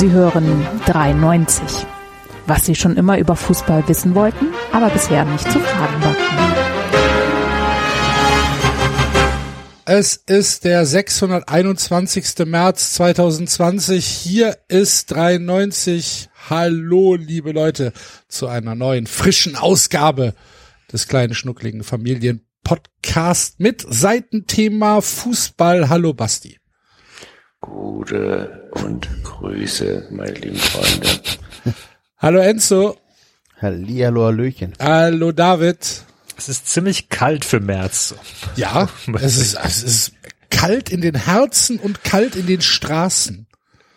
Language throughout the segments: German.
Sie hören 93. Was Sie schon immer über Fußball wissen wollten, aber bisher nicht zu fragen wagten. Es ist der 621. März 2020. Hier ist 93. Hallo, liebe Leute, zu einer neuen, frischen Ausgabe des kleinen schnuckligen Familienpodcast mit Seitenthema Fußball. Hallo, Basti. Gute und Grüße, meine lieben Freunde. Hallo, Enzo. Hallihallo, Hallöchen. Hallo, David. Es ist ziemlich kalt für März. Ja, es ist, es ist kalt in den Herzen und kalt in den Straßen.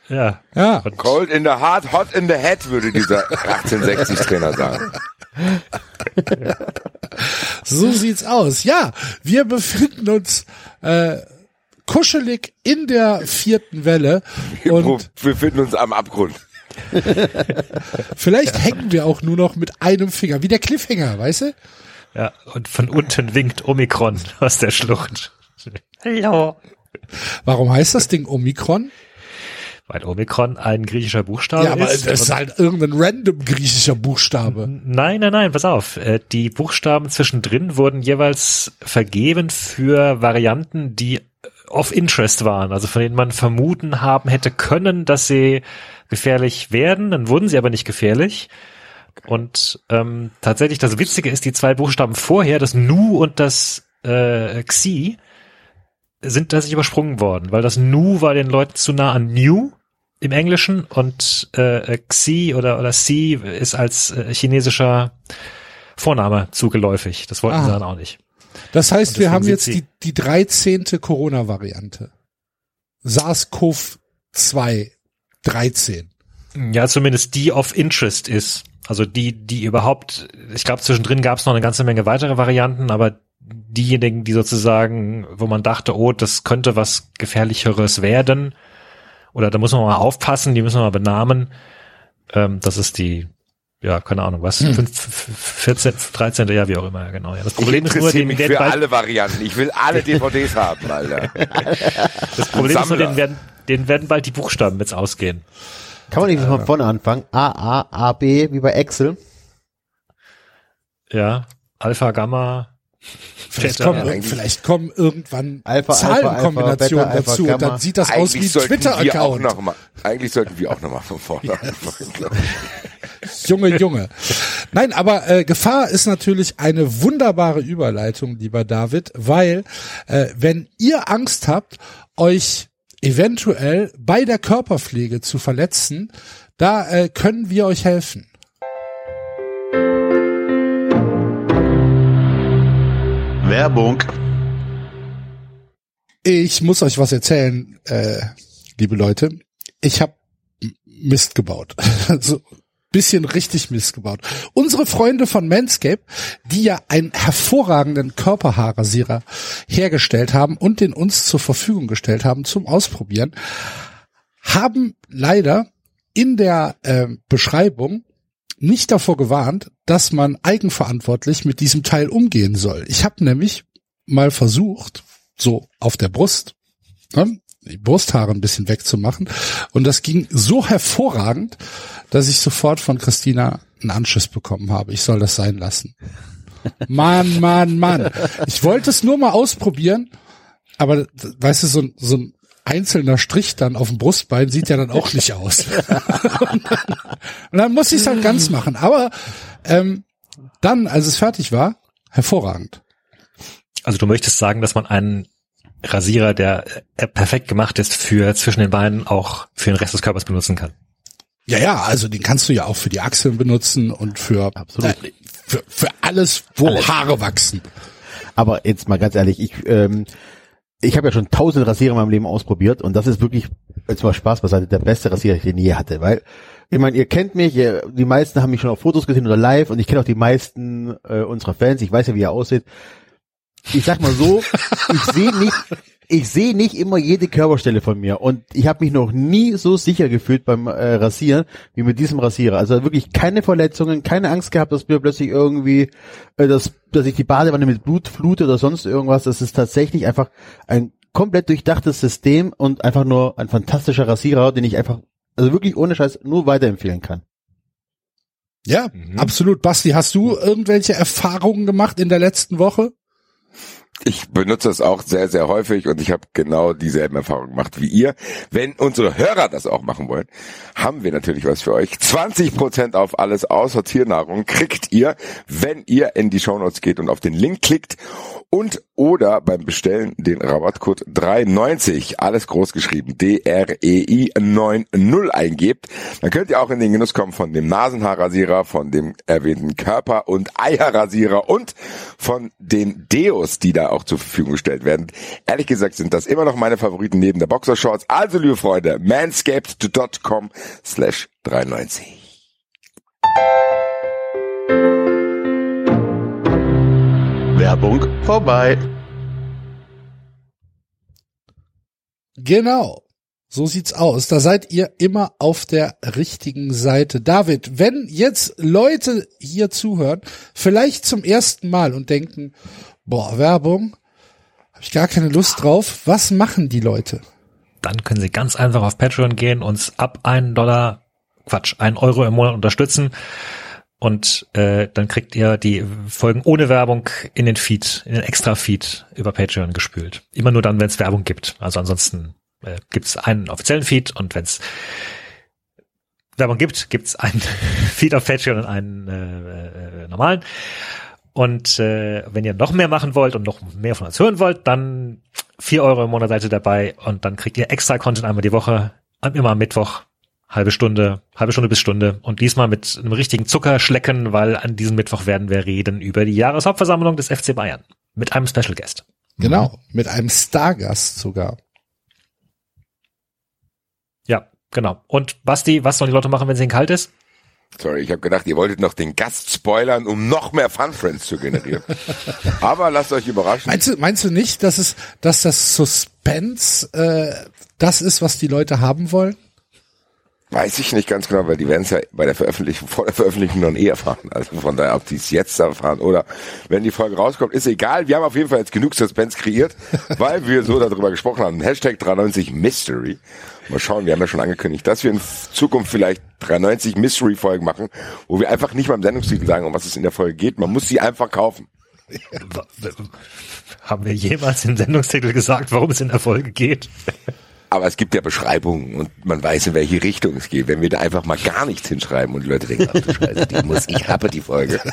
Ja. Ja. Und Cold in the heart, hot in the head, würde dieser 1860-Trainer sagen. So sieht's aus. Ja, wir befinden uns äh, kuschelig in der vierten Welle Wir und befinden uns am Abgrund. vielleicht hängen wir auch nur noch mit einem Finger, wie der Cliffhanger, weißt du? ja, und von unten winkt Omikron aus der Schlucht. Hallo. Warum heißt das Ding Omikron? Weil Omikron ein griechischer Buchstabe Ja, aber ist. das ist halt irgendein random griechischer Buchstabe. Nein, nein, nein, pass auf. Äh, Die Buchstaben zwischendrin wurden jeweils vergeben für Varianten, die of interest waren, also von denen man vermuten haben hätte können, dass sie gefährlich werden. Dann wurden sie aber nicht gefährlich. Und ähm, tatsächlich, das Witzige ist, die zwei Buchstaben vorher, das Nu und das äh, Xi, sind tatsächlich übersprungen worden, weil das Nu war den Leuten zu nah an New im Englischen und äh, Xi oder oder Xi ist als äh, chinesischer Vorname zugeläufig. Das wollten Ah. sie dann auch nicht. Das heißt, wir haben jetzt die, die 13. Corona-Variante. SARS-CoV-2 13. Ja, zumindest die of interest ist. Also die, die überhaupt, ich glaube, zwischendrin gab es noch eine ganze Menge weitere Varianten, aber diejenigen, die sozusagen, wo man dachte, oh, das könnte was Gefährlicheres werden, oder da muss man mal aufpassen, die müssen wir mal benamen, ähm, das ist die, ja, keine Ahnung, was, Hm. fünf, f- 14, 13. Ja, wie auch immer, ja, genau. Ja, das Ich Problem ist nur, den mich werden für alle Varianten. Ich will alle DVDs haben, Alter. das Problem ist nur, denen werden, denen werden bald die Buchstaben jetzt ausgehen. Kann man nicht von vorne anfangen? A, A, A, B, wie bei Excel. Ja, Alpha, Gamma, Vielleicht kommen, ja. eigentlich- vielleicht kommen irgendwann Alpha, Zahlenkombinationen Alpha, Beta, dazu Alpha, und dann sieht das aus wie ein sollten wir auch Twitter-Account. noch mal, eigentlich sollten wir auch noch mal von vorne anfangen, glaube ich. Junge, Junge. Nein, aber äh, Gefahr ist natürlich eine wunderbare Überleitung, lieber David, weil äh, wenn ihr Angst habt, euch eventuell bei der Körperpflege zu verletzen, da äh, können wir euch helfen. Werbung. Ich muss euch was erzählen, äh, liebe Leute. Ich habe Mist gebaut. so bisschen richtig Mist gebaut. Unsere Freunde von Manscape, die ja einen hervorragenden Körperhaarrasierer hergestellt haben und den uns zur Verfügung gestellt haben zum Ausprobieren, haben leider in der äh, Beschreibung nicht davor gewarnt, dass man eigenverantwortlich mit diesem Teil umgehen soll. Ich habe nämlich mal versucht, so auf der Brust, ne, die Brusthaare ein bisschen wegzumachen. Und das ging so hervorragend, dass ich sofort von Christina einen Anschiss bekommen habe. Ich soll das sein lassen. Mann, Mann, Mann. Ich wollte es nur mal ausprobieren, aber weißt du, so, so ein einzelner Strich dann auf dem Brustbein sieht ja dann auch nicht aus. und, dann, und dann muss ich es halt ganz machen. Aber ähm, dann, als es fertig war, hervorragend. Also du möchtest sagen, dass man einen Rasierer, der äh, perfekt gemacht ist für zwischen den Beinen, auch für den Rest des Körpers benutzen kann. Ja, ja, also den kannst du ja auch für die Achseln benutzen und für, Absolut. Äh, für, für alles, wo Haare wachsen. Aber jetzt mal ganz ehrlich, ich, ähm, ich habe ja schon tausend Rasierer in meinem Leben ausprobiert und das ist wirklich, jetzt mal Spaß beiseite, der beste Rasierer, den ich je hatte, weil ich meine, ihr kennt mich, ihr, die meisten haben mich schon auf Fotos gesehen oder live und ich kenne auch die meisten äh, unserer Fans, ich weiß ja, wie er aussieht. Ich sag mal so, ich sehe nicht, ich sehe nicht immer jede Körperstelle von mir und ich habe mich noch nie so sicher gefühlt beim äh, Rasieren wie mit diesem Rasierer. Also wirklich keine Verletzungen, keine Angst gehabt, dass mir plötzlich irgendwie, äh, dass, dass ich die Badewanne mit Blut flute oder sonst irgendwas. Das ist tatsächlich einfach ein komplett durchdachtes System und einfach nur ein fantastischer Rasierer, den ich einfach also wirklich ohne Scheiß nur weiterempfehlen kann. Ja, absolut. Basti, hast du irgendwelche Erfahrungen gemacht in der letzten Woche? Ich benutze es auch sehr, sehr häufig und ich habe genau dieselben Erfahrungen gemacht wie ihr. Wenn unsere Hörer das auch machen wollen, haben wir natürlich was für euch. 20% auf alles außer Tiernahrung kriegt ihr, wenn ihr in die Shownotes geht und auf den Link klickt und oder beim Bestellen den Rabattcode 390, alles groß geschrieben, D-R-E-I 90 eingebt. Dann könnt ihr auch in den Genuss kommen von dem Nasenhaarrasierer, von dem erwähnten Körper- und Eierrasierer und von den Deos, die da auch zur Verfügung gestellt werden. Ehrlich gesagt sind das immer noch meine Favoriten neben der Boxershorts. Also, liebe Freunde, manscaped.com slash 390. Werbung vorbei. Genau. So sieht's aus. Da seid ihr immer auf der richtigen Seite. David, wenn jetzt Leute hier zuhören, vielleicht zum ersten Mal und denken, boah, Werbung, habe ich gar keine Lust drauf. Was machen die Leute? Dann können Sie ganz einfach auf Patreon gehen, uns ab einen Dollar, Quatsch, einen Euro im Monat unterstützen. Und äh, dann kriegt ihr die Folgen ohne Werbung in den Feed, in den Extra-Feed über Patreon gespült. Immer nur dann, wenn es Werbung gibt. Also ansonsten äh, gibt es einen offiziellen Feed und wenn es Werbung gibt, gibt es einen Feed auf Patreon und einen äh, äh, normalen. Und äh, wenn ihr noch mehr machen wollt und noch mehr von uns hören wollt, dann vier Euro im Monat seid ihr dabei und dann kriegt ihr extra Content einmal die Woche, immer am Mittwoch, halbe Stunde, halbe Stunde bis Stunde und diesmal mit einem richtigen Zuckerschlecken, weil an diesem Mittwoch werden wir reden über die Jahreshauptversammlung des FC Bayern mit einem Special Guest. Genau, mit einem Stargast sogar. Ja, genau. Und Basti, was sollen die Leute machen, wenn es ihnen kalt ist? Sorry, ich habe gedacht, ihr wolltet noch den Gast spoilern, um noch mehr Fun Friends zu generieren. Aber lasst euch überraschen. Meinst du, meinst du nicht, dass es, dass das Suspense äh, das ist, was die Leute haben wollen? Weiß ich nicht ganz genau, weil die werden es ja bei der Veröffentlichung, vor der Veröffentlichung noch eh erfahren. Also von daher, ob die es jetzt erfahren oder wenn die Folge rauskommt, ist egal. Wir haben auf jeden Fall jetzt genug Suspense kreiert, weil wir so darüber gesprochen haben. Hashtag 390 Mystery. Mal schauen, wir haben ja schon angekündigt, dass wir in Zukunft vielleicht 390 Mystery-Folgen machen, wo wir einfach nicht mal im Sendungstitel sagen, um was es in der Folge geht. Man muss sie einfach kaufen. Haben wir jemals im Sendungstitel gesagt, worum es in der Folge geht? Aber es gibt ja Beschreibungen und man weiß, in welche Richtung es geht. Wenn wir da einfach mal gar nichts hinschreiben und die Leute denken, ach du Scheiße, die muss, ich habe die Folge.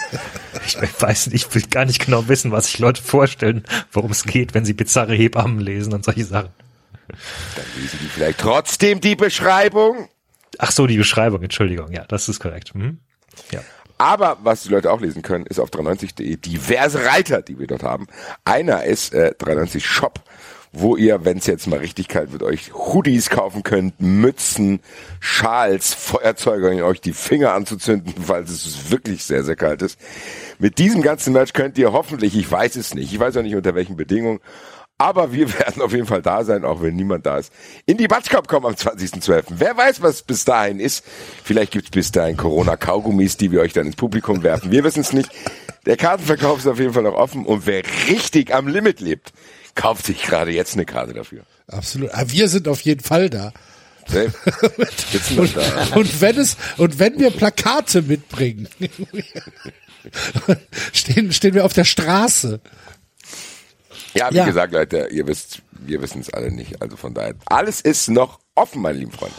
Ich weiß nicht, ich will gar nicht genau wissen, was sich Leute vorstellen, worum es geht, wenn sie bizarre Hebammen lesen und solche Sachen. Dann lesen die vielleicht trotzdem die Beschreibung. Ach so, die Beschreibung, Entschuldigung. Ja, das ist korrekt. Hm? Ja. Aber was die Leute auch lesen können, ist auf 390.de diverse Reiter, die wir dort haben. Einer ist äh, 390 Shop, wo ihr, wenn es jetzt mal richtig kalt wird, euch Hoodies kaufen könnt, Mützen, Schals, Feuerzeuge, um euch die Finger anzuzünden, falls es wirklich sehr, sehr kalt ist. Mit diesem ganzen Merch könnt ihr hoffentlich, ich weiß es nicht, ich weiß auch nicht unter welchen Bedingungen, aber wir werden auf jeden Fall da sein, auch wenn niemand da ist. In die Batschkop kommen am 20.12. Wer weiß, was bis dahin ist. Vielleicht gibt's bis dahin Corona-Kaugummis, die wir euch dann ins Publikum werfen. Wir wissen es nicht. Der Kartenverkauf ist auf jeden Fall noch offen. Und wer richtig am Limit lebt, kauft sich gerade jetzt eine Karte dafür. Absolut. Aber wir sind auf jeden Fall da. Und, da. und wenn es und wenn wir Plakate mitbringen, stehen stehen wir auf der Straße. Ja, wie Ja. gesagt, Leute, ihr wisst, wir wissen es alle nicht. Also von daher, alles ist noch offen, meine lieben Freunde.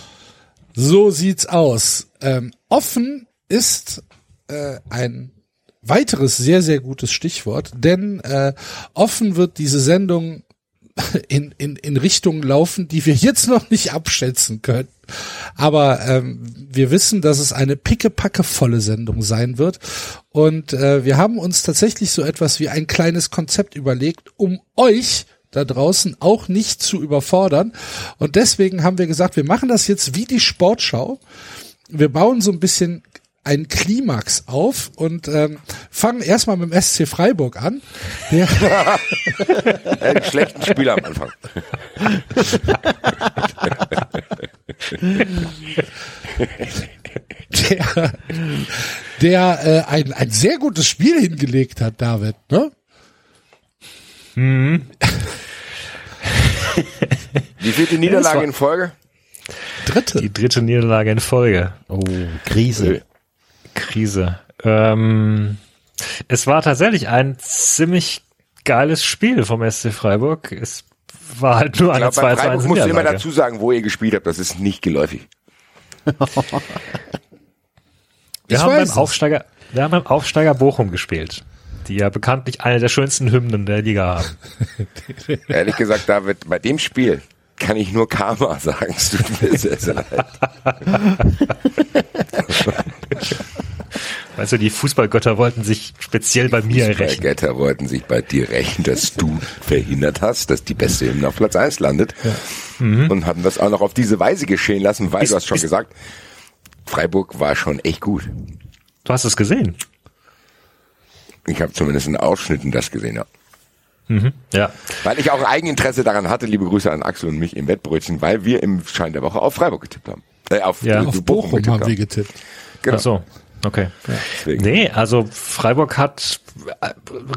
So sieht's aus. Ähm, offen ist äh, ein weiteres sehr, sehr gutes Stichwort, denn äh, offen wird diese Sendung in, in, in Richtungen laufen, die wir jetzt noch nicht abschätzen können. Aber ähm, wir wissen, dass es eine pickepackevolle Sendung sein wird. Und äh, wir haben uns tatsächlich so etwas wie ein kleines Konzept überlegt, um euch da draußen auch nicht zu überfordern. Und deswegen haben wir gesagt, wir machen das jetzt wie die Sportschau. Wir bauen so ein bisschen einen Klimax auf und ähm, fangen erstmal mit dem SC Freiburg an. Der, die schlechten Spieler am Anfang. der, der äh, ein, ein sehr gutes Spiel hingelegt hat, David. Ne? Wie viel die Niederlage in Folge? dritte. Die dritte Niederlage in Folge. Oh, Krise. Krise. Ähm, es war tatsächlich ein ziemlich geiles Spiel vom SC Freiburg. Es war halt nur Ich eine glaube, bei 2 zu 1 Freiburg musst du immer dazu sagen, wo ihr gespielt habt. Das ist nicht geläufig. Wir Ich haben beim es. Aufsteiger, wir haben beim Aufsteiger Bochum gespielt, die ja bekanntlich eine der schönsten Hymnen der Liga haben. Ehrlich gesagt, David, bei dem Spiel kann ich nur Karma sagen. Es tut mir sehr, sehr leid. Weißt du, die Fußballgötter wollten sich speziell bei mir rächen. Fußballgötter wollten sich bei dir rächen, dass du verhindert hast, dass die beste Hymne auf Platz 1 landet. Und haben das auch noch auf diese Weise geschehen lassen, weil Ist- du hast schon ist- gesagt, Freiburg war schon echt gut. Du hast es gesehen. Ich habe zumindest in Ausschnitten das gesehen, ja. Ja. Weil ich auch ein Eigeninteresse daran hatte, liebe Grüße an Axel und mich im Wettbrötchen, weil wir im Schein der Woche auf Freiburg getippt haben. Äh, auf, Ja. äh, Auf Bochum getippt haben wir getippt. Genau. Ach so. Okay. Deswegen. Nee, also Freiburg hat äh,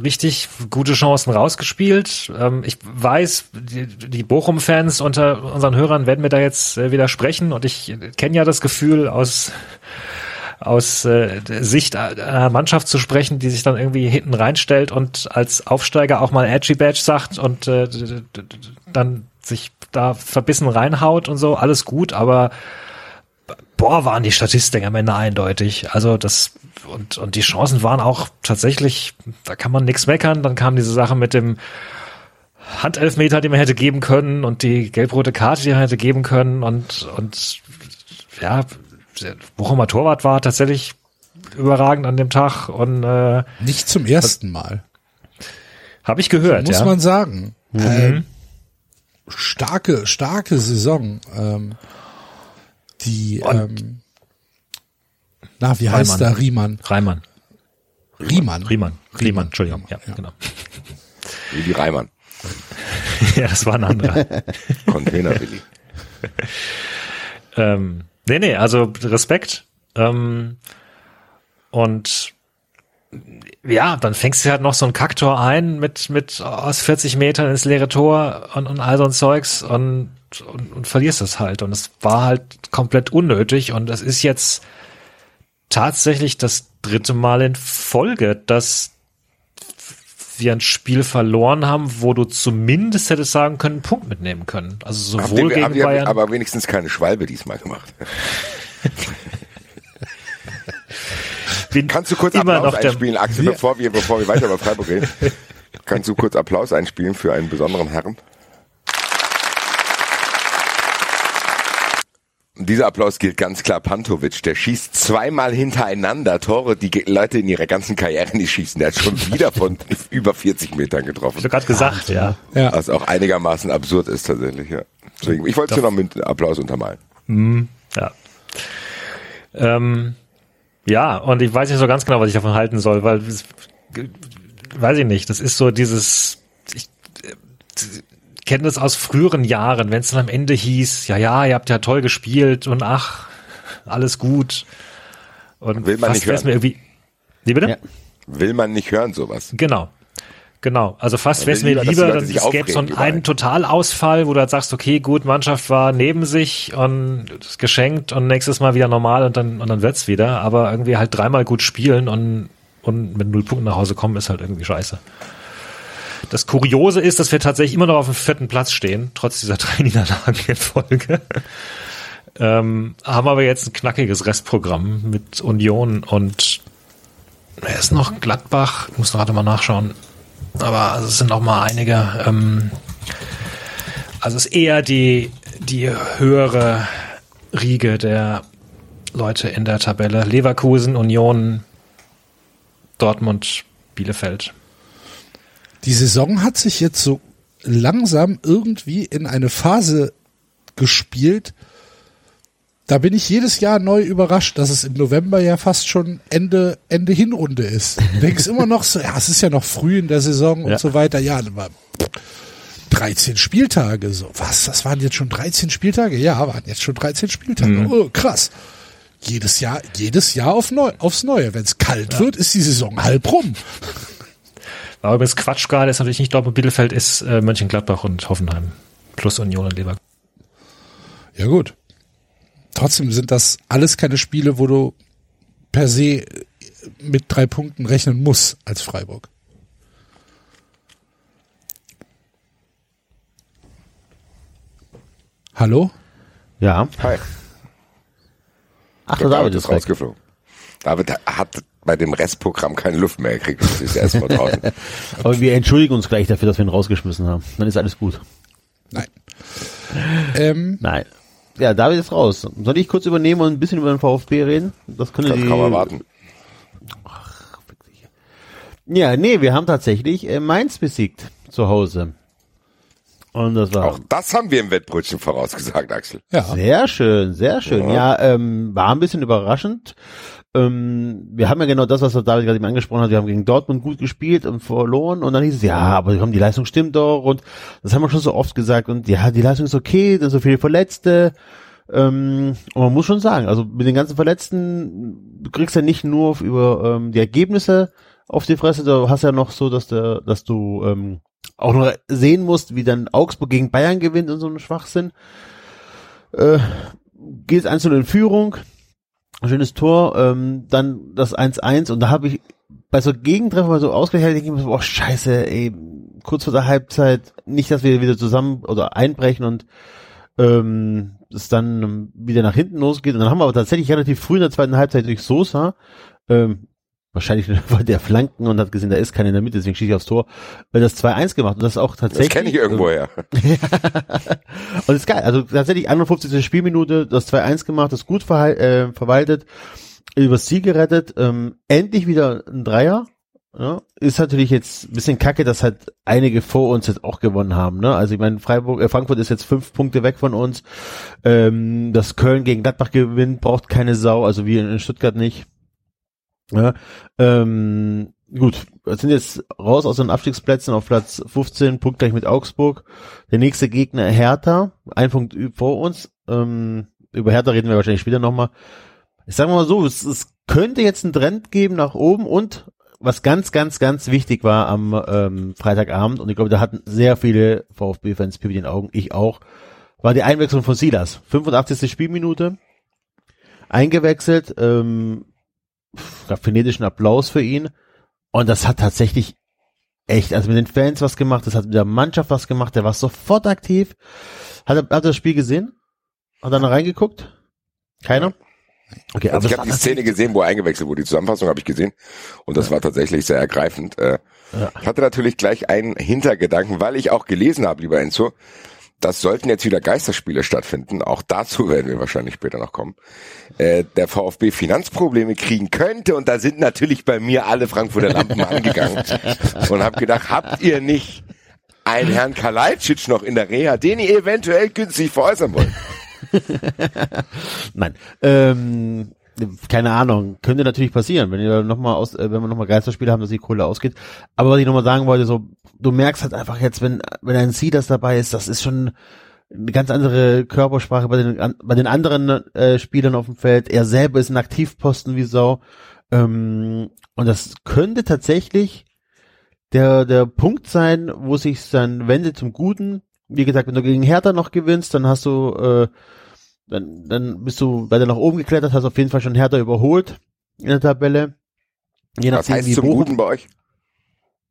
richtig gute Chancen rausgespielt. Ähm, ich weiß, die, die Bochum-Fans unter unseren Hörern werden mir da jetzt äh, widersprechen und ich kenne ja das Gefühl aus aus äh, Sicht einer Mannschaft zu sprechen, die sich dann irgendwie hinten reinstellt und als Aufsteiger auch mal Edgy Badge sagt und äh, dann sich da verbissen reinhaut und so, alles gut, aber boah, waren die Statistiken am Ende eindeutig. Also das und und die Chancen waren auch tatsächlich, da kann man nichts meckern. Dann kam diese Sache mit dem Handelfmeter, den man hätte geben können und die gelb-rote Karte, die man hätte geben können und und ja, Bochumer Torwart war tatsächlich überragend an dem Tag und äh, Nicht zum ersten Mal. habe ich gehört, muss ja. man sagen. Ähm, starke, starke Saison. Ähm, die, ähm, na, wie heißt Reimann. der? Riemann. Reimann, Riemann. Riemann, Riemann, Entschuldigung, ja, genau. Wie die Reimann. ja, das war ein anderer. Container Willi. Ähm, nee, nee, also Respekt. Ähm, und ja, dann fängst du halt noch so ein Kacktor ein mit, mit aus 40 Metern ins leere Tor und, und all so ein Zeugs und, und, und verlierst das halt. Und es war halt komplett unnötig und es ist jetzt tatsächlich das dritte Mal in Folge, dass wir ein Spiel verloren haben, wo du zumindest hättest sagen können, einen Punkt mitnehmen können. Also sowohl ihr, habt gegen ihr Bayern. aber wenigstens keine Schwalbe diesmal gemacht. Kannst du kurz Applaus noch einspielen, Axel, bevor wir, bevor wir weiter über Freiburg reden? Kannst du kurz Applaus einspielen für einen besonderen Herrn? Dieser Applaus gilt ganz klar Pantovic. Der schießt zweimal hintereinander Tore, die Leute in ihrer ganzen Karriere nicht schießen. Der hat schon wieder von über 40 Metern getroffen. Ich habe gerade gesagt, ja. Ja. Was auch einigermaßen absurd ist tatsächlich, ja. Deswegen, ich wollte es dir noch mit Applaus untermalen. Ja. Ähm, ja, und ich weiß nicht so ganz genau, was ich davon halten soll, weil es, weiß ich nicht, das ist so dieses, ich äh, kenne das aus früheren Jahren, wenn es dann am Ende hieß, ja, ja, ihr habt ja toll gespielt und ach, alles gut. Und Will man fast nicht wär's hören. mir irgendwie. Wie bitte? Ja. Will man nicht hören, sowas. Genau. Genau. Also fast wäre es mir lieber, dass es gäbe so einen, einen Totalausfall, wo du halt sagst, okay, gut, Mannschaft war neben sich und ist geschenkt und nächstes Mal wieder normal und dann, und dann wird's wieder. Aber irgendwie halt dreimal gut spielen und, und mit null Punkten nach Hause kommen, ist halt irgendwie scheiße. Das Kuriose ist, dass wir tatsächlich immer noch auf dem vierten Platz stehen, trotz dieser drei Niederlagen in Folge. Ähm, haben aber jetzt ein knackiges Restprogramm mit Union und er ist noch Gladbach, ich muss gerade mal nachschauen. Aber es sind noch mal einige. Ähm, also es ist eher die, die höhere Riege der Leute in der Tabelle. Leverkusen, Union, Dortmund, Bielefeld. Die Saison hat sich jetzt so langsam irgendwie in eine Phase gespielt. Da bin ich jedes Jahr neu überrascht, dass es im November ja fast schon Ende, Ende Hinrunde ist. Du denkst immer noch so, ja, es ist ja noch früh in der Saison und Ja. so weiter. Ja, aber 13 Spieltage, so. Was? Das waren jetzt schon 13 Spieltage? Ja, waren jetzt schon 13 Spieltage. Oh, krass. Jedes Jahr, jedes Jahr auf neu, aufs Neue. Wenn es kalt wird, ist die Saison halb rum. Aber übrigens Quatsch gerade ist natürlich nicht Dortmund, Bielefeld ist äh, Mönchengladbach und Hoffenheim. Plus Union und Leverkusen. Ja, gut. trotzdem sind das alles keine Spiele, wo du per se mit drei Punkten rechnen musst als Freiburg. Hallo? Ja. Hi. Ach, Der David David ist rausgeflogen. David hat bei dem Restprogramm keine Luft mehr gekriegt. Das ist erstmal draußen. Aber wir entschuldigen uns gleich dafür, dass wir ihn rausgeschmissen haben. Dann ist alles gut. Nein. Ähm, Nein. Ja, David ist raus. Soll ich kurz übernehmen und ein bisschen über den VfB reden? Das können Das die. kann man warten. Ja, nee, wir haben tatsächlich äh, Mainz besiegt zu Hause. Und das war Auch das haben wir im Wettbrötchen vorausgesagt, Axel. ja. sehr schön, sehr schön. Ja, ähm, war ein bisschen überraschend. Ähm, wir haben ja genau das, was David gerade eben angesprochen hat. Wir haben gegen Dortmund gut gespielt und verloren. Und dann hieß es, ja, aber die Leistung stimmt doch. Und das haben wir schon so oft gesagt. Und ja, die Leistung ist okay, da sind so viele Verletzte. Ähm, und man muss schon sagen, also mit den ganzen Verletzten, du kriegst ja nicht nur über ähm, die Ergebnisse auf die Fresse, du hast ja noch so, dass der, dass du ähm, auch noch sehen musst, wie dann Augsburg gegen Bayern gewinnt und so ein Schwachsinn. Äh, geht einzeln in Führung, schönes Tor, ähm, dann das 1-1 und da habe ich bei so Gegentreffer mal so ausgerechnet, denke ich mir so, oh scheiße, ey, kurz vor der Halbzeit, nicht, dass wir wieder zusammen oder einbrechen und ähm, es dann wieder nach hinten losgeht. Und dann haben wir aber tatsächlich relativ früh in der zweiten Halbzeit durch Sosa, ähm, wahrscheinlich war der Flanken und hat gesehen, da ist keiner in der Mitte, deswegen schießt ich aufs Tor, äh, das 2-1 gemacht und das ist auch Das tatsächlich. kenne ich irgendwoher. Und das ist geil. Also tatsächlich 51. Spielminute, das 2-1 gemacht, das gut äh, verwaltet, übers Ziel gerettet, ähm, endlich wieder ein Dreier. Ja, ist natürlich jetzt ein bisschen kacke, dass halt einige vor uns jetzt auch gewonnen haben. Ne? Also ich meine, Freiburg, äh, Frankfurt ist jetzt fünf Punkte weg von uns. Ähm, dass Köln gegen Gladbach gewinnt, braucht keine Sau, also wie in Stuttgart nicht. Ja, ähm, gut, wir sind jetzt raus aus den Abstiegsplätzen auf Platz 15, Punkt gleich mit Augsburg. Der nächste Gegner Hertha, ein Punkt vor uns. Ähm, über Hertha reden wir wahrscheinlich später nochmal. Ich sage mal so, es, es könnte jetzt einen Trend geben nach oben und was ganz, ganz, ganz wichtig war am ähm, Freitagabend, und ich glaube, da hatten sehr viele VfB-Fans Pipi den Augen, ich auch, war die Einwechslung von Silas. 85. Spielminute, eingewechselt, ähm, gab frenetischen Applaus für ihn. Und das hat tatsächlich echt, also mit den Fans was gemacht, das hat mit der Mannschaft was gemacht, der war sofort aktiv. Hat er, hat er das Spiel gesehen? Hat er noch reingeguckt? Keiner? Okay, Also ich habe die Szene gesehen, wo er eingewechselt wurde. Die Zusammenfassung habe ich gesehen und das war tatsächlich sehr ergreifend. Äh, Ja. Ich hatte natürlich gleich einen Hintergedanken, weil ich auch gelesen habe, lieber Enzo, das sollten jetzt wieder Geisterspiele stattfinden. Auch dazu werden wir wahrscheinlich später noch kommen. Äh, der VfB Finanzprobleme kriegen könnte und da sind natürlich bei mir alle Frankfurter Lampen angegangen und habe gedacht, habt ihr nicht einen Herrn Kalajdzic noch in der Reha, den ihr eventuell günstig veräußern wollt? Nein. Ähm, keine Ahnung. Könnte natürlich passieren, wenn ihr noch mal aus, äh, wenn wir nochmal Geisterspiele haben, dass die Kohle ausgeht. Aber was ich nochmal sagen wollte, so, du merkst halt einfach jetzt, wenn, wenn ein Sidas dabei ist, das ist schon eine ganz andere Körpersprache bei den, bei den anderen äh, Spielern auf dem Feld. Er selber ist ein Aktivposten wie Sau. Ähm, und das könnte tatsächlich der, der Punkt sein, wo sich dann wendet zum Guten. Wie gesagt, wenn du gegen Hertha noch gewinnst, dann hast du, äh, dann, dann bist du weiter nach oben geklettert, hast auf jeden Fall schon Hertha überholt in der Tabelle. Je Was nachdem, heißt wie zum Bochum, Guten bei euch?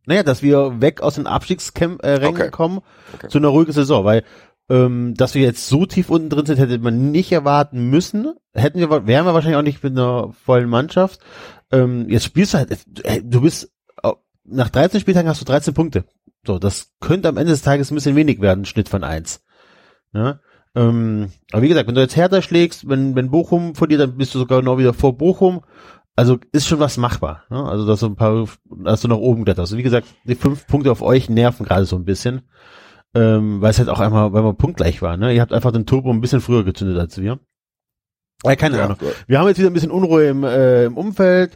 naja, dass wir weg aus den Abstiegsrängen äh, Okay. kommen Okay. zu einer ruhigen Saison, weil ähm, dass wir jetzt so tief unten drin sind, hätte man nicht erwarten müssen. Hätten wir, wären wir wahrscheinlich auch nicht mit einer vollen Mannschaft. Ähm, jetzt spielst du halt, äh, du bist äh, nach 13 Spieltagen hast du 13 Punkte. So, das könnte am Ende des Tages ein bisschen wenig werden, Schnitt von eins. Ja? Ähm, aber wie gesagt, wenn du jetzt Hertha schlägst, wenn, wenn Bochum verliert, dann bist du sogar noch wieder vor Bochum. Also ist schon was machbar. Ne? Also dass du ein paar, dass du nach oben kletterst. Also wie gesagt, die fünf Punkte auf euch nerven gerade so ein bisschen. Ähm, weil es halt auch einmal, weil wir punktgleich waren. Ne? Ihr habt einfach den Turbo ein bisschen früher gezündet als wir. Äh, keine Ja, Ahnung. Wir haben jetzt wieder ein bisschen Unruhe im, äh, im Umfeld.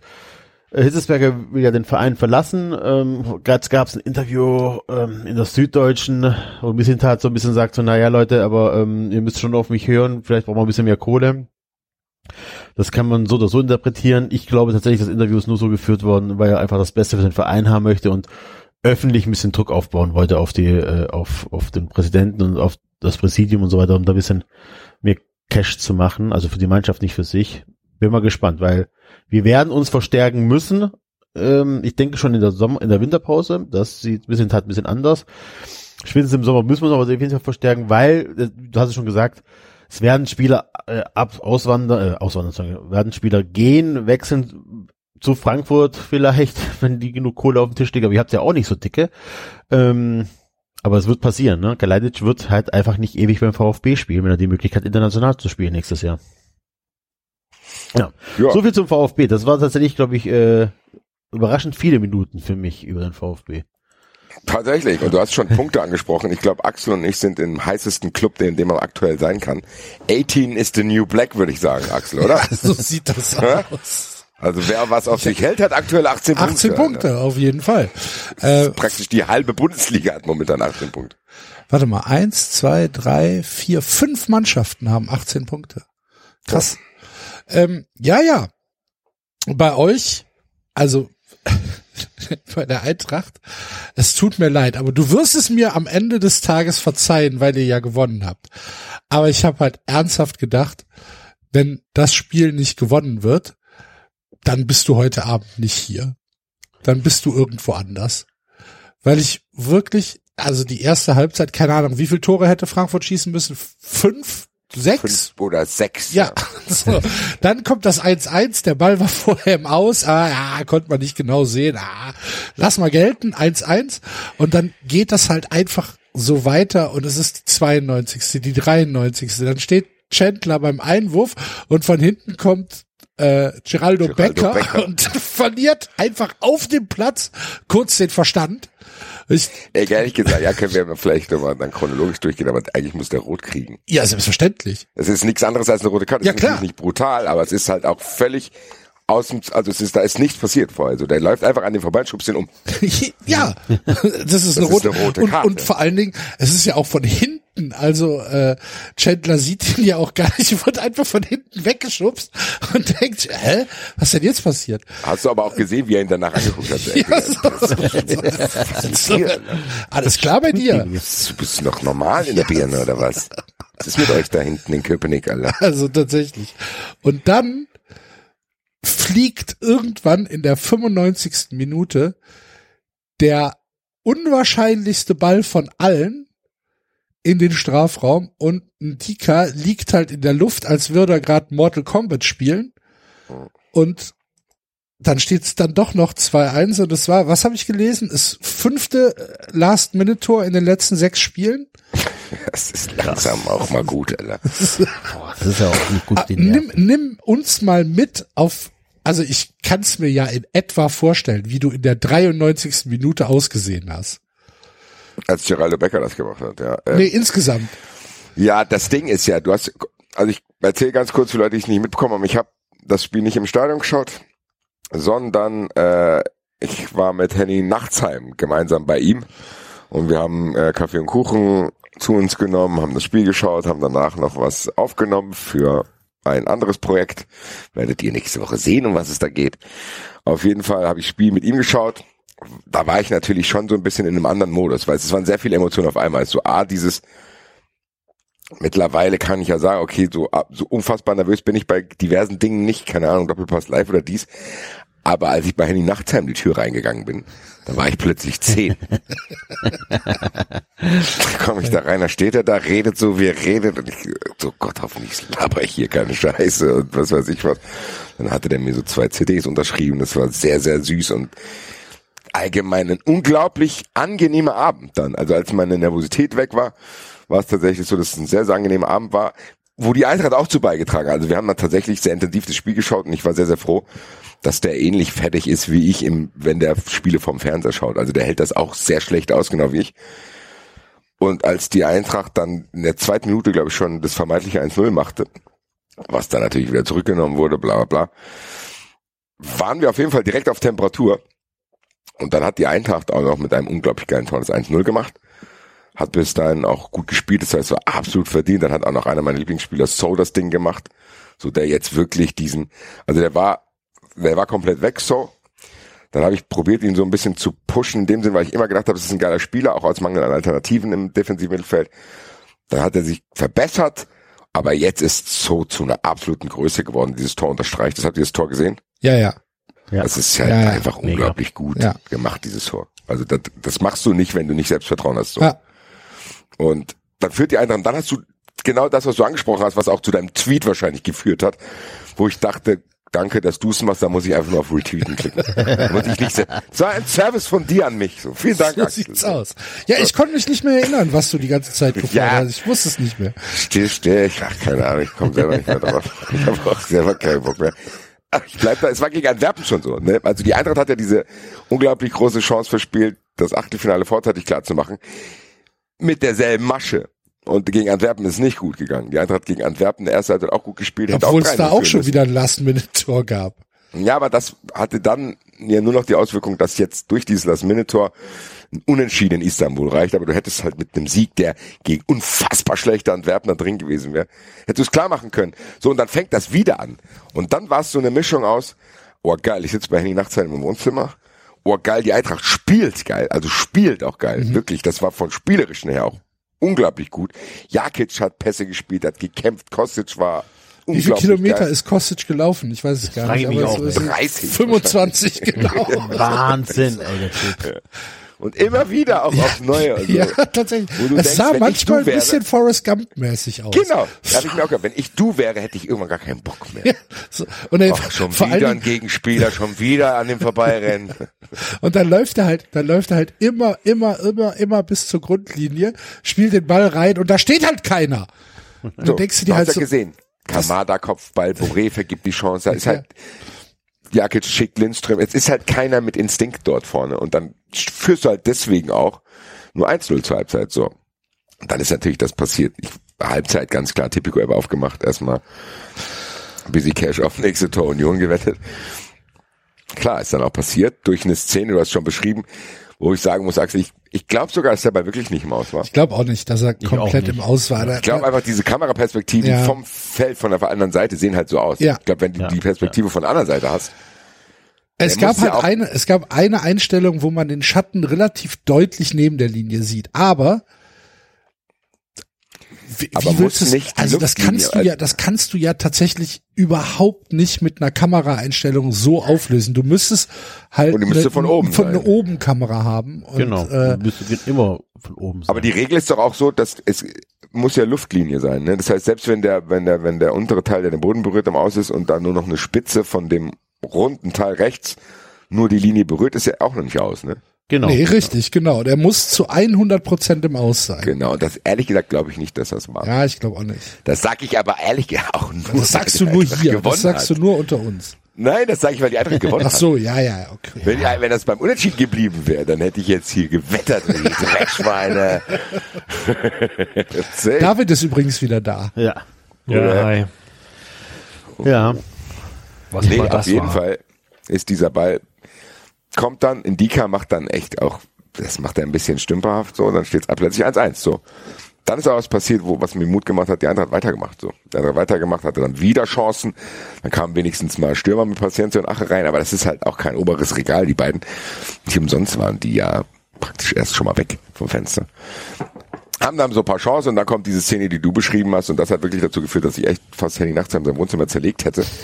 Äh, Hitzesberger will ja den Verein verlassen. Ähm, Gerade gab es ein Interview ähm, in der Süddeutschen, wo ein bisschen tat so ein bisschen sagt so, naja Leute, aber ähm, ihr müsst schon auf mich hören, vielleicht brauchen wir ein bisschen mehr Kohle. Das kann man so oder so interpretieren. Ich glaube tatsächlich, das Interview ist nur so geführt worden, weil er einfach das Beste für den Verein haben möchte und öffentlich ein bisschen Druck aufbauen wollte auf die, äh, auf, auf den Präsidenten und auf das Präsidium und so weiter, um da ein bisschen mehr Cash zu machen, also für die Mannschaft nicht für sich. Bin mal gespannt, weil wir werden uns verstärken müssen. Ähm, ich denke schon in der Sommer, in der Winterpause. Das sieht ein bisschen, halt ein bisschen anders. Spätestens im Sommer müssen wir uns aber auf jeden verstärken, weil, äh, du hast es schon gesagt, es werden Spieler äh, ab auswandern, äh, auswandern, sorry, werden Spieler gehen, wechseln zu Frankfurt vielleicht, wenn die genug Kohle auf dem Tisch liegen, aber ihr habt ja auch nicht so dicke. Ähm, aber es wird passieren, ne? Kalajdzic wird halt einfach nicht ewig beim VfB spielen, wenn er die Möglichkeit international zu spielen nächstes Jahr. Ja. Ja. So viel zum VfB. Das war tatsächlich, glaube ich, äh, überraschend viele Minuten für mich über den VfB. Tatsächlich. Und du hast schon Punkte angesprochen. Ich glaube, Axel und ich sind im heißesten Club, in dem man aktuell sein kann. 18 is the new black, würde ich sagen, Axel, oder? so sieht das Hä? aus. Also wer was auf sich hält, hat aktuell 18 Punkte. 18 Punkte, auf jeden Fall. Äh, Praktisch die halbe Bundesliga hat momentan 18 Punkte. warte mal, eins, zwei, drei, vier, fünf Mannschaften haben 18 Punkte. Krass. Ähm, ja, ja. Bei euch, also bei der Eintracht, es tut mir leid, aber du wirst es mir am Ende des Tages verzeihen, weil ihr ja gewonnen habt. Aber ich habe halt ernsthaft gedacht, wenn das Spiel nicht gewonnen wird, dann bist du heute Abend nicht hier. Dann bist du irgendwo anders. Weil ich wirklich, also die erste Halbzeit, keine Ahnung, wie viele Tore hätte Frankfurt schießen müssen? Fünf? Sechs? Fünf oder sechs. Ja, so. dann kommt das 1-1, der Ball war vorher im Aus, ah, ja, konnte man nicht genau sehen, ah, lass mal gelten, 1-1 und dann geht das halt einfach so weiter und es ist die 92., die 93., dann steht Chandler beim Einwurf und von hinten kommt äh, Geraldo, Geraldo Becker, Becker. und verliert einfach auf dem Platz kurz den Verstand. Ich, Ey, ehrlich gesagt, ja, können wir mal vielleicht nochmal dann chronologisch durchgehen, aber eigentlich muss der rot kriegen. ja, selbstverständlich. Es ist nichts anderes als eine rote Karte. Ja, es ist klar. nicht brutal, aber es ist halt auch völlig aus dem, also es ist, da ist nichts passiert vorher. Also der läuft einfach an den vorbei und schubst ihn um. ja, das ist, eine, ist rote, eine rote und, Karte. und vor allen Dingen, es ist ja auch von hinten, also äh, Chandler sieht ihn ja auch gar nicht, wird einfach von hinten weggeschubst und denkt, hä, was denn jetzt passiert? Hast du aber auch gesehen, wie er ihn danach angeguckt hat. Ja, so, so, alles klar bei dir? Du bist noch normal in der Birne oder was? Was ist mit euch da hinten in Köpenick, Alter? Also tatsächlich. Und dann fliegt irgendwann in der 95. Minute der unwahrscheinlichste Ball von allen in den Strafraum und ein Dika liegt halt in der Luft, als würde er gerade Mortal Kombat spielen. Und dann steht es dann doch noch 2-1 und es war, was habe ich gelesen? Das fünfte äh, Last-Minute-Tor in den letzten sechs Spielen. Das ist langsam auch mal gut, Alter. Boah, das ist ja auch nicht gut. Ah, den nimm, nimm uns mal mit auf, also ich kann es mir ja in etwa vorstellen, wie du in der 93. Minute ausgesehen hast. Als Geraldo Becker das gemacht hat, ja. Ähm, Nee, insgesamt. Ja, das Ding ist ja, du hast, also ich erzähle ganz kurz für Leute, die es nicht mitbekommen haben, ich habe das Spiel nicht im Stadion geschaut, sondern äh, ich war mit Henny Nachtsheim gemeinsam bei ihm und wir haben äh, Kaffee und Kuchen zu uns genommen, haben das Spiel geschaut, haben danach noch was aufgenommen für ein anderes Projekt. Werdet ihr nächste Woche sehen, um was es da geht. Auf jeden Fall habe ich das Spiel mit ihm geschaut. Da war ich natürlich schon so ein bisschen in einem anderen Modus, weil es waren sehr viele Emotionen auf einmal. So A, dieses Mittlerweile kann ich ja sagen, okay, so, ab- so unfassbar nervös bin ich bei diversen Dingen nicht, keine Ahnung, Doppelpass live oder dies. Aber als ich bei Henny Nachtsheim die Tür reingegangen bin, da war ich plötzlich zehn. da komme ich da rein, da steht er da, redet so, wie er redet und ich so, Gott, hoffentlich laber ich hier keine Scheiße und was weiß ich was. Dann hatte der mir so zwei CDs unterschrieben, das war sehr, sehr süß und allgemein ein unglaublich angenehmer Abend dann. Also als meine Nervosität weg war, war es tatsächlich so, dass es ein sehr, sehr angenehmer Abend war, wo die Eintracht auch zu beigetragen hat. Also wir haben da tatsächlich sehr intensiv das Spiel geschaut und ich war sehr, sehr froh, dass der ähnlich fertig ist wie ich, im, wenn der Spiele vom Fernseher schaut. Also der hält das auch sehr schlecht aus, genau wie ich. Und als die Eintracht dann in der zweiten Minute, glaube ich, schon das vermeintliche 1-0 machte, was dann natürlich wieder zurückgenommen wurde, bla bla bla, waren wir auf jeden Fall direkt auf Temperatur. Und dann hat die Eintracht auch noch mit einem unglaublich geilen Tor das 1-0 gemacht. Hat bis dahin auch gut gespielt, das heißt, war absolut verdient. Dann hat auch noch einer meiner Lieblingsspieler, So, das Ding gemacht. So, der jetzt wirklich diesen, also der war, der war komplett weg, So. Dann habe ich probiert, ihn so ein bisschen zu pushen, in dem Sinn, weil ich immer gedacht habe, das ist ein geiler Spieler, auch als Mangel an Alternativen im defensiven Mittelfeld. Dann hat er sich verbessert, Aber jetzt ist so zu einer absoluten Größe geworden, dieses Tor unterstreicht. Das habt ihr das Tor gesehen? Ja, ja. Ja. Das ist halt Ja, ja. einfach Mega. unglaublich gut Ja. gemacht, dieses Tor. Also das, das machst du nicht, wenn du nicht Selbstvertrauen hast. So. Ja. Und dann führt die Eintracht, dann hast du genau das, was du angesprochen hast, was auch zu deinem Tweet wahrscheinlich geführt hat, wo ich dachte, danke, dass du es machst, da muss ich einfach nur auf Retweeten klicken. Muss ich nicht das war ein Service von dir an mich. So, vielen Dank, So Axel. sieht's aus. Ja, ich konnte mich nicht mehr erinnern, was du die ganze Zeit gefordert Ja. hast. Ich wusste es nicht mehr. Still, still, ich, ach, keine Ahnung, ich komme selber nicht mehr drauf. Ich habe auch selber keinen Bock mehr. Ich bleib da, es war gegen Antwerpen schon so. Ne? Also die Eintracht hat ja diese unglaublich große Chance verspielt, das Achtelfinale vorzeitig klar zu machen. Mit derselben Masche. Und gegen Antwerpen ist es nicht gut gegangen. Die Eintracht gegen Antwerpen, der erste hat auch gut gespielt. Obwohl es 3-0 da auch schon müssen. wieder ein Last-Minute-Tor gab. Ja, aber das hatte dann ja nur noch die Auswirkung, dass jetzt durch dieses Last-Minute-Tor ein Unentschieden in Istanbul reicht, aber du hättest halt mit einem Sieg, der gegen unfassbar schlechte Antwerpen da drin gewesen wäre, hättest du es klar machen können. So, und dann fängt das wieder an. Und dann war es so eine Mischung aus, oh geil, ich sitze bei Henning Nachtsheim im Wohnzimmer, oh geil, die Eintracht spielt geil, also spielt auch geil, wirklich, das war von spielerischen her auch unglaublich gut. Jakic hat Pässe gespielt, hat gekämpft, Kostic war Wie viele Kilometer geil. ist Kostic gelaufen? Ich weiß es gar nicht. aber ey. es 30 25 genau. Wahnsinn, ey. Und immer wieder auch aufs Neue. Also. Ja, tatsächlich. Es denkst, sah manchmal ein bisschen Forrest Gump-mäßig aus. Genau, da habe ich mir auch gedacht, wenn ich du wäre, hätte ich irgendwann gar keinen Bock mehr. Ja, so. Und, er, Ach, schon wieder ein Gegenspieler, schon wieder an dem vorbeirennen. und dann läuft er halt, dann läuft er halt immer, immer, immer, immer bis zur Grundlinie, spielt den Ball rein und da steht halt keiner. Und So, dann denkst du dir hast halt ja so, gesehen. Kamada Kopfball, Boré vergibt die Chance. Da ist halt Jakic schickt Lindström. Es ist halt keiner mit Instinkt dort vorne. Und dann führst du halt deswegen auch nur 1-0 zur Halbzeit. So. Dann ist natürlich das passiert. Ich, Halbzeit ganz klar Tipico App aufgemacht. Erstmal Busy Cash auf nächste Tor Union gewettet. Klar, ist dann auch passiert durch eine Szene, du hast schon beschrieben, wo ich sagen muss, Axel, ich, ich glaube sogar, dass der Ball wirklich nicht im Aus war. ich glaube auch nicht, dass er auch komplett im Aus war. Ich glaube einfach, diese Kameraperspektiven Ja. vom Feld von der anderen Seite sehen halt so aus. Ja. Ich glaube, wenn du Ja, die Perspektive von der anderen Seite hast, Es Der gab ja halt eine, es gab eine Einstellung, wo man den Schatten relativ deutlich neben der Linie sieht. Aber wie, Aber wie muss willst du es- nicht also das kannst du ja, das kannst du ja tatsächlich überhaupt nicht mit einer Kameraeinstellung so auflösen. Du müsstest halt Und müsste eine, von oben von eine sein. oben Kamera haben. Und, Genau. Äh, du müsstest immer von oben sein. aber die Regel ist doch auch so, dass es muss ja Luftlinie sein. Ne? Das heißt, selbst wenn der, wenn der, wenn der untere Teil, der den Boden berührt, am Aus ist und da nur noch eine Spitze von dem runden Teil rechts nur die Linie berührt, ist ja auch noch nicht aus. Ne? Genau. nee, richtig, genau. Der muss zu 100 Prozent im Aus sein. Genau. Und das ehrlich gesagt glaube ich nicht, dass das war. Ja, ich glaube auch nicht. Das sage ich aber ehrlich gesagt auch nur. Das sagst du nur hier. Das sagst du hat. nur unter uns. Nein, das sage ich, weil die Eintracht gewonnen Ach hat. so, ja, ja, okay. Wenn, ja, wenn das beim Unentschieden geblieben wäre, dann hätte ich jetzt hier gewettert, die Dreckschweine. David ist übrigens wieder da. Ja. Ja, hi. Ja. Was Nee, auf das jeden war. Fall ist dieser Ball, kommt dann, Indika macht dann echt auch, das macht er ein bisschen stümperhaft, so, dann steht es plötzlich 1-1, so. Dann ist auch was passiert, wo, was mir Mut gemacht hat, die hat weitergemacht, so. Die hat weitergemacht, hatte dann wieder Chancen, dann kamen wenigstens mal Stürmer mit Paciencia und Ache rein, aber das ist halt auch kein oberes Regal, die beiden. Nicht umsonst waren die ja praktisch erst schon mal weg vom Fenster. Haben dann so ein paar Chancen und dann kommt diese Szene, die du beschrieben hast und das hat wirklich dazu geführt, dass ich echt fast Henning Nachts in seinem Wohnzimmer zerlegt hätte.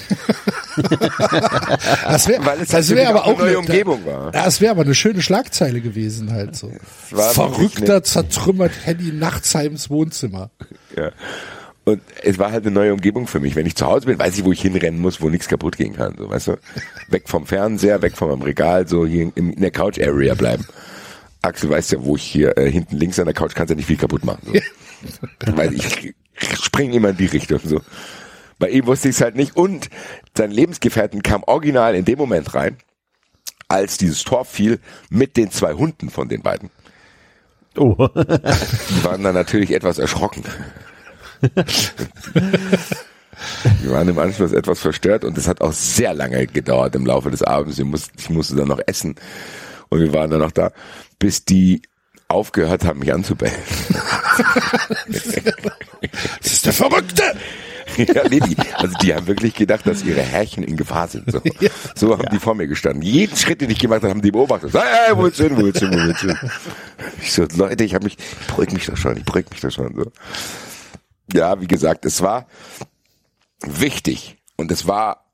Das wäre Weil es das natürlich wär aber auch eine neue Umgebung war. Ja, es wäre aber eine schöne Schlagzeile gewesen halt so. Verrückter zertrümmert Henny Nachtsheims Wohnzimmer. Ja. Und es war halt eine neue Umgebung für mich. Wenn ich zu Hause bin, weiß ich, wo ich hinrennen muss, wo nichts kaputt gehen kann. So, weißt du? Weg vom Fernseher, weg vom Regal, so hier in, in der Couch-Area bleiben. Axel weiß ja, wo ich hier äh, hinten links an der Couch kannst ja nicht viel kaputt machen. So. Weil ich springe immer in die Richtung. So. Bei ihm wusste ich es halt nicht. Und sein Lebensgefährten kam original in dem Moment rein, als dieses Tor fiel, mit den zwei Hunden von den beiden. Oh. Die waren dann natürlich etwas erschrocken. Wir waren im Anschluss etwas verstört und es hat auch sehr lange gedauert im Laufe des Abends. Ich musste dann noch essen und wir waren dann noch da, bis die aufgehört haben, mich anzubellen. Das ist der Verrückte! ja, nee, die, also die haben wirklich gedacht, dass ihre Herrchen in Gefahr sind. So, so haben die vor mir gestanden. Jeden Schritt, den ich gemacht habe, haben die beobachtet. Hey, hey, wo willst du hin, wo willst du hin, wo willst du hin? Ich so, Leute, ich habe mich, ich beruhig mich doch schon, ich beruhig mich doch schon. So. ja, wie gesagt, es war wichtig und es war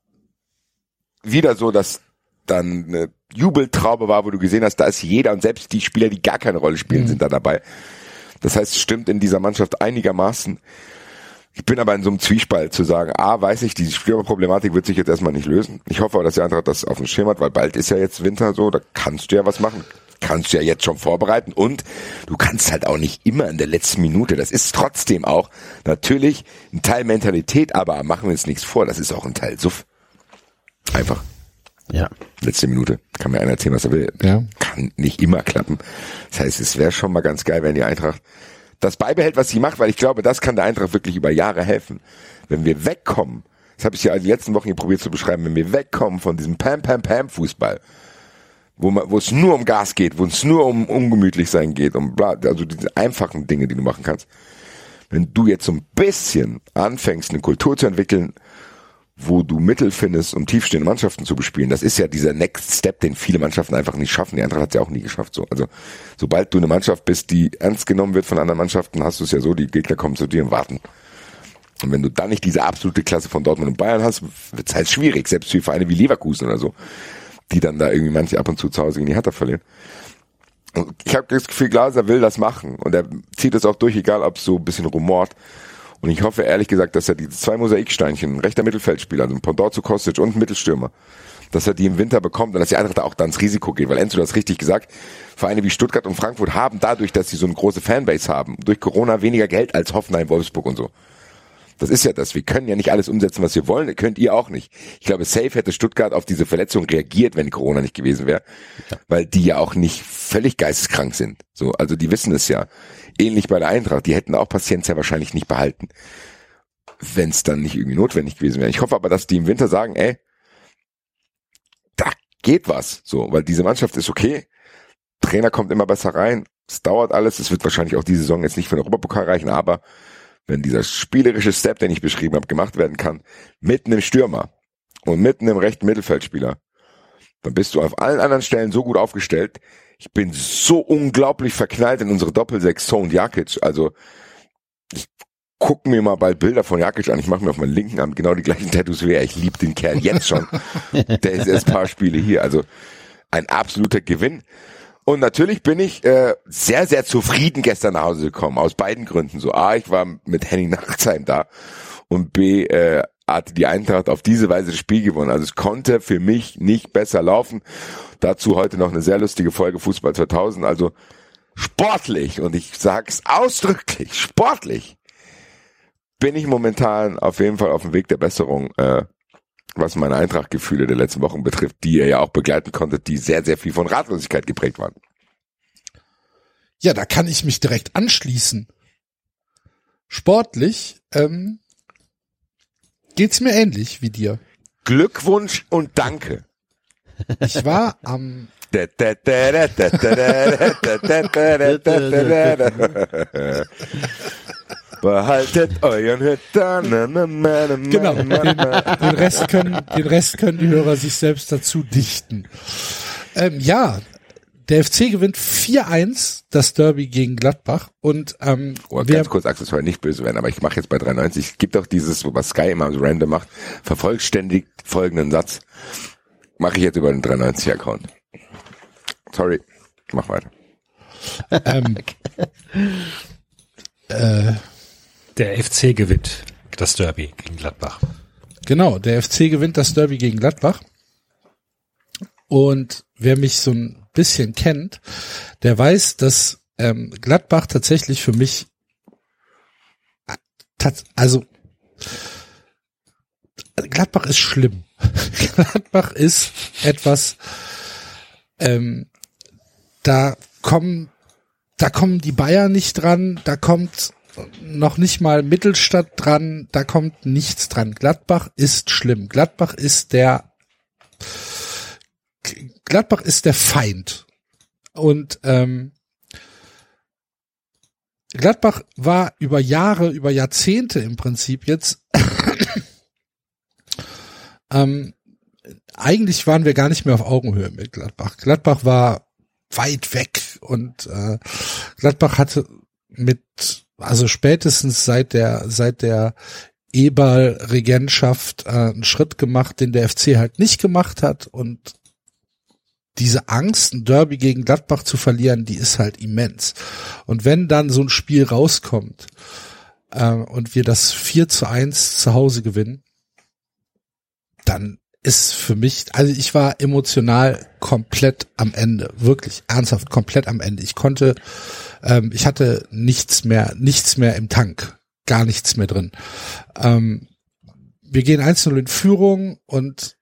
wieder so, dass dann eine Jubeltraube war, wo du gesehen hast, da ist jeder und selbst die Spieler, die gar keine Rolle spielen, Mhm. sind da dabei. Das heißt, es stimmt in dieser Mannschaft einigermaßen. Ich bin aber in so einem Zwiespalt zu sagen, A, weiß ich, die Stürmerproblematik wird sich jetzt erstmal nicht lösen. Ich hoffe aber, dass die Eintracht das auf dem Schirm hat, weil bald ist ja jetzt Winter so, da kannst du ja was machen. Kannst du ja jetzt schon vorbereiten und du kannst halt auch nicht immer in der letzten Minute. Das ist trotzdem auch natürlich ein Teil Mentalität, aber machen wir uns nichts vor, das ist auch ein Teil Suff. Einfach. Ja. Letzte Minute. Kann mir einer erzählen, was er will. Ja. Kann nicht immer klappen. Das heißt, es wäre schon mal ganz geil, wenn die Eintracht das beibehält, was sie macht, weil ich glaube, das kann der Eintracht wirklich über Jahre helfen. Wenn wir wegkommen, das habe ich ja die letzten Wochen hier probiert zu beschreiben, wenn wir wegkommen von diesem Pam-Pam-Pam-Fußball, wo, man, wo es nur um Gas geht, wo es nur um ungemütlich sein geht, um bla, also diese einfachen Dinge, die du machen kannst. Wenn du jetzt so ein bisschen anfängst, eine Kultur zu entwickeln, wo du Mittel findest, um tiefstehende Mannschaften zu bespielen. Das ist ja dieser Next Step, den viele Mannschaften einfach nicht schaffen. Die Eintracht hat es ja auch nie geschafft. So. Also sobald du eine Mannschaft bist, die ernst genommen wird von anderen Mannschaften, hast du es ja so, die Gegner kommen zu dir und warten. Und wenn du dann nicht diese absolute Klasse von Dortmund und Bayern hast, wird es halt schwierig, selbst für Vereine wie Leverkusen oder so, die dann da irgendwie manche ab und zu zu Hause gegen die Hertha verlieren. Und ich habe das Gefühl, Glaser will das machen und er zieht es auch durch, egal ob so ein bisschen rumort. Und ich hoffe ehrlich gesagt, dass er diese zwei Mosaiksteinchen, ein rechter Mittelfeldspieler, also ein Pendant zu Kostic und ein Mittelstürmer, dass er die im Winter bekommt und dass die Eintracht da auch dann ins Risiko geht. Weil Enzo, du hast richtig gesagt, Vereine wie Stuttgart und Frankfurt haben dadurch, dass sie so eine große Fanbase haben, durch Corona weniger Geld als Hoffenheim, Wolfsburg und so. Das ist ja das. Wir können ja nicht alles umsetzen, was wir wollen. Könnt ihr auch nicht. Ich glaube, safe hätte Stuttgart auf diese Verletzung reagiert, wenn Corona nicht gewesen wäre. Weil die ja auch nicht völlig geisteskrank sind. So, also die wissen es ja. Ähnlich bei der Eintracht. Die hätten auch Paciencia wahrscheinlich nicht behalten. Wenn es dann nicht irgendwie notwendig gewesen wäre. Ich hoffe aber, dass die im Winter sagen, ey, da geht was. So, weil diese Mannschaft ist okay. Trainer kommt immer besser rein. Es dauert alles. Es wird wahrscheinlich auch diese Saison jetzt nicht für den Europapokal reichen, aber wenn dieser spielerische Step, den ich beschrieben habe, gemacht werden kann, mit einem Stürmer und mit einem rechten Mittelfeldspieler, dann bist du auf allen anderen Stellen so gut aufgestellt. Ich bin so unglaublich verknallt in unsere Doppelsechs So und Jakic. Also ich guck mir mal bald Bilder von Jakic an. Ich mache mir auf meinen linken Arm genau die gleichen Tattoos wie er. Ich liebe den Kerl jetzt schon. Der ist erst ein paar Spiele hier. Also ein absoluter Gewinn. Und natürlich bin ich äh, sehr, sehr zufrieden gestern nach Hause gekommen, aus beiden Gründen. So A, ich war mit Henning Nachtsheim da und B, äh, hatte die Eintracht auf diese Weise das Spiel gewonnen. Also es konnte für mich nicht besser laufen. Dazu heute noch eine sehr lustige Folge Fußball 2000. Also sportlich, und ich sag's ausdrücklich, sportlich, bin ich momentan auf jeden Fall auf dem Weg der Besserung, äh, was meine Eintracht-Gefühle der letzten Wochen betrifft, die ihr ja auch begleiten konntet, die sehr, sehr viel von Ratlosigkeit geprägt waren. Ja, da kann ich mich direkt anschließen. Sportlich ähm, geht's mir ähnlich wie dir. Glückwunsch und Danke. Ich war am Behaltet euren Hüttern. genau den, den Rest können den Rest können die Hörer sich selbst dazu dichten. Ähm, ja, der FC gewinnt 4-1 das Derby gegen Gladbach und ähm, Oh, wer, ganz kurz, Axel, soll nicht böse werden, aber ich mache jetzt bei 93, es gibt auch dieses, was Sky immer so random macht, vervollständigt folgenden Satz. Mache ich jetzt über den 93-Account. Sorry, mach weiter. ähm, äh, Der FC gewinnt das Derby gegen Gladbach. Genau, der FC gewinnt das Derby gegen Gladbach. Und wer mich so ein bisschen kennt, der weiß, dass ähm, Gladbach tatsächlich für mich, also Gladbach ist schlimm. Gladbach ist etwas, ähm, da kommen, da kommen die Bayern nicht dran, da kommt noch nicht mal Mittelstadt dran, da kommt nichts dran. Gladbach ist schlimm. Gladbach ist der Gladbach ist der Feind. Und ähm, Gladbach war über Jahre, über Jahrzehnte im Prinzip jetzt. ähm, eigentlich waren wir gar nicht mehr auf Augenhöhe mit Gladbach. Gladbach war weit weg und äh, Gladbach hatte mit also spätestens seit der, seit der Eberl-Regentschaft äh, einen Schritt gemacht, den der FC halt nicht gemacht hat und diese Angst, ein Derby gegen Gladbach zu verlieren, die ist halt immens. Und wenn dann so ein Spiel rauskommt äh, und wir das 4 zu 1 zu Hause gewinnen, dann ist für mich, also ich war emotional komplett am Ende, wirklich ernsthaft komplett am Ende. Ich konnte, ähm, ich hatte nichts mehr, nichts mehr im Tank, gar nichts mehr drin. Ähm, wir gehen 1-0 in Führung und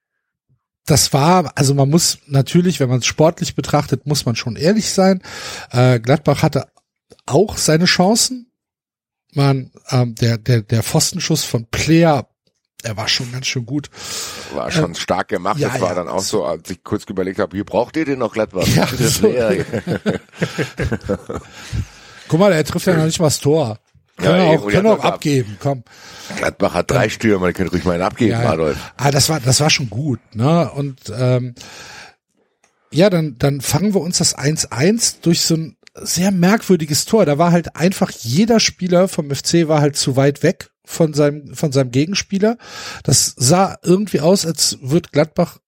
das war, also man muss natürlich, wenn man es sportlich betrachtet, muss man schon ehrlich sein. Äh, Gladbach hatte auch seine Chancen. Man, ähm, der, der, der Pfostenschuss von Player, der war schon ganz schön gut. War schon stark gemacht. ja, das war ja. dann auch so, als ich kurz überlegt habe, hier braucht ihr den noch Gladbach? Ja, Das so. Guck mal, er trifft ja noch nicht mal das Tor. Ja, Kann er eben, auch, er hat auch das ab. abgeben, komm. Gladbach hat drei Stürmer, die können ruhig mal einen abgeben, Ja, ja. Adolf. Ah, das war, das war schon gut, ne? Und ähm, ja, dann, dann fangen wir uns das 1-1 durch so ein sehr merkwürdiges Tor. Da war halt einfach jeder Spieler vom FC war halt zu weit weg von seinem, von seinem Gegenspieler. Das sah irgendwie aus, als wird Gladbach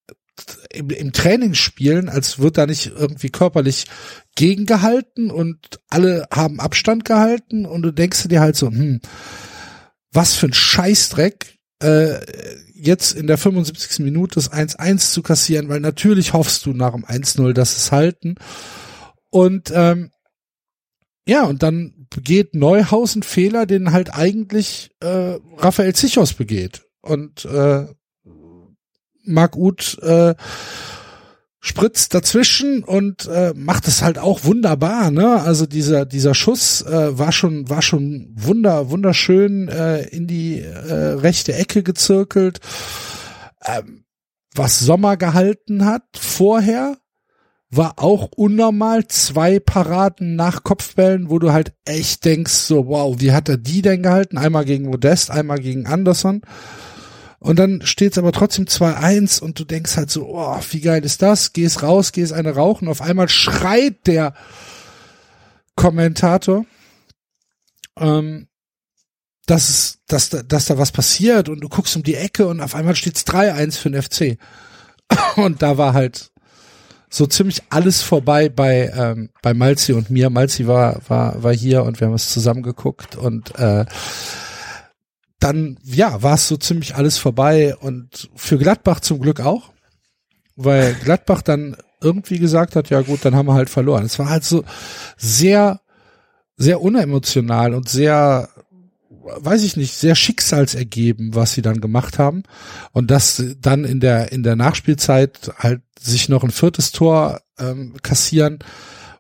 im, im Training spielen, als wird da nicht irgendwie körperlich gegengehalten und alle haben Abstand gehalten und du denkst dir halt so, hm, was für ein Scheißdreck, äh, jetzt in der 75. Minute das 1-1 zu kassieren, weil natürlich hoffst du nach dem 1-0, dass es halten. Und ähm, ja, und dann begeht Neuhaus einen Fehler, den halt eigentlich äh, Raphael Zichos begeht. Und äh, Marc Uth äh, spritzt dazwischen und äh, macht es halt auch wunderbar, ne? Also dieser dieser Schuss äh, war schon war schon wunder wunderschön äh, in die äh, rechte Ecke gezirkelt. Ähm, was Sommer gehalten hat vorher war auch unnormal zwei Paraden nach Kopfbällen, wo du halt echt denkst so wow, wie hat er die denn gehalten? Einmal gegen Modest, einmal gegen Anderson. Und dann steht's aber trotzdem 2-1 und du denkst halt so, oh, wie geil ist das? Gehst raus, gehst eine rauchen. Auf einmal schreit der Kommentator, ähm, dass, es, dass, da- dass da was passiert und du guckst um die Ecke und auf einmal steht's 3-1 für den FC. Und da war halt so ziemlich alles vorbei bei, ähm, bei Malzi und mir. Malzi war, war, war hier und wir haben es zusammen geguckt und äh, dann, ja, war es so ziemlich alles vorbei und für Gladbach zum Glück auch, weil Gladbach dann irgendwie gesagt hat, ja gut, dann haben wir halt verloren. Es war halt so sehr, sehr unemotional und sehr, weiß ich nicht, sehr schicksalsergeben, was sie dann gemacht haben. Und das dann in der, in der Nachspielzeit halt sich noch ein viertes Tor ähm, kassieren,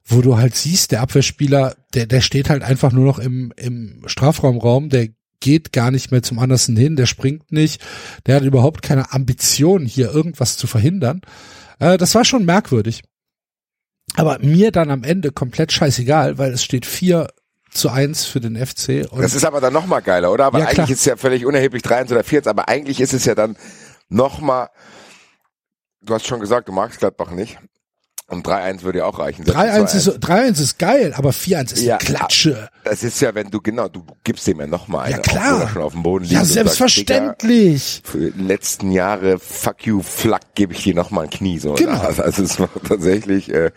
wo du halt siehst, der Abwehrspieler, der, der steht halt einfach nur noch im, im Strafraumraum, der geht gar nicht mehr zum Andersen hin, der springt nicht, der hat überhaupt keine Ambition, hier irgendwas zu verhindern. Äh, das war schon merkwürdig. Aber mir dann am Ende komplett scheißegal, weil es steht 4 zu 1 für den FC. Das ist aber dann noch mal geiler, oder? Aber Ja, eigentlich klar. ist es ja völlig unerheblich 3-1 oder 4 aber eigentlich ist es ja dann noch mal, du hast schon gesagt, du magst Gladbach nicht. Und 3-1 würde ja auch reichen. Selbst 3-1 2-1. ist, 3-1 ist geil, aber 4-1 ist Ja, Klatsche. Das ist ja, wenn du, genau, du gibst dem ja noch mal eine, Ja, klar. schon auf dem Boden liegt. Ja, sagst, selbstverständlich. Digga, für die letzten Jahre, fuck you, flack, gebe ich dir noch mal ein Knie. So. Genau. Also, also es war tatsächlich, äh,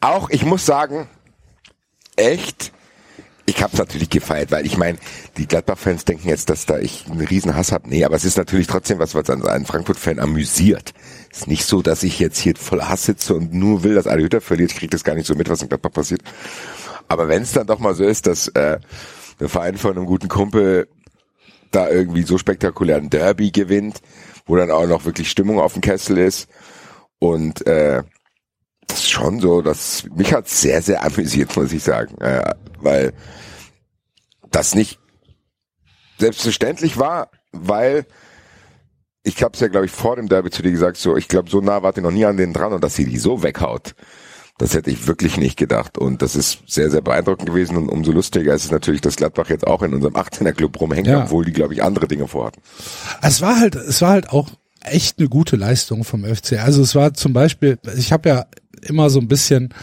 auch, ich muss sagen, echt, ich habe es natürlich gefeiert, weil ich meine, die Gladbach-Fans denken jetzt, dass da ich einen riesen Hass habe. Nee, aber es ist natürlich trotzdem was, was einen Frankfurt-Fan amüsiert. Es ist nicht so, dass ich jetzt hier voll Hass sitze und nur will, dass Adi Hütter verliert. Ich kriege das gar nicht so mit, was in Gladbach passiert. Aber wenn es dann doch mal so ist, dass äh, der Verein von einem guten Kumpel da irgendwie so spektakulär ein Derby gewinnt, wo dann auch noch wirklich Stimmung auf dem Kessel ist und äh, das ist schon so, dass mich hat sehr, sehr amüsiert, muss ich sagen, äh, weil das nicht selbstverständlich war, weil ich hab's ja, glaube ich, vor dem Derby zu dir gesagt, so, ich glaube, so nah wart ihr noch nie an denen dran und dass sie die so weghaut, das hätte ich wirklich nicht gedacht. Und das ist sehr, sehr beeindruckend gewesen und umso lustiger ist es natürlich, dass Gladbach jetzt auch in unserem 18er Club rumhängt, Ja. obwohl die, glaube ich, andere Dinge vorhatten. Es war halt, es war halt auch echt eine gute Leistung vom FC. Also es war zum Beispiel, ich habe ja immer so ein bisschen,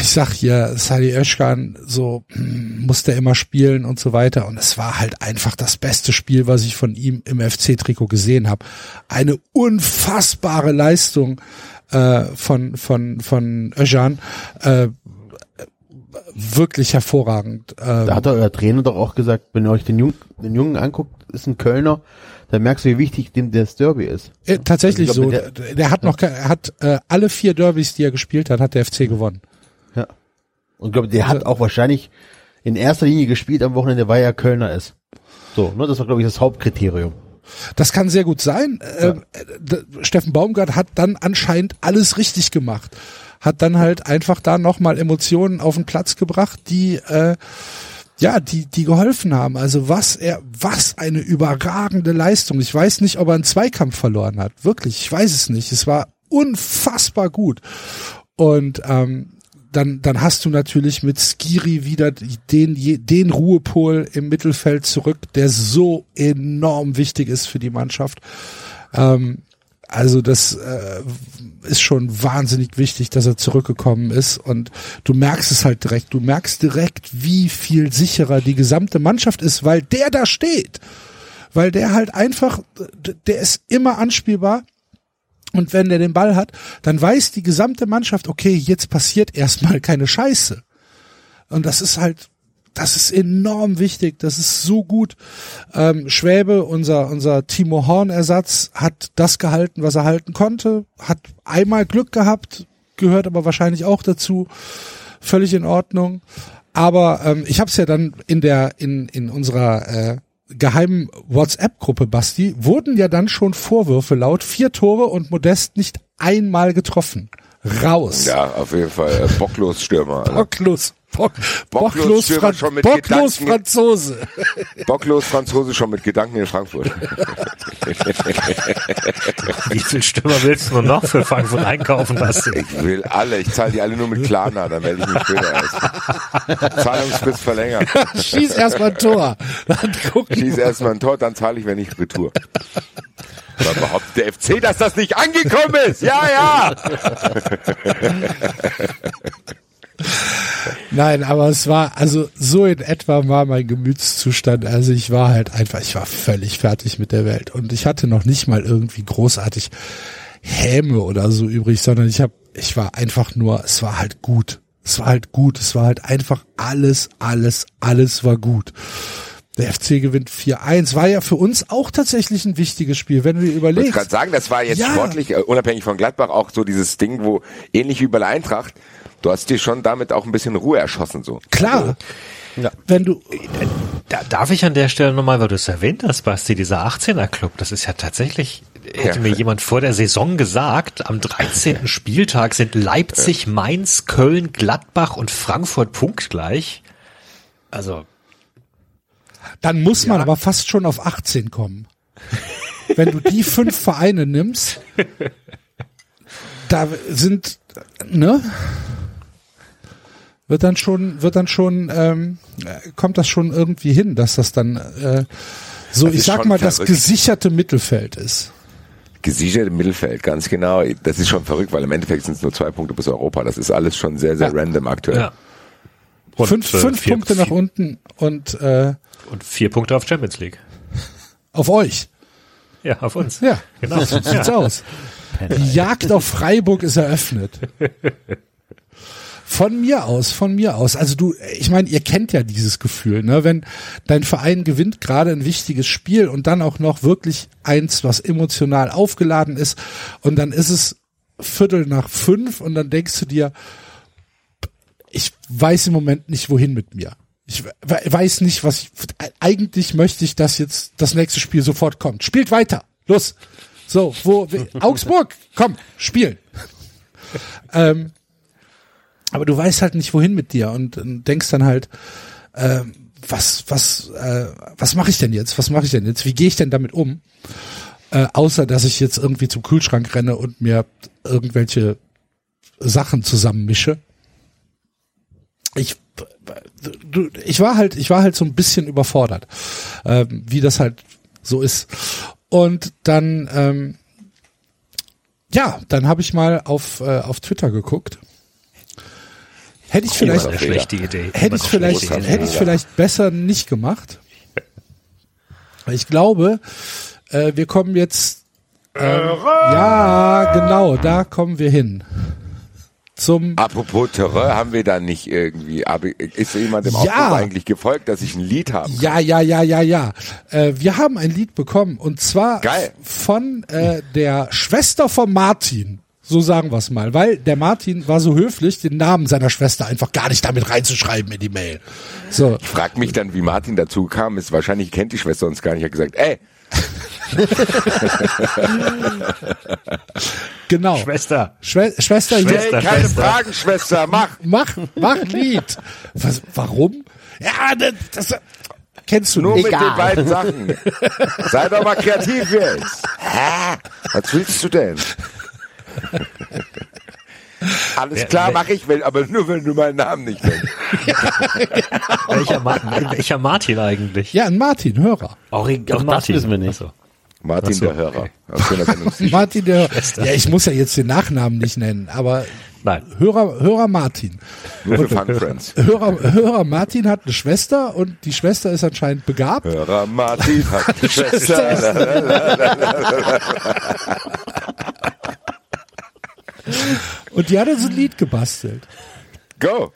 ich sag hier, Sadi Özcan, so hm, muss der immer spielen und so weiter. Und es war halt einfach das beste Spiel, was ich von ihm im FC-Trikot gesehen habe. Eine unfassbare Leistung äh, von von von Özcan. Äh, wirklich hervorragend. Ähm, Da hat euer Trainer doch auch gesagt, wenn ihr euch den, Jung, den Jungen anguckt, ist ein Kölner, dann merkst du, wie wichtig dem das Derby ist. äh, tatsächlich Ich so. glaub, Der, mit der hat noch, er hat äh, alle vier Derbys, die er gespielt hat, hat der FC gewonnen. Ja. Und ich glaube, der hat auch wahrscheinlich in erster Linie gespielt am Wochenende, weil er Kölner ist. So, ne, das war, glaube ich, das Hauptkriterium. Das kann sehr gut sein. Ähm, äh, Steffen Baumgart hat dann anscheinend alles richtig gemacht. Hat dann halt einfach da nochmal Emotionen auf den Platz gebracht, die äh, ja, die, die geholfen haben. Also was er, was eine überragende Leistung. Ich weiß nicht, ob er einen Zweikampf verloren hat. Wirklich, ich weiß es nicht. Es war unfassbar gut. Und ähm, dann, dann hast du natürlich mit Skiri wieder den, den Ruhepol im Mittelfeld zurück, der so enorm wichtig ist für die Mannschaft. Ähm, also das äh, ist schon wahnsinnig wichtig, dass er zurückgekommen ist und du merkst es halt direkt. Du merkst direkt, wie viel sicherer die gesamte Mannschaft ist, weil der da steht. Weil der halt einfach, der ist immer anspielbar. Und wenn der den Ball hat, dann weiß die gesamte Mannschaft, okay, jetzt passiert erstmal keine Scheiße. Und das ist halt, das ist enorm wichtig, das ist so gut. Ähm, Schwäbe, unser, unser Timo Horn-Ersatz, hat das gehalten, was er halten konnte, hat einmal Glück gehabt, gehört aber wahrscheinlich auch dazu. Völlig in Ordnung. Aber ähm, ich habe es ja dann in der, in, in unserer äh, geheimen WhatsApp-Gruppe, Basti, wurden ja dann schon Vorwürfe laut, vier Tore und Modest nicht einmal getroffen. Raus. Ja, auf jeden Fall. Bocklos Stürmer. Bocklos. Bock, Bocklos bocklos, Fran schon mit bocklos Gedanken- Franzose. Bocklos Franzose schon mit Gedanken in Frankfurt. Wie viel Stürmer willst du nur noch für Frankfurt einkaufen, Basti? Ich will alle. Ich zahle die alle nur mit Klarna, dann melde ich mich später erst. Zahlungsfrist verlängert. Schieß erstmal ein Tor. Dann gucken. Schieß erstmal ein Tor, dann zahle ich, wenn ich Retour. Aber behauptet der FC, dass das nicht angekommen ist? Ja, ja! Nein, aber es war, also so in etwa war mein Gemütszustand. Also ich war halt einfach, ich war völlig fertig mit der Welt. Und ich hatte noch nicht mal irgendwie großartig Häme oder so übrig, sondern ich habe, ich war einfach nur, es war halt gut. Es war halt gut. Es war halt einfach alles, alles, alles war gut. Der FC gewinnt 4-1. War ja für uns auch tatsächlich ein wichtiges Spiel, wenn du dir Ich wollte überlegst. gerade sagen, das war jetzt Ja. sportlich, äh, unabhängig von Gladbach, auch so dieses Ding, wo ähnlich wie bei der Eintracht, du hast dir schon damit auch ein bisschen Ruhe erschossen. so. Klar. Ja. Wenn du, Da, darf ich an der Stelle nochmal, weil du es erwähnt hast, Basti, dieser 18er Club, das ist ja tatsächlich, hätte Ja. mir jemand vor der Saison gesagt, am 13. Spieltag sind Leipzig, Mainz, Köln, Gladbach und Frankfurt punktgleich. Also, Dann muss man aber fast schon auf 18 kommen. Wenn du die fünf Vereine nimmst, da sind, ne? Wird dann schon, wird dann schon, ähm, äh, kommt das schon irgendwie hin, dass das dann äh, so, Das ich sag mal, das gesicherte Mittelfeld ist. Gesichert im Mittelfeld, ganz genau. Das ist schon verrückt, weil im Endeffekt sind es nur zwei Punkte bis Europa. Das ist alles schon sehr, sehr Ja. random aktuell. ja. Und, fünf äh, fünf vier- Punkte nach vier- unten und äh, Und vier Punkte auf Champions League. auf euch. Ja, auf uns. Ja, Genau. so sieht's Ja. aus. Die Jagd auf Freiburg ist eröffnet. Von mir aus, von mir aus. Also du, ich meine, ihr kennt ja dieses Gefühl, ne? Wenn dein Verein gewinnt gerade ein wichtiges Spiel und dann auch noch wirklich eins, was emotional aufgeladen ist und dann ist es Viertel nach fünf und dann denkst du dir, ich weiß im Moment nicht, wohin mit mir. Ich we- weiß nicht, was ich, eigentlich möchte ich, dass jetzt das nächste Spiel sofort kommt. Spielt weiter. Los. So, wo, Augsburg, komm, spielen. ähm, aber du weißt halt nicht, wohin mit dir und, denkst dann halt, ähm, was, was, äh, was mache ich denn jetzt? Was mache ich denn jetzt? Wie gehe ich denn damit um? Äh, außer, dass ich jetzt irgendwie zum Kühlschrank renne und mir irgendwelche Sachen zusammenmische. Ich, ich war halt, ich war halt so ein bisschen überfordert, ähm, wie das halt so ist. Und dann, ähm, ja, dann habe ich mal auf, äh, auf Twitter geguckt. Hätte ich vielleicht, eine schlechte Idee. hätte ich vielleicht, hätte ich vielleicht besser nicht gemacht. Ich glaube, äh, wir kommen jetzt, ähm, ja, genau, da kommen wir hin. Zum, Apropos Terror, haben wir da nicht irgendwie, aber ist jemand im Ja. Aufruf eigentlich gefolgt, dass ich ein Lied habe? ja, ja, ja, ja, ja. Äh, wir haben ein Lied bekommen und zwar Geil. von äh, der Schwester von Martin. So sagen wir es mal, weil der Martin war so höflich, den Namen seiner Schwester einfach gar nicht damit reinzuschreiben in die Mail. So, Ich frag mich dann, wie Martin dazu kam. Ist wahrscheinlich kennt die Schwester uns gar nicht. Er hat gesagt, ey, genau. Schwester, Schwester. Schwe Schwester, Schwester. ey, keine Schwester. Fragen, Schwester, mach. mach, mach Lied. Was, warum? Ja, das, das kennst du Nur nicht. mit den beiden Sachen. Sei doch mal kreativ jetzt. Hä? Was willst du denn? Alles Wer- klar, wer- mach ich, wenn, aber nur wenn du meinen Namen nicht nennst. Welcher, Ma welcher Martin eigentlich? Ja, ein Martin, Hörer. Auch, auch Martin. wissen wir nicht. Achso. Martin, so, der Hörer. Sendung. Martin, der, ja, ich muss ja jetzt den Nachnamen nicht nennen, aber Nein. Hörer, Hörer Martin. Nur für Fun Friends. Hörer, Hörer Martin hat eine Schwester und die Schwester ist anscheinend begabt. Hörer Martin hat eine Schwester. Und die hat uns ein Lied gebastelt. Go.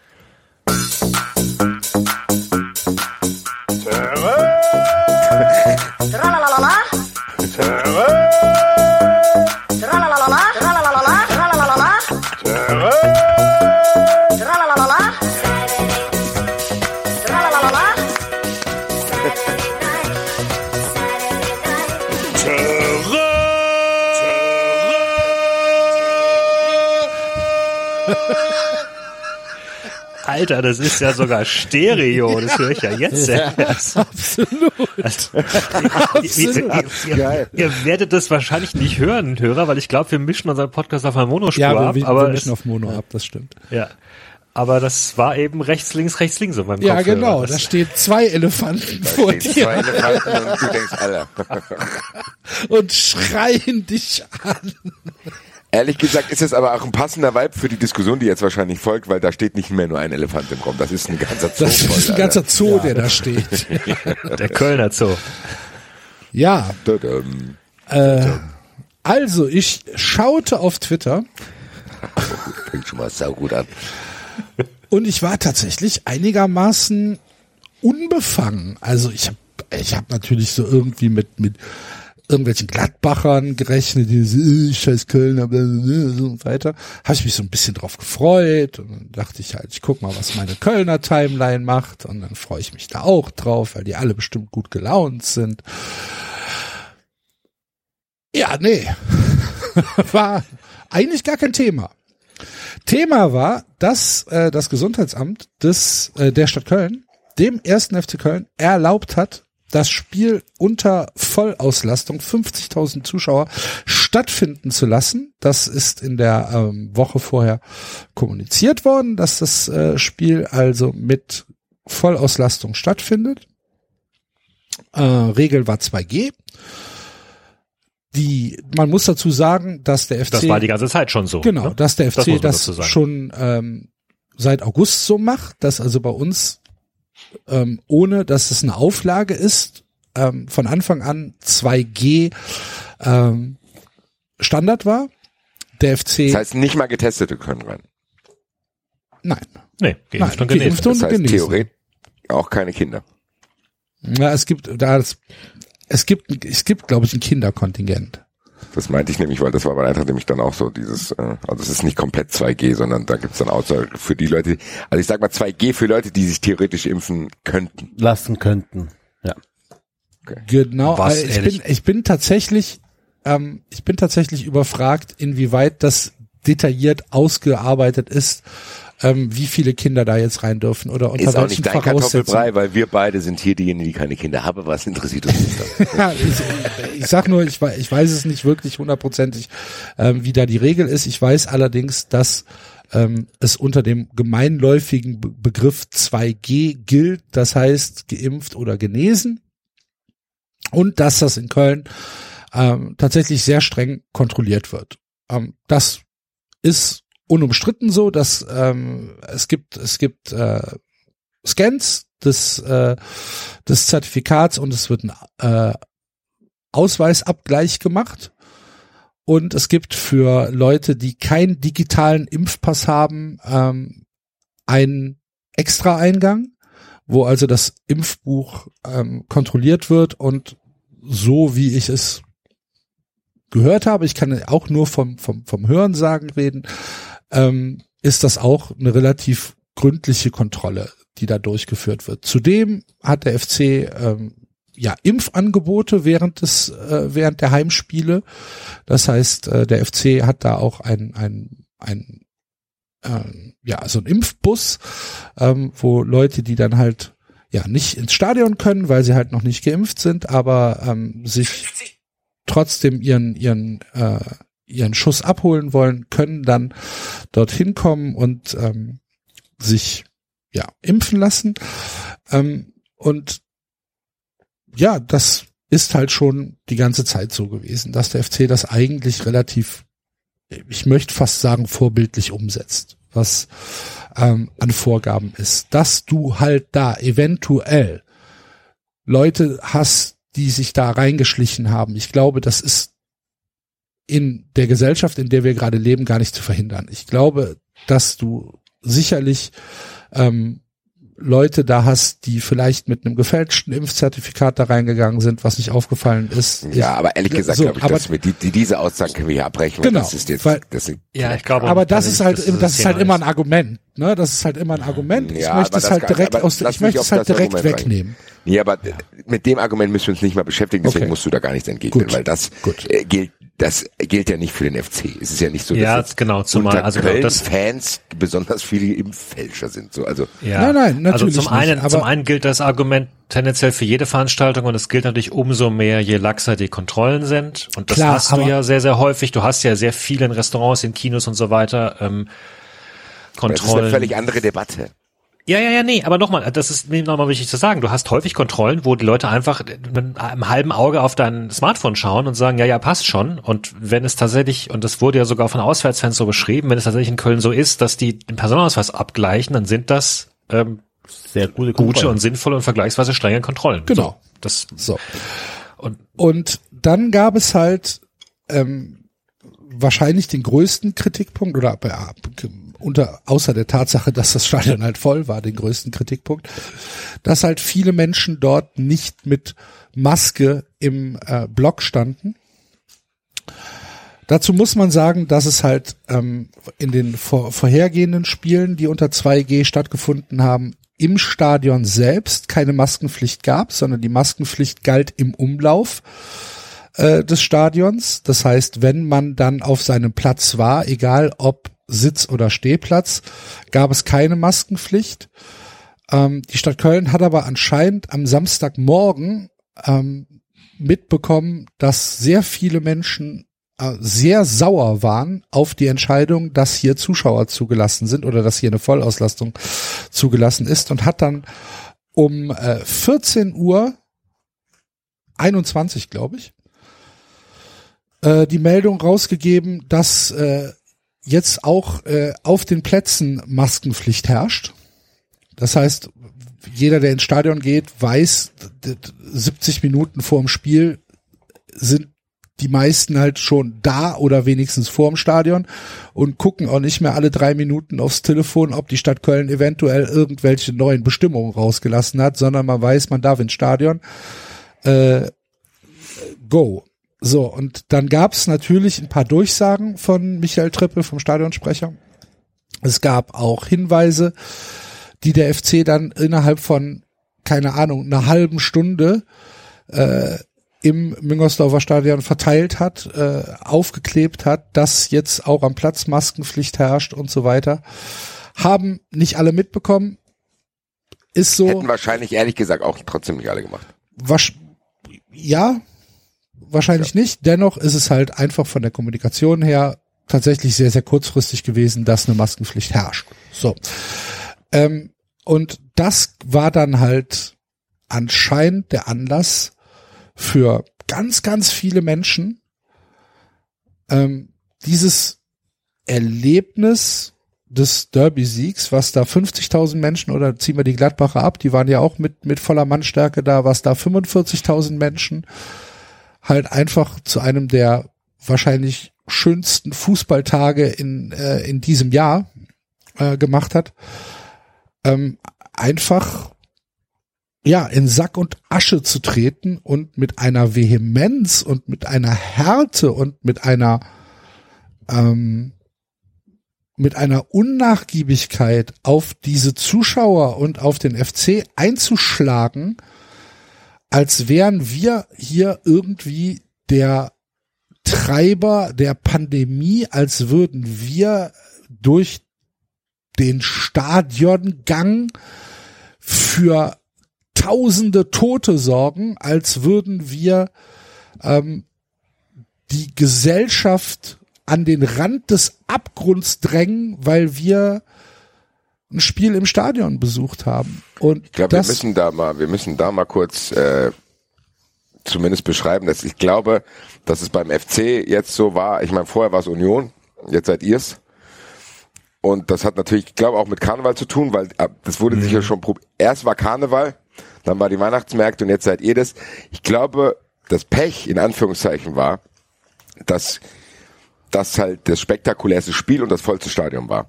Alter, das ist ja sogar Stereo. Das höre ich ja jetzt erst. Absolut. ihr, ihr, ihr, ihr werdet das wahrscheinlich nicht hören, Hörer, weil ich glaube, wir mischen unseren Podcast auf einer Monospur Ja, ab. wir, wir aber mischen es, auf Mono ab, das stimmt. ja, aber das war eben rechts, links, rechts, links auf meinem Ja, Kopfhörer. genau. Da steht zwei Elefanten vor Stehen zwei dir Elefanten und du denkst, Alter. und schreien dich an. Ehrlich gesagt ist es aber auch ein passender Vibe für die Diskussion, die jetzt wahrscheinlich folgt, weil da steht nicht mehr nur ein Elefant im Raum. Das ist ein ganzer Zoo. Das voll, ist ein Alter. ganzer Zoo, der da steht. der Kölner Zoo. Ja, Tudum. also ich schaute auf Twitter Fängt schon mal saugut an. und ich war tatsächlich einigermaßen unbefangen. Also ich habe ich hab natürlich so irgendwie mit mit irgendwelchen Gladbachern gerechnet, die so, äh, scheiß Kölner, blablabla, so weiter. Habe ich mich so ein bisschen drauf gefreut und dann dachte ich halt, ich guck mal, was meine Kölner Timeline macht und dann freue ich mich da auch drauf, weil die alle bestimmt gut gelaunt sind. Ja, nee. war eigentlich gar kein Thema. Thema war, dass äh, das Gesundheitsamt des äh, der Stadt Köln dem ersten FC Köln erlaubt hat, das Spiel unter Vollauslastung 50.000 Zuschauer stattfinden zu lassen. Das ist in der ähm, Woche vorher kommuniziert worden, dass das äh, Spiel also mit Vollauslastung stattfindet. Äh, Regel war 2G. Die, man muss dazu sagen, dass der FC Das war die ganze Zeit schon so. Genau, ne? dass der Das FC das, sagen. schon ähm, seit August so macht, dass also bei uns ähm, ohne, dass es eine Auflage ist, ähm, von Anfang an 2G ähm, Standard war. Der FC, Das heißt, nicht mal Getestete können rein. nein, Nee, geimpft nein, und genesen. geimpft und Das heißt, theoretisch auch keine Kinder. Ja, es gibt da es, es gibt es gibt glaube ich ein Kinderkontingent. Das meinte ich nämlich, weil das war bei Eintracht nämlich dann auch so dieses, äh, also es ist nicht komplett 2G, sondern da gibt's dann außer für die Leute, also ich sag mal 2G für Leute, die sich theoretisch impfen könnten. Lassen könnten. Ja. Genau, Was, also ich ehrlich? bin ich bin tatsächlich ähm, ich bin tatsächlich überfragt, inwieweit das detailliert ausgearbeitet ist, ähm, wie viele Kinder da jetzt rein dürfen oder unter Ist auch welchen nicht dein. Kartoffelbrei, weil wir beide sind hier diejenigen, die keine Kinder haben. Was interessiert uns das? Ja, ich, ich sag nur, ich, ich weiß es nicht wirklich hundertprozentig, ähm, wie da die Regel ist. Ich weiß allerdings, dass ähm, es unter dem gemeinläufigen Be Begriff 2G gilt, das heißt geimpft oder genesen. Und dass das in Köln ähm, tatsächlich sehr streng kontrolliert wird. Ähm, das ist unumstritten so, dass ähm, es gibt es gibt äh, Scans des äh, des Zertifikats und es wird ein äh, Ausweisabgleich gemacht. Und es gibt für Leute, die keinen digitalen Impfpass haben, ähm, einen Extra-Eingang, wo also das Impfbuch ähm, kontrolliert wird. Und so wie ich es gehört habe, ich kann auch nur vom, vom, vom Hörensagen reden, ähm, ist das auch eine relativ gründliche Kontrolle, die da durchgeführt wird. Zudem hat der FC ähm, ja Impfangebote während des äh, während der Heimspiele. Das heißt, äh, der FC hat da auch ein ein ein äh, ja so ein Impfbus, ähm, wo Leute, die dann halt ja nicht ins Stadion können, weil sie halt noch nicht geimpft sind, aber ähm, sich trotzdem ihren ihren äh, ihren Schuss abholen wollen, können dann dorthin kommen und ähm, sich ja impfen lassen. Ähm, und ja, das ist halt schon die ganze Zeit so gewesen, dass der FC das eigentlich relativ, ich möchte fast sagen, vorbildlich umsetzt, was ähm, an Vorgaben ist. Dass du halt da eventuell Leute hast, die sich da reingeschlichen haben. Ich glaube, das ist in der Gesellschaft, in der wir gerade leben, gar nicht zu verhindern. Ich glaube, dass du sicherlich ähm, Leute da hast, die vielleicht mit einem gefälschten Impfzertifikat da reingegangen sind, was nicht aufgefallen ist. Ja, aber ehrlich gesagt so, glaube ich, aber- dass wir die, die, diese Aussagen können wir hier abbrechen. Genau, Das ist jetzt, weil- das sind, Ja, ich glaube. aber das ist halt, das das, ist halt immer ein. Argument, ne? Das ist halt immer ein Argument. Ich Ja, möchte es das halt kann- direkt aus, ich möchte es halt direkt Argument wegnehmen. Nee, aber mit dem Argument müssen wir uns nicht mal beschäftigen, deswegen Okay. musst du da gar nichts entgegnen, Gut. weil das Gut. äh, gilt, das gilt ja nicht für den FC. Es ist ja nicht so, dass Ja, jetzt genau, zumal- unter also Köln das- Fans besonders viele Impffälscher sind. So, also Ja. Nein, nein, natürlich Also zum einen, nicht, aber- zum einen gilt das Argument tendenziell für jede Veranstaltung und es gilt natürlich umso mehr, je laxer die Kontrollen sind. Und das Klar, hast du ja sehr, sehr häufig. Du hast ja sehr viele in Restaurants, in Kinos und so weiter. Ähm, das ist eine Kontrollen. völlig andere Debatte. Ja, ja, ja, nee, aber nochmal, das ist mir nochmal wichtig zu sagen. Du hast häufig Kontrollen, wo die Leute einfach mit einem halben Auge auf dein Smartphone schauen und sagen, ja, ja, passt schon. Und wenn es tatsächlich, und das wurde ja sogar von Auswärtsfans so beschrieben, wenn es tatsächlich in Köln so ist, dass die den Personalausweis abgleichen, dann sind das ähm, Sehr gute gute und sinnvolle und vergleichsweise strenge Kontrollen. Genau. So, das, So. Und- Und dann gab es halt ähm, wahrscheinlich den größten Kritikpunkt oder unter außer der Tatsache, dass das Stadion halt voll war, den größten Kritikpunkt, dass halt viele Menschen dort nicht mit Maske im äh, Block standen. Dazu muss man sagen, dass es halt ähm, in den vor, vorhergehenden Spielen, die unter 2G stattgefunden haben, im Stadion selbst keine Maskenpflicht gab, sondern die Maskenpflicht galt im Umlauf äh, des Stadions. Das heißt, wenn man dann auf seinem Platz war, egal ob Sitz oder Stehplatz, gab es keine Maskenpflicht. Ähm, die Stadt Köln hat aber anscheinend am Samstagmorgen ähm, mitbekommen, dass sehr viele Menschen äh, sehr sauer waren auf die Entscheidung, dass hier Zuschauer zugelassen sind oder dass hier eine Vollauslastung zugelassen ist und hat dann um äh, 14 Uhr 21, glaube ich, äh, die Meldung rausgegeben, dass äh, jetzt auch äh, auf den Plätzen Maskenpflicht herrscht. Das heißt, jeder, der ins Stadion geht, weiß, d- d- 70 Minuten vor dem Spiel sind die meisten halt schon da oder wenigstens vorm Stadion und gucken auch nicht mehr alle drei Minuten aufs Telefon, ob die Stadt Köln eventuell irgendwelche neuen Bestimmungen rausgelassen hat, sondern man weiß, man darf ins Stadion. Äh, go. So, und dann gab es natürlich ein paar Durchsagen von Michael Trippel, vom Stadionsprecher. Es gab auch Hinweise, die der FC dann innerhalb von, keine Ahnung, einer halben Stunde äh, im Müngersdorfer Stadion verteilt hat, äh, aufgeklebt hat, dass jetzt auch am Platz Maskenpflicht herrscht und so weiter. Haben nicht alle mitbekommen. Ist so. Hätten wahrscheinlich ehrlich gesagt auch trotzdem nicht alle gemacht. Wasch ja, wahrscheinlich nicht. Dennoch ist es halt einfach von der Kommunikation her tatsächlich sehr, sehr kurzfristig gewesen, dass eine Maskenpflicht herrscht. So. Ähm, und das war dann halt anscheinend der Anlass für ganz, ganz viele Menschen, ähm, dieses Erlebnis des Derby-Siegs, was da 50.000 Menschen oder ziehen wir die Gladbacher ab, die waren ja auch mit, mit voller Mannstärke da, was da 45.000 Menschen halt einfach zu einem der wahrscheinlich schönsten Fußballtage in, äh, in diesem Jahr äh, gemacht hat. Ähm, einfach ja, in Sack und Asche zu treten und mit einer Vehemenz und mit einer Härte und mit einer ähm, mit einer Unnachgiebigkeit auf diese Zuschauer und auf den FC einzuschlagen, als wären wir hier irgendwie der Treiber der Pandemie, als würden wir durch den Stadiongang für tausende Tote sorgen, als würden wir ähm, die Gesellschaft an den Rand des Abgrunds drängen, weil wir ein Spiel im Stadion besucht haben. Und Ich glaube, wir müssen da mal, wir müssen da mal kurz äh, zumindest beschreiben, dass ich glaube, dass es beim FC jetzt so war. Ich meine, vorher war es Union, jetzt seid ihr's. Und das hat natürlich, ich glaube, auch mit Karneval zu tun, weil äh, das wurde sicher schon probiert. Erst war Karneval, dann war die Weihnachtsmärkte und jetzt seid ihr das. Ich glaube, das Pech in Anführungszeichen war, dass das halt das spektakulärste Spiel und das vollste Stadion war.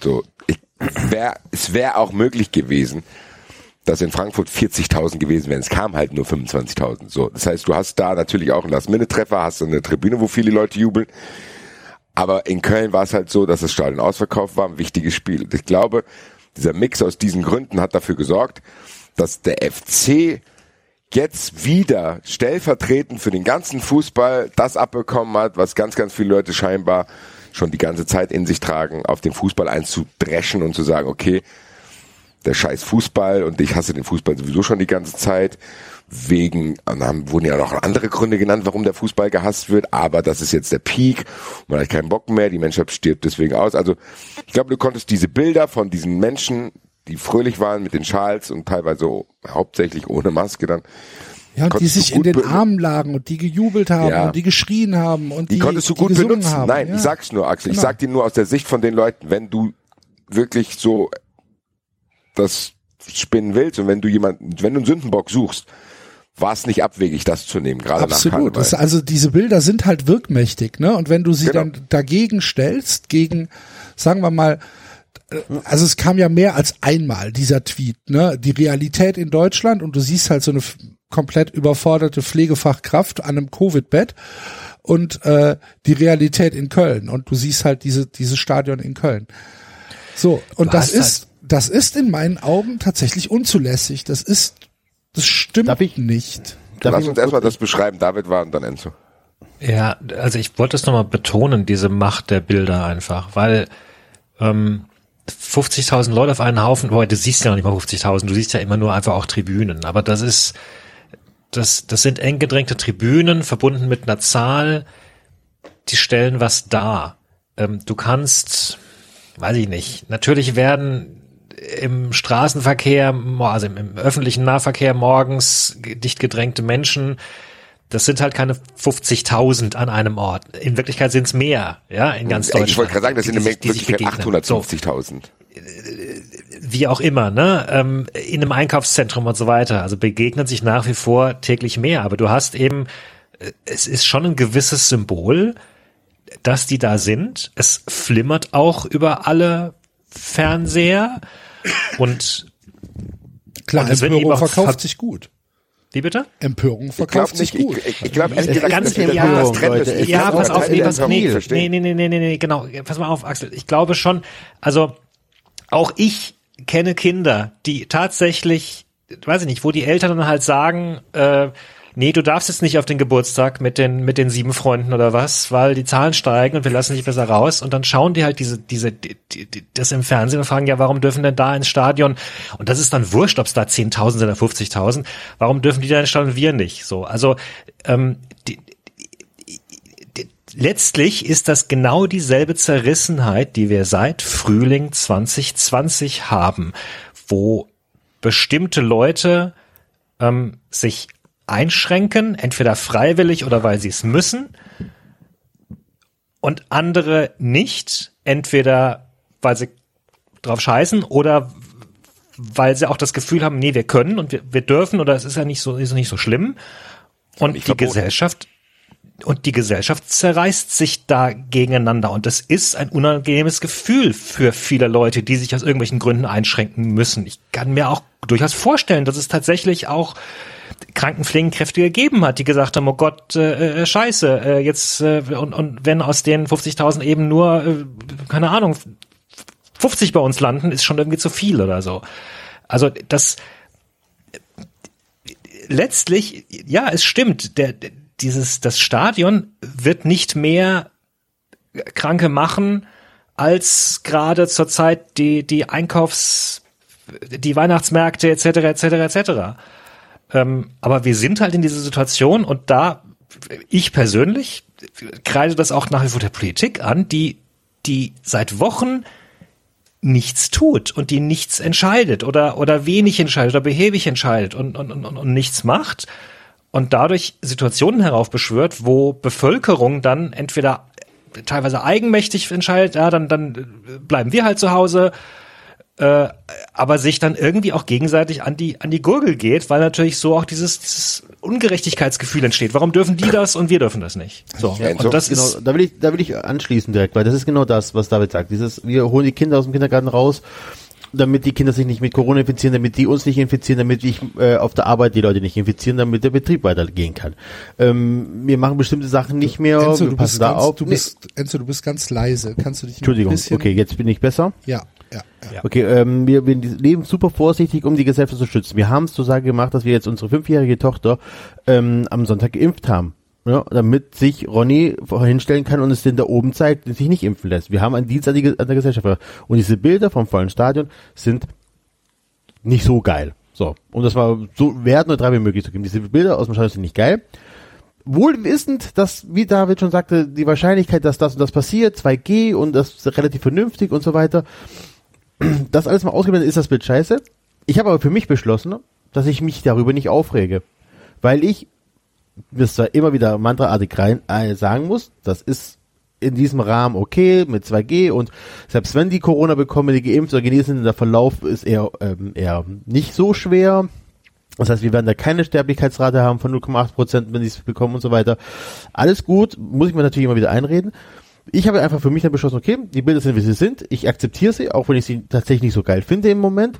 So, ich, wär, es wäre auch möglich gewesen, dass in Frankfurt 40.000 gewesen wären. Es kam halt nur 25.000. So, das heißt, du hast da natürlich auch einen Last-Minute-Treffer, hast eine Tribüne, wo viele Leute jubeln. Aber in Köln war es halt so, dass das Stadion ausverkauft war, ein wichtiges Spiel. Ich glaube, dieser Mix aus diesen Gründen hat dafür gesorgt, dass der FC jetzt wieder stellvertretend für den ganzen Fußball das abbekommen hat, was ganz, ganz viele Leute scheinbar schon die ganze Zeit in sich tragen, auf den Fußball einzudreschen und zu sagen, okay, der scheiß Fußball und ich hasse den Fußball sowieso schon die ganze Zeit. Wegen, dann wurden ja noch andere Gründe genannt, warum der Fußball gehasst wird, aber das ist jetzt der Peak, man hat keinen Bock mehr, die Menschheit stirbt deswegen aus. Also ich glaube, du konntest diese Bilder von diesen Menschen, die fröhlich waren mit den Schals und teilweise hauptsächlich ohne Maske dann, ja, und die sich in den Armen lagen und die gejubelt haben Ja. und die geschrien haben und die, die, konntest du gut benutzen. Haben. Nein, ja. ich sag's nur, Axel. Ich Genau. sag dir nur aus der Sicht von den Leuten, wenn du wirklich so das spinnen willst und wenn du jemanden, wenn du einen Sündenbock suchst, war es nicht abwegig, das zu nehmen, gerade nach Absolut. Das, also diese Bilder sind halt wirkmächtig, ne? Und wenn du sie Genau. dann dagegen stellst, gegen, sagen wir mal, äh, also es kam ja mehr als einmal dieser Tweet, ne? Die Realität in Deutschland und du siehst halt so eine komplett überforderte Pflegefachkraft an einem Covid-Bett und äh, die Realität in Köln und du siehst halt diese dieses Stadion in Köln. So und Du das ist das ist in meinen Augen tatsächlich unzulässig. Das ist das stimmt Darf ich- nicht. Darf Lass ich uns mal erstmal das beschreiben. David war und dann Enzo. Ja, also ich wollte es nochmal betonen, diese Macht der Bilder einfach, weil ähm, 50.000 Leute auf einen Haufen, boah, du siehst ja noch nicht mal 50.000, du siehst ja immer nur einfach auch Tribünen, aber das ist, das, das sind eng gedrängte Tribünen, verbunden mit einer Zahl, die stellen was dar. Ähm, du kannst, weiß ich nicht, natürlich werden im Straßenverkehr, also im, im öffentlichen Nahverkehr morgens ge- dicht gedrängte Menschen, das sind halt keine 50.000 an einem Ort. In Wirklichkeit sind es mehr, ja, in ganz Deutschland. Ich wollte gerade sagen, das sind sich Wirklichkeit begegnen. So, 850.000. wie auch immer, ne, ähm, in einem Einkaufszentrum und so weiter. Also begegnen sich nach wie vor täglich mehr. Aber du hast eben, äh, es ist schon ein gewisses Symbol, dass die da sind. Es flimmert auch über alle Fernseher und Klar, Und es wird Empörung eben auch verkauft ver- sich gut. wie bitte? Empörung Ich glaube verkauft sich nicht, gut. ich, ich, ich glaube Es gesagt, ganz viel das Empörung. Leute. Ich ja, pass auf, nee, nee, nee, nee, nee, nee, nee, genau. Pass mal auf, Axel. Ich glaube schon, also auch ich kenne Kinder, die tatsächlich, weiß ich nicht, wo die Eltern dann halt sagen, äh, nee, du darfst jetzt nicht auf den Geburtstag mit den, mit den sieben Freunden oder was, weil die Zahlen steigen und wir lassen dich besser raus. Und dann schauen die halt diese, diese, die, die, das im Fernsehen und fragen, ja, warum dürfen denn da ins Stadion? Und das ist dann wurscht, ob es da 10.000 sind oder 50.000. Warum dürfen die da ins Stadion wir nicht? So, also, ähm, die, letztlich ist das genau dieselbe Zerrissenheit, die wir seit Frühling 2020 haben, wo bestimmte Leute ähm, sich einschränken, entweder freiwillig oder weil sie es müssen, und andere nicht. Entweder weil sie drauf scheißen oder weil sie auch das Gefühl haben, nee, wir können und wir, wir dürfen oder es ist ja nicht so, ist nicht so schlimm. Und die. Gesellschaft und die Gesellschaft zerreißt sich da gegeneinander und das ist ein unangenehmes Gefühl für viele Leute, die sich aus irgendwelchen Gründen einschränken müssen. Ich kann mir auch durchaus vorstellen, dass es tatsächlich auch Krankenpflegekräfte gegeben hat, die gesagt haben, oh Gott, äh, äh, scheiße, äh, jetzt äh, und, und wenn aus den 50.000 eben nur, äh, keine Ahnung, 50 bei uns landen, ist schon irgendwie zu viel oder so. Also das letztlich, ja, es stimmt, der, der- dieses, das Stadion wird nicht mehr Kranke machen, als gerade zurzeit die, die Einkaufs, die Weihnachtsmärkte etc. etc. etc. Ähm, aber wir sind halt in dieser Situation und da, ich persönlich, kreide das auch nach wie vor der Politik an, die, die seit Wochen nichts tut und die nichts entscheidet oder, oder wenig entscheidet oder behäbig entscheidet und, und, und, und nichts macht und dadurch Situationen heraufbeschwört, wo Bevölkerung dann entweder teilweise eigenmächtig entscheidet, ja, dann, dann bleiben wir halt zu Hause, äh, aber sich dann irgendwie auch gegenseitig an die, an die Gurgel geht, weil natürlich so auch dieses, dieses Ungerechtigkeitsgefühl entsteht. Warum dürfen die das und wir dürfen das nicht? So, Ja, und das genau, ist, da will ich, da will ich anschließen direkt, weil das ist genau das, was David sagt. Dieses, wir holen die Kinder aus dem Kindergarten raus, damit die Kinder sich nicht mit Corona infizieren, damit die uns nicht infizieren, damit ich äh, auf der Arbeit die Leute nicht infizieren, damit der Betrieb weitergehen kann. Ähm, wir machen bestimmte Sachen nicht mehr, Enzo, wir du passen bist, da ganz, auf. du, Nee, bist, Enzo, du bist ganz leise. Kannst du dich Entschuldigung, okay, jetzt bin ich besser. Ja, ja, ja. Okay, ähm, wir, wir leben super vorsichtig, um die Gesellschaft zu schützen. Wir haben es zur Sache gemacht, dass wir jetzt unsere fünfjährige Tochter ähm, am Sonntag geimpft haben. Ja, damit sich Ronny hinstellen kann und es den da oben zeigt, sich nicht impfen lässt. Wir haben einen Dienst an, die, an der Gesellschaft. Und diese Bilder vom vollen Stadion sind nicht so geil. So, um das mal so wertneutral wie möglich zu geben. Diese Bilder aus dem Stadion sind nicht geil. Wohl wissend, dass, wie David schon sagte, die Wahrscheinlichkeit, dass das und das passiert, 2G und das relativ vernünftig und so weiter, das alles mal ausgeblendet ist das Bild scheiße. Ich habe aber für mich beschlossen, dass ich mich darüber nicht aufrege. Weil ich das zwar immer wieder mantraartig rein äh, sagen muss, das ist in diesem Rahmen okay mit 2G und selbst wenn die Corona bekommen, die geimpft oder genesen sind, der Verlauf ist eher, ähm, eher nicht so schwer. Das heißt, wir werden da keine Sterblichkeitsrate haben von 0,8 Prozent, wenn sie es bekommen und so weiter. Alles gut, muss ich mir natürlich immer wieder einreden. Ich habe einfach für mich dann beschlossen, okay, die Bilder sind, wie sie sind. Ich akzeptiere sie, auch wenn ich sie tatsächlich nicht so geil finde im Moment,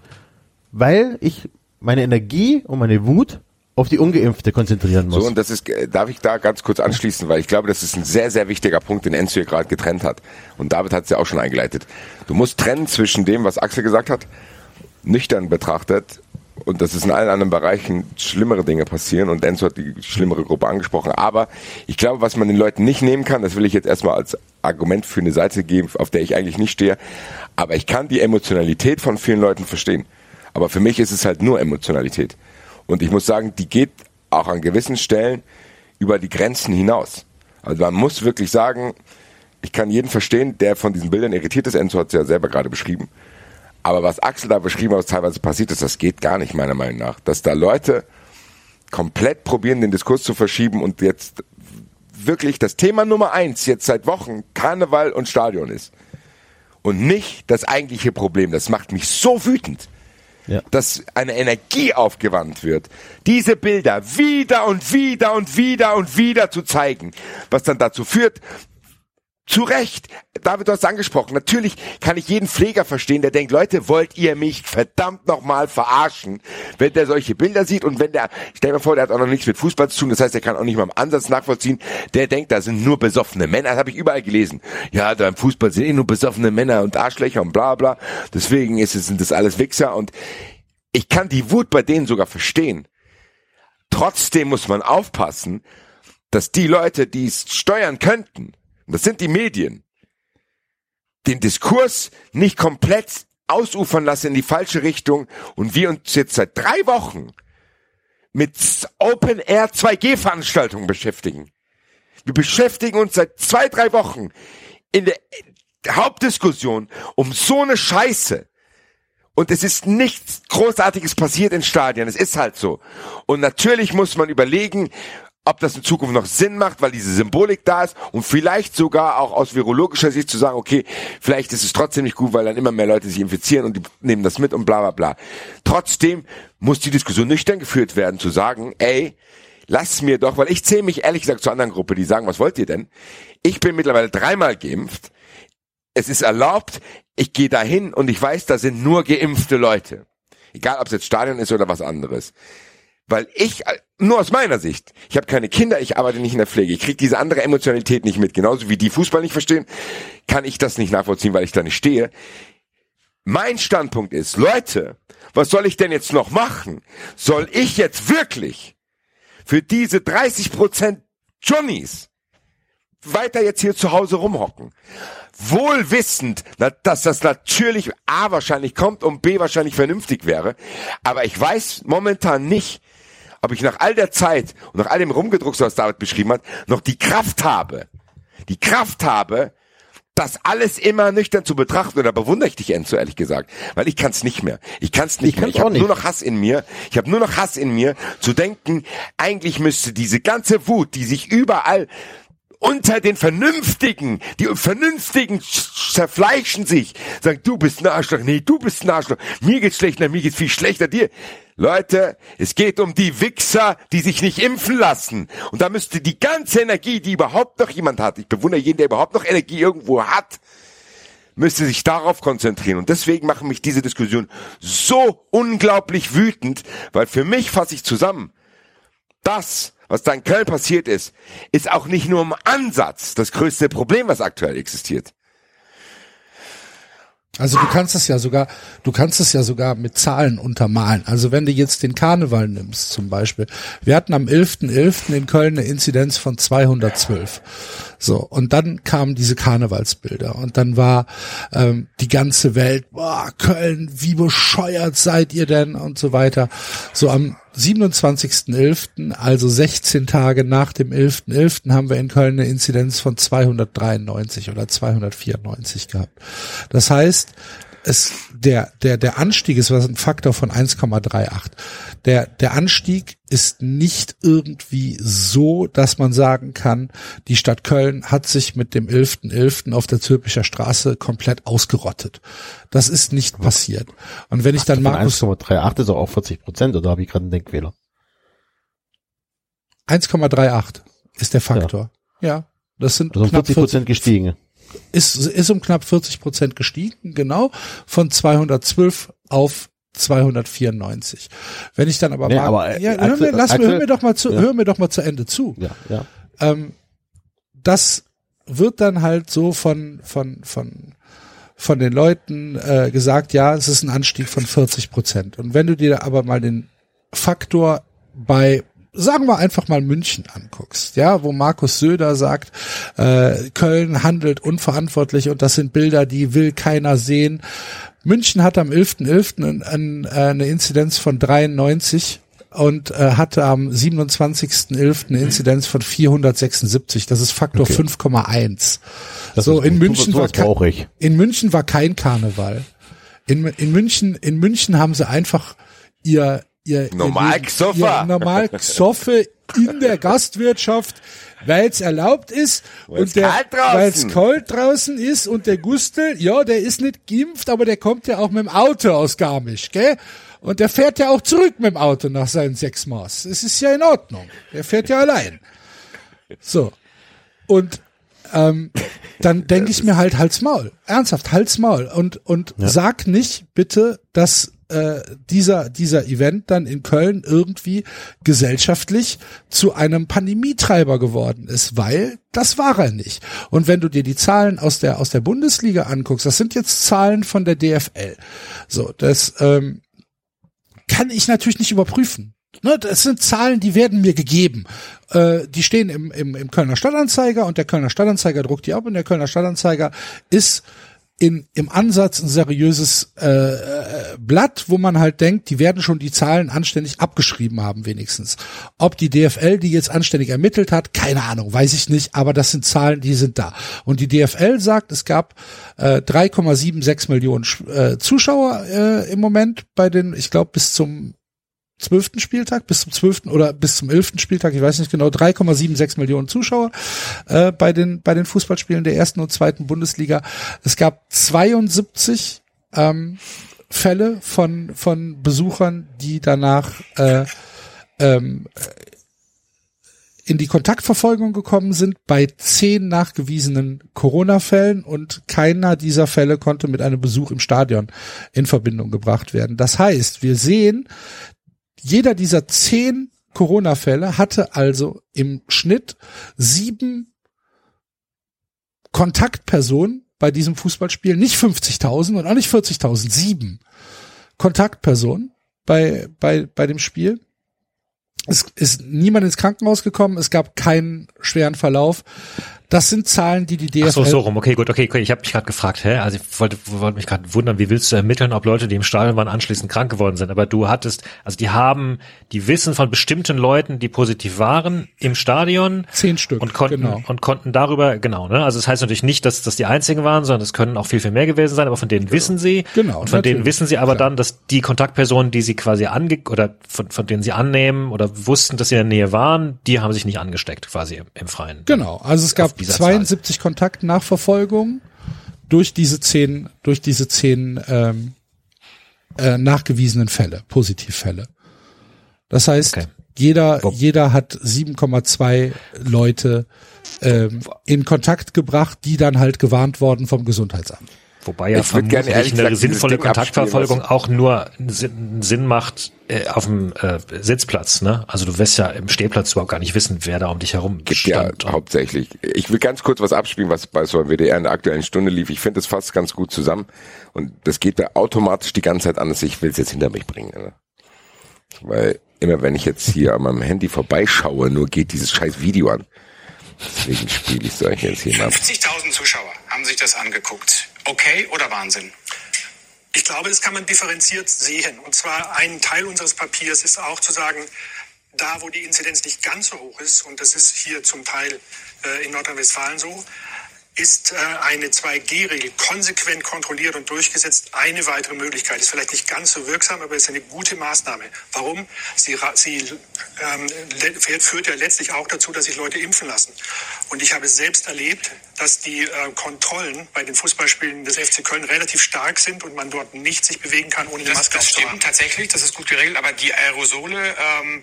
weil ich meine Energie und meine Wut auf die Ungeimpfte konzentrieren muss. So, und das ist, äh, darf ich da ganz kurz anschließen, weil ich glaube, das ist ein sehr, sehr wichtiger Punkt, den Enzo hier gerade getrennt hat. Und David hat es ja auch schon eingeleitet. Du musst trennen zwischen dem, was Axel gesagt hat, nüchtern betrachtet, und dass es in allen anderen Bereichen schlimmere Dinge passieren, und Enzo hat die schlimmere Gruppe angesprochen. Aber ich glaube, was man den Leuten nicht nehmen kann, das will ich jetzt erstmal als Argument für eine Seite geben, auf der ich eigentlich nicht stehe, aber ich kann die Emotionalität von vielen Leuten verstehen. Aber für mich ist es halt nur Emotionalität. Und ich muss sagen, die geht auch an gewissen Stellen über die Grenzen hinaus. Also man muss wirklich sagen, ich kann jeden verstehen, der von diesen Bildern irritiert ist. Enzo hat es ja selber gerade beschrieben. Aber was Axel da beschrieben hat, was teilweise passiert ist, das geht gar nicht, meiner Meinung nach. Dass da Leute komplett probieren, den Diskurs zu verschieben und jetzt wirklich das Thema Nummer eins jetzt seit Wochen Karneval und Stadion ist. Und nicht das eigentliche Problem. Das macht mich so wütend Ja. dass eine Energie aufgewandt wird, diese Bilder wieder und wieder und wieder und wieder zu zeigen, was dann dazu führt, zu Recht, David, du hast angesprochen, natürlich kann ich jeden Pfleger verstehen, der denkt, Leute, wollt ihr mich verdammt nochmal verarschen, wenn der solche Bilder sieht und wenn der, stell mir vor, der hat auch noch nichts mit Fußball zu tun, das heißt, er kann auch nicht mal im Ansatz nachvollziehen, der denkt, da sind nur besoffene Männer, das habe ich überall gelesen. Ja, da im Fußball sind eh nur besoffene Männer und Arschlöcher und bla bla, deswegen ist es, sind das alles Wichser. Und ich kann die Wut bei denen sogar verstehen. Trotzdem muss man aufpassen, dass die Leute, die es steuern könnten, das sind die Medien, den Diskurs nicht komplett ausufern lassen in die falsche Richtung und wir uns jetzt seit drei Wochen mit Open Air 2G Veranstaltungen beschäftigen. Wir beschäftigen uns seit zwei, drei Wochen in der Hauptdiskussion um so eine Scheiße. Und es ist nichts Großartiges passiert in Stadien. Es ist halt so. Und natürlich muss man überlegen, ob das in Zukunft noch Sinn macht, weil diese Symbolik da ist und vielleicht sogar auch aus virologischer Sicht zu sagen, okay, vielleicht ist es trotzdem nicht gut, weil dann immer mehr Leute sich infizieren und die nehmen das mit und bla bla bla. Trotzdem muss die Diskussion nüchtern geführt werden, zu sagen, ey, lass mir doch, weil ich zähle mich ehrlich gesagt zur anderen Gruppe, die sagen, was wollt ihr denn? Ich bin mittlerweile dreimal geimpft. Es ist erlaubt, ich gehe dahin und ich weiß, da sind nur geimpfte Leute. Egal, ob es jetzt Stadion ist oder was anderes. Weil ich, nur aus meiner Sicht, ich habe keine Kinder, ich arbeite nicht in der Pflege, ich kriege diese andere Emotionalität nicht mit. Genauso wie die Fußball nicht verstehen, kann ich das nicht nachvollziehen, weil ich da nicht stehe. Mein Standpunkt ist, Leute, was soll ich denn jetzt noch machen? Soll ich jetzt wirklich für diese 30 Prozent Johnnies weiter jetzt hier zu Hause rumhocken? Wohl wissend, dass das natürlich A wahrscheinlich kommt und B wahrscheinlich vernünftig wäre. Aber ich weiß momentan nicht, ob ich nach all der Zeit und nach all dem Rumgedrucks, was David beschrieben hat, noch die Kraft habe, die Kraft habe, das alles immer nüchtern zu betrachten. Und da bewundere ich dich, Enzo, ehrlich gesagt. Weil ich kann es nicht mehr. Ich kann es nicht Ich mehr. Ich habe nur noch Hass in mir. Ich habe nur noch Hass in mir, zu denken, eigentlich müsste diese ganze Wut, die sich überall unter den Vernünftigen, die Vernünftigen sch- zerfleischen sich, sagen, du bist ein Arschloch, nee, du bist ein Arschloch, mir geht's schlecht, na, mir geht's viel schlechter, dir. Leute, es geht um die Wichser, die sich nicht impfen lassen. Und da müsste die ganze Energie, die überhaupt noch jemand hat, ich bewundere jeden, der überhaupt noch Energie irgendwo hat, müsste sich darauf konzentrieren. Und deswegen machen mich diese Diskussion so unglaublich wütend, weil für mich fasse ich zusammen, das, was da in Köln passiert ist, ist auch nicht nur im Ansatz das größte Problem, was aktuell existiert. Also du kannst es ja sogar, du kannst es ja sogar mit Zahlen untermalen. Also wenn du jetzt den Karneval nimmst zum Beispiel. Wir hatten am 11.11. in Köln eine Inzidenz von 212. So, und dann kamen diese Karnevalsbilder und dann war ähm, die ganze Welt, boah, Köln, wie bescheuert seid ihr denn und so weiter. So am 27.11., also 16 Tage nach dem 11.11., haben wir in Köln eine Inzidenz von 293 oder 294 gehabt. Das heißt, es, der, der, der Anstieg ist was ein Faktor von 1,38. Der, der Anstieg ist nicht irgendwie so, dass man sagen kann, die Stadt Köln hat sich mit dem 11.11. auf der Zülpicher Straße komplett ausgerottet. Das ist nicht passiert. Und wenn ich dann Markus 1,38 ist auch 40 Prozent, oder habe ich gerade einen Denkfehler? 1,38 ist der Faktor. Ja. Das sind Also knapp 40 Prozent gestiegen. Ist, ist um knapp 40 Prozent gestiegen, genau, von 212 auf 294. Wenn ich dann aber Nee, mal, aber, äh, ja, hör mir, Axel- lass mir, hör Axel- mir doch mal zu, ja. hör mir doch mal zu Ende zu. Ja, ja. Ähm, das wird dann halt so von, von, von, von den Leuten äh, gesagt, ja, es ist ein Anstieg von 40 Prozent. Und wenn du dir aber mal den Faktor bei sagen wir einfach mal München anguckst, ja, wo Markus Söder sagt, äh, Köln handelt unverantwortlich und das sind Bilder, die will keiner sehen. München hat am 11.11. Ein, ein, äh, eine Inzidenz von 93 und äh, hatte am 27.11. eine Inzidenz von 476. Das ist Faktor Okay. 5,1. Das So in. München war in München war kein Karneval. In, in München in München haben sie einfach ihr ihr Normal ihr, normal Gsoffe in der Gastwirtschaft, weil es erlaubt ist Weil's und der weil es kalt draußen ist und der Gustel, ja, der ist nicht geimpft, aber der kommt ja auch mit dem Auto aus Garmisch, gell? Und der fährt ja auch zurück mit dem Auto nach seinen sechs Maß. Es ist ja in Ordnung. Der fährt ja allein. So. Und ähm, dann denke ich mir halt Hals Maul. Ernsthaft, Hals Maul. Und, und sag nicht bitte, dass äh, dieser, dieser Event dann in Köln irgendwie gesellschaftlich zu einem Pandemietreiber geworden ist, weil das war er nicht. Und wenn du dir die Zahlen aus der, aus der Bundesliga anguckst, das sind jetzt Zahlen von der DFL. So, das ähm, kann ich natürlich nicht überprüfen. Ne, das sind Zahlen, die werden mir gegeben. Äh, die stehen im, im, im Kölner Stadtanzeiger und der Kölner Stadtanzeiger druckt die ab und der Kölner Stadtanzeiger ist in, im Ansatz ein seriöses äh, äh, Blatt, wo man halt denkt, die werden schon die Zahlen anständig abgeschrieben haben wenigstens. Ob die DFL die jetzt anständig ermittelt hat, keine Ahnung, weiß ich nicht, aber das sind Zahlen, die sind da. Und die DFL sagt, es gab äh, 3,76 Millionen äh, Zuschauer äh, im Moment bei den, ich glaube bis zum zwölften Spieltag, bis zum zwölften oder bis zum elften Spieltag, ich weiß nicht genau, 3,76 Millionen Zuschauer äh, bei den bei den Fußballspielen der ersten und zweiten Bundesliga. Es gab 72 ähm, Fälle von von Besuchern, die danach äh, ähm, in die Kontaktverfolgung gekommen sind bei zehn nachgewiesenen Corona-Fällen und keiner dieser Fälle konnte mit einem Besuch im Stadion in Verbindung gebracht werden. Das heißt, wir sehen, jeder dieser zehn Corona-Fälle hatte also im Schnitt sieben Kontaktpersonen bei diesem Fußballspiel, nicht 50.000 und auch nicht 40.000, sieben Kontaktpersonen bei, bei, bei dem Spiel. Es ist niemand ins Krankenhaus gekommen, es gab keinen schweren Verlauf. Das sind Zahlen, die die DFL. Ach so, so rum. Okay, gut, okay, okay. Ich habe mich gerade gefragt, hä? Also ich wollte, wollte mich gerade wundern, wie willst du ermitteln, ob Leute, die im Stadion waren, anschließend krank geworden sind? Aber du hattest, also die haben, die wissen von bestimmten Leuten, die positiv waren im Stadion. Zehn Stück. Und konnten, genau. und konnten darüber, genau, ne? Also das heißt natürlich nicht, dass das die einzigen waren, sondern es können auch viel, viel mehr gewesen sein, aber von denen wissen sie. Genau, Und von denen natürlich. wissen sie aber Klar. dann, dass die Kontaktpersonen, die sie quasi ange, oder von, von denen sie annehmen oder wussten, dass sie in der Nähe waren, die haben sich nicht angesteckt, quasi im, im Freien. Genau, also es gab dieser 72 Kontaktnachverfolgungen durch diese zehn, durch diese zehn ähm, äh, nachgewiesenen Fälle, Positivfälle. Das heißt, Okay. jeder, jeder hat 7,2 Leute ähm, in Kontakt gebracht, die dann halt gewarnt worden vom Gesundheitsamt. Wobei ja Ich gerne vermutlich ehrlich eine gesagt sinnvolle Kontaktverfolgung was- auch nur einen Sinn, macht äh, auf dem äh, Sitzplatz. Ne? Also du wirst ja im Stehplatz überhaupt gar nicht wissen, wer da um dich herum Gibt ja stand. hauptsächlich. Ich will ganz kurz was abspielen, was bei so einem WDR in der aktuellen Stunde lief. Ich finde das fasst ganz gut zusammen. Und das geht mir automatisch die ganze Zeit an, dass ich will es jetzt hinter mich bringen. Ne? Weil immer wenn ich jetzt hier an meinem Handy vorbeischaue, nur geht dieses scheiß Video an. Deswegen spiele ich es euch jetzt hier mal. 50.000 Zuschauer haben sich das angeguckt. Okay oder Wahnsinn? Ich glaube, das kann man differenziert sehen. Und zwar ein Teil unseres Papiers ist auch zu sagen, da wo die Inzidenz nicht ganz so hoch ist, und das ist hier zum Teil äh, in Nordrhein-Westfalen so, ist äh, eine 2G-Regel konsequent kontrolliert und durchgesetzt eine weitere Möglichkeit. Ist vielleicht nicht ganz so wirksam, aber ist eine gute Maßnahme. Warum? Sie, sie ähm, führt ja letztlich auch dazu, dass sich Leute impfen lassen. Und ich habe selbst erlebt, dass die äh, Kontrollen bei den Fußballspielen des FC Köln relativ stark sind und man dort nicht sich bewegen kann, ohne die Das, Maske das stimmt tatsächlich, das ist gut geregelt, aber die Aerosole ähm,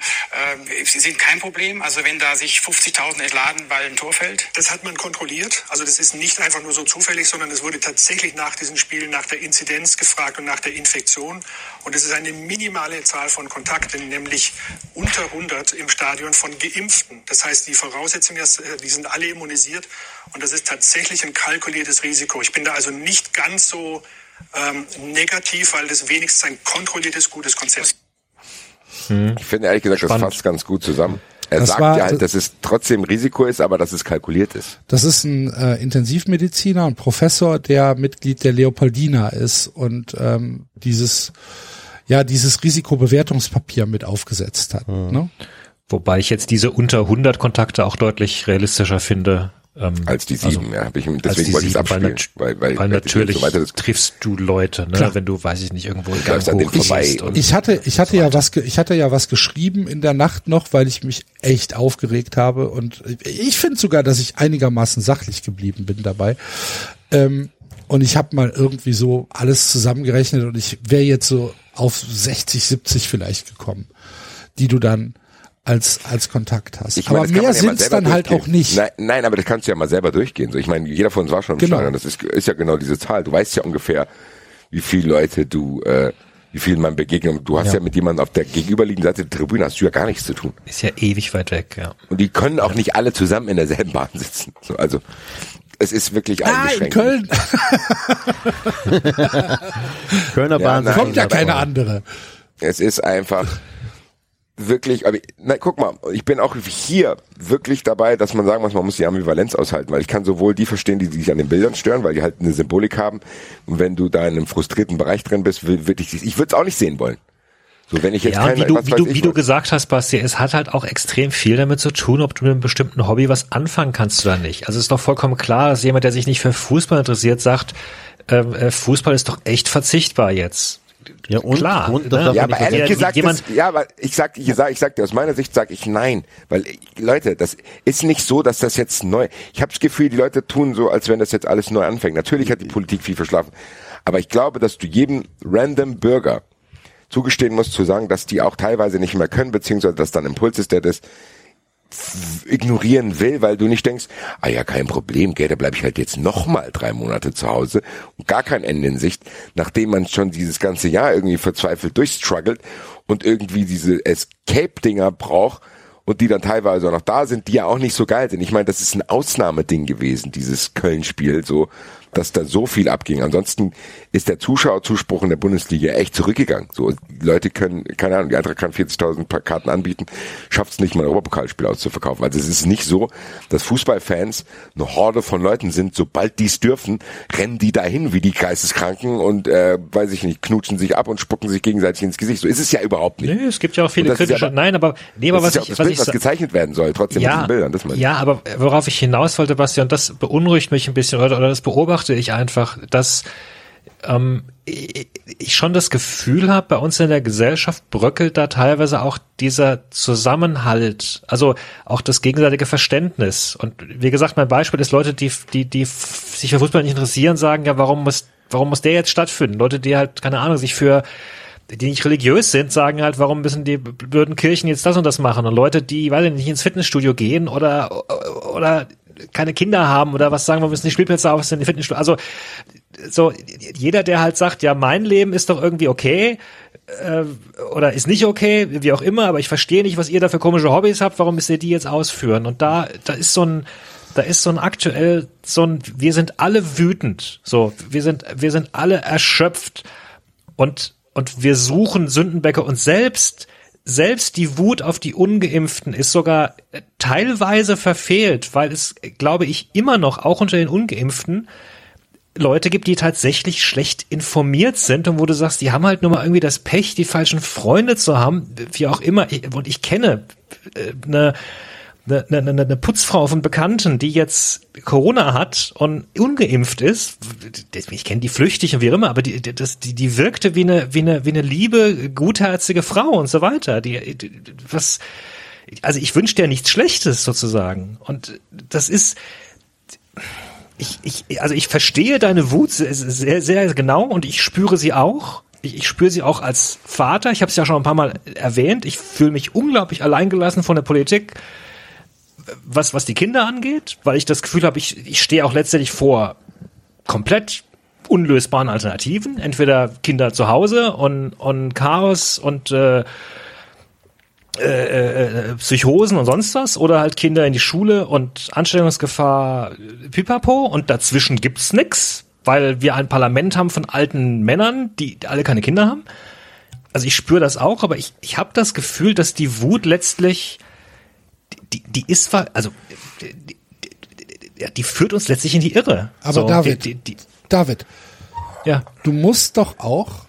äh, sind kein Problem. Also wenn da sich 50.000 entladen, weil ein Tor fällt. Das hat man kontrolliert. Also das ist nicht einfach nur so zufällig, sondern es wurde tatsächlich nach diesen Spielen nach der Inzidenz gefragt und nach der Infektion. Und es ist eine minimale Zahl von Kontakten, nämlich unter 100 im Stadion von Geimpften. Das heißt, die Voraussetzung ist, äh, die sind alle immunisiert. Und das ist tatsächlich ein kalkuliertes Risiko. Ich bin da also nicht ganz so ähm, negativ, weil das wenigstens ein kontrolliertes, gutes Konzept ist. Ich finde ehrlich gesagt, Spannend. das fasst ganz gut zusammen. Er Das sagt war- ja halt, dass es trotzdem Risiko ist, aber dass es kalkuliert ist. Das ist ein äh, Intensivmediziner und Professor, der Mitglied der Leopoldina ist und ähm, dieses ja dieses Risikobewertungspapier mit aufgesetzt hat. Ne? Wobei ich jetzt diese unter 100 Kontakte auch deutlich realistischer finde. Ähm, Als die also sieben, ja. Hab ich, deswegen wollte ich es abspielen. nat- Weil, weil, weil natürlich so weiter das triffst du Leute, ne? Klar. wenn du, weiß ich nicht, irgendwo läufst Gang an denen hochgehst vorbei. und Ich hatte, ich hatte ja was, ich hatte ja was geschrieben in der Nacht noch, weil ich mich echt aufgeregt habe und ich finde sogar, dass ich einigermaßen sachlich geblieben bin dabei. Ähm, und ich habe mal irgendwie so alles zusammengerechnet und ich wäre jetzt so auf 60, 70 vielleicht gekommen, die du dann als als Kontakt hast. Ich meine, aber mehr man ja dann halt auch nicht. Nein, nein, aber das kannst du ja mal selber durchgehen. So, ich meine, jeder von uns war schon im Genau. Stadion. Das ist, ist ja genau diese Zahl. Du weißt ja ungefähr, wie viele Leute du, äh, wie viel man begegnet. Du hast ja. Ja. mit jemandem auf der gegenüberliegenden Seite der Tribüne hast du ja gar nichts zu tun. ist ja ewig weit weg, ja. Und die können auch nicht alle zusammen in derselben Bahn sitzen. So, also es ist wirklich Ah, in eingeschränkt. Köln Kölner Ja, Bahn. nein, kommt ja keine andere. Es ist einfach wirklich, aber na, guck mal, ich bin auch hier wirklich dabei, dass man sagen muss, man muss die Ambivalenz aushalten, weil ich kann sowohl die verstehen, die sich an den Bildern stören, weil die halt eine Symbolik haben. Und wenn du da in einem frustrierten Bereich drin bist, will wirklich, ich würde es auch nicht sehen wollen. So, wenn ich jetzt Ja, keine, wie du, wie du, ich wie du gesagt hast, Basti, es hat halt auch extrem viel damit zu tun, ob du mit einem bestimmten Hobby was anfangen kannst oder nicht. Also es ist doch vollkommen klar, dass jemand, der sich nicht für Fußball interessiert, sagt, ähm, äh, Fußball ist doch echt verzichtbar jetzt. Ja, und klar. Das ne? Ja, aber ehrlich gesagt, das, ja, aber ich sag, ich sag, ich sag dir, aus meiner Sicht sage ich nein, weil Leute, das ist nicht so, dass das jetzt neu. Ich habe das Gefühl, die Leute tun so, als wenn das jetzt alles neu anfängt. Natürlich hat die Politik viel verschlafen, aber ich glaube, dass du jedem random Bürger zugestehen musst, zu sagen, dass die auch teilweise nicht mehr können, beziehungsweise dass dann Impuls ist, der das ignorieren will, weil du nicht denkst, ah ja, kein Problem, gell, da bleibe ich halt jetzt noch mal drei Monate zu Hause und gar kein Ende in Sicht, nachdem man schon dieses ganze Jahr irgendwie verzweifelt durchstruggelt und irgendwie diese Escape-Dinger braucht und die dann teilweise auch noch da sind, die ja auch nicht so geil sind. Ich meine, das ist ein Ausnahmeding gewesen, dieses Köln-Spiel, so, dass da so viel abging. Ansonsten ist der Zuschauerzuspruch in der Bundesliga echt zurückgegangen. So, Leute können, keine Ahnung, die Eintracht kann 40.000 Pa- Karten anbieten, schafft es nicht mal ein Europapokalspiel auszuverkaufen. Also es ist nicht so, dass Fußballfans eine Horde von Leuten sind, sobald die es dürfen, rennen die dahin wie die Geisteskranken und, äh, weiß ich nicht, knutschen sich ab und spucken sich gegenseitig ins Gesicht. So ist es ja überhaupt nicht. Nee, es gibt ja auch viele kritische. aber- nein, aber nee, aber was ja ich, was Bild, ich was gezeichnet werden soll, trotzdem mit ja, den Bildern. Das meine ich. ja, aber worauf ich hinaus wollte, Bastian, das beunruhigt mich ein bisschen oder, oder das beobachte ich einfach, dass ähm, ich schon das Gefühl habe, bei uns in der Gesellschaft bröckelt da teilweise auch dieser Zusammenhalt, also auch das gegenseitige Verständnis. Und wie gesagt, mein Beispiel ist Leute, die, die, die sich für Fußball nicht interessieren, sagen ja, warum muss, warum muss der jetzt stattfinden? Leute, die halt, keine Ahnung, sich für die nicht religiös sind, sagen halt, warum müssen die blöden Kirchen jetzt das und das machen? Und Leute, die, weiß ich nicht, ins Fitnessstudio gehen oder, oder keine Kinder haben oder was sagen, wir müssen die Spielplätze aus in die Fitnessstudio. Also, so, jeder, der halt sagt, ja, mein Leben ist doch irgendwie okay, äh, oder ist nicht okay, wie auch immer, aber ich verstehe nicht, was ihr da für komische Hobbys habt, warum müsst ihr die jetzt ausführen? Und da, da ist so ein, da ist so ein aktuell, so ein, wir sind alle wütend, so, wir sind, wir sind alle erschöpft und, und wir suchen Sündenbäcker und selbst, selbst die Wut auf die Ungeimpften ist sogar teilweise verfehlt, weil es, glaube ich, immer noch, auch unter den Ungeimpften, Leute gibt, die tatsächlich schlecht informiert sind und wo du sagst, die haben halt nur mal irgendwie das Pech, die falschen Freunde zu haben, wie auch immer. Und ich kenne äh, eine, eine, eine, eine Putzfrau von Bekannten, die jetzt Corona hat und ungeimpft ist. Ich kenne die flüchtig und wie immer, aber die, das, die, die wirkte wie eine, wie eine, wie eine liebe, gutherzige Frau und so weiter. Die, was, also ich wünsche dir nichts Schlechtes sozusagen. Und das ist, ich, ich, also ich verstehe deine Wut sehr, sehr, sehr genau und ich spüre sie auch. Ich, ich spüre sie auch als Vater. Ich habe es ja schon ein paar Mal erwähnt. Ich fühle mich unglaublich alleingelassen von der Politik, was, was die Kinder angeht, weil ich das Gefühl habe, ich, ich stehe auch letztendlich vor komplett unlösbaren Alternativen. Entweder Kinder zu Hause und, und Chaos und äh, äh, äh, Psychosen und sonst was oder halt Kinder in die Schule und Anstellungsgefahr pipapo und dazwischen gibt's nix, weil wir ein Parlament haben von alten Männern, die alle keine Kinder haben. Also ich spüre das auch, aber ich, ich habe das Gefühl, dass die Wut letztlich, die, die ist, also die, die, die, die führt uns letztlich in die Irre. Aber So, David, die, die, die, David, ja, du musst doch auch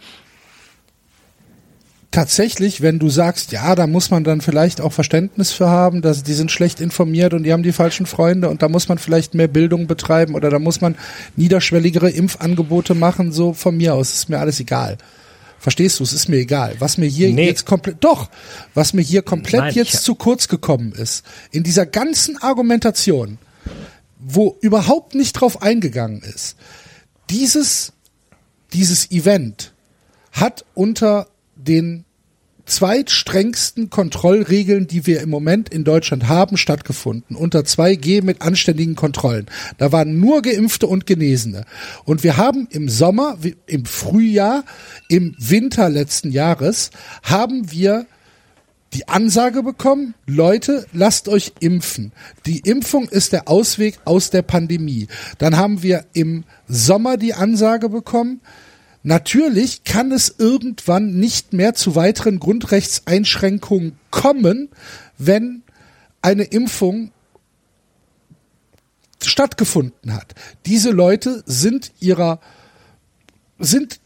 tatsächlich, wenn du sagst, ja, da muss man dann vielleicht auch Verständnis für haben, dass die sind schlecht informiert und die haben die falschen Freunde und da muss man vielleicht mehr Bildung betreiben oder da muss man niederschwelligere Impfangebote machen, so von mir aus ist mir alles egal. Verstehst du? Es ist mir egal. Was mir hier Nee. jetzt komplett, doch, was mir hier komplett Nein, jetzt zu kurz gekommen ist, in dieser ganzen Argumentation, wo überhaupt nicht drauf eingegangen ist, dieses, dieses Event hat unter den zweitstrengsten Kontrollregeln, die wir im Moment in Deutschland haben, stattgefunden. Unter 2G mit anständigen Kontrollen. Da waren nur Geimpfte und Genesene. Und wir haben im Sommer, im Frühjahr, im Winter letzten Jahres, haben wir die Ansage bekommen, Leute, lasst euch impfen. Die Impfung ist der Ausweg aus der Pandemie. Dann haben wir im Sommer die Ansage bekommen, natürlich kann es irgendwann nicht mehr zu weiteren Grundrechtseinschränkungen kommen, wenn eine Impfung stattgefunden hat. Diese Leute sind ihrer sind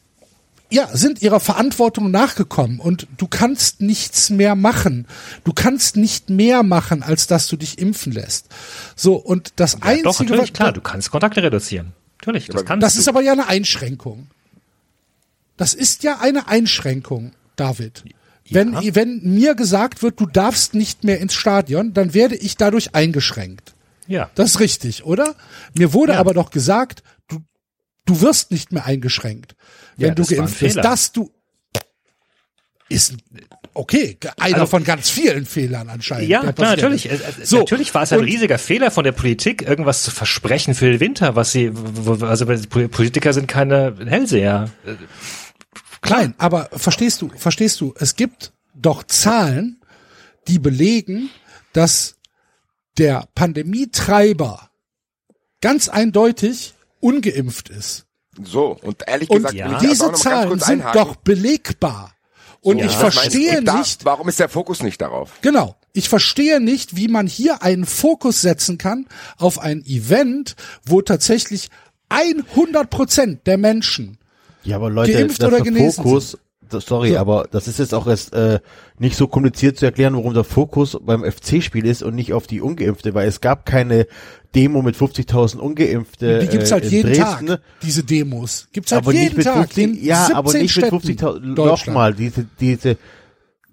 ja, sind ihrer Verantwortung nachgekommen und du kannst nichts mehr machen. Du kannst nicht mehr machen, als dass du dich impfen lässt. So, und das ja Einzige, doch, natürlich, was, klar, du kannst Kontakte reduzieren. Natürlich, das kannst das du. ist aber ja eine Einschränkung. Das ist ja eine Einschränkung, David. Wenn, wenn mir gesagt wird, du darfst nicht mehr ins Stadion, dann werde ich dadurch eingeschränkt. Ja. Das ist richtig, oder? Mir wurde Ja. aber doch gesagt, du, du wirst nicht mehr eingeschränkt, wenn Ja, du geimpft bist. Dass du ist okay, einer Also- von ganz vielen Fehlern anscheinend. Ja, klar, natürlich. Äh, äh, So, natürlich war es ein riesiger Fehler von der Politik, irgendwas zu versprechen für den Winter, was sie, also Politiker sind keine Hellseher. Klein, aber verstehst du, verstehst du, es gibt doch Zahlen, die belegen, dass der Pandemietreiber ganz eindeutig ungeimpft ist. So, und ehrlich Und gesagt, ich auch diese Zahlen sind einhaken. doch belegbar. Und So, ich verstehe Und da- nicht, Warum ist der Fokus nicht darauf? Genau. Ich verstehe nicht, wie man hier einen Fokus setzen kann auf ein Event, wo tatsächlich 100 Prozent der Menschen Ja, aber Leute, Geimpft dass oder der genesen Fokus, das, sorry, So. aber das ist jetzt auch erst äh, nicht so kompliziert zu erklären, warum der Fokus beim FC-Spiel ist und nicht auf die Ungeimpfte, weil es gab keine Demo mit 50.000 Ungeimpfte die gibt's halt äh, jeden Dresden, Tag, diese Demos. Gibt's halt aber jeden nicht mit Tag. 50, in ja, 17 aber nicht mit Städten 50.000, Deutschland. nochmal, diese, diese,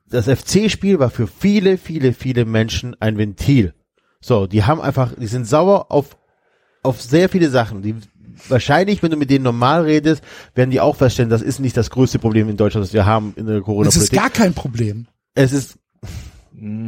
das FC-Spiel war für viele, viele, viele Menschen ein Ventil. So, die haben einfach, die sind sauer auf, auf sehr viele Sachen. Die, wahrscheinlich, wenn du mit denen normal redest, werden die auch feststellen, das ist nicht das größte Problem in Deutschland, das wir haben in der Das ist Corona-Politik. gar kein Problem. Es ist,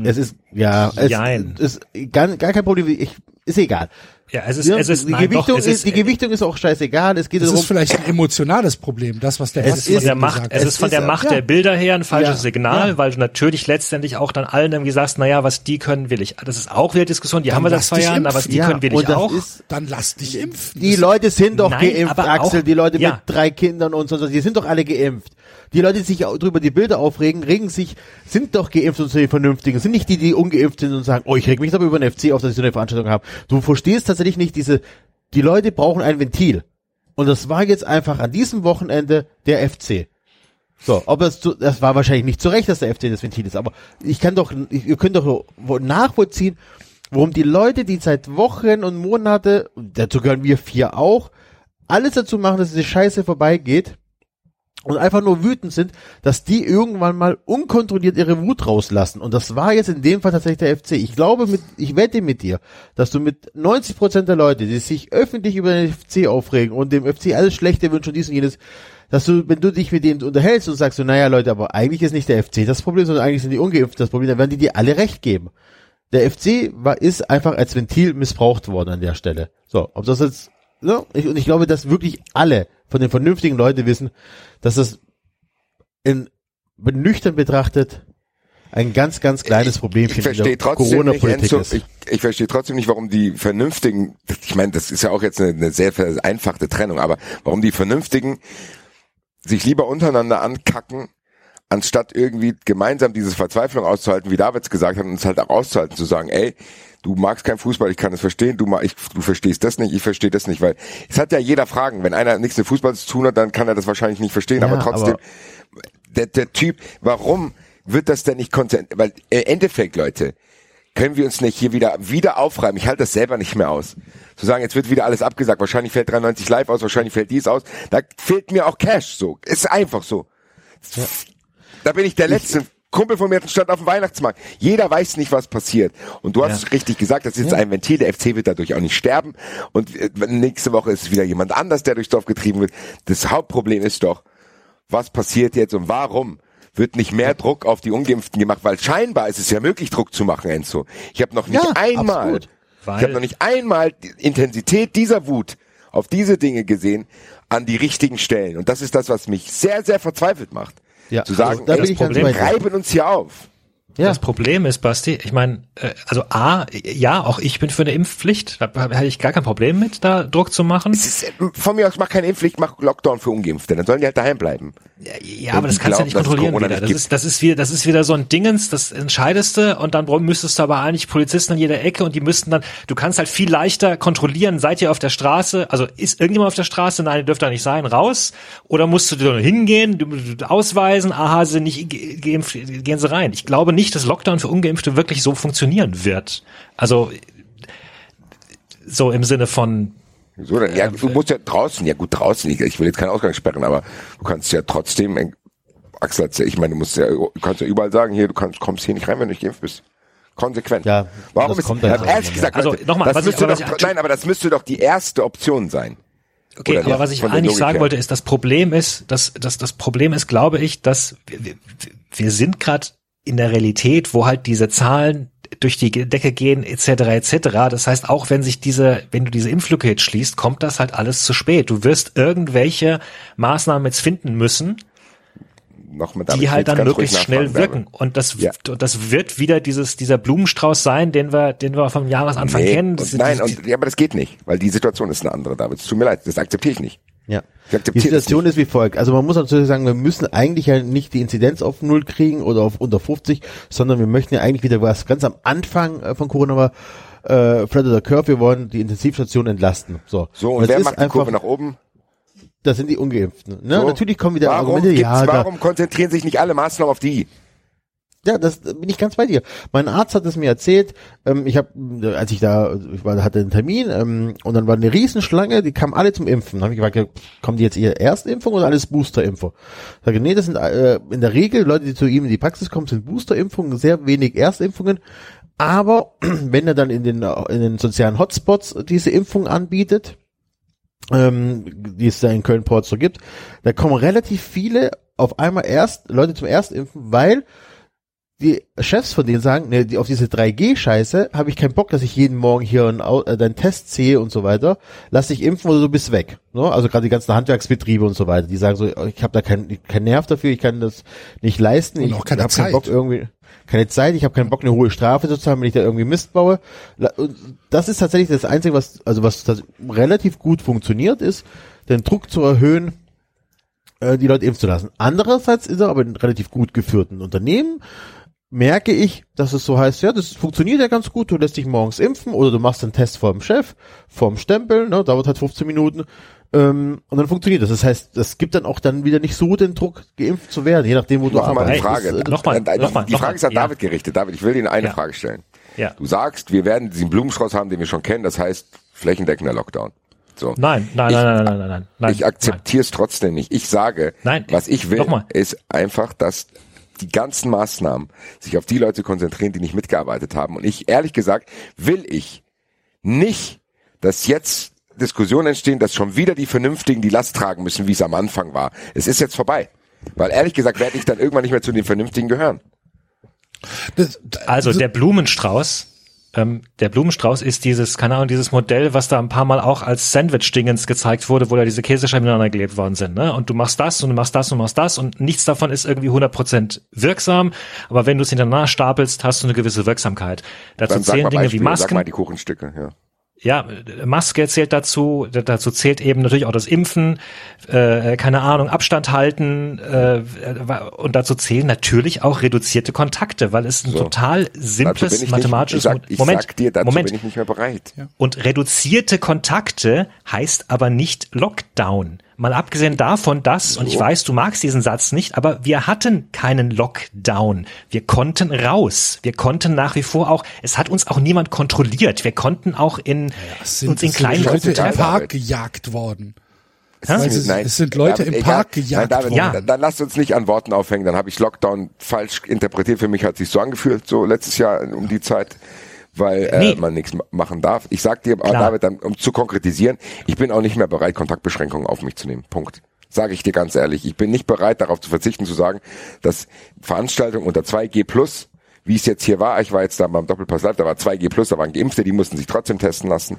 es ist, ja, es Jein. ist gar, gar kein Problem. Ich, ist egal. Ja, es ist, Ja, es ist, die nein, Gewichtung doch, es ist, ist, die Gewichtung ist auch scheißegal. Es geht Das darum, ist vielleicht ein emotionales Problem, das, was der Es Bastian ist von der Macht, es hat. ist von ist der Macht ja. der Bilder her ein falsches Ja, Signal, ja. weil du natürlich letztendlich auch dann allen irgendwie sagst, naja, was die können, will ich. Das ist auch wieder Diskussion, die Dann haben wir seit zwei Jahren, aber was die Ja, können, will und ich das auch. ist- Dann lass dich impfen. Die Leute sind doch Nein, geimpft, Axel. auch- die Leute ja. mit drei Kindern und so, die sind doch alle geimpft. Die Leute, die sich auch drüber die Bilder aufregen, regen sich, sind doch geimpft und so die Vernünftigen. Sind nicht die, die ungeimpft sind und sagen, oh, ich reg mich aber über den FC auf, dass ich so eine Veranstaltung habe. Du verstehst tatsächlich nicht diese, die Leute brauchen ein Ventil. Und das war jetzt einfach an diesem Wochenende der FC. So, ob das, zu, das war wahrscheinlich nicht zu Recht, dass der FC das Ventil ist, aber ich kann doch, ihr könnt doch nachvollziehen, warum die Leute, die seit Wochen und Monate, dazu gehören wir vier auch, alles dazu machen, dass diese Scheiße vorbeigeht und einfach nur wütend sind, dass die irgendwann mal unkontrolliert ihre Wut rauslassen. Und das war jetzt in dem Fall tatsächlich der FC. Ich glaube mit, ich wette mit dir, dass du mit 90 Prozent der Leute, die sich öffentlich über den FC aufregen und dem FC alles Schlechte wünschen und dies und jenes, dass du, wenn du dich mit denen unterhältst und sagst so, naja Leute, aber eigentlich ist nicht der FC das Problem, sondern eigentlich sind die Ungeimpften das Problem, dann werden die dir alle recht geben. Der FC war, ist einfach als Ventil missbraucht worden an der Stelle. So, ob das jetzt, ne? ich, und ich glaube, dass wirklich alle von den vernünftigen Leuten wissen, dass das in nüchtern betrachtet ein ganz, ganz kleines Problem ich verstehe trotzdem nicht, Corona-Politik Enzo, ist. ich, ich verstehe trotzdem nicht, warum die Vernünftigen, ich meine, das ist ja auch jetzt eine, eine sehr vereinfachte Trennung, aber warum die Vernünftigen sich lieber untereinander ankacken, anstatt irgendwie gemeinsam diese Verzweiflung auszuhalten, wie Davids gesagt hat, und es halt auch auszuhalten, zu sagen, ey, du magst kein Fußball, ich kann es verstehen, du, mag, ich, du verstehst das nicht, ich verstehe das nicht, weil es hat ja jeder Fragen. Wenn einer nichts mit Fußball zu tun hat, dann kann er das wahrscheinlich nicht verstehen, Ja, aber trotzdem, aber- der, der Typ, warum wird das denn nicht konzentriert? Weil im Endeffekt, Leute, können wir uns nicht hier wieder wieder aufreiben. Ich halte das selber nicht mehr aus. Zu sagen, jetzt wird wieder alles abgesagt. Wahrscheinlich fällt 93 live aus, wahrscheinlich fällt dies aus. Da fehlt mir auch Cash. So ist einfach so. Da bin ich der letzte. Kumpel von mir stand auf dem Weihnachtsmarkt. Jeder weiß nicht, was passiert. Und du hast richtig gesagt, das ist jetzt ein Ventil. Der FC wird dadurch auch nicht sterben. Und äh, nächste Woche ist wieder jemand anders, der durchs Dorf getrieben wird. Das Hauptproblem ist doch, was passiert jetzt und warum wird nicht mehr Druck auf die Ungeimpften gemacht? Weil scheinbar ist es ja möglich, Druck zu machen, Enzo. Ich habe noch nicht Ja, einmal, ich habe noch nicht einmal die Intensität dieser Wut auf diese Dinge gesehen an die richtigen Stellen. Und das ist das, was mich sehr, sehr verzweifelt macht. Ja, zu sagen, also da bin ich ganz dir. reiben uns hier auf. Ja. Das Problem ist, Basti, ich meine, äh, also A, ja, auch ich bin für eine Impfpflicht, da hätte ich gar kein Problem mit, da Druck zu machen. Es ist, äh, von mir aus, mach keine Impfpflicht, mach Lockdown für Ungeimpfte. Dann sollen die halt daheim bleiben. Ja, aber das kannst du ja nicht kontrollieren wieder. nicht Das ist, das ist wieder, das ist wieder so ein Dingens, das Entscheideste und dann müsstest du aber eigentlich Polizisten an jeder Ecke und die müssten dann, du kannst halt viel leichter kontrollieren, seid ihr auf der Straße, also ist irgendjemand auf der Straße, nein, ihr dürft da nicht sein, raus, oder musst du hingehen, du, du ausweisen, aha, sie sind nicht ge- geimpft, gehen sie rein. Ich glaube nicht, dass Lockdown für Ungeimpfte wirklich so funktionieren wird. Also, so im Sinne von, So, dann, ja, du musst ja draußen, ja gut, draußen, ich, ich will jetzt keinen Ausgang sperren, aber du kannst ja trotzdem, äh, Axel ich meine, du musst ja, du kannst ja überall sagen, hier, du kannst, kommst hier nicht rein, wenn du nicht geimpft bist. Konsequent. Ja, Warum das ist, kommt dann ehrlich gesagt, Also, nochmal, das was ich- müsste aber doch, was ich- nein, aber das müsste doch die erste Option sein. Okay, Oder aber was ich eigentlich sagen her. wollte, ist, das Problem ist, dass, dass das Problem ist, glaube ich, dass wir, wir, wir sind gerade in der Realität, wo halt diese Zahlen durch die Decke gehen, etc., etc. Das heißt, auch wenn sich diese, wenn du diese Impflücke jetzt schließt, kommt das halt alles zu spät. Du wirst irgendwelche Maßnahmen jetzt finden müssen, die halt dann möglichst schnell wirken. Und das, Ja. das wird wieder dieses, dieser Blumenstrauß sein, den wir, den wir vom Jahresanfang Nee, kennen. und Das, nein, das, und, ja, aber das geht nicht, weil die Situation ist eine andere, David. Es tut mir leid, das akzeptiere ich nicht. Ja. Die Situation ist wie folgt. Also man muss natürlich sagen, wir müssen eigentlich ja nicht die Inzidenz auf null kriegen oder auf unter 50, sondern wir möchten ja eigentlich wieder was ganz am Anfang äh, von Corona war, äh, Flat oder Curve, wir wollen die Intensivstation entlasten. So, So, und das wer macht die einfach, Kurve nach oben? Das sind die Ungeimpften. Ne? So. Natürlich kommen wieder warum Argumente, ja, da, warum konzentrieren sich nicht alle Maßnahmen auf die? Ja, das bin ich ganz bei dir. Mein Arzt hat es mir erzählt. Ähm, ich habe, als ich da, ich war, hatte einen Termin ähm, und dann war eine Riesenschlange, die kamen alle zum Impfen. Dann habe ich gefragt, kommen die jetzt eher Erstimpfung oder alles Boosterimpfung? Ich sage, nee, das sind äh, in der Regel Leute, die zu ihm in die Praxis kommen, sind Boosterimpfungen, sehr wenig Erstimpfungen. Aber wenn er dann in den in den sozialen Hotspots diese Impfung anbietet, ähm, die es da in Köln-Porz so gibt, da kommen relativ viele auf einmal erst Leute zum Erstimpfen, weil die Chefs von denen sagen, ne, die, auf diese 3G-Scheiße habe ich keinen Bock, dass ich jeden Morgen hier einen, äh, deinen Test sehe und so weiter. Lass dich impfen oder du bist weg. Ne? Also gerade die ganzen Handwerksbetriebe und so weiter, die sagen so, ich habe da keinen keinen Nerv dafür, ich kann das nicht leisten, ich habe keinen. Bock irgendwie, keine Zeit, ich habe keinen Bock eine hohe Strafe zu zahlen, wenn ich da irgendwie Mist baue. Und Das ist tatsächlich das Einzige, was also was relativ gut funktioniert, ist den Druck zu erhöhen, äh, die Leute impfen zu lassen. Andererseits ist er aber in relativ gut geführten Unternehmen, merke ich, dass es so heißt, ja, das funktioniert ja ganz gut, du lässt dich morgens impfen oder du machst einen Test vor dem Chef, vorm Stempel, ne, dauert halt 15 Minuten, ähm, und dann funktioniert das. Das heißt, das gibt dann auch dann wieder nicht so den Druck, geimpft zu werden, je nachdem, wo du Hey, Frage. das, äh, noch mal, Die- noch mal, die noch Frage ist an ja. David gerichtet. David, ich will Ihnen eine Ja. Frage stellen. Ja. Du sagst, wir werden diesen Blumenstrauß haben, den wir schon kennen, das heißt flächendeckender Lockdown. So. Nein, nein, Ich- nein, nein, nein, nein, nein, nein. ich akzeptiere es trotzdem nicht. Ich sage, Nein, was ich will, nochmal. ist einfach, dass die ganzen Maßnahmen sich auf die Leute konzentrieren, die nicht mitgearbeitet haben. Und ich, ehrlich gesagt, will ich nicht, dass jetzt Diskussionen entstehen, dass schon wieder die Vernünftigen die Last tragen müssen, wie es am Anfang war. Es ist jetzt vorbei. Weil ehrlich gesagt werde ich dann irgendwann nicht mehr zu den Vernünftigen gehören. Das, Also der Blumenstrauß, ähm, der Blumenstrauß ist dieses, keine Ahnung, dieses Modell, was da ein paar Mal auch als Sandwich-Dingens gezeigt wurde, wo da diese Käsescheiben miteinander gelebt worden sind. Ne? Und du machst das und du machst das und du machst das und nichts davon ist irgendwie 100% wirksam. Aber wenn du es hintereinander stapelst, hast du eine gewisse Wirksamkeit. Dazu zählen Dinge wie Beispiele, sag Masken. mal die Kuchenstücke, ja. Ja, Maske zählt dazu, dazu zählt eben natürlich auch das Impfen, äh, keine Ahnung, Abstand halten äh, und dazu zählen natürlich auch reduzierte Kontakte, weil es ein So. total simples mathematisches nicht, ich sag, ich Moment, sag dir, dazu Moment. bin ich nicht mehr bereit. Und reduzierte Kontakte heißt aber nicht Lockdown. Mal abgesehen davon, dass, und ich weiß, du magst diesen Satz nicht, aber wir hatten keinen Lockdown. Wir konnten raus. Wir konnten nach wie vor auch, es hat uns auch niemand kontrolliert. Wir konnten auch in, es sind, uns in es sind kleinen Leute Gruppen im Teil- treffen. Park gejagt worden. Es ist- es- es sind Leute im egal. Park gejagt Nein, David, worden. Ja. dann, dann lasst uns nicht an Worten aufhängen. Dann habe ich Lockdown falsch interpretiert. Für mich hat sich so angefühlt, so letztes Jahr um die Zeit, weil äh, Nee. man nichts ma- machen darf. Ich sag dir, aber Klar. David, dann, um zu konkretisieren, ich bin auch nicht mehr bereit, Kontaktbeschränkungen auf mich zu nehmen. Punkt. Sage ich dir ganz ehrlich. Ich bin nicht bereit, darauf zu verzichten, zu sagen, dass Veranstaltungen unter 2G plus, wie es jetzt hier war, ich war jetzt da beim Doppelpass Live, da war 2G plus, da waren Geimpfte, die mussten sich trotzdem testen lassen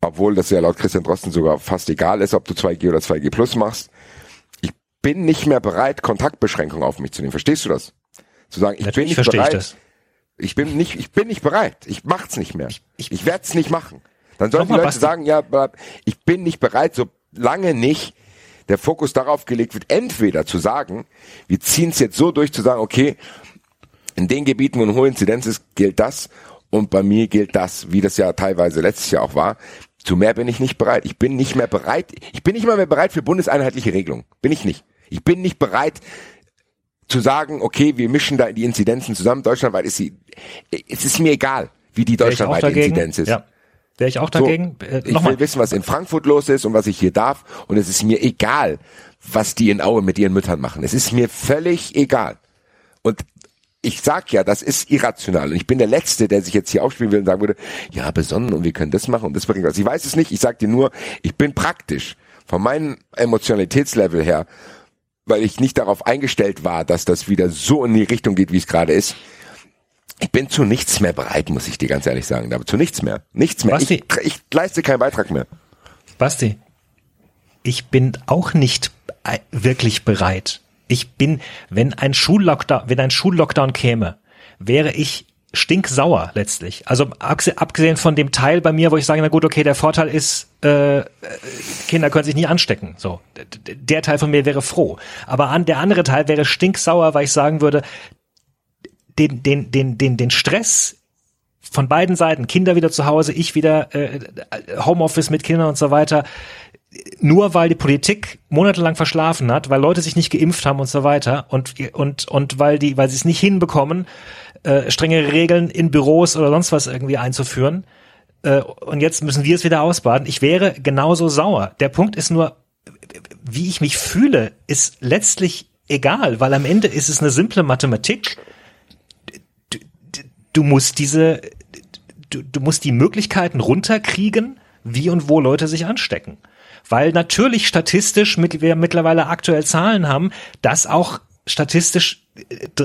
obwohl das ja laut Christian Drosten sogar fast egal ist, ob du 2G oder 2G Plus machst. Ich bin nicht mehr bereit, Kontaktbeschränkungen auf mich zu nehmen. Verstehst du das? Zu sagen, ich bin Natürlich nicht verstehe ich bereit. das. Ich bin nicht, ich bin nicht bereit. Ich mach's nicht mehr. Ich, ich werde es nicht machen. Dann sollen die Leute Basti. sagen, ja, ich bin nicht bereit, solange nicht der Fokus darauf gelegt wird, entweder zu sagen, wir ziehen es jetzt so durch, zu sagen, okay, in den Gebieten, wo eine hohe Inzidenz ist, gilt das und bei mir gilt das, wie das ja teilweise letztes Jahr auch war. Zu mehr bin ich nicht bereit. Ich bin nicht mehr bereit. Ich bin nicht mal mehr bereit für bundeseinheitliche Regelungen. Bin ich nicht. Ich bin nicht bereit zu sagen, okay, wir mischen da die Inzidenzen zusammen. Deutschlandweit ist sie, es ist mir egal, wie die deutschlandweite? Inzidenz ist. Ja. Wäre ich auch So, dagegen. äh, ich will wissen, was in Frankfurt los ist und was ich hier darf. Und es ist mir egal, was die in Aue mit ihren Müttern machen. Es ist mir völlig egal. Und ich sag ja, das ist irrational. Und ich bin der Letzte, der sich jetzt hier aufspielen will und sagen würde, ja, besonnen und wir können das machen und das bringt was. Ich weiß es nicht. Ich sag dir nur, ich bin praktisch von meinem Emotionalitätslevel her, weil ich nicht darauf eingestellt war, dass das wieder so in die Richtung geht, wie es gerade ist. Ich bin zu nichts mehr bereit, muss ich dir ganz ehrlich sagen. Aber zu nichts mehr. Nichts mehr. Basti. Ich, ich leiste keinen Beitrag mehr. Basti, ich bin auch nicht äh, wirklich bereit. Ich bin, wenn ein Schullockdown, wenn ein Schullockdown käme, wäre ich stinksauer letztlich. Also abge- abgesehen von dem Teil bei mir, wo ich sage, na gut, okay, der Vorteil ist, äh, Kinder können sich nie anstecken. So, der Teil von mir wäre froh. Aber an, der andere Teil wäre stinksauer, weil ich sagen würde, den, den, den, den, den Stress von beiden Seiten, Kinder wieder zu Hause, ich wieder äh, Homeoffice mit Kindern und so weiter, nur weil die Politik monatelang verschlafen hat, weil Leute sich nicht geimpft haben und so weiter und und und weil die, weil sie es nicht hinbekommen, äh, strengere Regeln in Büros oder sonst was irgendwie einzuführen. Äh, und jetzt müssen wir es wieder ausbaden. Ich wäre genauso sauer. Der Punkt ist nur, wie ich mich fühle, ist letztlich egal, weil am Ende ist es eine simple Mathematik. Du, du, musst diese, du, du musst die Möglichkeiten runterkriegen, wie und wo Leute sich anstecken. Weil natürlich statistisch mit, wir mittlerweile aktuell Zahlen haben, dass auch statistisch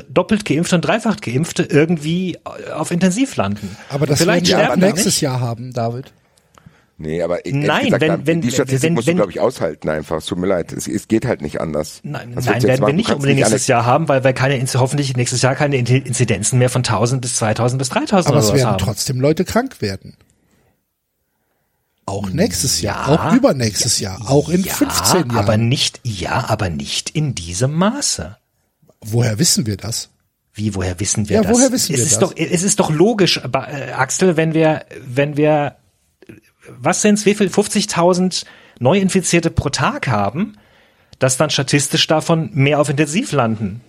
doppelt geimpfte und dreifach geimpfte irgendwie auf Intensiv landen. Aber das Vielleicht werden wir ab nächstes nicht. Jahr haben, David. Nee, aber ich, Nein, gesagt, wenn- dann- wenn- die Statistik wenn- musst du, glaube ich, aushalten einfach. Es tut mir leid. Es, es geht halt nicht anders. Nein, nein werden wir nicht unbedingt nächstes Jahr haben, weil wir keine, hoffentlich nächstes Jahr keine In- Inzidenzen mehr von 1000 bis 2000 bis 3000 Aber oder es werden haben. trotzdem Leute krank werden. Auch nächstes Jahr, Ja. auch übernächstes Jahr, auch in ja, 15 Jahren. aber nicht, ja, aber nicht in diesem Maße. Woher wissen wir das? Wie, woher wissen wir Ja, das? woher wissen es wir ist das? Doch, es ist doch logisch, äh, Axel, wenn wir, wenn wir, was sind's, wie viel, 50.000 Neuinfizierte pro Tag haben, dass dann statistisch davon mehr auf Intensiv landen.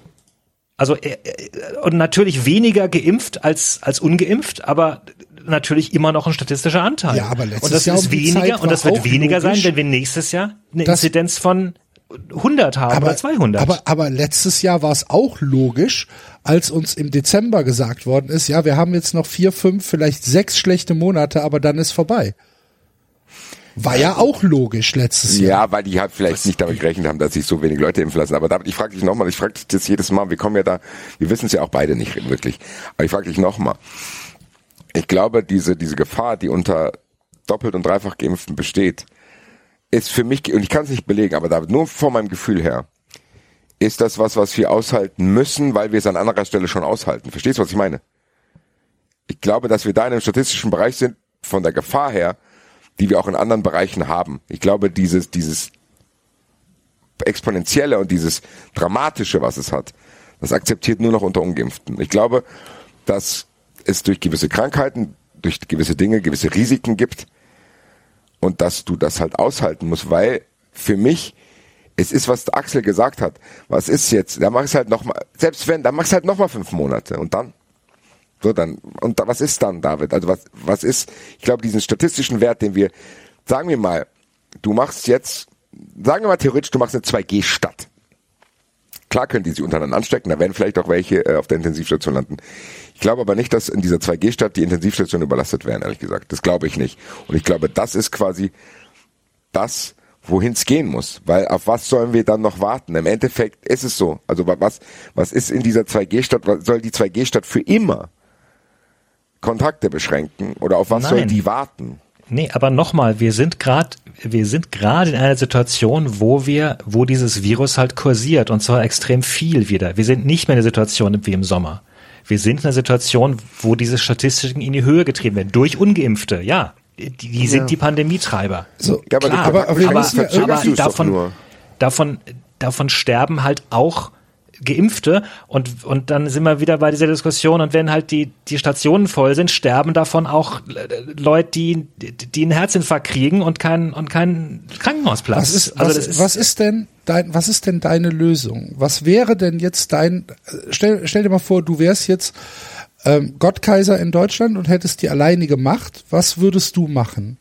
Also, äh, äh, und natürlich weniger geimpft als, als ungeimpft, aber natürlich immer noch ein statistischer Anteil. Ja, aber letztes und das Jahr ist um weniger, und das wird weniger sein, logisch, wenn wir nächstes Jahr eine Inzidenz von 100 haben oder 200. Aber, aber letztes Jahr war es auch logisch, als uns im Dezember gesagt worden ist, ja, wir haben jetzt noch vier, fünf, vielleicht sechs schlechte Monate, aber dann ist vorbei. War ja auch logisch letztes Jahr. Ja, weil die halt vielleicht nicht damit gerechnet haben, dass sich so wenig Leute impfen lassen. Aber David, ich frage dich nochmal, ich frage dich das jedes Mal, wir kommen ja da, wir wissen es ja auch beide nicht wirklich. Aber ich frage dich nochmal. Ich glaube, diese, diese Gefahr, die unter doppelt und dreifach Geimpften besteht, ist für mich, und ich kann es nicht belegen, aber David, nur von meinem Gefühl her, ist das was, was wir aushalten müssen, weil wir es an anderer Stelle schon aushalten. Verstehst du, was ich meine? Ich glaube, dass wir da in einem statistischen Bereich sind, von der Gefahr her, die wir auch in anderen Bereichen haben. Ich glaube, dieses, dieses exponentielle und dieses dramatische, was es hat, das akzeptiert nur noch unter Ungeimpften. Ich glaube, dass es durch gewisse Krankheiten, durch gewisse Dinge, gewisse Risiken gibt und dass du das halt aushalten musst, weil für mich es ist, was Axel gesagt hat. Was ist jetzt? Da machst halt noch mal, selbst wenn, dann machst halt noch mal fünf Monate und dann so dann und da, was ist dann, David? Also was was ist? Ich glaube, diesen statistischen Wert, den wir, sagen wir mal, du machst jetzt, sagen wir mal theoretisch, du machst eine 2G-Stadt. Klar können die sich untereinander anstecken, da werden vielleicht auch welche äh, auf der Intensivstation landen. Ich glaube aber nicht, dass in dieser 2G-Stadt die Intensivstationen überlastet werden, ehrlich gesagt. Das glaube ich nicht. Und ich glaube, das ist quasi das, wohin es gehen muss. Weil auf was sollen wir dann noch warten? Im Endeffekt ist es so. Also wa- was, was ist in dieser 2G-Stadt? Was Soll die 2G-Stadt für immer Kontakte beschränken? Oder auf was soll Nein. die warten? Nee, aber nochmal, wir sind gerade, wir sind gerade in einer Situation, wo wir, wo dieses Virus halt kursiert und zwar extrem viel wieder. Wir sind nicht mehr in der Situation wie im Sommer. Wir sind in einer Situation, wo diese Statistiken in die Höhe getrieben werden. Durch Ungeimpfte, ja. Die, die sind die Pandemietreiber. So, Ja, aber Klar, aber- aber aber, ja aber davon, davon, davon sterben halt auch Geimpfte und, und dann sind wir wieder bei dieser Diskussion und wenn halt die, die Stationen voll sind, sterben davon auch äh, Leute, die, die einen Herzinfarkt kriegen und keinen, und keinen Krankenhausplatz. Was ist, also was, ist, was ist denn dein, was ist denn deine Lösung? Was wäre denn jetzt dein, äh, stell, stell dir mal vor, du wärst jetzt ähm, Gottkaiser in Deutschland und hättest die alleinige Macht, was würdest du machen?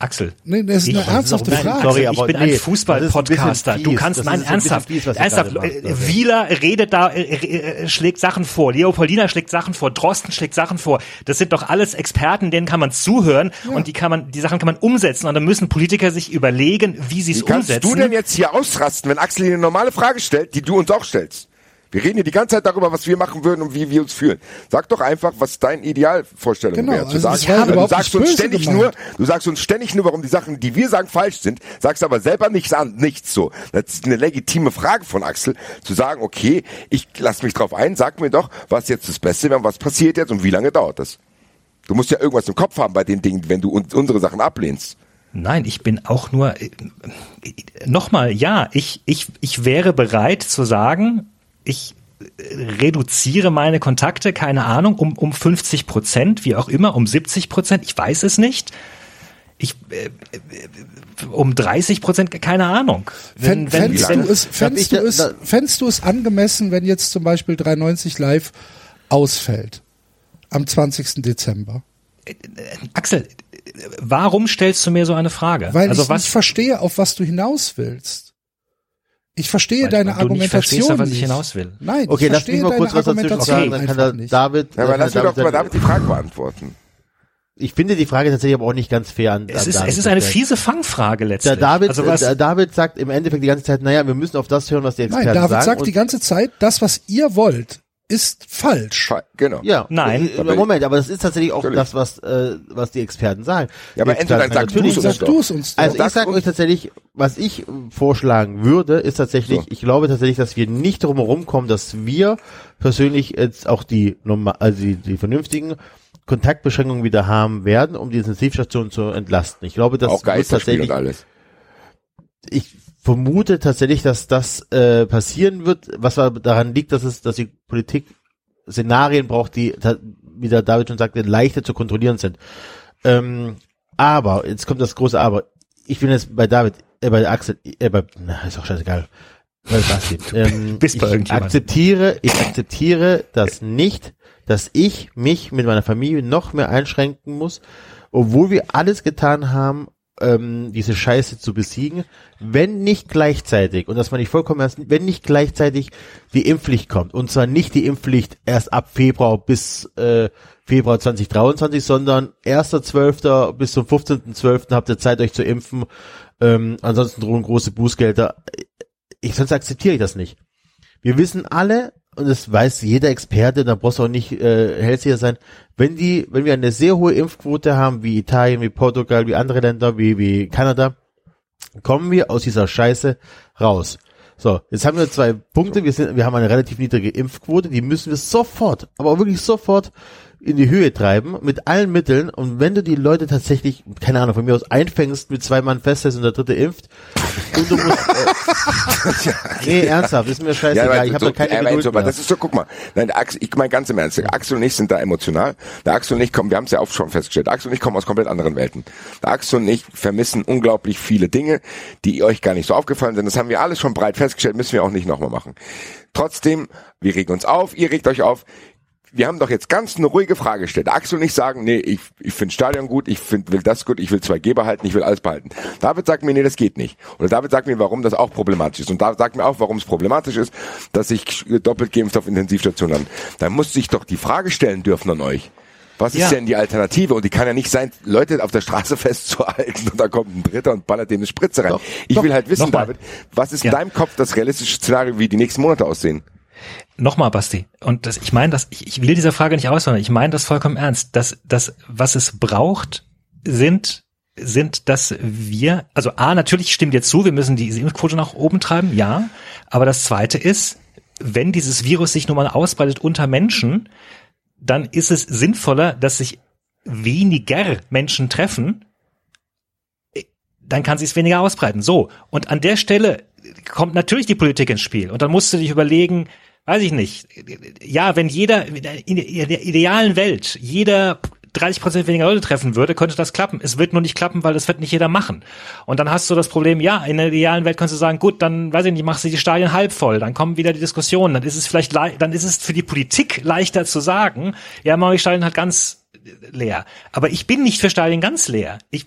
Axel. Nee, das ist Ich- eine ernsthafte Nein, Frage. sorry, ich bin nee, ein Fußball-Podcaster. Du kannst, nein, ernsthaft, fies, ernsthaft. äh. Wieler redet da, äh, äh, schlägt Sachen vor. Leopoldina schlägt Sachen vor. Drosten schlägt Sachen vor. Das sind doch alles Experten, denen kann man zuhören und die kann man, die Sachen kann man umsetzen. Und dann müssen Politiker sich überlegen, wie sie es Wie kannst umsetzen. du denn jetzt hier ausrasten, wenn Axel dir eine normale Frage stellt, die du uns auch stellst? Wir reden hier die ganze Zeit darüber, was wir machen würden und wie wir uns fühlen. Sag doch einfach, was dein Idealvorstellung Genau, wäre. Zu also sagen, du sagst uns ständig nur, du sagst uns ständig nur, warum die Sachen, die wir sagen, falsch sind, sagst aber selber nichts an, nichts so. Das ist eine legitime Frage von Axel, zu sagen, okay, ich lass mich drauf ein, sag mir doch, was jetzt das Beste wäre, was passiert jetzt und wie lange dauert das? Du musst ja irgendwas im Kopf haben bei den Dingen, wenn du uns, unsere Sachen ablehnst. Nein, ich bin auch nur, äh, äh, nochmal, ja, ich, ich, ich wäre bereit zu sagen, ich äh, reduziere meine Kontakte, keine Ahnung, um, um 50 Prozent, wie auch immer, um 70 Prozent, ich weiß es nicht. Ich, äh, äh, um 30 Prozent, keine Ahnung. Fänd, fändst, wenn- du es, fändst, du es, fändst du es angemessen, wenn jetzt zum Beispiel 390 Live ausfällt? Am 20. Dezember. Axel, warum stellst du mir so eine Frage? Weil also ich was nicht verstehe, auf was du hinaus willst. Ich verstehe Weil- deine weil du nicht Argumentation verstehst, auf was ich nicht. hinaus will. Nein, Okay, ich lass mich mal kurz was dazwischen Argumentation sagen, dann kann der nicht. David, Ja, aber lass mir doch mal David- damit die Frage beantworten. ich finde die Frage tatsächlich aber auch nicht ganz fair an, Es an ist, David es ist eine fiese Fangfrage letztlich. Der David, also was, der David sagt im Endeffekt die ganze Zeit, naja, wir müssen auf das hören, was die Experten Nein, David sagen. sagt die ganze Zeit, das, was ihr wollt, ist falsch. Fa- Genau. ja, Nein. Äh, Moment, aber das ist tatsächlich auch Natürlich. das, was, äh, was die Experten sagen. Ja, aber entweder dann sagst du's uns du es uns doch. Also ich Sag sage uns- euch tatsächlich, was ich äh, vorschlagen würde, ist tatsächlich, So. ich glaube tatsächlich, dass wir nicht drum herum kommen, dass wir persönlich jetzt auch die normal, also die, die vernünftigen Kontaktbeschränkungen wieder haben werden, um die Intensivstation zu entlasten. Ich glaube, das auch wird und tatsächlich, alles. ich vermute tatsächlich, dass das äh, passieren wird, was daran liegt, dass es, dass die Politik Szenarien braucht, die, wie der David schon sagte, leichter zu kontrollieren sind. Ähm, aber, jetzt kommt das große Aber. Ich bin jetzt bei David, äh, bei Axel, äh, bei, na, ist auch scheißegal. Bei Basti. Ähm, bist ich akzeptiere, ich akzeptiere das nicht, dass ich mich mit meiner Familie noch mehr einschränken muss, obwohl wir alles getan haben, ähm, diese Scheiße zu besiegen, wenn nicht gleichzeitig, und das meine ich vollkommen ernst, wenn nicht gleichzeitig die Impfpflicht kommt, und zwar nicht die Impfpflicht erst ab Februar bis äh, Februar 2023, sondern 1.12. bis zum 15.12. habt ihr Zeit, euch zu impfen, ähm, ansonsten drohen große Bußgelder. Ich, sonst akzeptiere ich das nicht. Wir wissen alle, und das weiß jeder Experte, da brauchst du auch nicht äh, hellsicher sein, wenn die, wenn wir eine sehr hohe Impfquote haben, wie Italien, wie Portugal, wie andere Länder, wie, wie Kanada, kommen wir aus dieser Scheiße raus. So, jetzt haben wir zwei Punkte. Wir sind, wir haben eine relativ niedrige Impfquote, die müssen wir sofort, aber auch wirklich sofort in die Höhe treiben mit allen Mitteln. Und wenn du die Leute tatsächlich, keine Ahnung, von mir aus einfängst, mit zwei Mann festhältst und der dritte impft, und du musst, äh, nee, ernsthaft, ist mir scheißegal. aber ich habe so, da keine aber Geduld so, mehr. das ist so, guck mal, nein, Axel, ich meine ganz im Ernst, Axel und ich sind da emotional. Der Axel und ich kommen, wir haben es ja auch schon festgestellt, Axel und ich kommen aus komplett anderen Welten. Der Axel und ich vermissen unglaublich viele Dinge, die euch gar nicht so aufgefallen sind. Das haben wir alles schon breit festgestellt, müssen wir auch nicht nochmal machen. Trotzdem, wir regen uns auf, ihr regt euch auf. Wir haben doch jetzt ganz eine ruhige Frage gestellt. Axel und ich sagen, nee, ich, ich finde Stadion gut, ich find, will das gut, ich will 2G behalten, ich will alles behalten. David sagt mir, nee, das geht nicht. Oder David sagt mir, warum das auch problematisch ist. Und David sagt mir auch, warum es problematisch ist, dass ich doppelt geimpft auf Intensivstation lande. Da muss sich doch die Frage stellen dürfen an euch. Was ist Ja. denn die Alternative? Und die kann ja nicht sein, Leute auf der Straße festzuhalten und da kommt ein Dritter und ballert denen eine Spritze rein. Doch, ich doch, will halt wissen. David, was ist Ja. in deinem Kopf das realistische Szenario, wie die nächsten Monate aussehen? Nochmal, Basti. Und das, ich meine das, ich, ich will dieser Frage nicht auswandern. Ich meine das vollkommen ernst. Das, das, was es braucht, sind, sind, dass wir, also A, natürlich stimmt jetzt zu, wir müssen die Impfquote nach oben treiben, ja. Aber das zweite ist, wenn dieses Virus sich nun mal ausbreitet unter Menschen, dann ist es sinnvoller, dass sich weniger Menschen treffen, dann kann sich es weniger ausbreiten. So. Und an der Stelle kommt natürlich die Politik ins Spiel. Und dann musst du dich überlegen, weiß ich nicht, ja, wenn jeder, in der idealen Welt, jeder 30 Prozent weniger Leute treffen würde, könnte das klappen. Es wird nur nicht klappen, weil das wird nicht jeder machen. Und dann hast du das Problem, ja, in der idealen Welt kannst du sagen, gut, dann weiß ich nicht, machst du die Stadien halb voll, dann kommen wieder die Diskussionen, dann ist es vielleicht, lei- dann ist es für die Politik leichter zu sagen, ja, mach die Stadien halt ganz leer. Aber ich bin nicht für Stadien ganz leer. Ich,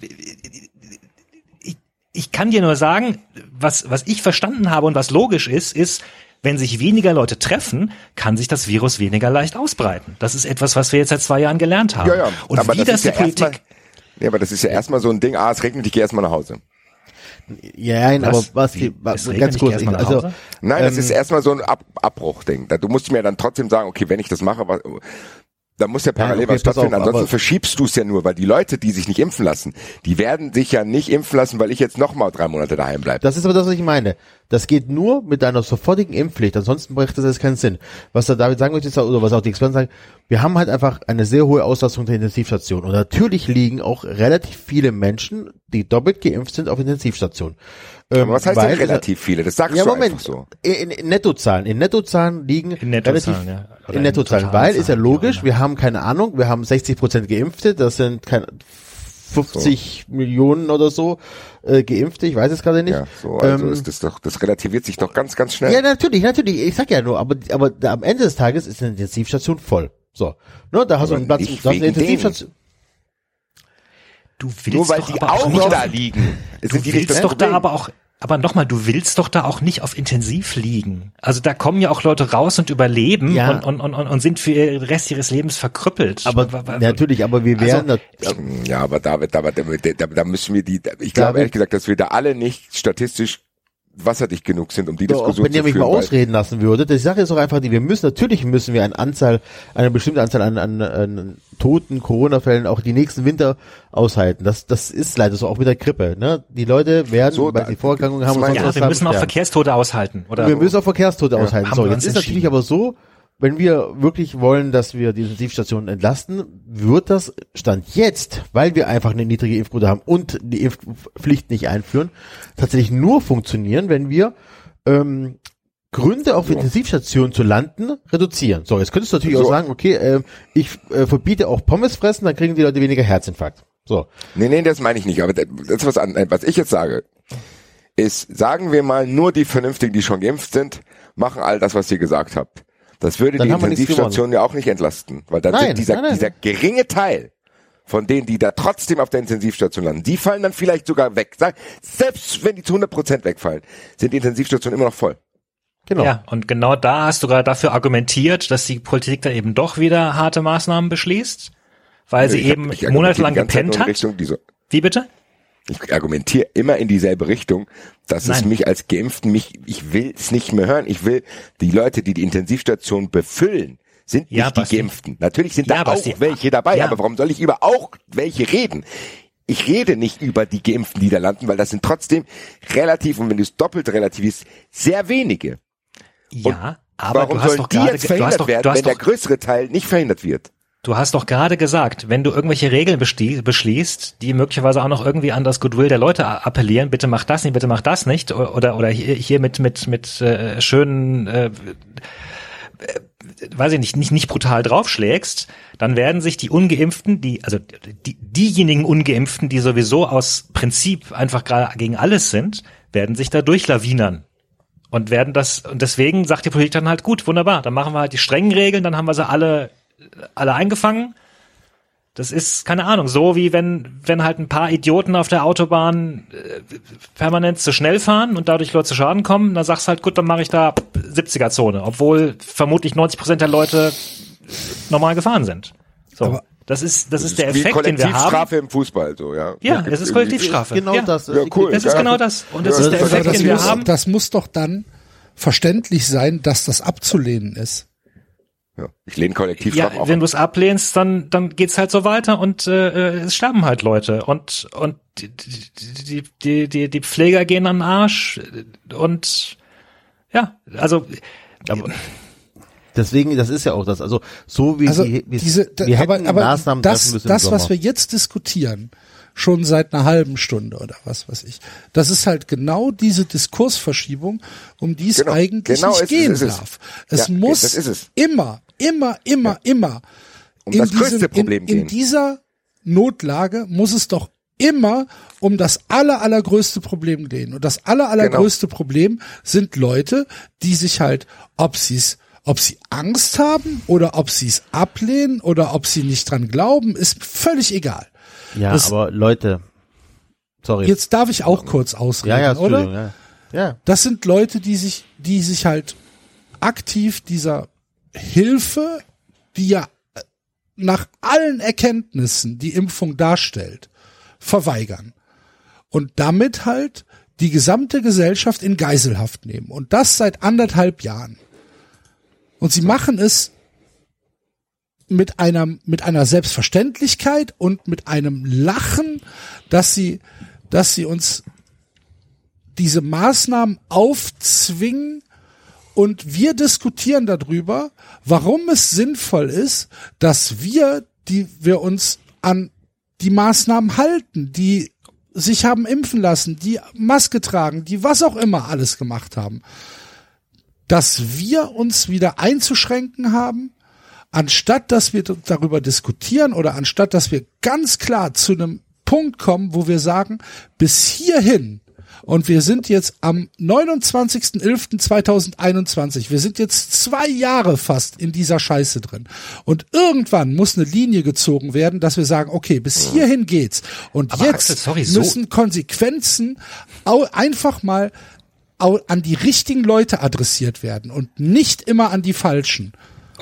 ich, ich kann dir nur sagen, was, was ich verstanden habe und was logisch ist, ist, wenn sich weniger Leute treffen, kann sich das Virus weniger leicht ausbreiten. Das ist etwas, was wir jetzt seit zwei Jahren gelernt haben. Ja, ja. Und aber wie das, das, ist die ja Politik, erstmal, ja, aber das ist ja erstmal so ein Ding, ah, es regnet, ich gehe erstmal nach Hause. Ja, nein, aber Was? was, Wie? was ganz ich kurz, nach also, Hause? Nein, das Ähm, ist erstmal so ein Ab Abbruchding. Da- Du musst mir dann trotzdem sagen, okay, wenn ich das mache, was, da muss ja parallel okay, was pass stattfinden. auf, Ansonsten verschiebst du es ja nur, weil die Leute, die sich nicht impfen lassen, die werden sich ja nicht impfen lassen, weil ich jetzt noch mal drei Monate daheim bleibe. Das ist aber das, was ich meine. Das geht nur mit einer sofortigen Impfpflicht. Ansonsten bräuchte das jetzt keinen Sinn. Was der David sagen möchte, ist, oder was auch die Experten sagen, wir haben halt einfach eine sehr hohe Auslastung der Intensivstation. Und natürlich liegen auch relativ viele Menschen, die doppelt geimpft sind, auf Intensivstationen. Ähm, Aber was heißt weil- denn relativ viele? Das sagst Ja, du Moment. einfach so. In, in Nettozahlen. In Nettozahlen liegen In Nettozahlen, relativ, ja. Oder in Nettozahlen, weil ist ja logisch, immer. wir haben keine Ahnung, wir haben 60 Prozent Geimpfte, das sind keine 50 Millionen oder so äh, Geimpfte, ich weiß es gerade nicht. Ja, so, also Ähm, ist das doch, das relativiert sich doch ganz, ganz schnell. ja, natürlich, natürlich. Ich sag ja nur, aber, aber da, am Ende des Tages ist eine Intensivstation voll. So. Ne, da hast du Aber einen Platz, du hast eine Intensivstation. du willst Nur weil doch die aber auch auch nicht da liegen. Du sind die nicht willst doch da aber auch, aber nochmal, du willst doch da auch nicht auf Intensiv liegen. Also da kommen ja auch Leute raus und überleben Ja. und, und, und, und sind für den Rest ihres Lebens verkrüppelt. Aber natürlich, aber wir Also, wären da, Ja, aber David, da, da, da, da müssen wir die, ich glaube David- ehrlich gesagt, dass wir da alle nicht statistisch wasserdicht genug sind, um die Doch, Diskussion wenn ihr zu mich führen. mal ausreden lassen würde, die Sache ist doch einfach die, wir müssen, natürlich müssen wir eine Anzahl, eine bestimmte Anzahl an, an, an toten Corona-Fällen auch die nächsten Winter aushalten. Das, das ist leider so, auch mit der Grippe, ne? Die Leute werden, So, weil da- sie Vorerkrankungen haben, ja, wir müssen haben, auch. Verkehrstote aushalten. Oder wir müssen auch Verkehrstote aushalten. haben So, jetzt ist natürlich aber so, wenn wir wirklich wollen, dass wir die Intensivstationen entlasten, wird das Stand jetzt, weil wir einfach eine niedrige Impfquote haben und die Impfpflicht nicht einführen, tatsächlich nur funktionieren, wenn wir ähm, Gründe auf Intensivstationen zu landen reduzieren. So, jetzt könntest du natürlich auch So. sagen, okay, äh, ich äh, verbiete auch Pommes fressen, dann kriegen die Leute weniger Herzinfarkt. So, Nee, nee, das meine ich nicht. Aber das ist was an, was ich jetzt sage, ist, sagen wir mal, nur die Vernünftigen, die schon geimpft sind, machen all das, was ihr gesagt habt. Das würde Dann die Intensivstation ja auch nicht entlasten. Weil dann Nein, sind dieser, nein, nein. dieser geringe Teil von denen, die da trotzdem auf der Intensivstation landen, die fallen dann vielleicht sogar weg. Selbst wenn die zu 100 Prozent wegfallen, sind die Intensivstationen immer noch voll. genau. Ja, und genau da hast du gerade dafür argumentiert, dass die Politik da eben doch wieder harte Maßnahmen beschließt, weil sie Ich hab- eben monatelang gepennt hat. Richtung dieser- Wie bitte? Ich argumentiere immer in dieselbe Richtung, dass es Nein. mich als Geimpften mich, ich will es nicht mehr hören. Ich will die Leute, die die Intensivstation befüllen, sind Ja, nicht die. Geimpften. Natürlich sind Ja, da auch welche dabei, Ja. aber warum soll ich über auch welche reden? Ich rede nicht über die Geimpften, die da landen, weil das sind trotzdem relativ, und wenn du es doppelt relativierst, sehr wenige. Ja, aber warum sollen die jetzt verhindert doch, werden, wenn der doch, größere Teil nicht verhindert wird? Du hast doch gerade gesagt, wenn du irgendwelche Regeln beschließt, die möglicherweise auch noch irgendwie an das Goodwill der Leute appellieren, bitte mach das nicht, bitte mach das nicht, oder oder hier, hier mit mit mit äh, schönen äh, äh, weiß ich nicht, nicht, nicht brutal draufschlägst, dann werden sich die Ungeimpften, die, also die, diejenigen Ungeimpften, die sowieso aus Prinzip einfach gerade gegen alles sind, werden sich da durchlawinern. Und werden das, und deswegen sagt die Politik dann halt, gut, wunderbar, dann machen wir halt die strengen Regeln, dann haben wir sie alle, alle eingefangen. Das ist, keine Ahnung, so wie wenn, wenn halt ein paar Idioten auf der Autobahn äh, permanent zu schnell fahren und dadurch Leute zu Schaden kommen, dann sagst du halt, gut, dann mache ich da 70er-Zone, obwohl vermutlich 90 Prozent der Leute normal gefahren sind. So. Aber- das ist, das, ist der Effekt, den wir haben. Kollektivstrafe im Fußball, so, ja. Ja, es ist Kollektivstrafe. Genau ja. das. Ja, cool. Das ist Ja. genau das. Und das Ja, ist der Effekt, den wir muss, haben. das muss doch dann verständlich sein, dass das abzulehnen ist. Ja. Ich lehne Ja, Kollektivstrafen auch wenn ab. du es ablehnst, dann dann geht's halt so weiter und äh, äh, es sterben halt Leute und und die die die die, die Pfleger gehen an den Arsch und ja, also Aber deswegen, das ist ja auch das. Also so wie Also die, wie- diese, da, wir aber, hätten aber Maßnahmen das, müssen das was wir jetzt diskutieren, schon seit einer halben Stunde oder was weiß ich, das ist halt genau diese Diskursverschiebung, um die es Genau, eigentlich genau nicht ist es, gehen ist es. darf. Es Ja, muss es. immer, immer, immer, immer um das größte diesem- Problem in, in gehen. dieser Notlage muss es doch immer um das aller, allergrößte Problem gehen. Und das aller, Genau. allergrößte Problem sind Leute, die sich halt, ob sie es ob sie Angst haben oder ob sie es ablehnen oder ob sie nicht dran glauben, ist völlig egal. Ja, Das- aber Leute, sorry. Jetzt darf ich auch kurz ausreden, ja, ja, oder? Entschuldigung, ja. Ja, Das sind Leute, die sich, die sich halt aktiv dieser Hilfe, die ja äh, nach allen Erkenntnissen die Impfung darstellt, verweigern. Und damit halt die gesamte Gesellschaft in Geiselhaft nehmen. Und das seit anderthalb Jahren. Und sie machen es mit einer, mit einer Selbstverständlichkeit und mit einem Lachen, dass sie, dass sie uns diese Maßnahmen aufzwingen und wir diskutieren darüber, warum es sinnvoll ist, dass wir, die wir uns an die Maßnahmen halten, die sich haben impfen lassen, die Maske tragen, die was auch immer alles gemacht haben, dass wir uns wieder einzuschränken haben, anstatt dass wir darüber diskutieren oder anstatt dass wir ganz klar zu einem Punkt kommen, wo wir sagen, bis hierhin und wir sind jetzt am 29.11.2021. Wir sind jetzt zwei Jahre fast in dieser Scheiße drin. Und irgendwann muss eine Linie gezogen werden, dass wir sagen, okay, bis hierhin geht's. Und Aber jetzt Axel, sorry, so- müssen Konsequenzen einfach mal an die richtigen Leute adressiert werden und nicht immer an die falschen.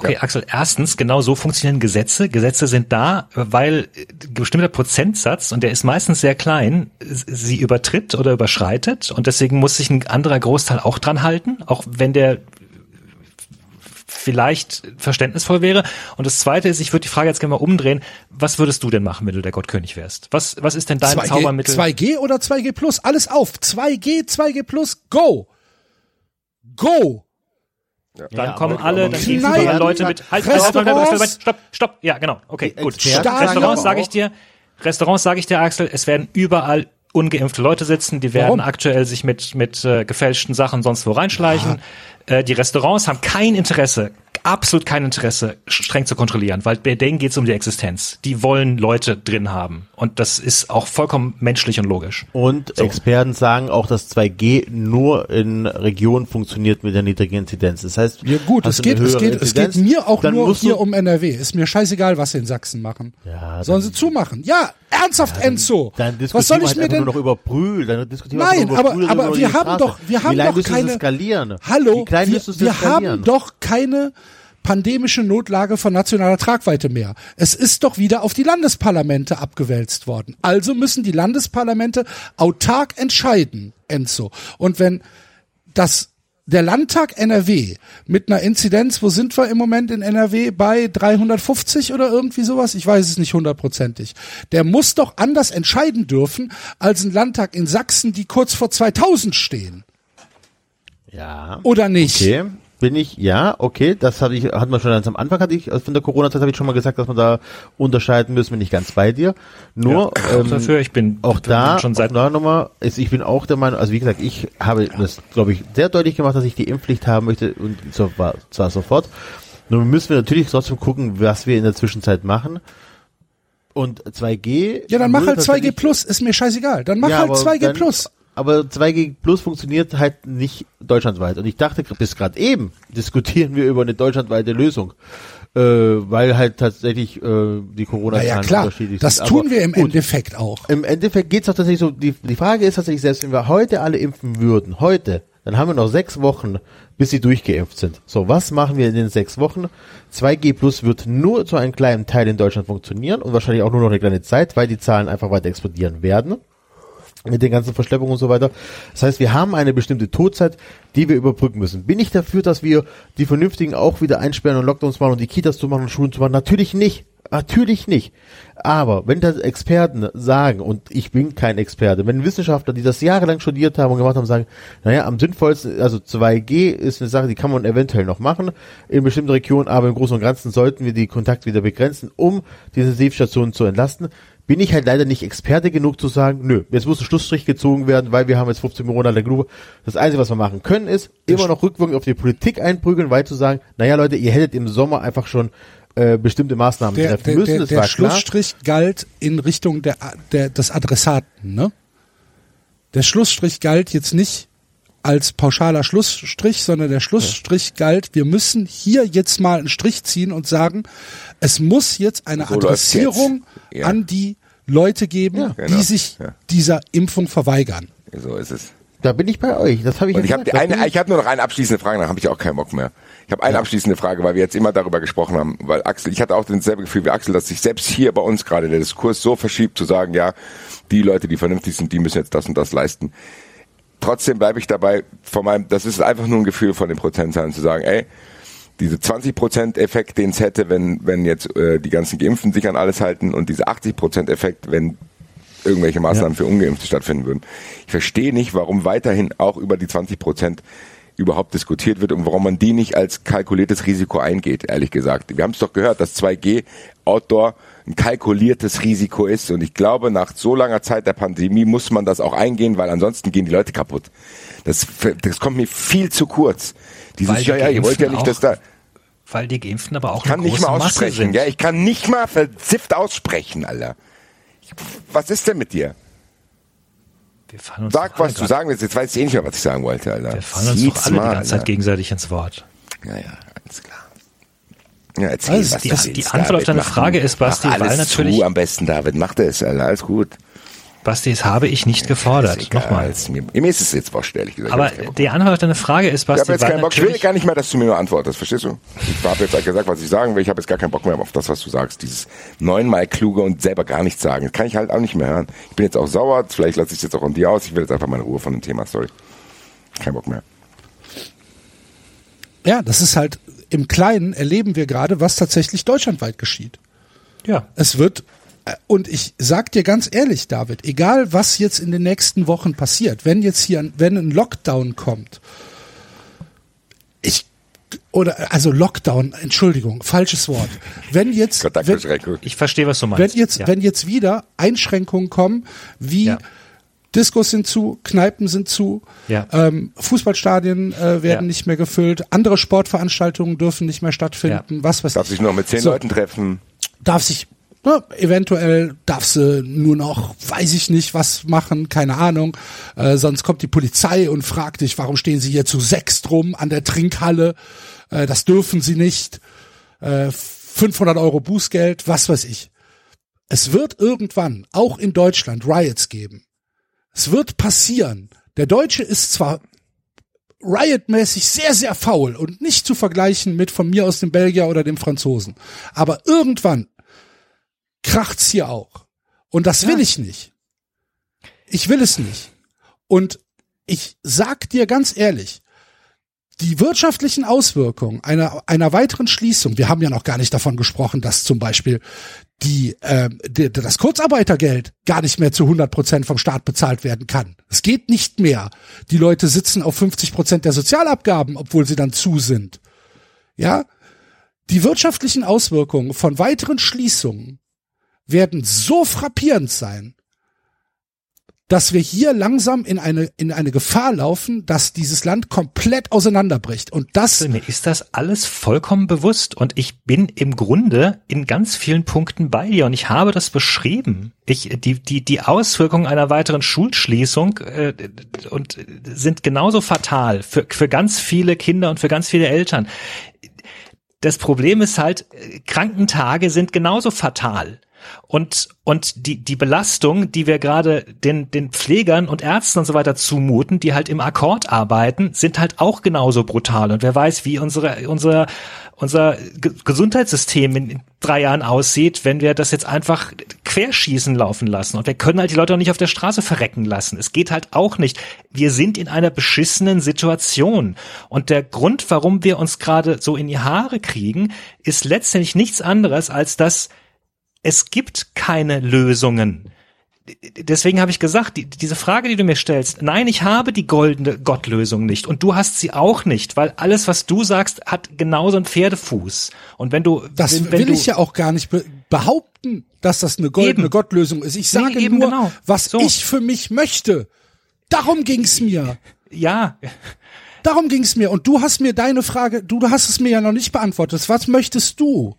Okay, Axel, erstens, genau so funktionieren Gesetze. Gesetze sind da, weil ein bestimmter Prozentsatz, und der ist meistens sehr klein, sie übertritt oder überschreitet und deswegen muss sich ein anderer Großteil auch dran halten, auch wenn der vielleicht verständnisvoll wäre. Und das Zweite ist, ich würde die Frage jetzt gerne mal umdrehen, was würdest du denn machen, wenn du der Gottkönig wärst? Was, was ist denn dein 2G, Zaubermittel? 2G oder 2G plus, alles auf. 2G, 2G plus, go. Go. Dann Ja, kommen alle, dann gehen Kneipen, überall Leute mit. Halt, halt, halt, halt, halt, halt, Restaurants. stopp, stopp. Ja, genau. Okay, Die gut. Restaurants sage ich dir, Restaurants sage ich dir, Axel, es werden überall ungeimpfte Leute sitzen, die werden Warum? aktuell sich mit mit äh, gefälschten Sachen sonst wo reinschleichen. Äh, die Restaurants haben kein Interesse, absolut kein Interesse, streng zu kontrollieren, weil bei denen geht es um die Existenz. Die wollen Leute drin haben und das ist auch vollkommen menschlich und logisch. Und Experten sagen auch, dass 2G nur in Regionen funktioniert mit der niedrigen Inzidenz. Das heißt, Ja gut, es geht, es geht, es geht mir auch dann nur hier um NRW. Ist mir scheißegal, was sie in Sachsen machen. Ja, Sollen dann- sie zumachen? Ja, ernsthaft, Enzo. Dann Was soll diskutieren wir ich halt mir einfach denn? nur noch über Brühl. Dann diskutieren wir Nein, nur aber, über Brühl, aber wir haben Straße. doch, wir haben doch keine, skalieren? hallo, Wie klein wir, wir haben doch keine pandemische Notlage von nationaler Tragweite mehr. Es ist doch wieder auf die Landesparlamente abgewälzt worden. Also müssen die Landesparlamente autark entscheiden, Enzo. Und wenn das der Landtag NRW mit einer Inzidenz, wo sind wir im Moment in NRW bei 350 oder irgendwie sowas? Ich weiß es nicht hundertprozentig. Der muss doch anders entscheiden dürfen als ein Landtag in Sachsen, die kurz vor 2000 stehen. Ja. Oder nicht? Okay. Bin ich, ja, okay, das hatte ich, hat man schon ganz am Anfang, hatte ich, also von der Corona-Zeit habe ich schon mal gesagt, dass man da unterscheiden müssen, bin ich ganz bei dir. Nur, ähm, dafür, ich bin auch da, schon seit auch da nochmal, ist, ich bin auch der Meinung, also wie gesagt, ich habe das, glaube ich, sehr deutlich gemacht, dass ich die Impfpflicht haben möchte und so, war, zwar sofort. Nur müssen wir natürlich trotzdem gucken, was wir in der Zwischenzeit machen. Und 2G. Ja, dann mach halt 2G tatsächlich- plus, ist mir scheißegal. Dann mach Ja, halt aber 2G dann- plus. Aber 2G Plus funktioniert halt nicht deutschlandweit. Und ich dachte, bis gerade eben diskutieren wir über eine deutschlandweite Lösung. Äh, weil halt tatsächlich äh, die corona Na ja, klar, unterschiedlich das sind. tun Aber wir im gut, Endeffekt auch. Im Endeffekt geht's doch tatsächlich so, die, die Frage ist tatsächlich, selbst wenn wir heute alle impfen würden, heute, dann haben wir noch sechs Wochen, bis sie durchgeimpft sind. So, was machen wir in den sechs Wochen? 2G Plus wird nur zu einem kleinen Teil in Deutschland funktionieren und wahrscheinlich auch nur noch eine kleine Zeit, weil die Zahlen einfach weiter explodieren werden mit den ganzen Verschleppungen und so weiter. Das heißt, wir haben eine bestimmte Todzeit, die wir überbrücken müssen. Bin ich dafür, dass wir die Vernünftigen auch wieder einsperren und Lockdowns machen und die Kitas zu machen und Schulen zu machen? Natürlich nicht. Natürlich nicht. Aber wenn das Experten sagen, und ich bin kein Experte, wenn Wissenschaftler, die das jahrelang studiert haben und gemacht haben, sagen, naja, am sinnvollsten, also 2G ist eine Sache, die kann man eventuell noch machen in bestimmten Regionen, aber im Großen und Ganzen sollten wir die Kontakte wieder begrenzen, um die Intensivstationen zu entlasten bin ich halt leider nicht Experte genug zu sagen, nö, jetzt muss ein Schlussstrich gezogen werden, weil wir haben jetzt 15 Monate genug. Das Einzige, was wir machen können, ist immer noch rückwirkend auf die Politik einprügeln, weil zu sagen, naja Leute, ihr hättet im Sommer einfach schon äh, bestimmte Maßnahmen Der, treffen der, müssen. der, der war klar. Schlussstrich galt in Richtung der, der, des Adressaten, ne? Der Schlussstrich galt jetzt nicht als pauschaler Schlussstrich, sondern der Schlussstrich galt, wir müssen hier jetzt mal einen Strich ziehen und sagen, es muss jetzt eine So Adressierung jetzt. Ja. an die Leute geben, genau. die sich Ja. dieser Impfung verweigern. So ist es. Da bin ich bei euch. Das habe ich Und ich ja habe eine, ich habe nur noch eine abschließende Frage, dann habe ich auch keinen Bock mehr. Ich habe eine abschließende Frage, weil wir jetzt immer darüber gesprochen haben, weil Axel, ich hatte auch dasselbe Gefühl wie Axel, dass sich selbst hier bei uns gerade der Diskurs so verschiebt, zu sagen, ja, die Leute, die vernünftig sind, die müssen jetzt das und das leisten. Trotzdem bleibe ich dabei, von meinem, das ist einfach nur ein Gefühl von den Prozentzahlen, zu sagen, ey, diese 20% Effekt, den es hätte, wenn, wenn jetzt äh, die ganzen Geimpften sich an alles halten und diese 80% Effekt, wenn irgendwelche Maßnahmen für Ungeimpfte stattfinden würden. Ich verstehe nicht, warum weiterhin auch über die 20 Prozent überhaupt diskutiert wird und warum man die nicht als kalkuliertes Risiko eingeht, ehrlich gesagt. Wir haben es doch gehört, dass 2G Outdoor ein kalkuliertes Risiko ist und ich glaube, nach so langer Zeit der Pandemie muss man das auch eingehen, weil ansonsten gehen die Leute kaputt. Das, das kommt mir viel zu kurz. Dieses, ja, ja, ihr wollt ja nicht, dass da, Weil die Geimpften aber auch ich kann eine nicht große mal Masse aussprechen, sind. ja, ich kann nicht mal versifft aussprechen, Alter. Ich, was ist denn mit dir? Wir fallen uns Sag, was du sagen willst. Jetzt weiß ich eh nicht mehr, was ich sagen wollte, Alter. Wir fallen uns doch alle Mal, die ganze Zeit Alter. gegenseitig ins Wort. Ja, ja, alles klar. Ja, erzähl, Also, was die- die Antwort auf David. deine Mach Frage ist, Basti, Mach alles weil natürlich- zu am besten, David. Mach das, Alter. Alles gut. Basti, das habe ich nicht gefordert. Nochmal. Ist Mir, mir ist es jetzt wurscht, ehrlich gesagt. Aber Ich die Antwort auf deine Frage ist, ich Basti, habe jetzt keinen Bock. Ich will gar nicht mehr, dass du mir nur antwortest. Verstehst du? Ich habe jetzt halt gesagt, was ich sagen will. Ich habe jetzt gar keinen Bock mehr auf das, was du sagst. Dieses neunmal kluge und selber gar nichts sagen. Das kann ich halt auch nicht mehr hören. Ich bin jetzt auch sauer. Vielleicht lasse ich es jetzt auch an dir aus. Ich will jetzt einfach meine Ruhe von dem Thema. Sorry. Kein Bock mehr. Ja, das ist halt im Kleinen erleben wir gerade, was tatsächlich deutschlandweit geschieht. ja, Es wird, und ich sag dir ganz ehrlich, David, egal was jetzt in den nächsten Wochen passiert, wenn jetzt hier, ein- wenn ein Lockdown kommt, ich, oder, also Lockdown, Entschuldigung, falsches Wort. Wenn jetzt, wenn, Kontaktbeschränkung. ich verstehe, was du wenn meinst. jetzt, ja. wenn jetzt wieder Einschränkungen kommen, wie Ja. Diskos sind zu, Kneipen sind zu, Ja. ähm, Fußballstadien äh, werden Ja. nicht mehr gefüllt, andere Sportveranstaltungen dürfen nicht mehr stattfinden, was weiß Darf ich. sich noch mit zehn So. Leuten treffen. darf sich ne, eventuell darf sie nur noch, weiß ich nicht, was machen, keine Ahnung. Äh, sonst kommt die Polizei und fragt dich, warum stehen sie hier zu sechs drum an der Trinkhalle? Äh, das dürfen sie nicht. Äh, 500 Euro Bußgeld, was weiß ich. Es wird irgendwann auch in Deutschland Riots geben. Es wird passieren. Der Deutsche ist zwar riotmäßig sehr, sehr faul und nicht zu vergleichen mit von mir aus dem Belgier oder dem Franzosen. Aber irgendwann kracht's hier auch. Und das will ich nicht. Ich will es nicht. Und ich sag dir ganz ehrlich, die wirtschaftlichen Auswirkungen einer, einer weiteren Schließung, wir haben ja noch gar nicht davon gesprochen, dass zum Beispiel die, äh, die, das Kurzarbeitergeld gar nicht mehr zu 100 Prozent vom Staat bezahlt werden kann. Es geht nicht mehr. Die Leute sitzen auf 50 Prozent der Sozialabgaben, obwohl sie dann zu sind. Ja, die wirtschaftlichen Auswirkungen von weiteren Schließungen werden so frappierend sein, dass wir hier langsam in eine, in eine Gefahr laufen, dass dieses Land komplett auseinanderbricht. Und das, Mir ist das alles vollkommen bewusst und ich bin im Grunde in ganz vielen Punkten bei dir und ich habe das beschrieben. Ich, die, die, die Auswirkungen einer weiteren Schulschließung äh, und sind genauso fatal für, für ganz viele Kinder und für ganz viele Eltern. Das Problem ist halt, äh, Krankentage sind genauso fatal. Und, und die, die Belastung, die wir gerade den, den Pflegern und Ärzten und so weiter zumuten, die halt im Akkord arbeiten, sind halt auch genauso brutal. Und wer weiß, wie unsere, unser, unser Ge- Gesundheitssystem in drei Jahren aussieht, wenn wir das jetzt einfach querschießen laufen lassen. Und wir können halt die Leute auch nicht auf der Straße verrecken lassen. Es geht halt auch nicht. Wir sind in einer beschissenen Situation. Und der Grund, warum wir uns gerade so in die Haare kriegen, ist letztendlich nichts anderes, als dass es gibt keine Lösungen. Deswegen habe ich gesagt, die, diese Frage, die du mir stellst, nein, ich habe die goldene Gottlösung nicht und du hast sie auch nicht, weil alles, was du sagst, hat genauso einen Pferdefuß. Und wenn du, das wenn, wenn will du, ich ja auch gar nicht be behaupten, dass das eine goldene Eben. Gottlösung ist. Ich sage eben nur, genau. was So. ich für mich möchte. Darum ging's mir. ja, Darum ging's mir. Und du hast mir deine Frage, du hast es mir ja noch nicht beantwortet. Was möchtest du?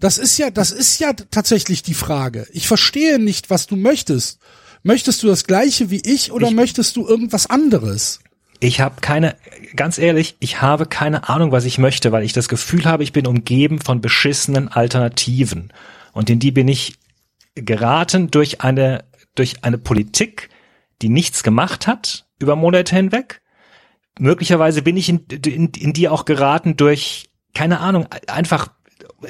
Das ist ja, das ist ja tatsächlich die Frage. Ich verstehe nicht, was du möchtest. Möchtest du das gleiche wie ich oder Ich- möchtest du irgendwas anderes? Ich habe keine, ganz ehrlich, ich habe keine Ahnung, was ich möchte, weil ich das Gefühl habe, ich bin umgeben von beschissenen Alternativen. Und in die bin ich geraten durch eine, durch eine Politik, die nichts gemacht hat über Monate hinweg. Möglicherweise bin ich in, in, in die auch geraten durch, keine Ahnung, einfach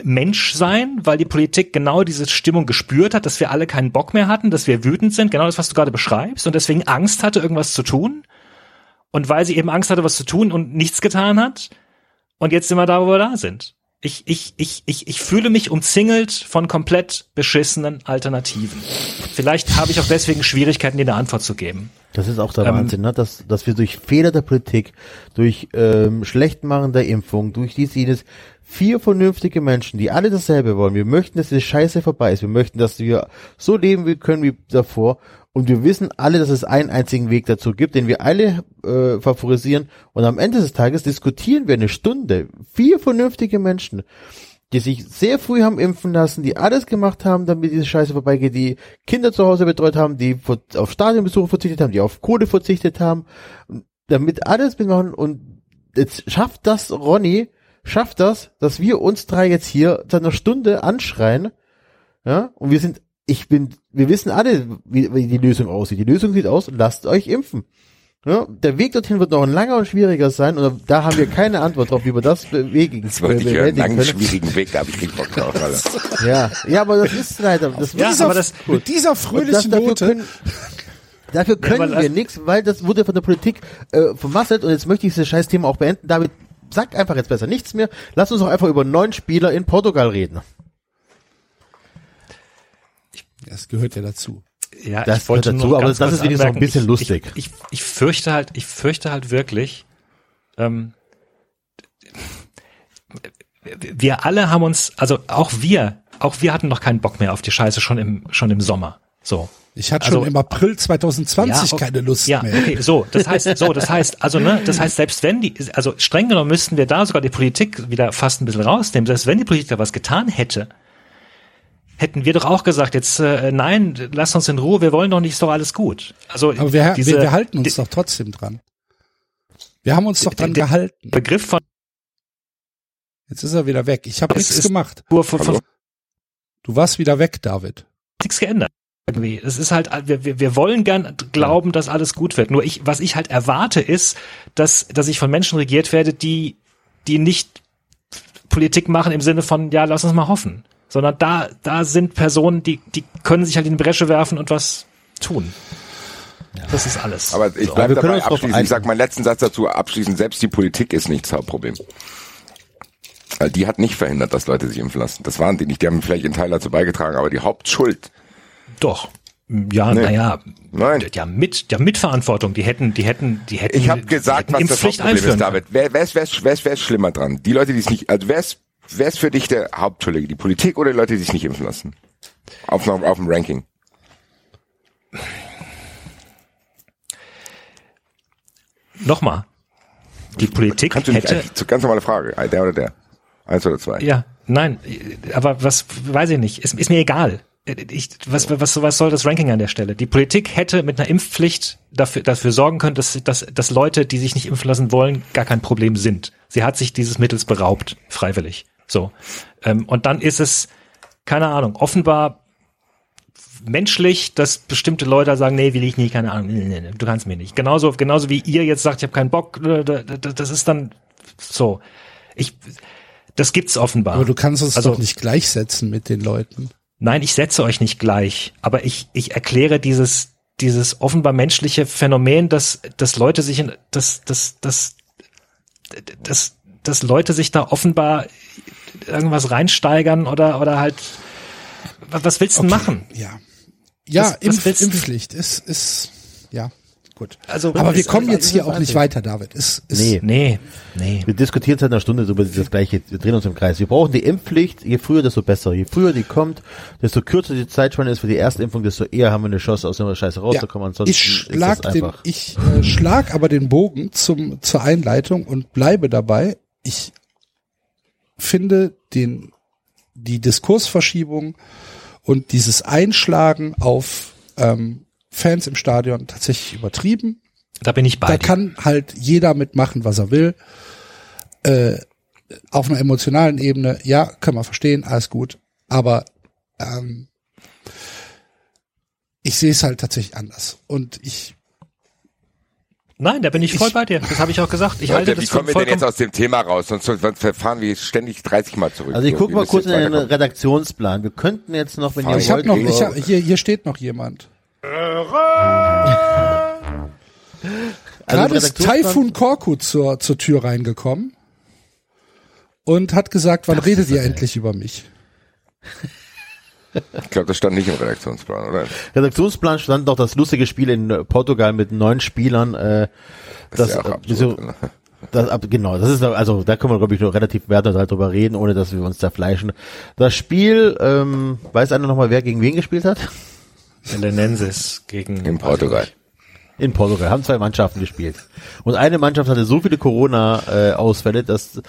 Mensch sein, weil die Politik genau diese Stimmung gespürt hat, dass wir alle keinen Bock mehr hatten, dass wir wütend sind, genau das, was du gerade beschreibst, und deswegen Angst hatte, irgendwas zu tun. Und weil sie eben Angst hatte, was zu tun und nichts getan hat. Und jetzt sind wir da, wo wir da sind. Ich, ich, ich, ich, ich fühle mich umzingelt von komplett beschissenen Alternativen. Vielleicht habe ich auch deswegen Schwierigkeiten, dir eine Antwort zu geben. Das ist auch der Ähm, Wahnsinn, ne? dass, dass wir durch Fehler der Politik, durch ähm, Schlechtmachen der Impfung, durch dies, jenes, vier vernünftige Menschen, die alle dasselbe wollen. Wir möchten, dass diese Scheiße vorbei ist. Wir möchten, dass wir so leben können wie davor. Und wir wissen alle, dass es einen einzigen Weg dazu gibt, den wir alle äh, favorisieren. Und am Ende des Tages diskutieren wir eine Stunde. Vier vernünftige Menschen, die sich sehr früh haben impfen lassen, die alles gemacht haben, damit diese Scheiße vorbeigeht, die Kinder zu Hause betreut haben, die auf Stadionbesuche verzichtet haben, die auf Kohle verzichtet haben, damit alles mitmachen und jetzt schafft das Ronny, schafft das, dass wir uns drei jetzt hier seit einer Stunde anschreien, ja, und wir sind, ich bin, wir wissen alle, wie, wie die Lösung aussieht. Die Lösung sieht aus, lasst euch impfen. Ja, der Weg dorthin wird noch ein langer und schwieriger sein und da haben wir keine Antwort drauf, wie wir das bewegen, Das wollte ich hören. Langen, können. schwierigen Weg, da habe ich richtig Bock drauf. Alter. Ja, ja, aber das ist leider, das Ja, dieser, aber das- mit dieser das, fröhlichen dafür Note. können, dafür können das- wir nichts, weil das wurde von der Politik äh, vermasselt und jetzt möchte ich dieses scheiß Thema auch beenden. David, sag einfach jetzt besser nichts mehr. Lass uns doch einfach über neun Spieler in Portugal reden. Das gehört ja dazu. Ja, Das ich wollte gehört nur dazu, aber das ist wenigstens noch ein bisschen ich, lustig. Ich, ich, ich fürchte halt, ich fürchte halt wirklich, ähm, wir alle haben uns, also auch wir, auch wir hatten noch keinen Bock mehr auf die Scheiße schon im, schon im Sommer. So. Ich hatte Also- schon im April 2020 Ja, okay. keine Lust ja, mehr. okay, so, das heißt, so, das heißt, also, ne, das heißt, selbst wenn die, also streng genommen müssten wir da sogar die Politik wieder fast ein bisschen rausnehmen, selbst wenn die Politik da was getan hätte, hätten wir doch auch gesagt, jetzt, äh, nein, lass uns in Ruhe, wir wollen doch nicht, ist doch alles gut. Also, Aber wir, diese, wir, wir halten uns doch trotzdem dran. Wir haben uns doch dran der- gehalten. Begriff von Jetzt ist er wieder weg. Ich habe nichts gemacht. Du warst wieder weg, David. nichts geändert. Irgendwie. Es ist halt, wir, wir, wir wollen gern glauben, dass alles gut wird. Nur ich, was ich halt erwarte, ist, dass, dass ich von Menschen regiert werde, die, die nicht Politik machen im Sinne von, ja, lass uns mal hoffen. Sondern da, da sind Personen, die, die können sich halt in die Bresche werfen und was tun. Das ist alles. Aber ich bleibe können dabei abschließend. Ich sag meinen letzten Satz dazu abschließend. Selbst die Politik ist nicht das Hauptproblem. Weil die hat nicht verhindert, dass Leute sich impfen lassen. Das waren die nicht. Die haben vielleicht einen Teil dazu beigetragen, aber die Hauptschuld. Doch. Ja, Nee. naja. Nein. Ja, mit, ja, Mitverantwortung. Die hätten, die hätten, die hätten. Ich habe die gesagt, hätten was das Impfpflicht Hauptproblem ist, David. Wer, wer, ist, wer, ist, wer, ist, wer ist schlimmer dran? Die Leute, die es nicht, also wer ist, wer ist für dich der Hauptschuldige? Die Politik oder die Leute, die sich nicht impfen lassen? Auf, auf dem Ranking. Nochmal. Die Politik Kannst du nicht, hätte, ganz normale Frage. Der oder der? Eins oder zwei? Ja, nein, aber was weiß ich nicht, ist, ist mir egal. Ich, was, was, was soll das Ranking an der Stelle? Die Politik hätte mit einer Impfpflicht dafür, dafür sorgen können, dass, dass, dass Leute, die sich nicht impfen lassen wollen, gar kein Problem sind. Sie hat sich dieses Mittels beraubt, freiwillig. So. Ähm, und dann ist es, keine Ahnung, offenbar menschlich, dass bestimmte Leute sagen, nee, will ich nicht, keine Ahnung, nee, nee, nee, du kannst mir nicht. Genauso, genauso wie ihr jetzt sagt, ich habe keinen Bock, das ist dann so. Ich, das gibt's offenbar. Aber du kannst uns Also- doch nicht gleichsetzen mit den Leuten. Nein, ich setze euch nicht gleich, aber ich, ich erkläre dieses, dieses offenbar menschliche Phänomen, dass, dass Leute sich in, dass, dass, dass, dass, dass Leute sich da offenbar irgendwas reinsteigern oder, oder halt, was was willst du denn machen? Ja. Ja, Was- was Impf, du? Impfpflicht ist, ist, ja, gut. Also, Aber wir kommen jetzt hier auch nicht weiter, David. Ist, ist, Nee. Nee, nee. Wir diskutieren seit einer Stunde über das Gleiche. Wir drehen uns im Kreis. Wir brauchen die Impfpflicht. Je früher, desto besser. Je früher die kommt, desto kürzer die Zeitspanne ist für die erste Impfung, desto eher haben wir eine Chance, aus der Scheiße rauszukommen. Ansonsten ich schlag ist das den, einfach. ich äh, schlag aber den Bogen zum zur Einleitung und bleibe dabei. Ich finde den die Diskursverschiebung und dieses Einschlagen auf ähm, Fans im Stadion tatsächlich übertrieben. Da bin ich bei Da dir. kann halt jeder mitmachen, was er will. Äh, auf einer emotionalen Ebene, ja, können wir verstehen, alles gut. Aber ähm, ich sehe es halt tatsächlich anders. Und ich, Nein, da bin ich voll bei dir. Das habe ich auch gesagt. Ich halte Leute, wie das für kommen wir denn jetzt aus dem Thema raus? Sonst, sonst verfahren wir ständig 30 Mal zurück. Also ich gucke mal kurz in den. Redaktionsplan. Wir könnten jetzt noch, wenn ihr Ah, ich habe noch, wollt, ich hab, hier, hier steht noch jemand. Also Gerade ist Taifun Korkut zur, zur Tür reingekommen und hat gesagt, wann redet ihr endlich über mich? Ich glaube, das stand nicht im Redaktionsplan, oder? Redaktionsplan stand noch das lustige Spiel in Portugal mit neun Spielern. Äh, das, ist ja auch äh, absurd, wieso- ne? das, ab, genau, das ist also da können wir glaube ich nur relativ wertneutral drüber reden, ohne dass wir uns da fleischen. Das Spiel, ähm, weiß einer noch mal, wer gegen wen gespielt hat? Lenensis gegen In Portugal. In Portugal haben zwei Mannschaften gespielt und eine Mannschaft hatte so viele Corona-Ausfälle, dass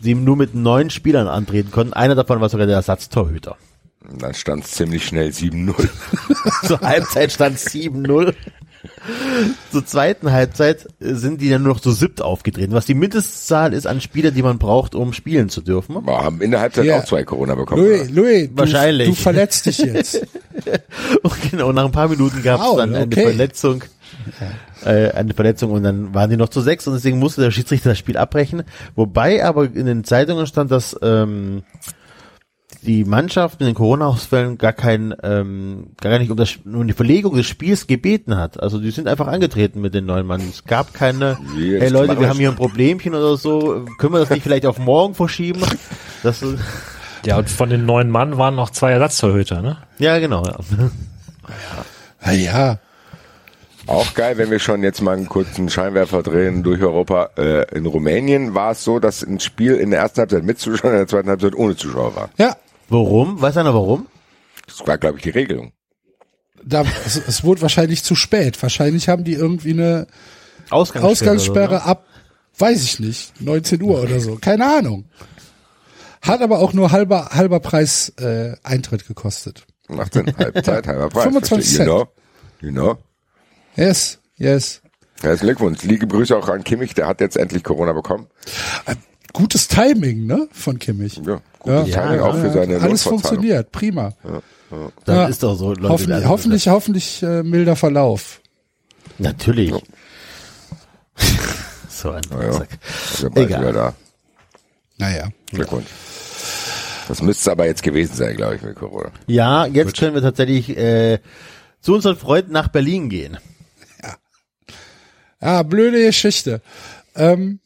sie nur mit neun Spielern antreten konnten. Einer davon war sogar der Ersatztorhüter. Und dann stand es ziemlich schnell 7-0. Zur Halbzeit stand 7-0. Zur zweiten Halbzeit sind die dann nur noch so siebt aufgetreten, was die Mindestzahl ist an Spielern, die man braucht, um spielen zu dürfen. Wir haben in der Halbzeit Ja. auch zwei Corona bekommen. Louis, oder? Louis, du, Wahrscheinlich. du verletzt dich jetzt. Und genau, nach ein paar Minuten gab es Wow, dann eine okay. Verletzung. Äh, eine Verletzung und dann waren die noch zu sechs und deswegen musste der Schiedsrichter das Spiel abbrechen. Wobei aber in den Zeitungen stand, dass ähm, die Mannschaft in den Corona-Ausfällen gar kein, ähm, gar nicht um, das, um die Verlegung des Spiels gebeten hat. Also die sind einfach angetreten mit den neuen Mann. Es gab keine, das hey Leute, wir haben hier ein Problemchen oder so, können wir das nicht vielleicht auf morgen verschieben? Das, ist- Ja, und von den neun Mann waren noch zwei Ersatztorhüter, ne? ja, genau. Ja. Na ja, Auch geil, wenn wir schon jetzt mal einen kurzen Scheinwerfer drehen durch Europa. Äh, in Rumänien war es so, dass ein Spiel in der ersten Halbzeit mit Zuschauern, in der zweiten Halbzeit ohne Zuschauer war. ja. Warum? Weiß einer warum? Das war, glaube ich, die Regelung. Da, es, es wurde wahrscheinlich zu spät. Wahrscheinlich haben die irgendwie eine Ausgangssperre. Ausgangssperre so, ne? ab, weiß ich nicht, 19 Uhr oder so. Keine Ahnung. Hat aber auch nur halber, halber Preis äh, Eintritt gekostet. Macht Sinn. Halbzeit, halber Preis. 25 verstehe. You know? You know? Yes, yes. Herzlichen Glückwunsch. Liebe Grüße auch an Kimmich, der hat jetzt endlich Corona bekommen. Gutes Timing, ne, von Kimmich. Ja, gutes Ja, Timing ja, auch für Ja, seine Alles funktioniert, prima. Dann Ja. ist doch so, Leute. hoffentlich, also, hoffentlich, hoffentlich äh, milder Verlauf. Natürlich. so ein Ja, ja. Also bald Egal. da. Naja. Glückwunsch. Das müsste es aber jetzt gewesen sein, glaube ich, mit Corona. Ja, jetzt können wir tatsächlich äh, zu unseren Freunden nach Berlin gehen. Ja, blöde Geschichte. Ähm,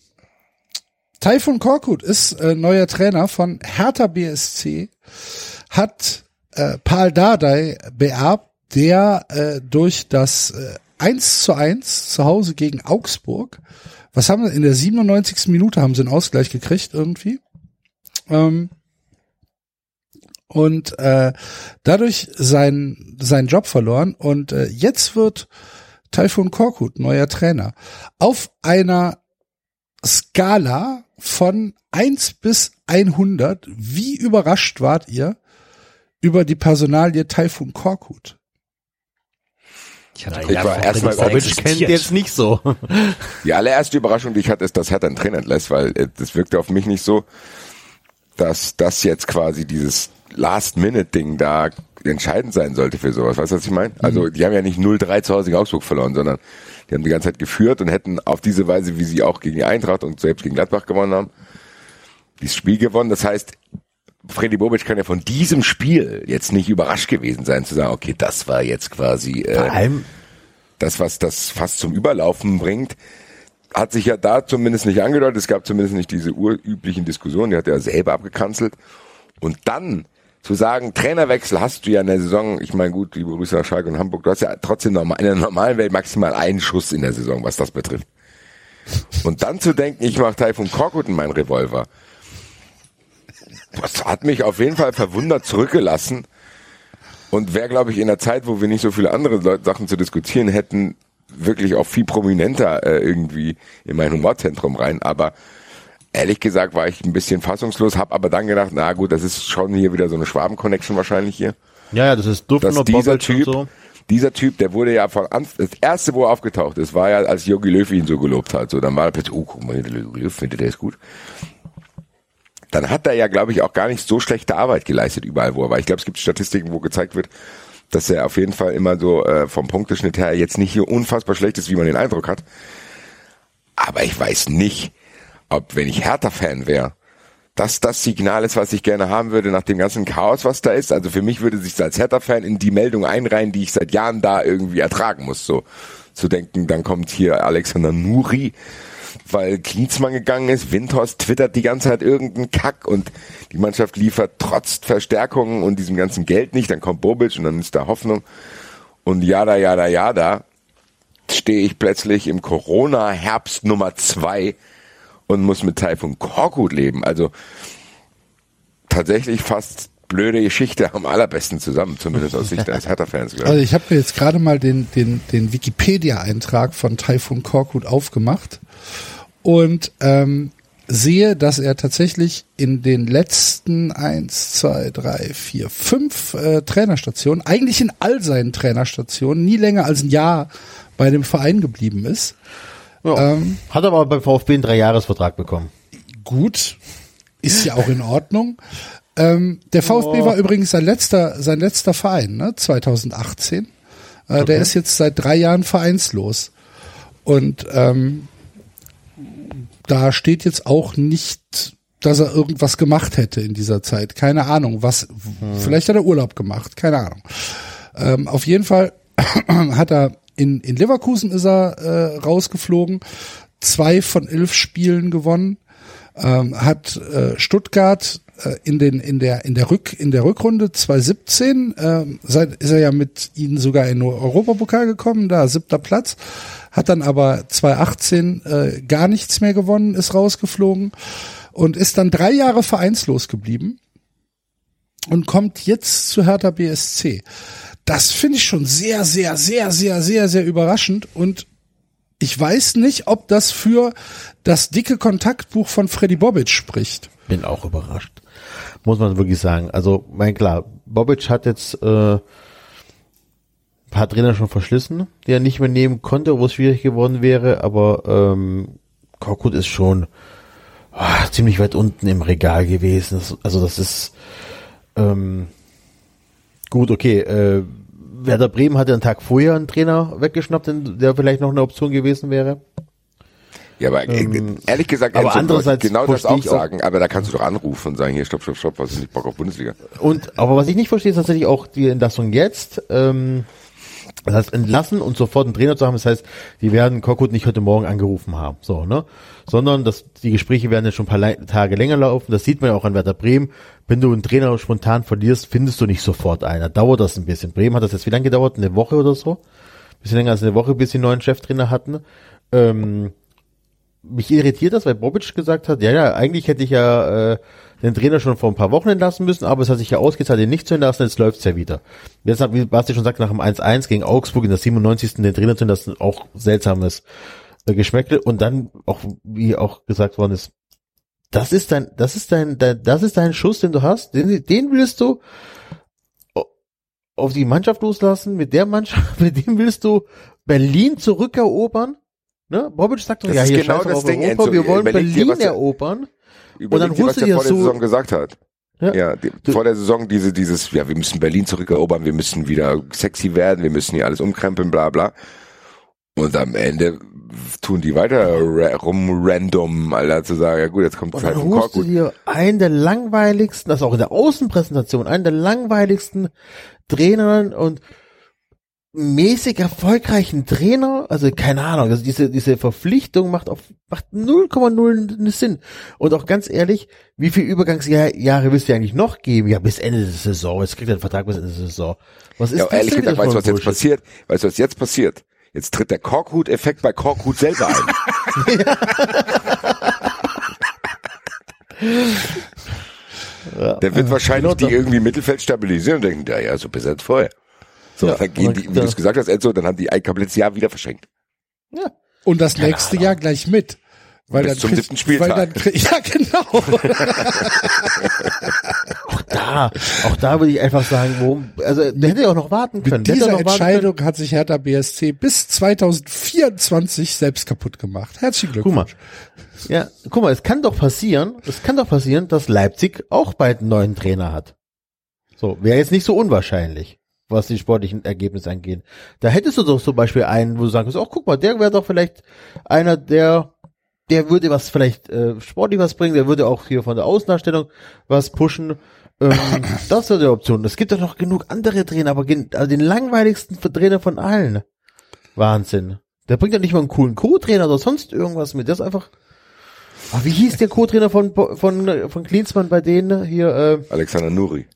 Taifun Korkut ist äh, neuer Trainer von Hertha BSC, hat äh, Paul Dardai beerbt, der äh, durch das äh, 1 zu 1 zu Hause gegen Augsburg, was haben wir, in der 97. Minute haben sie einen Ausgleich gekriegt irgendwie. Ähm, und äh, dadurch sein, seinen Job verloren und äh, jetzt wird Taifun Korkut, neuer Trainer, auf einer Skala von 1 bis 100, wie überrascht wart ihr über die Personalie Taifun Korkut? Ich hatte Ich war erstmal er Bobic Kennt jetzt nicht so. Die allererste Überraschung, die ich hatte, ist, dass Hertha einen Trainer entlässt, weil äh, das wirkte auf mich nicht so, dass das jetzt quasi dieses Last-Minute-Ding da entscheidend sein sollte für sowas. Weißt du, was ich meine? Also die haben ja nicht 0-3 zu Hause gegen Augsburg verloren, sondern die haben die ganze Zeit geführt und hätten auf diese Weise, wie sie auch gegen die Eintracht und selbst gegen Gladbach gewonnen haben, dieses Spiel gewonnen. Das heißt, Freddy Bobic kann ja von diesem Spiel jetzt nicht überrascht gewesen sein, zu sagen, okay, das war jetzt quasi äh, allem, das, was das fast zum Überlaufen bringt, hat sich ja da zumindest nicht angedeutet. Es gab zumindest nicht diese urüblichen Diskussionen, die hat er selber abgekanzelt. Und dann zu sagen, Trainerwechsel hast du ja in der Saison, ich meine gut, liebe Grüße nach Schalke und Hamburg, du hast ja trotzdem normal, in der normalen Welt maximal einen Schuss in der Saison, was das betrifft. Und dann zu denken, ich mache Taifun Korkut in meinen Revolver, das hat mich auf jeden Fall verwundert zurückgelassen und wäre, glaube ich, in der Zeit, wo wir nicht so viele andere Leute, Sachen zu diskutieren hätten, wirklich auch viel prominenter äh, irgendwie in mein Humorzentrum rein. Aber ehrlich gesagt war ich ein bisschen fassungslos, habe aber dann gedacht, na gut, das ist schon hier wieder so eine Schwaben-Connection wahrscheinlich hier. Ja, ja, das ist Duft Dass und dieser Typ, so. dieser Typ, der wurde ja von Anfang, das erste, wo er aufgetaucht ist, war ja, als Jogi Löw ihn so gelobt hat. So, dann war er plötzlich, oh, guck mal, der Jogi Löw findet, der ist gut. Dann hat er ja, glaube ich, auch gar nicht so schlechte Arbeit geleistet überall, wo er war. Ich glaube, es gibt Statistiken, wo gezeigt wird, dass er auf jeden Fall immer so äh, vom Punkteschnitt her jetzt nicht hier unfassbar schlecht ist, wie man den Eindruck hat. Aber ich weiß nicht, ob, wenn ich Hertha-Fan wäre, dass das Signal ist, was ich gerne haben würde nach dem ganzen Chaos, was da ist. Also für mich würde sich als Hertha-Fan in die Meldung einreihen, die ich seit Jahren da irgendwie ertragen muss. So zu denken, dann kommt hier Alexander Nuri, weil Klinsmann gegangen ist, Windhorst twittert die ganze Zeit irgendeinen Kack und die Mannschaft liefert trotz Verstärkungen und diesem ganzen Geld nicht. Dann kommt Bobic und dann ist da Hoffnung. Und jada, jada, jada, stehe ich plötzlich im Corona-Herbst Nummer zwei und muss mit Taifun Korkut leben. Also tatsächlich fast blöde Geschichte am allerbesten zusammen, zumindest aus Sicht eines Hertha-Fans. Also ich habe mir jetzt gerade mal den, den, den Wikipedia-Eintrag von Taifun Korkut aufgemacht und ähm, sehe, dass er tatsächlich in den letzten eins, zwei, drei, vier, fünf äh, Trainerstationen, eigentlich in all seinen Trainerstationen, nie länger als ein Jahr bei dem Verein geblieben ist. Ja. Ähm, Hat aber beim VfB einen Dreijahresvertrag bekommen. gut, ist ja auch in Ordnung. Ähm, der VfB war übrigens sein letzter, sein letzter Verein, ne? 2018. Äh, Der ist jetzt seit drei Jahren vereinslos. Und ähm, da steht jetzt auch nicht, dass er irgendwas gemacht hätte in dieser Zeit. Keine Ahnung, was. Vielleicht hat er Urlaub gemacht, keine Ahnung. Ähm, auf jeden Fall hat er in, in Leverkusen ist er äh, rausgeflogen, zwei von elf Spielen gewonnen, ähm, hat äh, Stuttgart äh, in den in der in der Rück in der Rückrunde 2017 ähm, seit, ist er ja mit ihnen sogar in den Europapokal gekommen, da siebter Platz, hat dann aber 2018 äh, gar nichts mehr gewonnen, ist rausgeflogen und ist dann drei Jahre vereinslos geblieben und kommt jetzt zu Hertha BSC. Das finde ich schon sehr, sehr, sehr, sehr, sehr, sehr überraschend und ich weiß nicht, ob das für das dicke Kontaktbuch von Freddy Bobic spricht. Bin auch überrascht. Muss man wirklich sagen. Also, mein klar, Bobic hat jetzt äh, paar Trainer schon verschlissen, die er nicht mehr nehmen konnte, wo es schwierig geworden wäre, aber ähm, Korkut ist schon ah, ziemlich weit unten im Regal gewesen. Also das ist ähm, gut, okay. Äh, Werder Bremen hatte einen Tag vorher einen Trainer weggeschnappt, der vielleicht noch eine Option gewesen wäre. Ja, aber äh, Ähm, ehrlich gesagt, aber andererseits genau das auch ich auch- sagen, aber da kannst du doch anrufen und sagen, hier, stopp, stopp, stopp, was ist nicht Bock auf Bundesliga? Und aber was ich nicht verstehe, ist tatsächlich auch die Entlassung jetzt. Ähm, das heißt, entlassen und sofort einen Trainer zu haben, das heißt, die werden Korkut nicht heute Morgen angerufen haben, so, ne? Sondern dass die Gespräche werden jetzt schon ein paar Tage länger laufen. Das sieht man ja auch an Werder Bremen. Wenn du einen Trainer spontan verlierst, findest du nicht sofort einen. Da dauert das ein bisschen. Bremen hat das jetzt wie lange gedauert? Eine Woche oder so? Bisschen länger als eine Woche, bis sie einen neuen Cheftrainer hatten. Ähm, mich irritiert das, weil Bobic gesagt hat, ja, ja, eigentlich hätte ich ja äh, den Trainer schon vor ein paar Wochen entlassen müssen, aber es hat sich ja ausgezahlt, den nicht zu entlassen, jetzt läuft's ja wieder. Jetzt hat, wie Basti schon sagt, nach dem 1-1 gegen Augsburg in der 97. den Trainer zu entlassen, auch seltsames äh, Geschmäckle und dann auch, wie auch gesagt worden ist, das ist dein, das ist dein, dein das ist dein Schuss, den du hast, den, den willst du auf die Mannschaft loslassen, mit der Mannschaft, mit dem willst du Berlin zurückerobern? Ne? Bobic sagt doch, Das ja, ist hier genau scheiß das auf Ding, Europa, Enzo. wir wollen dir, Berlin er- erobern. Überleg dann dir, was er dir vor der so- Saison gesagt hat. Ja. Ja, die, vor der Saison diese, dieses, ja, wir müssen Berlin zurückerobern, wir müssen wieder sexy werden, wir müssen hier alles umkrempeln, bla bla. Und am Ende tun die weiter rum random, Alter, zu sagen, ja gut, jetzt kommt dann von holst du Korkut. dir einen der langweiligsten, das auch in der Außenpräsentation, einen der langweiligsten Trainer und mäßig erfolgreichen Trainer, also keine Ahnung, also diese, diese Verpflichtung macht auf, macht 0,0 Sinn. Und auch ganz ehrlich, wie viel Übergangsjahre Jahre willst du eigentlich noch geben? Ja, bis Ende der Saison. Jetzt kriegt er einen Vertrag bis Ende der Saison. Was ist Ja, das ehrlich gesagt, weißt du, was jetzt passiert? Weißt du, was jetzt passiert? Jetzt tritt der Korkut-Effekt bei Korkut selber ein. Der wird wahrscheinlich genau die irgendwie Mittelfeld stabilisieren und denken, ja, ja, so besser als vorher. So, Ja, dann gehen die, wie du es gesagt hast, Enzo, dann haben die ein komplettes Jahr wieder verschenkt. Ja. Und das nächste Jahr gleich mit. Weil Bis dann zum siebten Spieltag. Weil dann, ja, genau. Auch da, auch da würde ich einfach sagen, wo, also der hätte ja auch noch warten können. Mit dieser Entscheidung hat sich Hertha BSC bis 2024 selbst kaputt gemacht. Herzlichen Guck mal. Glückwunsch. Ja, guck mal, es kann doch passieren, es kann doch passieren, dass Leipzig auch bald einen neuen Trainer hat. So, wäre jetzt nicht so unwahrscheinlich, was die sportlichen Ergebnisse angeht. Da hättest du doch zum Beispiel einen, wo du sagen kannst, ach guck mal, der wäre doch vielleicht einer, der, der würde was vielleicht äh, sportlich was bringen, der würde auch hier von der Außendarstellung was pushen. Ähm, das wäre die Option. Es gibt doch noch genug andere Trainer, aber gen- also den langweiligsten Trainer von allen. Wahnsinn. Der bringt ja nicht mal einen coolen Co-Trainer oder sonst irgendwas mit. Der ist einfach. Ah, wie hieß der Co-Trainer von von von Klinsmann bei denen hier? Äh, Alexander Nuri.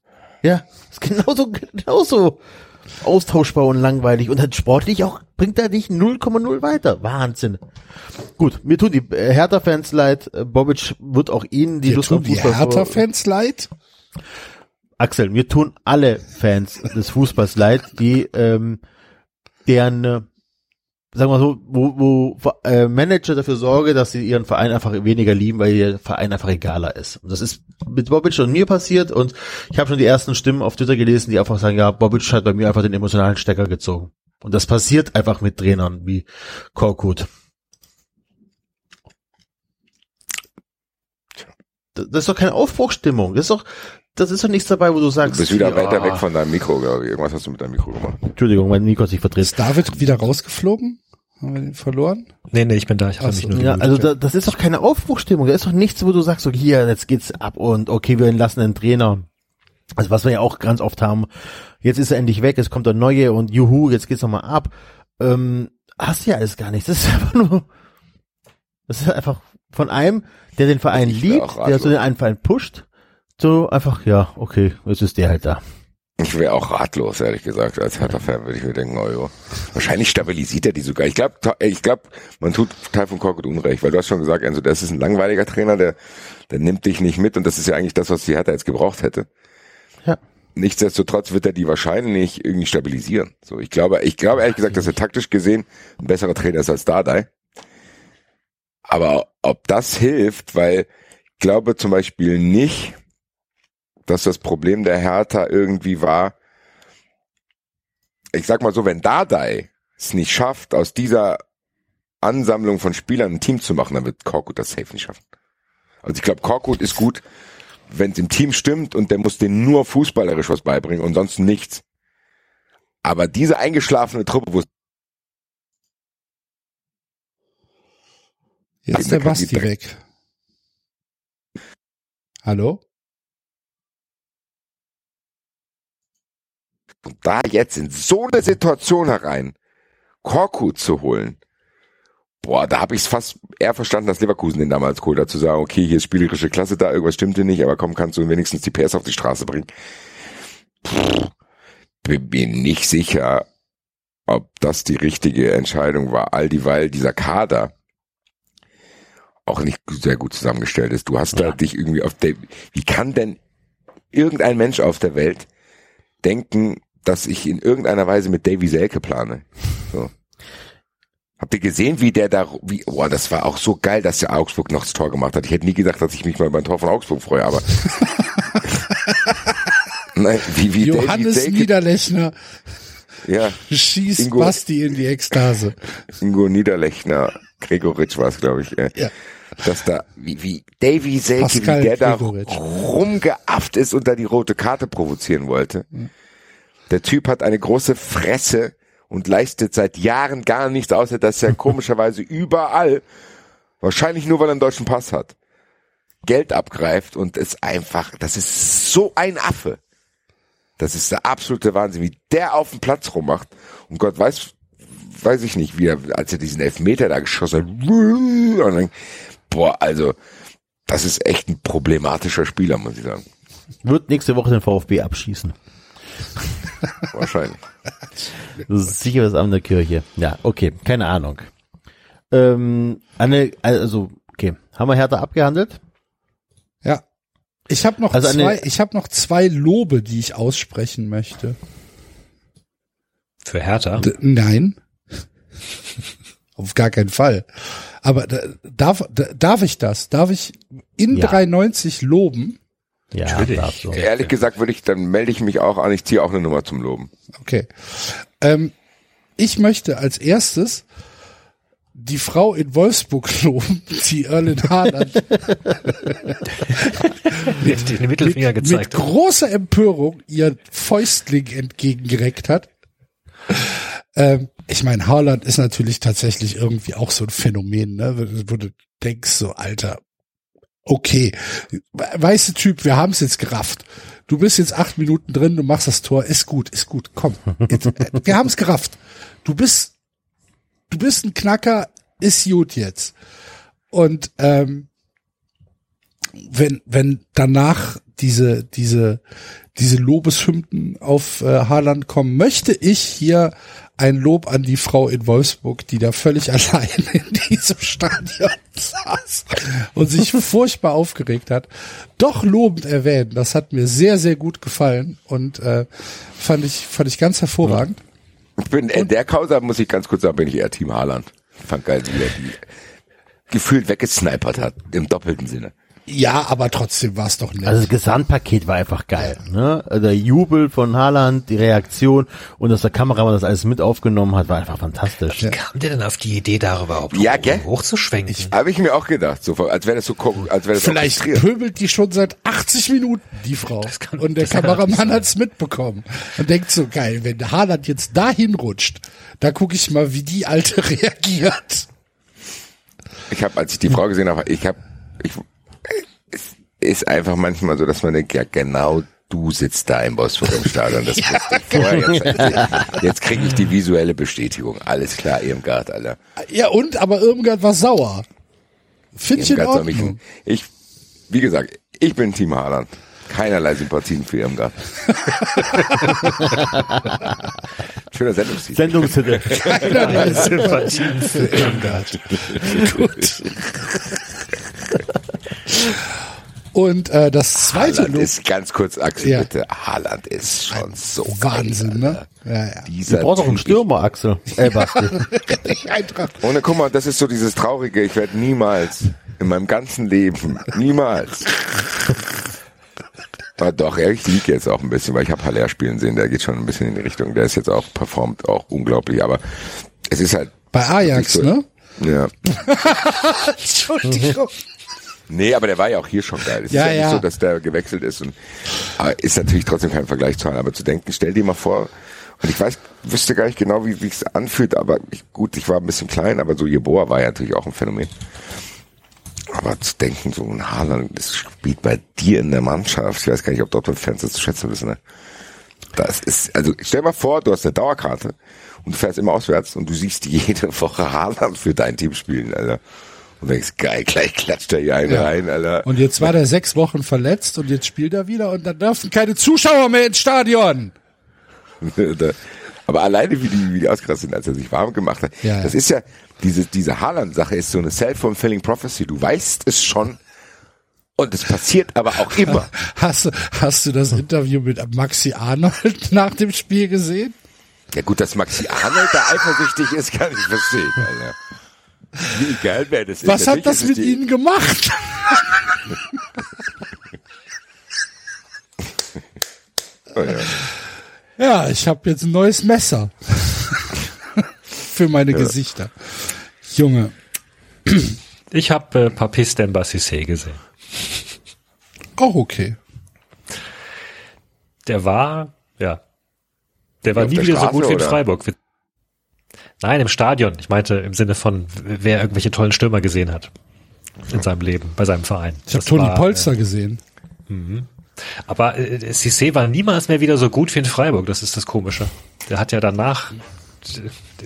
Ja, ist genauso genauso austauschbar und langweilig und hat sportlich auch bringt er dich 0,0 weiter. Wahnsinn. Gut, mir tun die äh, Hertha-Fans leid. Äh, Bobic wird auch ihnen die Die Lust tun die. Hertha-Fans leid. Axel, mir tun alle Fans des Fußballs leid, die ähm, deren, äh, sagen wir so, wo, wo äh, Manager dafür sorge, dass sie ihren Verein einfach weniger lieben, weil ihr Verein einfach egaler ist. Und das ist mit Bobic und mir passiert und ich habe schon die ersten Stimmen auf Twitter gelesen, die einfach sagen, ja, Bobic hat bei mir einfach den emotionalen Stecker gezogen. Und das passiert einfach mit Trainern wie Korkut. Das das ist doch keine Aufbruchstimmung. Das ist doch, das ist doch nichts dabei, wo du Du sagst. bist wieder ja, weiter weg von deinem Mikro, glaube ich. Irgendwas hast du mit deinem Mikro gemacht. Entschuldigung, mein Mikro hat sich verdreht. Ist David wieder rausgeflogen? Haben wir den verloren? Nee, nee, ich bin da. Ich habe mich nur Ja, also da, das ist doch keine Aufbruchstimmung. Da ist doch nichts, wo du sagst, so hier, jetzt geht's ab und okay, wir entlassen einen Trainer. Also was wir ja auch ganz oft haben, jetzt ist er endlich weg, es kommt der neue und juhu, jetzt geht's nochmal ab. Ähm, hast du ja alles gar nicht. Das ist einfach nur, das ist einfach von einem, der den Verein liebt, der so den einen Verein pusht, so einfach, ja, okay, jetzt ist der halt da. Ich wäre auch ratlos, ehrlich gesagt. Als Hertha-Fan würde ich mir denken, oh jo. Wahrscheinlich stabilisiert er die sogar. Ich glaube, ich glaube, man tut Teil von Korkut unrecht, weil du hast schon gesagt, Enzo, das ist ein langweiliger Trainer, der, der nimmt dich nicht mit und das ist ja eigentlich das, was die Hertha jetzt gebraucht hätte. Ja. Nichtsdestotrotz wird er die wahrscheinlich irgendwie stabilisieren. So, ich glaube, ich glaube ehrlich gesagt, dass er taktisch gesehen ein besserer Trainer ist als Dardai. Aber ob das hilft, weil ich glaube zum Beispiel nicht, dass das Problem der Hertha irgendwie war, ich sag mal so, wenn Dardai es nicht schafft, aus dieser Ansammlung von Spielern ein Team zu machen, dann wird Korkut das safe nicht schaffen. Also ich glaube, Korkut ist gut, wenn es im Team stimmt und der muss denen nur fußballerisch was beibringen und sonst nichts. Aber diese eingeschlafene Truppe, wo Jetzt ist der Basti direkt- weg. Hallo? Und da jetzt in so eine Situation herein Korkut zu holen, boah, da habe ich es fast eher verstanden, dass Leverkusen den damals geholt hat, zu sagen, okay, hier ist spielerische Klasse da, irgendwas stimmte nicht, aber komm, kannst du wenigstens die PS auf die Straße bringen. Puh, bin mir nicht sicher, ob das die richtige Entscheidung war, all dieweil dieser Kader auch nicht sehr gut zusammengestellt ist. Du hast da dich irgendwie auf der, wie kann denn irgendein Mensch auf der Welt denken, dass ich in irgendeiner Weise mit Davy Selke plane. So. Habt ihr gesehen, wie der da, wie, boah, das war auch so geil, dass der Augsburg noch das Tor gemacht hat. Ich hätte nie gedacht, dass ich mich mal über ein Tor von Augsburg freue, aber. Nein, wie, wie Davy Johannes Selke, Niederlechner ja, schießt Ingo- Basti in die Ekstase. Ingo Niederlechner, Gregoritsch war es, glaube ich, äh, Ja. dass da, wie, wie Davy Selke, Pascal wie der da Gregoritsch. rumgeafft ist und da die rote Karte provozieren wollte. Der Typ hat eine große Fresse und leistet seit Jahren gar nichts, außer dass er komischerweise überall, wahrscheinlich nur weil er einen deutschen Pass hat, Geld abgreift und es einfach, das ist so ein Affe. Das ist der absolute Wahnsinn, wie der auf dem Platz rummacht. Und Gott weiß, weiß ich nicht, wie er, als er diesen Elfmeter da geschossen hat. Und dann, boah, also, das ist echt ein problematischer Spieler, muss ich sagen. Wird nächste Woche den VfB abschießen. Wahrscheinlich. Das ist sicher was an der Kirche. Ja, okay, keine Ahnung. Ähm, eine, also, okay, haben wir Hertha abgehandelt? Ja. Ich habe noch Also zwei, ich habe noch zwei Lobe, die ich aussprechen möchte. Für Hertha. D nein. auf gar keinen Fall. Aber da, darf, da, darf ich das? Darf ich in Ja. 93 loben? Ja, Natürlich. darfst du. Ehrlich gesagt würde ich, dann melde ich mich auch an, ich ziehe auch eine Nummer zum Loben. Okay. Ähm, ich möchte als erstes die Frau in Wolfsburg loben, die Erlen Haaland mit den Mittelfinger mit, gezeigt. großer Empörung ihr Fäustling entgegengereckt hat. Ähm, ich meine, Haaland ist natürlich tatsächlich irgendwie auch so ein Phänomen, ne? wo du denkst so, Alter, okay, weißt du Typ, wir haben es jetzt gerafft. Du bist jetzt acht Minuten drin, du machst das Tor, ist gut, ist gut, komm. Äh, wir haben es gerafft. Du bist, du bist ein Knacker, ist gut jetzt. Und ähm, wenn, wenn danach diese, diese, diese Lobeshymnen auf äh, Haaland kommen, möchte ich hier ein Lob an die Frau in Wolfsburg, die da völlig allein in diesem Stadion saß und sich furchtbar aufgeregt hat, doch lobend erwähnen. Das hat mir sehr, sehr gut gefallen und äh, fand ich, fand ich ganz hervorragend. Ich bin, in der Causa muss ich ganz kurz sagen, bin ich eher Team Haaland. Fand geil, wie er die gefühlt weggesnipert hat, im doppelten Sinne. Ja, aber trotzdem war es doch nett. Also das Gesamtpaket war einfach geil. Ne? Der Jubel von Haaland, die Reaktion und dass der Kameramann das alles mit aufgenommen hat, war einfach fantastisch. Wie kam der denn auf die Idee, darüber überhaupt Ja, hoch, gell? hochzuschwenken? Habe ich mir auch gedacht, so, als wäre das so, als wäre das Vielleicht pöbelt die schon seit 80 Minuten, die Frau. kann- und der Kameramann hat's mitbekommen. Und denkt so, geil, wenn der Haaland jetzt dahin rutscht, da gucke ich mal, wie die Alte reagiert. Ich habe, als ich die Frau gesehen habe, ich habe, ich, ist einfach manchmal so, dass man denkt, ja genau, du sitzt da im Wolfsburg im Stadion. Das wusste ich vorher. Jetzt, jetzt kriege ich die visuelle Bestätigung. Alles klar, Irmgard, Alter. Ja, und, aber irgendwann war sauer. Find ich in Irmgard soll mich, Ordnung. ich, wie gesagt, ich bin Team Haaland. Keinerlei Sympathien für Irmgard. Schöner Sendungstitel. Sendungstitel. Keinerlei Sympathien für Irmgard. Gut. Und äh, das zweite Haaland ist, ganz kurz, Axel, Ja. bitte. Haaland ist schon so Wahnsinn, geil, ne? Ja, ja. Du Dieser brauchst auch einen. Stürmer, Axel. Äh, Basti. Ohne, guck mal, das ist so dieses Traurige, ich werde niemals in meinem ganzen Leben, niemals. Ah, doch, ich liege jetzt auch ein bisschen, weil ich habe Haller spielen sehen, der geht schon ein bisschen in die Richtung, der ist jetzt auch performt, auch unglaublich, aber es ist halt, Bei Ajax, so- ne? ja. Entschuldigung. Nee, aber der war ja auch hier schon geil. Es Ja, ist ja, ja. nicht so, dass der gewechselt ist und ist natürlich trotzdem kein Vergleich zu Haaland, aber zu denken, stell dir mal vor, und ich weiß, wüsste gar nicht genau, wie wie es anfühlt, aber ich, gut, ich war ein bisschen klein, aber so Jeboa war ja natürlich auch ein Phänomen. Aber zu denken, so ein Haaland, das spielt bei dir in der Mannschaft, ich weiß gar nicht, ob Dortmund-Fans das zu schätzen wissen, ne? Das ist, also stell mal vor, du hast eine Dauerkarte und du fährst immer auswärts und du siehst jede Woche Haaland für dein Team spielen, Alter. Und denkst, geil, gleich klatscht er hier einen Ja. rein, Alter. Und jetzt war der sechs Wochen verletzt und jetzt spielt er wieder und dann dürfen keine Zuschauer mehr ins Stadion. Aber alleine wie die, wie die ausgerastet sind, als er sich warm gemacht hat. Ja, ja. Das ist ja, diese, diese Haaland-Sache ist so eine self-fulfilling prophecy. Du weißt es schon und es passiert aber auch immer. Hast du, hast du das Interview mit Maxi Arnold nach dem Spiel gesehen? Ja gut, dass Maxi Arnold da eifersüchtig ist, kann ich verstehen, Alter. Wie geil wäre das? Was hat das mit Ihnen gemacht? Oh, ja. Ja, ich habe jetzt ein neues Messer für meine Gesichter. Junge, Ich habe äh, Papis Demba Cissé gesehen. auch okay. Der war, ja, der war Auf nie der wieder so Straße, gut wie in oder? Freiburg. Nein, im Stadion. Ich meinte im Sinne von, wer irgendwelche tollen Stürmer gesehen hat in seinem Leben, bei seinem Verein. Ich habe Toni war, Polster gesehen. Äh, aber äh, Cissé war niemals mehr wieder so gut wie in Freiburg. Das ist das Komische. Der hat ja danach äh,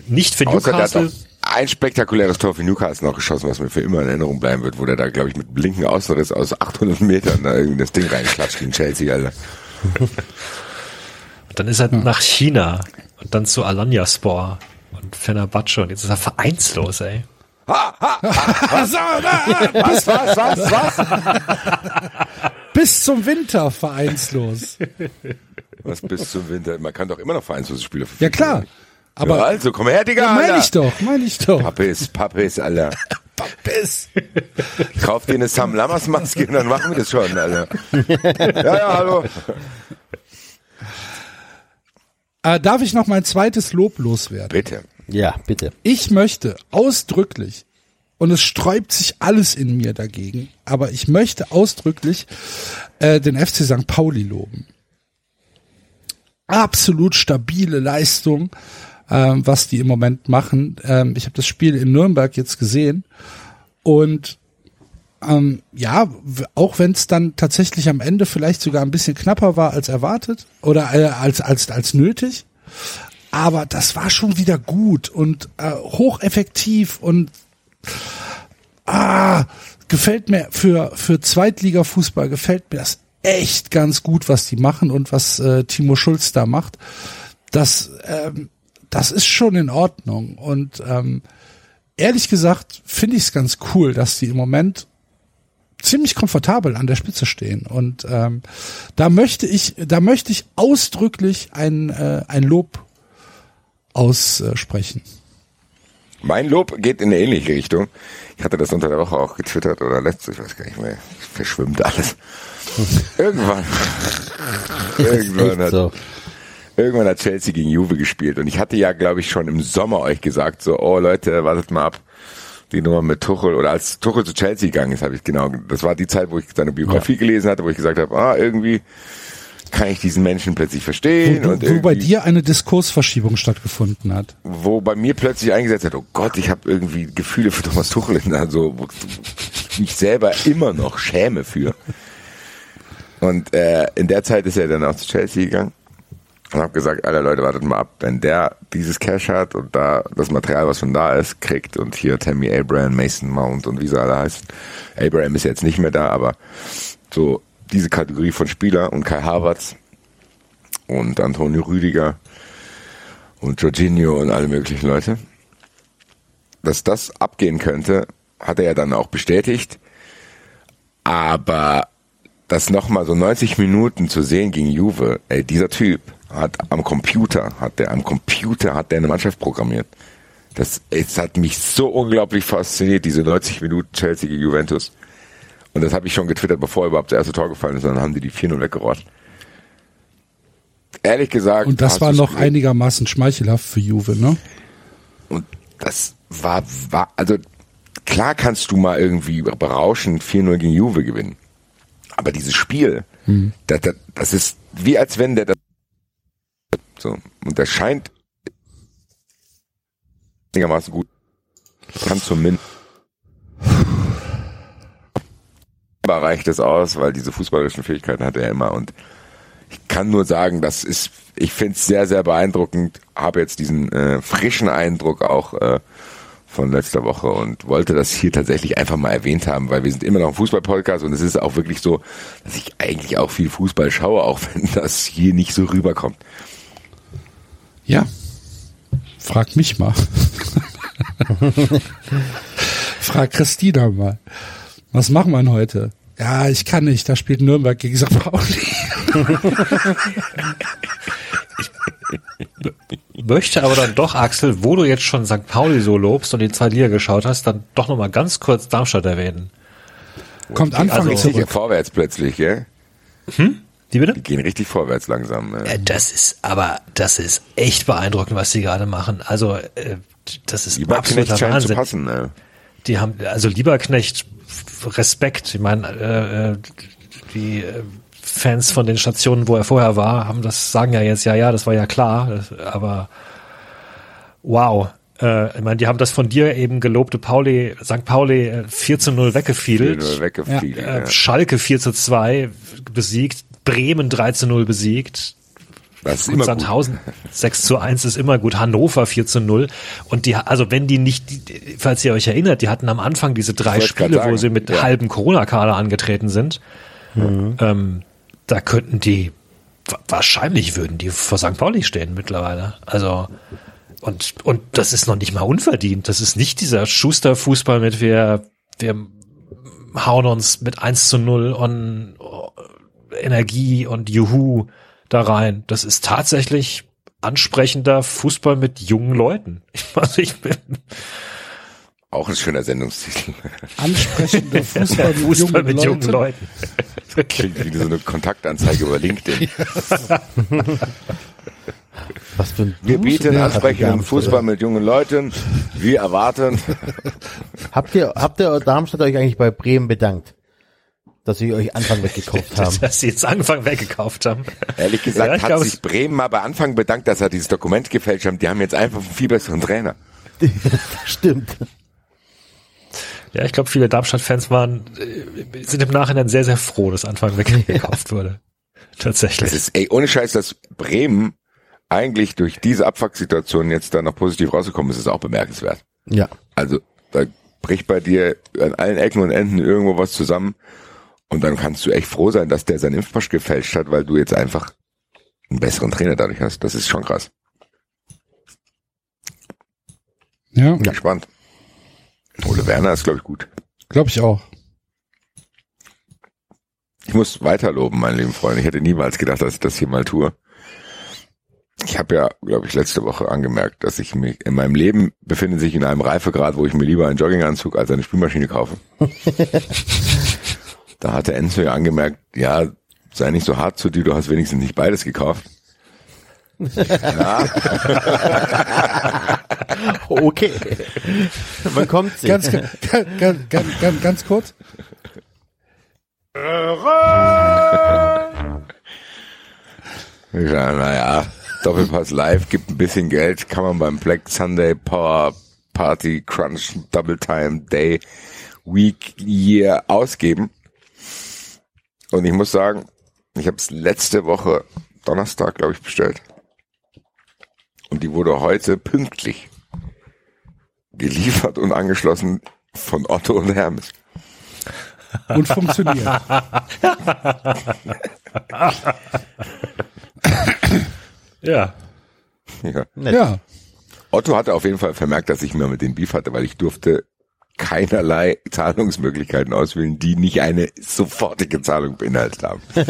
nicht für Außer Newcastle. ein spektakuläres Tor für Newcastle noch geschossen, was mir für immer in Erinnerung bleiben wird, wo der da, glaube ich, mit blinken Außenriss aus 800 Metern da irgendwie das Ding reinklatscht gegen Chelsea, Alter. Und dann ist er nach China und dann zu Alanya Spor und Fenerbahce und jetzt ist er vereinslos, ey. was, was, was, was? Bis zum Winter vereinslos. Was bis zum Winter. Man kann doch immer noch vereinslose Spieler Ja klar. Aber ja, also, komm her, Digga, ja, meine ich doch, meine ich doch. Pappes, Pappes, Alter. Pappes. Kauf dir eine Sam Lammers Maske und dann machen wir das schon, Alter. Ja, ja, hallo. Äh, darf ich noch mein zweites Lob loswerden? Bitte. Ja, bitte. Ich möchte ausdrücklich, und es sträubt sich alles in mir dagegen, aber ich möchte ausdrücklich äh, den FC St. Pauli loben. Absolut stabile Leistung, ähm, was die im Moment machen. Ähm, ich habe das Spiel in Nürnberg jetzt gesehen und ähm, ja, auch wenn es dann tatsächlich am Ende vielleicht sogar ein bisschen knapper war als erwartet oder äh, als als als nötig, aber das war schon wieder gut und äh, hocheffektiv und ah, gefällt mir für für Zweitliga-Fußball gefällt mir das echt ganz gut, was die machen und was äh, Timo Schulz da macht. Das ähm, das ist schon in Ordnung und ähm, ehrlich gesagt finde ich es ganz cool, dass die im Moment ziemlich komfortabel an der Spitze stehen und ähm, da möchte ich da möchte ich ausdrücklich ein äh, ein Lob aussprechen. Mein Lob geht in eine ähnliche Richtung. Ich hatte das unter der Woche auch getwittert oder letzte, ich weiß gar nicht mehr. Verschwimmt alles. Irgendwann. irgendwann hat, so. irgendwann hat Chelsea gegen Juve gespielt und ich hatte ja, glaube ich, schon im Sommer euch gesagt, so, oh Leute, wartet mal ab. Die Nummer mit Tuchel oder als Tuchel zu Chelsea gegangen ist, habe ich genau, das war die Zeit, wo ich seine Biografie gelesen hatte, wo ich gesagt habe, ah, irgendwie kann ich diesen Menschen plötzlich verstehen. Wo, und wo, bei dir eine Diskursverschiebung stattgefunden hat. wo bei mir plötzlich eingesetzt hat, oh Gott, ich habe irgendwie Gefühle für Thomas Tuchel, in der- so, wo ich mich selber immer noch schäme für. Und äh, in der Zeit ist er dann auch zu Chelsea gegangen und habe gesagt, alle Leute, wartet mal ab, wenn der dieses Cash hat und da das Material, was schon da ist, kriegt und hier Tammy Abraham, Mason Mount und wie sie alle heißen. Abraham ist jetzt nicht mehr da, aber so diese Kategorie von Spieler und Kai Havertz und Antonio Rüdiger und Jorginho und alle möglichen Leute. Dass das abgehen könnte, hat er ja dann auch bestätigt. Aber das nochmal so 90 Minuten zu sehen gegen Juve, ey, dieser Typ hat am Computer, hat der am Computer, hat der eine Mannschaft programmiert. Das, es hat mich so unglaublich fasziniert, diese 90 Minuten Chelsea gegen Juventus. Und das habe ich schon getwittert, bevor überhaupt das erste Tor gefallen ist, dann haben die die 4-0 weggerotzt. Ehrlich gesagt. Und das war noch gesehen? einigermaßen schmeichelhaft für Juve, ne? Und das war, war, also klar kannst du mal irgendwie berauschend 4-0 gegen Juve gewinnen. Aber dieses Spiel, das, das, das ist wie als wenn der das so, und der scheint einigermaßen gut. Kann zumindest aber reicht es aus, weil diese fußballerischen Fähigkeiten hat er immer und ich kann nur sagen, das ist, ich finde es sehr, sehr beeindruckend, habe jetzt diesen äh, frischen Eindruck auch äh, von letzter Woche und wollte das hier tatsächlich einfach mal erwähnt haben, weil wir sind immer noch ein Fußball-Podcast und es ist auch wirklich so, dass ich eigentlich auch viel Fußball schaue, auch wenn das hier nicht so rüberkommt. Ja. Frag mich mal. Frag Christina mal. Was wir denn heute? Ja, ich kann nicht. Da spielt Nürnberg gegen St. Pauli. Möchte aber dann doch, Axel, wo du jetzt schon St. Pauli so lobst und die zwei Liga geschaut hast, dann doch nochmal ganz kurz Darmstadt erwähnen. Kommt Anfang Also- Richtig zurück. vorwärts plötzlich, gell? Die bitte? Die gehen richtig vorwärts langsam. Äh. Äh, Das ist aber, das ist echt beeindruckend, was die gerade machen. Also, äh, das ist Lieber absoluter scheint zu Wahnsinn. passen. Äh. Die haben, also Lieberknecht, Respekt. Ich meine, äh, äh, die äh, Fans von den Stationen, wo er vorher war, haben das, sagen ja jetzt, ja, ja, das war ja klar, aber wow. Äh, ich meine, die haben das von dir eben gelobte Pauli, St. Pauli äh, 4 zu 0 weggefiedelt. Nur weggefliegt. Äh, Ja. Schalke 4 zu 2 besiegt, Bremen 3 zu 0 besiegt, Das ist Gut, immer gut. Sandhausen 6 zu 1 ist immer gut. Hannover 4 zu 0. Und die, also wenn die nicht, falls ihr euch erinnert, die hatten am Anfang diese drei Spiele, wo sie mit ja. halbem Corona-Kader angetreten sind. Ähm, da könnten die, wa- wahrscheinlich würden die vor St. Pauli stehen mittlerweile. Also, und, und das ist noch nicht mal unverdient. Das ist nicht dieser Schuster-Fußball mit wir, wir hauen uns mit 1 zu 0 und oh, Energie und Juhu da rein. Das ist tatsächlich ansprechender Fußball mit jungen Leuten. Also ich bin Auch ein schöner Sendungstitel. Ansprechender Fußball mit, Fußball jungen, mit jungen Leuten. Leuten. Klingt wie so eine Kontaktanzeige über LinkedIn. Was für ein Wir bieten ansprechenden. Fußball mit jungen Leuten. Wir erwarten. Habt ihr, habt ihr Darmstadt euch eigentlich bei Bremen bedankt? Dass sie euch Anfang weggekauft haben? dass sie jetzt Anfang weggekauft haben. Ehrlich gesagt Ja, ich hat glaub, sich Bremen mal bei Anfang bedankt, dass er dieses Dokument gefälscht hat. Die haben jetzt einfach einen viel besseren Trainer. Stimmt. Ja, ich glaube, viele Darmstadt-Fans waren, äh, sind im Nachhinein sehr, sehr froh, dass Anfang weggekauft wurde. Tatsächlich. Das ist, ey, ohne Scheiß, dass Bremen eigentlich durch diese Abfucksituation jetzt da noch positiv rausgekommen ist, ist auch bemerkenswert. Ja. Also, da bricht bei dir an allen Ecken und Enden irgendwo was zusammen. Und dann kannst du echt froh sein, dass der seinen Impfpass gefälscht hat, weil du jetzt einfach einen besseren Trainer dadurch hast. Das ist schon krass. Ja, Bin Gespannt. Ole Werner ist, glaube ich, gut. glaube ich auch. Ich muss weiter loben, mein lieben Freund. Ich hätte niemals gedacht, dass ich das hier mal tue. Ich habe ja, glaube ich, letzte Woche angemerkt, dass ich mich in meinem Leben befinde sich in einem Reifegrad, wo ich mir lieber einen Jogginganzug als eine Spülmaschine kaufe. da hatte Enzo ja angemerkt, ja, sei nicht so hart zu dir, du hast wenigstens nicht beides gekauft. ja, Okay. Man kommt sich. Ganz, ganz, ganz, ganz, ganz, ganz kurz. ja naja, Doppelpass live, gibt ein bisschen Geld, kann man beim Black Sunday Power Party Crunch Double Time Day Week Year ausgeben. Und ich muss sagen, ich habe es letzte Woche Donnerstag, glaube ich, bestellt. Und die wurde heute pünktlich geliefert und angeschlossen von Otto und Hermes. Und funktioniert. Ja. Ja. Nett. Ja. Otto hatte auf jeden Fall vermerkt, dass ich mir mit den Beef hatte, weil ich durfte keinerlei Zahlungsmöglichkeiten auswählen, die nicht eine sofortige Zahlung beinhaltet haben. das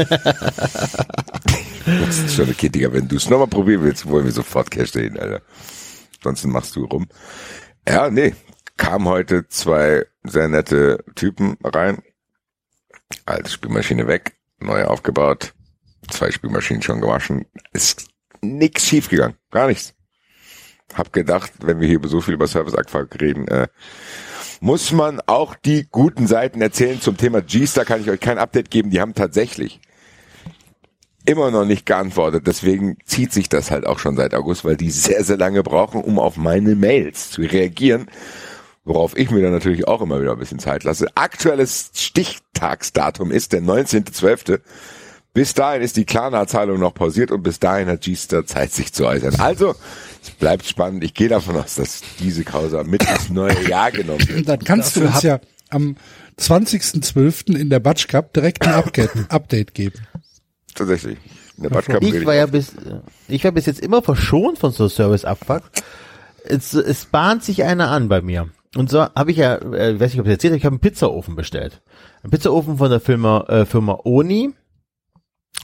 ist schon okay, Digga. Wenn du es nochmal probieren willst, wollen wir sofort Cash stehen, Alter. Ansonsten machst du rum. Ja, nee. Kamen heute zwei sehr nette Typen rein. Alte Spülmaschine weg, neu aufgebaut. Zwei Spülmaschinen schon gewaschen. Ist nix schiefgegangen. Gar nichts. Hab gedacht, wenn wir hier so viel über Service-Abfuck reden, äh, muss man auch die guten Seiten erzählen. Zum Thema G-Star kann ich euch kein Update geben. Die haben tatsächlich immer noch nicht geantwortet. Deswegen zieht sich das halt auch schon seit August, weil die sehr, sehr lange brauchen, um auf meine Mails zu reagieren. Worauf ich mir dann natürlich auch immer wieder ein bisschen Zeit lasse. Aktuelles Stichtagsdatum ist der 19.12. Bis dahin ist die Klarna-Zahlung noch pausiert und bis dahin hat G-Star Zeit, sich zu äußern. Also, es bleibt spannend. Ich gehe davon aus, dass diese Causa mit ins neue Jahr genommen wird. Dann kannst du Dafür uns ja am 20.12. in der Batsch Cup direkt ein Update, Update geben. Tatsächlich. In der Batschkappe Ich war ja bis, ich war bis jetzt immer verschont von so Service-Abfuck. Es, es bahnt sich einer an bei mir. Und so habe ich ja, äh, weiß nicht, ob ich erzählt habe, ich habe einen Pizzaofen bestellt. Ein Pizzaofen von der Firma, äh, Firma Oni.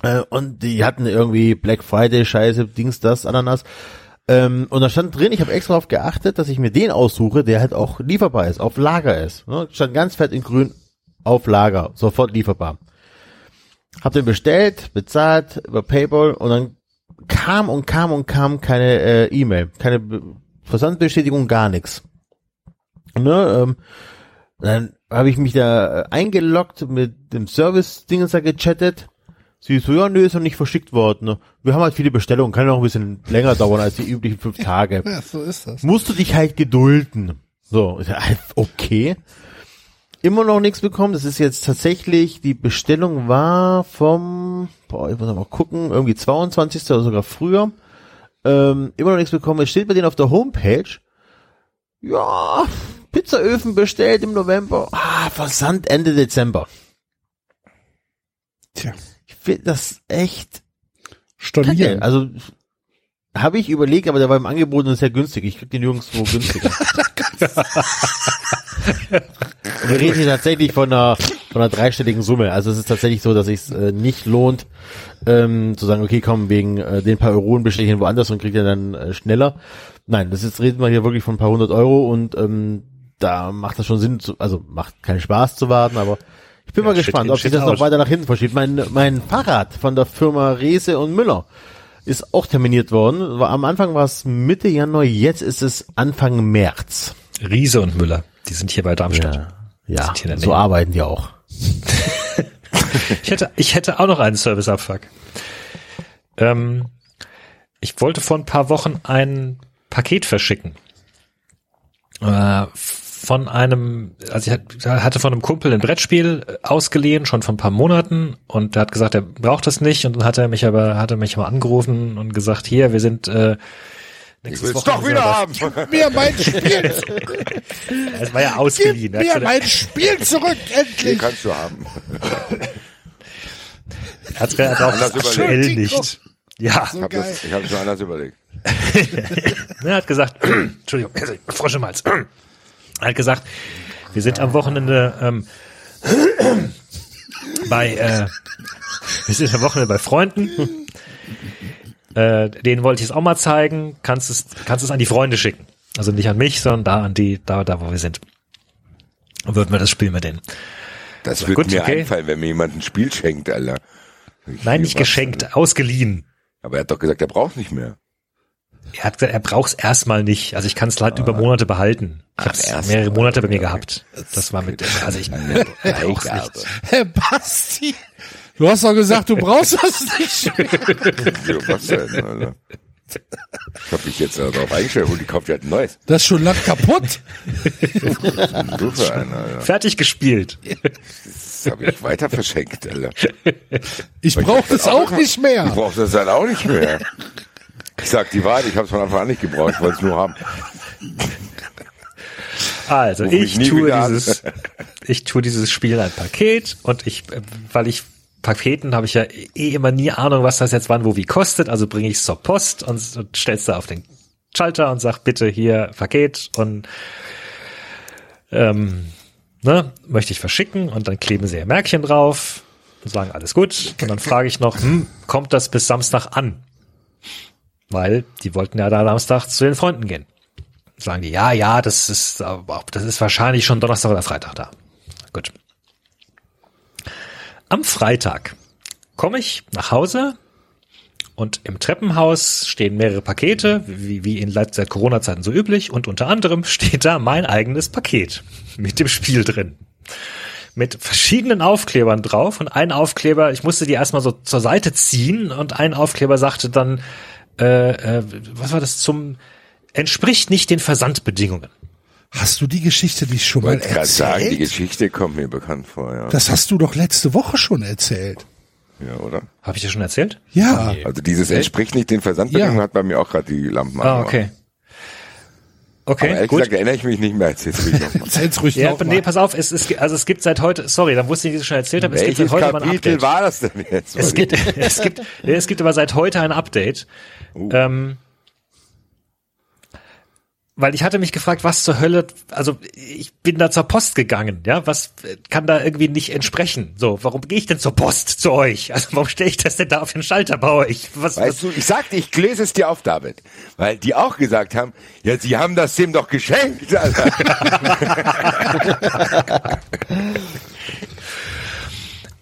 Äh, und die hatten irgendwie Black Friday, Scheiße, Dings, das, Ananas. Ähm, und da stand drin, ich habe extra darauf geachtet, dass ich mir den aussuche, der halt auch lieferbar ist, auf Lager ist. Ne? Stand ganz fett in grün auf Lager, sofort lieferbar. Hab den bestellt, bezahlt über PayPal und dann kam und kam und kam keine äh, E-Mail, keine Be Versandbestätigung, gar nichts. Ne, ähm, dann habe ich mich da äh, eingeloggt mit dem Service-Dingens da gechattet. Sie so, ja, nö, ist noch nicht verschickt worden. Ne? Wir haben halt viele Bestellungen, kann ja noch ein bisschen länger dauern als die üblichen fünf Tage. Ja, so ist das. Musst du dich halt gedulden. So, ist ja halt okay. Immer noch nichts bekommen. Das ist jetzt tatsächlich, die Bestellung war vom, boah, ich muss mal gucken, irgendwie 22. oder sogar früher. Ähm, immer noch nichts bekommen. Es steht bei denen auf der Homepage. Ja, Pizzaöfen bestellt im November. Ah, Versand Ende Dezember. Tja, finde das echt kacke. stornieren. Also habe ich überlegt, aber der war im Angebot und ist sehr günstig. Ich krieg den nirgendwo günstiger. und wir reden hier tatsächlich von einer von einer dreistelligen Summe. Also es ist tatsächlich so, dass es äh, nicht lohnt, ähm, zu sagen, okay, komm, wegen äh, den paar Euronen bestelle ich ihn woanders und kriegt er dann äh, schneller. Nein, das ist, reden wir hier wirklich von ein paar hundert Euro und ähm, da macht das schon Sinn, zu, also macht keinen Spaß zu warten, aber ich bin Ja, mal gespannt, ob sich das noch out. weiter nach hinten verschiebt. Mein, mein Fahrrad von der Firma Rehse und Müller ist auch terminiert worden. Am Anfang war es Mitte Januar, jetzt ist es Anfang März. Riese und Müller, die sind hier bei Darmstadt. Ja, ja so arbeiten die auch. Ich hätte, ich hätte auch noch einen Serviceabfuck. Ähm, ich wollte vor ein paar Wochen ein Paket verschicken. Äh, von einem, also ich hat- hatte von einem Kumpel ein Brettspiel äh, ausgeliehen, schon vor ein paar Monaten, und der hat gesagt, er braucht das nicht, und dann hat er mich aber, hat er mich mal angerufen und gesagt, hier, wir sind, äh, Ich nächstes will's Wochenende doch wieder haben. Mir mein Spiel, Es war ja gib ausgeliehen. Er hat mir gesagt- mein Spiel zurück, Den endlich. kannst du haben. er hat's er Anders es aktuell nicht. Ja, So Ich habe geil. ich anders überlegt. Er hat gesagt, Entschuldigung, Frosch im Hals. Hat gesagt, wir sind am Wochenende ähm, bei, äh, wir sind am Wochenende bei Freunden. Äh, denen wollte ich es auch mal zeigen. Kannst es, kannst es an die Freunde schicken. Also nicht an mich, sondern da an die, da, da wo wir sind. Und würden wir das Spiel mit denen. Das So, wird gut, mir okay. einfallen, wenn mir jemand ein Spiel schenkt, Alter. Ich Nein, nicht geschenkt, ausgeliehen. Aber er hat doch gesagt, er braucht nicht mehr. Er hat gesagt, er braucht es erstmal nicht. Also ich kann es halt über Monate behalten. Ich habe es mehrere Monate bei mir gehabt. Das war mit, also ich brauch's nicht. Herr Basti, du hast doch gesagt, du brauchst das nicht. Ja, was denn, Alter? Ich hab mich jetzt darauf eingestellt, hol die kauft ja ein neues. Das ist schon lang kaputt. Einen, Alter. Fertig gespielt. Das habe ich weiter verschenkt, Alter. Ich brauche das auch nicht Ich mehr. brauche das dann auch nicht mehr. Ich sag die Wahrheit, ich habe es von Anfang an nicht gebraucht, ich wollte es nur haben. Also Ruf ich tue wieder an. dieses, ich tue dieses Spiel ein Paket und ich, weil ich Paketen habe ich ja eh immer nie Ahnung, was das jetzt wann wo wie kostet, also bringe ich es zur Post und, und stell's da auf den Schalter und sag bitte hier Paket und ähm, ne, möchte ich verschicken und dann kleben sie ihr Märkchen drauf und sagen alles gut und dann frage ich noch, hm, kommt das bis Samstag an? Weil die wollten ja da Samstag zu den Freunden gehen sagen die, ja, ja, das ist, das ist wahrscheinlich schon Donnerstag oder Freitag da. Gut. Am Freitag komme ich nach Hause und im Treppenhaus stehen mehrere Pakete, wie, wie in seit Corona-Zeiten so üblich, und unter anderem steht da mein eigenes Paket mit dem Spiel drin. Mit verschiedenen Aufklebern drauf und ein Aufkleber, ich musste die erstmal so zur Seite ziehen und ein Aufkleber sagte dann, äh, äh, was war das zum, entspricht nicht den Versandbedingungen. Hast du die Geschichte nicht schon mal wollte gerade sagen, die erzählt? Geschichte kommt mir bekannt vor, ja. Das hast du doch letzte Woche schon erzählt. ja, oder? Habe ich das schon erzählt? Ja. Also dieses entspricht nicht den Versandbedingungen, Ja. hat bei mir auch gerade die Lampen Ah, angemacht. Okay. Aber ehrlich gut. gesagt erinnere ich mich nicht mehr, erzähl's ruhig nochmal. Erzähl's ruhig Ja, nee, pass auf, es, es, also es gibt seit heute, sorry, dann wusste ich, dass ich das schon erzählt habe, es gibt seit heute mal ein Kapitel Update. war das denn jetzt? Es gibt, es gibt, es gibt aber seit heute ein Update. Uh. Ähm, weil ich hatte mich gefragt, was zur Hölle, also ich bin da zur Post gegangen, ja, was äh, kann da irgendwie nicht entsprechen? So, warum gehe ich denn zur Post zu euch? Also warum stelle ich das denn da auf den Schalter bei euch? Was, Weißt du, ich sagte, ich lese es dir auf, David. Weil die auch gesagt haben, ja, sie haben das dem doch geschenkt. Alter.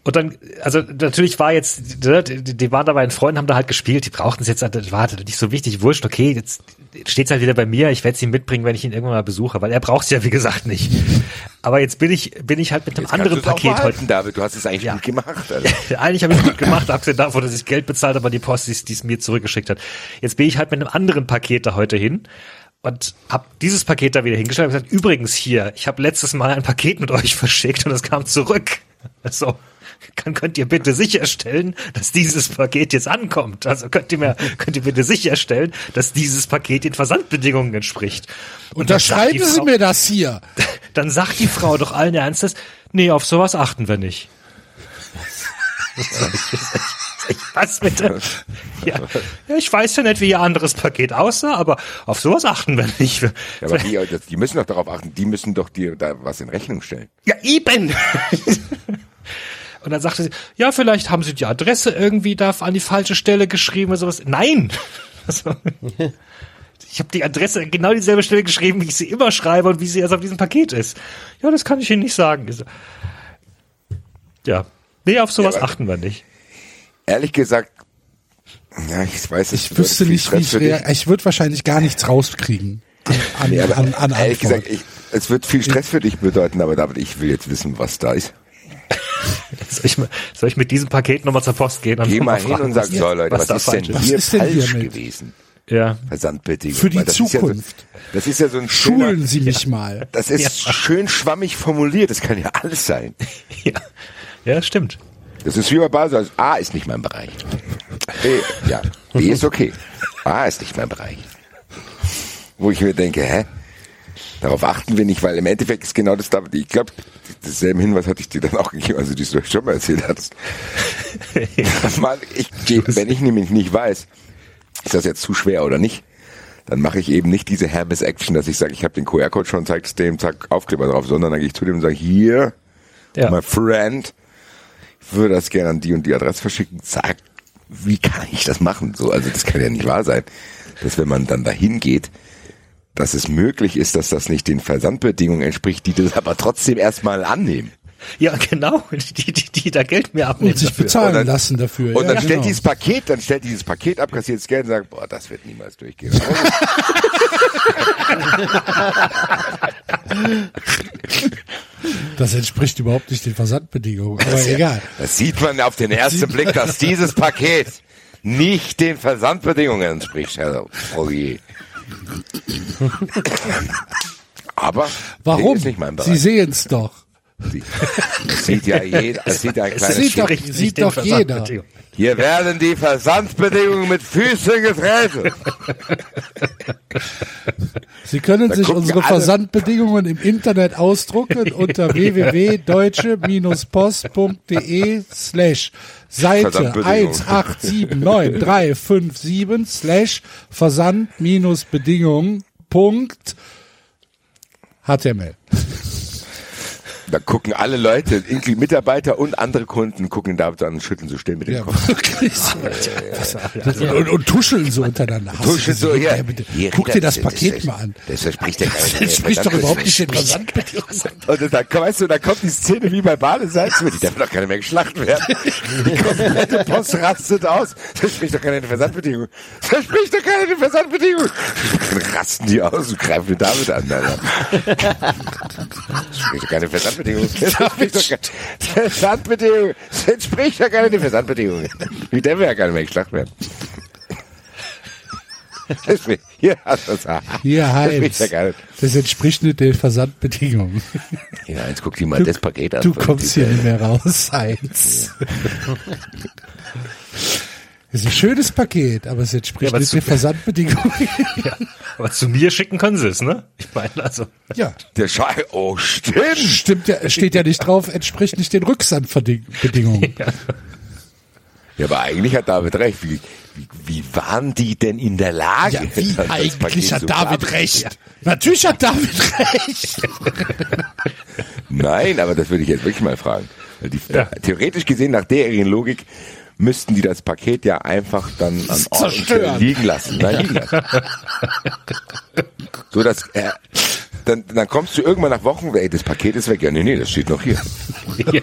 Und dann, also natürlich war jetzt, ne, die, die waren da bei den Freunden, haben da halt gespielt, die brauchten es jetzt, das war halt nicht so wichtig, wurscht, okay, jetzt steht's halt wieder bei mir, ich werde es ihm mitbringen, wenn ich ihn irgendwann mal besuche, weil er braucht es ja, wie gesagt, nicht. Aber jetzt bin ich, bin ich halt mit einem Jetzt anderen Paket heute. David, du hast es eigentlich Ja. gut gemacht. Alter. Eigentlich habe ich gut gemacht, abgesehen davon, dass ich Geld bezahlt habe an die Post, die es- es mir zurückgeschickt hat. Jetzt bin ich halt mit einem anderen Paket da heute hin und habe dieses Paket da wieder hingestellt und gesagt, übrigens hier, ich habe letztes Mal ein Paket mit euch verschickt und es kam zurück. Also, kann, könnt ihr bitte sicherstellen, dass dieses Paket jetzt ankommt? Also könnt ihr mir, könnt ihr bitte sicherstellen, dass dieses Paket den Versandbedingungen entspricht? Und Unterschreiben Sie mir das hier. Dann sagt die Frau doch allen Ernstes, nee, auf sowas achten wir nicht. Was bitte? Ja. ja, ich weiß ja nicht, wie ihr anderes Paket aussah, aber auf sowas achten wir nicht. Ja, aber die, die müssen doch darauf achten, die müssen doch dir da was in Rechnung stellen. Ja, eben. Und dann sagte sie, ja, vielleicht haben sie die Adresse irgendwie da an die falsche Stelle geschrieben oder sowas. Nein. Also, ich habe die Adresse genau dieselbe Stelle geschrieben, wie ich sie immer schreibe und wie sie erst auf diesem Paket ist. Ja, das kann ich Ihnen nicht sagen. Ja. Nee, auf sowas Ja, achten wir nicht. Ehrlich gesagt, ja, ich weiß es Ich wüsste nicht, wie ich für dich. rea- Ich würde wahrscheinlich gar nichts rauskriegen. An, an, an, an ehrlich Antwort. gesagt, ich, es wird viel Stress für dich bedeuten, aber David, ich will jetzt wissen, was da ist. Soll ich, mal- soll ich mit diesem Paket nochmal zur Post gehen? und Geh mal hin fragen, und sag, was- so Leute, was, da ist denn Was hier ist denn falsch hiermit? gewesen? Ja. Versandbedingungen. Für die das Ist ja Zukunft. so, das ist ja so ein schöner, Schulen Sie mich mal. das ist schön schwammig formuliert, das kann ja alles sein. ja. Ja, stimmt. Das ist wie bei Basel, also A ist nicht mein Bereich. B, ja, B ist okay. A ist nicht mein Bereich. Wo ich mir denke, hä? Darauf achten wir nicht, weil im Endeffekt ist genau das da, ich glaube, denselben Hinweis hatte ich dir dann auch gegeben, also die du schon mal erzählt hattest. Mal, ich, wenn ich nämlich nicht weiß, ist das jetzt zu schwer oder nicht, dann mache ich eben nicht diese Hermes-Action, dass ich sage, ich habe den QR-Code schon, zeig's dem, zack, Aufkleber drauf, sondern dann gehe ich zu dem und sage, hier, Ja. my friend, ich würde das gerne an die und die Adresse verschicken. Sag, wie kann ich das machen? So, also das kann ja nicht wahr sein, dass wenn man dann dahin geht, dass es möglich ist, dass das nicht den Versandbedingungen entspricht, die das aber trotzdem erstmal annehmen. Ja, genau. Die, die, die da Geld mehr abnehmen. Und sich dafür. bezahlen Und dann- lassen dafür. Und ja, dann stellt genau. dieses Paket, dann stellt dieses Paket ab, kassiert das Geld und sagt, boah, das wird niemals durchgehen. Das entspricht überhaupt nicht den Versandbedingungen. Aber egal. Das sieht man auf den ersten Blick, dass dieses Paket nicht den Versandbedingungen entspricht, Herr Ogier. Aber Warum? ist nicht mein Sie sehen es doch. Sie- Das sieht ja jeder, das sieht ja ein kleines sieht doch- sieht doch jeder. Hier werden die Versandbedingungen mit Füßen getreten. Sie können Da sich unsere Versandbedingungen im Internet ausdrucken unter www.deutsche-post.de slash Seite Versandbedingungen. 1879357 slash Versand-Bedingungen Punkt HTML. Da gucken alle Leute, inklusive Mitarbeiter und andere Kunden, gucken David an und schütteln so still mit dem Ja, Kopf. wirklich. Und, und tuscheln so untereinander. Tuscheln so, ja. Ja, Guck dir das das- Paket das- mal an. Das verspricht ja Das doch überhaupt nicht den Versandbedingungen. Und dann, weißt du, da kommt die Szene wie bei Badesalz, die darf doch keine mehr geschlacht werden. Die komplette Post rastet aus. Das spricht doch keine Versandbedingungen. Das spricht doch keine Versandbedingungen. Dann rasten die aus und greifen den David an. Das spricht doch keine Versandbedingungen. Das Versandbedingungen. Das entspricht doch keine Versandbedingungen. Wie der will ja gar nicht mehr geschlacht werden. Das Hier hast du es. Hier, Das Heinz. ja gar nicht. Das entspricht nicht den Versandbedingungen. Ja, jetzt guck dir mal das Paket an. Du kommst hier nicht mehr raus, Heinz. Das ist ein schönes Paket, aber es entspricht Ja, aber nicht den Versandbedingungen. Ja. Aber zu mir schicken können sie es, ne? Ich meine, also. Ja, Der Schei, oh, stimmt. stimmt ja, steht ja nicht drauf, entspricht nicht den Rücksandbedingungen. Ja, aber eigentlich hat David recht. Wie, wie, wie waren die denn in der Lage? Ja, wie das eigentlich hat so David klar- recht. Natürlich hat David recht. Nein, aber das würde ich jetzt wirklich mal fragen. Die, Ja. Theoretisch gesehen, nach deren Logik, müssten die das Paket ja einfach dann an Ort liegen lassen. Nein, liegen lassen. so dass er, dann, dann kommst du irgendwann nach Wochen, ey, das Paket ist weg. Ja, nee, nee, das steht noch hier.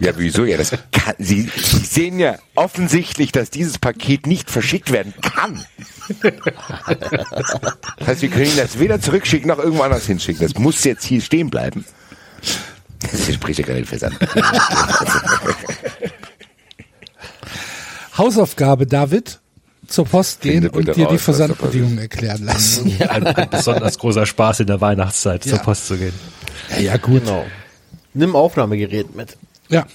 Ja, wieso? Ja, das kann, Sie, Sie sehen ja offensichtlich, dass dieses Paket nicht verschickt werden kann. Das heißt, wir können Ihnen das weder zurückschicken noch irgendwo anders hinschicken. Das muss jetzt hier stehen bleiben. Das spricht ja gar nicht Versand. Hausaufgabe, David, zur Post gehen Finde und dir die raus, da Versandbedingungen erklären lassen. Ein, ein besonders großer Spaß in der Weihnachtszeit zur Ja. Post zu gehen. Ja, ja gut. Genau. Nimm Aufnahmegerät mit. Ja.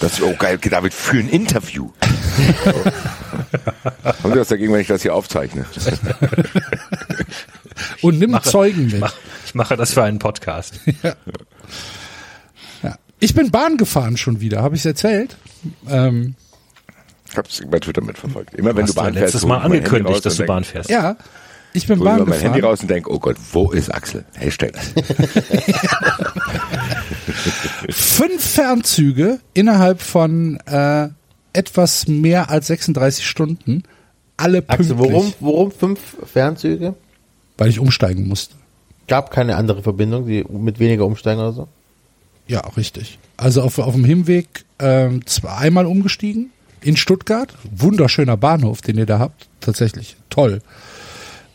Das ist oh geil, David, für ein Interview. Haben Sie was dagegen, wenn ich das hier aufzeichne? Und nimm Zeugen Ich, mit. mach, ich mache das für einen Podcast. Ja. Ich bin Bahn gefahren schon wieder, habe ich erzählt. Ähm, Ich hab's bei Twitter mitverfolgt. Immer wenn Hast du Bahn du letztes fährst, Mal angekündigt, dass du Bahn fährst. Ja, ich bin Bahn ich mein Handy gefahren. raus und denk, oh Gott, wo ist Axel? Hashtag. Fünf Fernzüge innerhalb von äh, etwas mehr als 36 Stunden. Alle pünktlich, Axel, worum, worum fünf Fernzüge? weil ich umsteigen musste. Gab keine andere Verbindung, die mit weniger Umsteigen oder so? Ja, richtig. Also auf, auf dem Hinweg ähm, zweimal umgestiegen in Stuttgart. Wunderschöner Bahnhof, den ihr da habt. Tatsächlich toll.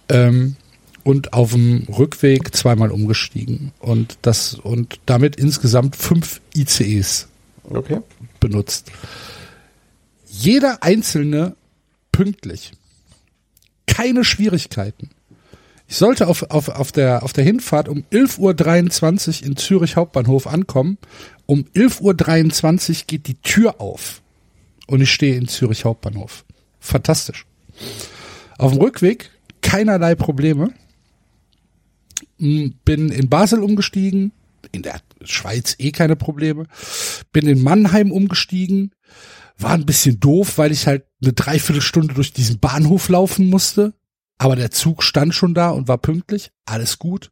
Ähm, und auf dem Rückweg zweimal umgestiegen. Und das und damit insgesamt fünf ICEs Okay. benutzt. Jeder einzelne pünktlich. Keine Schwierigkeiten. Ich sollte auf, auf, auf, der, auf der Hinfahrt um 11.23 Uhr in Zürich Hauptbahnhof ankommen. Um 11.23 Uhr geht die Tür auf. Und ich stehe in Zürich Hauptbahnhof. Fantastisch. Auf dem Rückweg keinerlei Probleme. Bin in Basel umgestiegen. In der Schweiz eh keine Probleme. Bin in Mannheim umgestiegen. War ein bisschen doof, weil ich halt eine Dreiviertelstunde durch diesen Bahnhof laufen musste. Aber der Zug stand schon da und war pünktlich. Alles gut.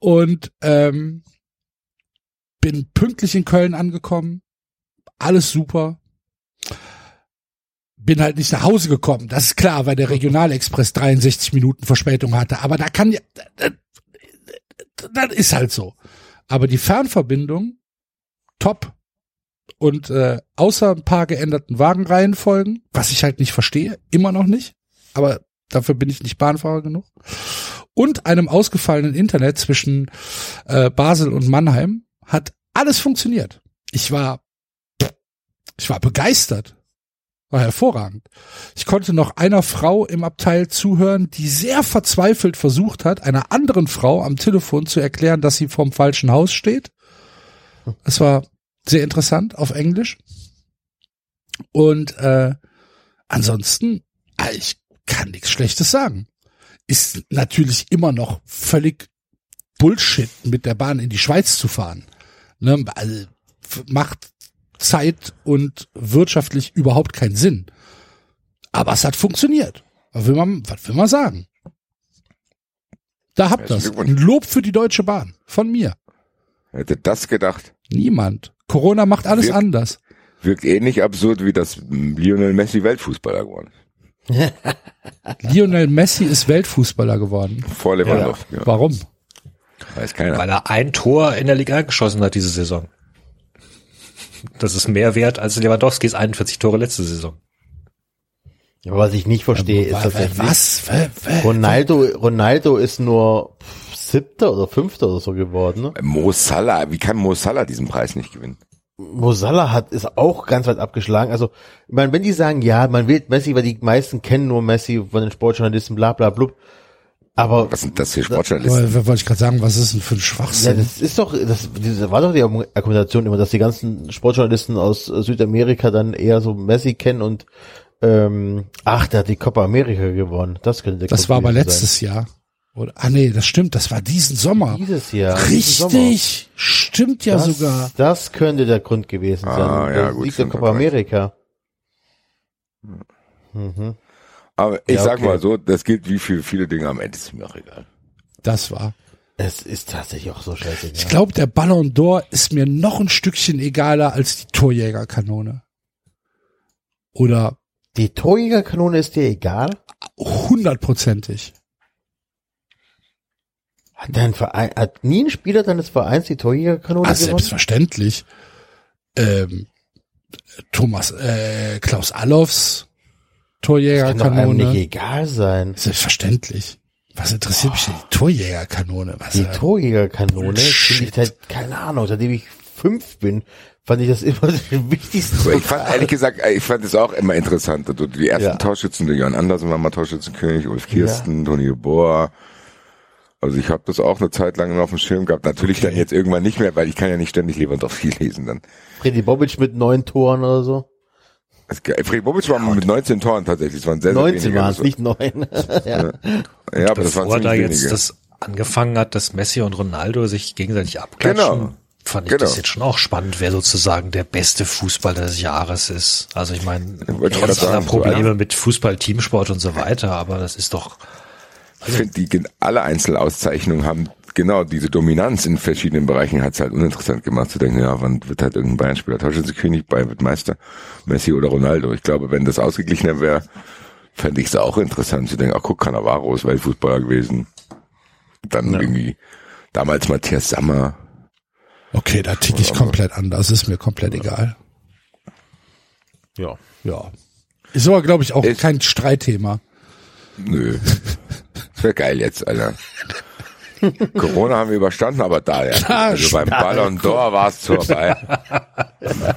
Und ähm, bin pünktlich in Köln angekommen. Alles super. Bin halt nicht nach Hause gekommen. Das ist klar, weil der Regionalexpress 63 Minuten Verspätung hatte. Aber da kann ja, das, ist halt so. Aber die Fernverbindung, top. Und äh, außer ein paar geänderten Wagenreihenfolgen, was ich halt nicht verstehe, immer noch nicht. Aber dafür bin ich nicht Bahnfahrer genug. Und einem ausgefallenen Internet zwischen äh, Basel und Mannheim hat alles funktioniert. Ich war, ich war begeistert. War hervorragend. Ich konnte noch einer Frau im Abteil zuhören, die sehr verzweifelt versucht hat, einer anderen Frau am Telefon zu erklären, dass sie vorm falschen Haus steht. Es war sehr interessant auf Englisch. Und äh, ansonsten, ah, ich kann nichts Schlechtes sagen. Ist natürlich immer noch völlig Bullshit, mit der Bahn in die Schweiz zu fahren. Ne? Also, macht Zeit und wirtschaftlich überhaupt keinen Sinn. Aber es hat funktioniert. Was will man, was will man sagen? Da habt das. Glückwunsch. Ein Lob für die Deutsche Bahn. Von mir. Hätte das gedacht. Niemand. Corona macht alles Wir- anders. Wirkt ähnlich absurd, wie das Lionel Messi Weltfußballer geworden ist. Lionel Messi ist Weltfußballer geworden. Vor Lewandowski. Ja. Warum? Weiß keiner. Weil er ein Tor in der Liga geschossen hat diese Saison. Das ist mehr wert als Lewandowskis 41 Tore letzte Saison. Aber was ich nicht verstehe, ist Wa- wa- tatsächlich, Was? Wa- wa- Ronaldo, Ronaldo ist nur siebter oder fünfter oder so geworden. Ne? Mo Salah, wie kann Mo Salah diesen Preis nicht gewinnen? Mo Salah hat ist auch ganz weit abgeschlagen. Also, ich meine, wenn die sagen, ja, man wählt Messi, weil die meisten kennen nur Messi von den Sportjournalisten, bla bla blub. Aber Was sind das für Sportjournalisten? Wollte ich gerade sagen, was ist denn für ein ja, Schwachsinn? das ist doch, das, das war doch die Argumentation immer, dass die ganzen Sportjournalisten aus äh, Südamerika dann eher so Messi kennen und ähm, ach, der hat die Copa America gewonnen. Das könnte der das war aber letztes Jahr. Oder, ah nee, das stimmt, das war diesen Sommer. sein. Dieses Jahr. diesen Sommer. Richtig, stimmt ja das, sogar. Das könnte der Grund gewesen sein. Ah, ja, gut, Sieg der Copa. America. Mhm. Aber ich Ja, sag okay. mal so, das gilt wie für viele Dinge am Ende ist mir auch egal. Das war. Es ist tatsächlich auch so scheiße. Ich glaube, der Ballon d'Or ist mir noch ein Stückchen egaler als die Torjägerkanone. Oder Die Torjägerkanone ist dir egal? hundertprozentig. Hat dein Verein, hat nie ein Spieler deines Vereins die Torjägerkanone Ah, gewonnen? selbstverständlich. Ähm, Thomas, äh, Klaus Allofs Kann doch einem nicht Torjägerkanone. egal sein. Selbstverständlich. Was interessiert mich denn die Torjägerkanone? Was, Die Torjägerkanone, finde ich seit, keine Ahnung, seitdem ich fünf bin, fand ich das immer das Wichtigste. Ich fand ehrlich gesagt, ich fand es auch immer interessant. Also die ersten Ja. Torschützen, Johann Andersen war mal Torschützenkönig, Ulf Kirsten, Toni Bohr. Also ich habe das auch eine Zeit lang immer auf dem Schirm gehabt. Natürlich dann jetzt irgendwann nicht mehr, weil ich kann ja nicht ständig Lewandowski lesen dann. Freddy Bobic mit neun Toren oder so. Es- Fred Bobic war mit 19 Toren tatsächlich. Das waren sehr, sehr 19 wenige. waren es, nicht neun. ja. Ja, aber das waren Bevor ziemlich da wenige. jetzt das angefangen hat, dass Messi und Ronaldo sich gegenseitig abklatschen, Genau. fand ich Genau. das jetzt schon auch spannend, wer sozusagen der beste Fußballer des Jahres ist. Also ich meine, sagen, so Probleme mit Fußball, Teamsport und so weiter, aber das ist doch, Ich finde, die alle Einzelauszeichnungen haben genau diese Dominanz in verschiedenen Bereichen hat es halt uninteressant gemacht zu denken, ja, wann wird halt irgendein Bayern-Spieler Torschützenkönig, Bayern wird Meister, Messi oder Ronaldo. Ich glaube, wenn das ausgeglichener wäre, fände ich es auch interessant zu denken, ach guck, Cannavaro ist Weltfußballer gewesen. Dann irgendwie damals Matthias Sammer. Okay, da tick ich komplett anders. Ist mir komplett egal. Ja. Ja. Ist aber, glaube ich, auch Ist- kein Streitthema. Nö. Das wäre geil jetzt, Alter. Corona haben wir überstanden, aber da ja. Also beim Ballon d'Or war es vorbei.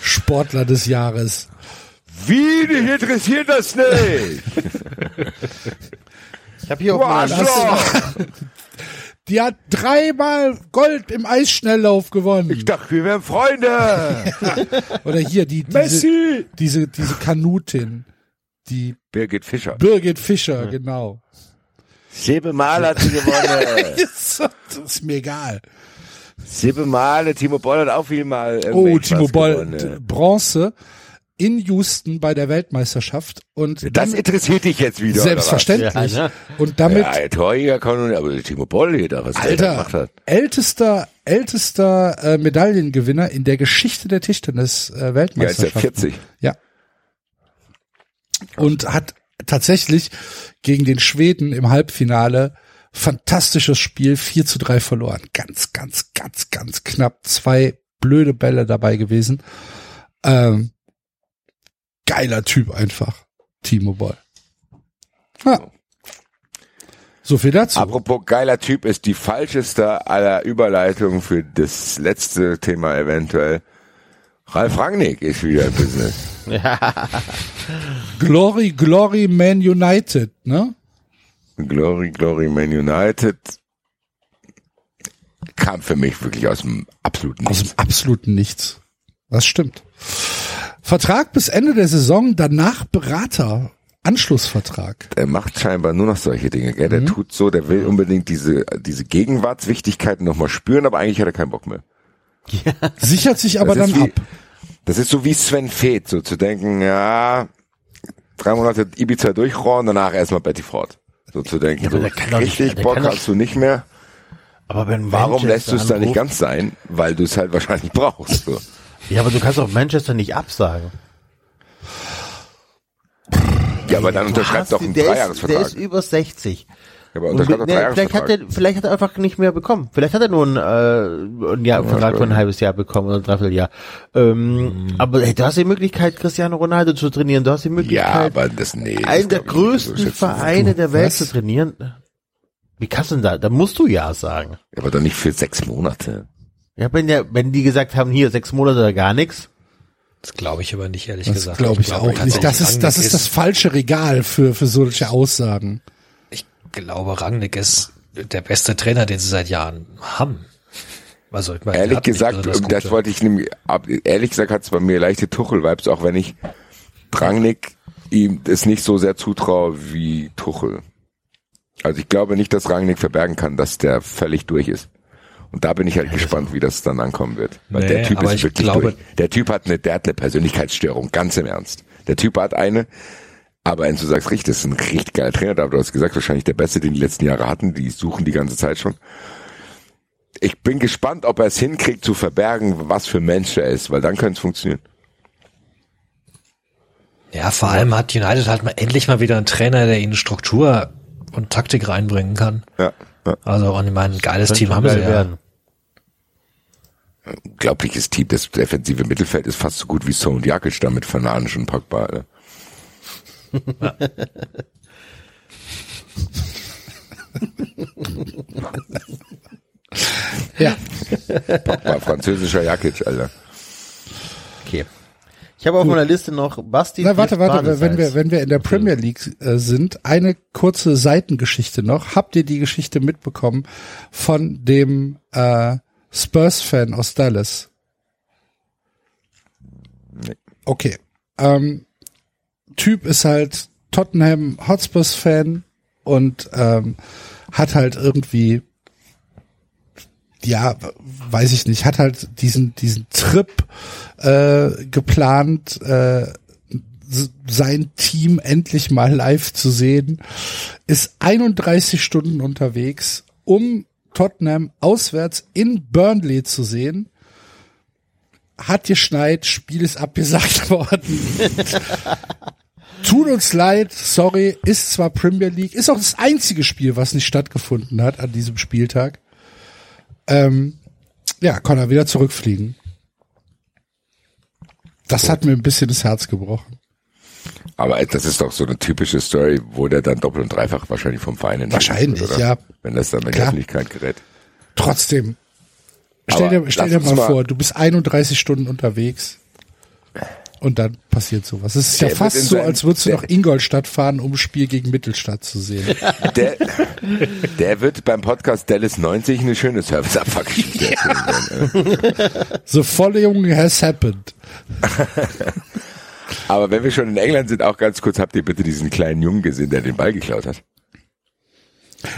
Sportler des Jahres. Wie, dich interessiert das nicht? Ich habe hier Liste, Arschloch! Die hat dreimal Gold im Eisschnelllauf gewonnen. Ich dachte, wir wären Freunde. Oder hier die diese, Messi! diese diese Kanutin, die Birgit Fischer. Birgit Fischer, genau. Siebenmal hat sie gewonnen. das ist mir egal. Siebenmal. Timo Boll hat auch vielmal. Oh, irgendwas Timo Boll, gewonnen. Bronze in Houston bei der Weltmeisterschaft und Das damit- interessiert dich jetzt wieder. selbstverständlich Ja, ne? und damit? Ja, Torjäger kann aber Timo Boll hier da was der da gemacht Alter, hat. ältester ältester äh, Medaillengewinner in der Geschichte der Tischtennis äh, Ja, ist ja Weltmeisterschaft. 40. Ja. Und hat tatsächlich gegen den Schweden im Halbfinale fantastisches Spiel 4 zu 3 verloren. Ganz, ganz, ganz, ganz knapp. Zwei blöde Bälle dabei gewesen. Ähm, geiler Typ einfach. Timo Boll. Ja. So viel dazu. Apropos geiler Typ ist die falscheste aller Überleitungen für das letzte Thema eventuell. Ralf Rangnick ist wieder im Business. Glory, Glory Man United, ne? Glory, Glory Man United kam für mich wirklich aus dem absoluten Aus Nichts. dem absoluten Nichts. Das stimmt. Vertrag bis Ende der Saison, danach Berater. Anschlussvertrag. Der macht scheinbar nur noch solche Dinge. Gell? Der tut so, der will unbedingt diese, diese Gegenwartswichtigkeiten nochmal spüren, aber eigentlich hat er keinen Bock mehr. Sichert sich aber Das dann wie- ab. Das ist so wie Sven Feth, so zu denken, ja, drei Monate Ibiza durchrohren, danach erstmal Betty Ford. So zu denken, aber so nicht- richtig der Bock hast du nicht mehr. Aber wenn Warum lässt du es da nicht ganz sein? Weil du es halt wahrscheinlich brauchst. So. Ja, aber du kannst auch Manchester nicht absagen. Ja, aber dann Du unterschreib hast doch die- einen der ist, der Dreijahresvertrag. ist über 60. Ja, aber Und unterschreib doch ne, einen vielleicht, hat er, vielleicht hat er einfach nicht mehr bekommen. Vielleicht hat er nur einen, äh, einen Jahr, Vertrag für ein halbes Jahr bekommen oder ein Dreivierteljahr. Ähm, Aber hey, du hast die Möglichkeit, Cristiano Ronaldo zu trainieren. Du hast die Ja, Möglichkeit, aber das, nee. das einen der glaub ich nicht, so größten schätzen. Vereine der Welt Was? zu trainieren. Wie kannst du denn da? Da musst du ja sagen. Ja, aber doch nicht für sechs Monate. Ja, wenn ja, wenn die gesagt haben, hier sechs Monate oder gar nichts. das glaube ich aber nicht, ehrlich Das gesagt. glaube ich glaube auch nicht. Das ist, das ist das falsche Regal für, für solche Aussagen. Ich glaube, Rangnick ist der beste Trainer, den sie seit Jahren haben. Also, ich meine, Ehrlich gesagt, und das wollte ich nämlich, ab, ehrlich gesagt hat es bei mir leichte Tuchel-Vibes, auch wenn ich Rangnick ihm es nicht so sehr zutraue wie Tuchel. Also ich glaube nicht, dass Rangnick verbergen kann, dass der völlig durch ist. Und da bin ich halt gespannt, wie das dann ankommen wird. Weil Nee, der Typ ist ich wirklich glaube- durch. Der Typ hat eine, der hat eine Persönlichkeitsstörung, ganz im Ernst. Der Typ hat eine, aber wenn du sagst, richtig, das ist ein richtig geiler Trainer, da du hast gesagt, wahrscheinlich der beste, den die letzten Jahre hatten, die suchen die ganze Zeit schon. Ich bin gespannt, ob er es hinkriegt zu verbergen, was für ein Mensch er ist, weil dann könnte es funktionieren. Ja, vor allem hat United halt mal endlich mal wieder einen Trainer, der ihnen Struktur und Taktik reinbringen kann. Ja, ja. Also, und ich meine, ein geiles Team haben sie ja. werden. Unglaubliches Team. Das defensive Mittelfeld ist fast so gut wie So und Jakic da mit Fernandes und Pogba. Alter. Ja. Pogba, französischer Jakic, Alter. Okay. Ich habe auf meiner Liste noch Basti. Na, warte, warte, wenn wir, Badesalz. wenn wir in der Premier League äh, sind, eine kurze Seitengeschichte noch. Habt ihr die Geschichte mitbekommen von dem äh, Spurs-Fan aus Dallas? Okay. Ähm, typ ist halt Tottenham Hotspurs-Fan und ähm, hat halt irgendwie ja, weiß ich nicht, hat halt diesen diesen Trip äh, geplant, äh, sein Team endlich mal live zu sehen, ist 31 Stunden unterwegs, um Tottenham auswärts in Burnley zu sehen. Hat geschneit, Spiel ist abgesagt worden. Tut uns leid, sorry, ist zwar Premier League, ist auch das einzige Spiel, was nicht stattgefunden hat an diesem Spieltag. Ähm, ja, kann er wieder zurückfliegen. Das hat mir ein bisschen das Herz gebrochen. Aber das ist doch so eine typische Story, wo der dann doppelt und dreifach wahrscheinlich vom Verein entlassen Wahrscheinlich, wird, ja. Wenn das dann in die Klar. Öffentlichkeit gerät. Trotzdem, stell Aber dir, stell dir mal- vor, du bist 31 Stunden unterwegs und dann passiert sowas. Es ist ja Der wird fast so, als würdest du nach Ingolstadt fahren, um ein Spiel gegen Mittelstadt zu sehen. Der, der wird beim Podcast Dallas 90 eine schöne Serviceabfuck-Geschichte erzählen können. The following has happened. Aber wenn wir schon in England sind, auch ganz kurz, habt ihr bitte diesen kleinen Jungen gesehen, der den Ball geklaut hat?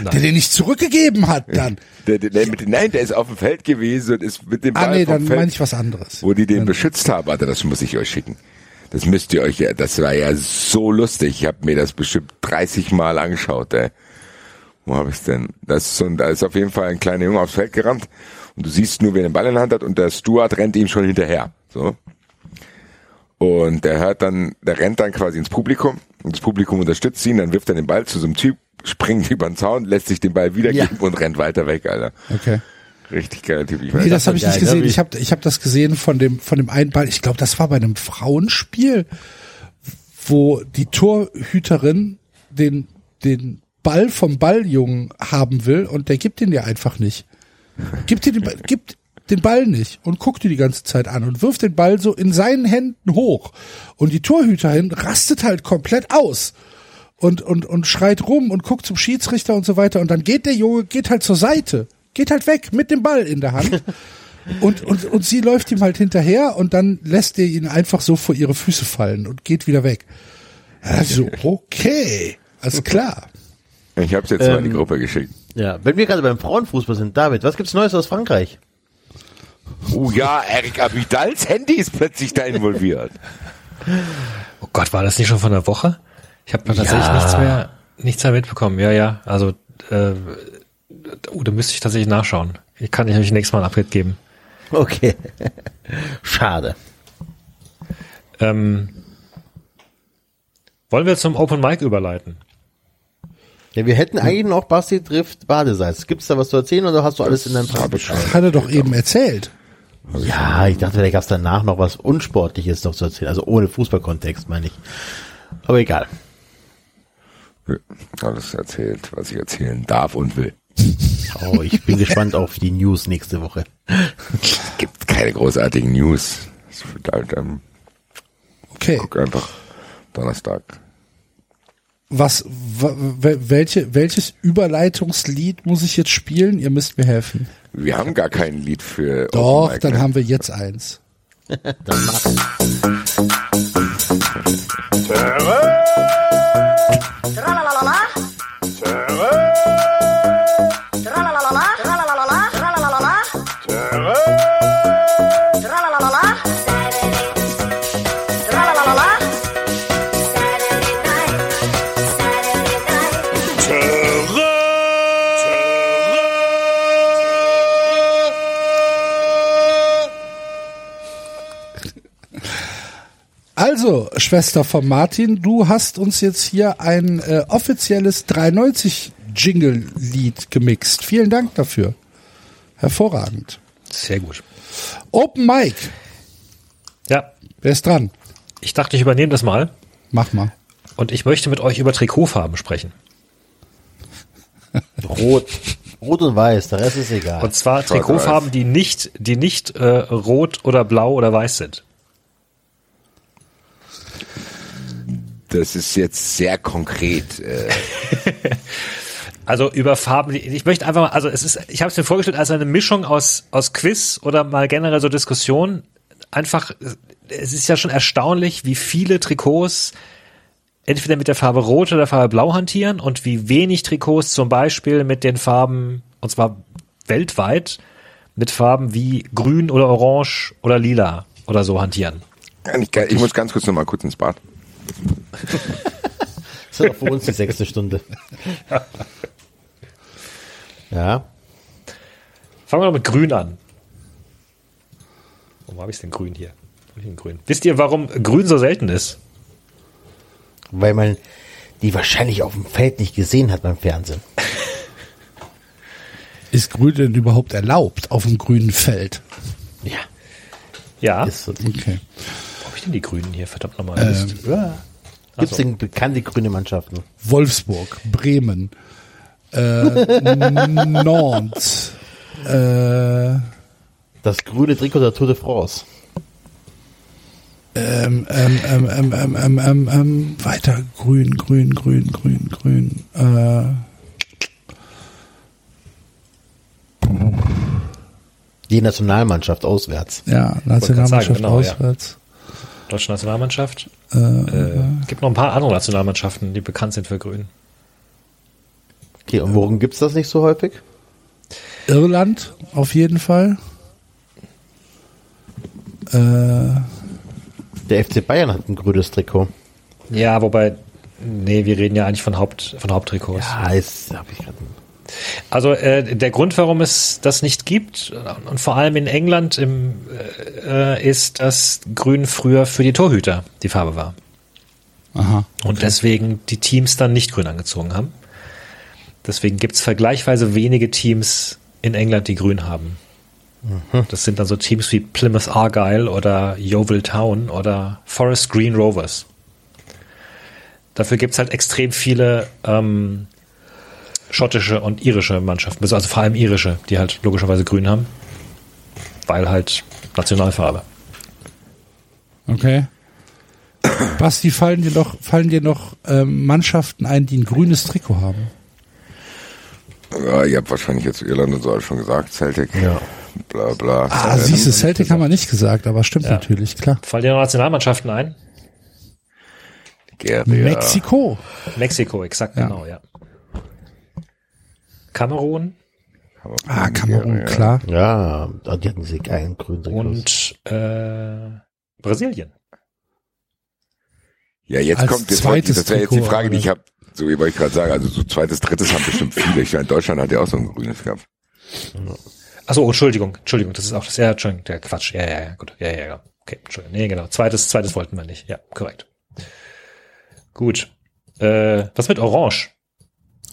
Der den nicht zurückgegeben hat dann. Der, der, der mit, nein, der ist auf dem Feld gewesen und ist mit dem Ball Ah nee, dann Feld, meine ich was anderes. wo die den beschützt haben. Warte, das muss ich euch schicken. Das müsst ihr euch ja, das war ja so lustig. Ich habe mir das bestimmt 30 Mal angeschaut, ey. Wo habe ich's denn? Das ist so da ist auf jeden Fall ein kleiner Junge aufs Feld gerannt und du siehst nur, wer den Ball in der Hand hat und der Stuart rennt ihm schon hinterher. So. Und der hört dann, der rennt dann quasi ins Publikum und das Publikum unterstützt ihn, dann wirft er den Ball zu so einem Typ, springt über den Zaun, lässt sich den Ball wiedergeben und rennt weiter weg, Alter. Okay. Richtig geiler Typ. Ich Nee, weiß, das habe ich geil, nicht gesehen. Ich habe ich hab das gesehen von dem von dem einen Ball. Ich glaube, das war bei einem Frauenspiel, wo die Torhüterin den den Ball vom Balljungen haben will und der gibt ihn dir einfach nicht. Gibt dir den Ball, gibt den Ball nicht und guckt dir die ganze Zeit an und wirft den Ball so in seinen Händen hoch und die Torhüterin rastet halt komplett aus und und und schreit rum und guckt zum Schiedsrichter und so weiter und dann geht der Junge geht halt zur Seite, geht halt weg mit dem Ball in der Hand. Und, und, und sie läuft ihm halt hinterher und dann lässt er ihn einfach so vor ihre Füße fallen und geht wieder weg. Ja, da dachte ich so, okay, alles klar. ich habe es jetzt mal in die Ähm, Gruppe geschickt. Ja, wenn wir gerade beim Frauenfußball sind, David, was gibt's Neues aus Frankreich? Oh ja, Eric Abidals Handy ist plötzlich da involviert. Oh Gott, war das nicht schon von der Woche? Ich habe tatsächlich Ja. nichts mehr, nichts mehr mitbekommen. Ja, ja. Also, äh, oh, da müsste ich tatsächlich nachschauen. Ich kann ich euch nächstes Mal ein Update geben. Okay. Schade. Ähm, wollen wir zum Open Mic überleiten? Ja, wir hätten eigentlich noch Basti trifft Badesalz. Gibt's da was zu erzählen oder hast du alles in deinem schon. Hat er doch eben erzählt. Ja, ich dachte, vielleicht gab's danach noch was Unsportliches noch zu erzählen. Also ohne Fußballkontext, meine ich. Aber egal. Alles erzählt, was ich erzählen darf und will. Oh, ich bin gespannt auf die News nächste Woche. Gibt keine großartigen News. Es wird halt, ähm, Okay. guck einfach Donnerstag. Was, wa- wel- welche, welches Überleitungslied muss ich jetzt spielen? Ihr müsst mir helfen. Wir haben gar kein Lied für Doch, Open Mic, dann ne? haben wir jetzt eins. Dann mach. Also, Schwester von Martin, du hast uns jetzt hier ein äh, offizielles 93 Jingle-Lied gemixt. Vielen Dank dafür. Hervorragend. Sehr gut. Open Mic. Ja, Wer ist dran? ich dachte, ich übernehme das mal Mach mal. und ich möchte mit euch über Trikotfarben sprechen. Rot. Rot und weiß, der Rest ist egal. Und zwar Trikotfarben, die nicht, die nicht äh, rot oder blau oder weiß sind. Das ist jetzt sehr konkret. Äh, Also über Farben, ich möchte einfach mal, also es ist, ich habe es mir vorgestellt als eine Mischung aus aus Quiz oder mal generell so Diskussion. Einfach, es ist ja schon erstaunlich, wie viele Trikots entweder mit der Farbe Rot oder der Farbe Blau hantieren und wie wenig Trikots zum Beispiel mit den Farben, und zwar weltweit, mit Farben wie grün oder orange oder lila oder so hantieren. Kann ich, ich muss ganz kurz noch mal kurz ins Bad. Das ist doch für uns die sechste Stunde. Ja. Fangen wir doch mit grün an. Warum habe ich denn grün hier? Grün? Wisst ihr, warum grün so selten ist? Weil man die wahrscheinlich auf dem Feld nicht gesehen hat beim Fernsehen. Ist Grün denn überhaupt erlaubt auf dem grünen Feld? Ja. Ja. Ist so. Okay denn die Grünen hier verdammt nochmal? Ähm, ja. Gibt es denn bekannte grüne Mannschaften? Wolfsburg, Bremen, äh, Nantes. Äh, das grüne Trikot der Tour de France. Ähm, ähm, ähm, ähm, ähm, ähm, ähm, ähm, weiter grün, grün, grün, grün, grün. Äh. Die Nationalmannschaft auswärts. Ja, Nationalmannschaft sagen, genau, auswärts. Ja. Deutsche Nationalmannschaft. Äh, Äh, gibt noch ein paar andere Nationalmannschaften, die bekannt sind für grün. Okay, und worum gibt's das nicht so häufig? Irland auf jeden Fall. Äh, Der FC Bayern hat ein grünes Trikot. Ja, wobei, nee, wir reden ja eigentlich von Haupt, von Haupttrikots. Ja, ist, hab ich grad. Also äh, der Grund, warum es das nicht gibt und vor allem in England im, äh, ist, dass Grün früher für die Torhüter die Farbe war aha. und deswegen die Teams dann nicht grün angezogen haben. Deswegen gibt's vergleichsweise wenige Teams in England, die grün haben. Das sind dann so Teams wie Plymouth Argyle oder Yeovil Town oder Forest Green Rovers. Dafür gibt's halt extrem viele ähm, schottische und irische Mannschaften, also vor allem irische, die halt logischerweise grün haben, weil halt Nationalfarbe. Okay. Basti, fallen dir noch, fallen dir noch ähm, Mannschaften ein, die ein grünes Trikot haben? Ja, ihr habt wahrscheinlich jetzt Irland und so alles schon gesagt, Celtic. Ja. Bla bla. Ah, Ähm, siehst du, Celtic haben wir nicht gesagt, aber stimmt Ja. natürlich, klar. Fallen dir noch Nationalmannschaften ein? Nigeria. Mexiko. Mexiko, exakt, Ja. genau, ja. Kamerun Ah, Kamerun, Ja. klar. Ja, die hatten diese geilen grünen Trikots. und äh, Brasilien. Ja, jetzt Als kommt, jetzt wollte ich, das wäre jetzt die Frage, die ich oder? habe, so wie wollte ich gerade sagen, also so zweites, drittes haben bestimmt viele. Ich meine, Deutschland hat ja auch so ein grünes gehabt. Achso, Entschuldigung, Entschuldigung, das ist auch das, ja, Entschuldigung, der Quatsch, ja, ja, ja, gut, ja, ja, ja, okay, Entschuldigung, nee, genau, zweites, zweites wollten wir nicht, ja, korrekt. Gut, äh, was mit Orange?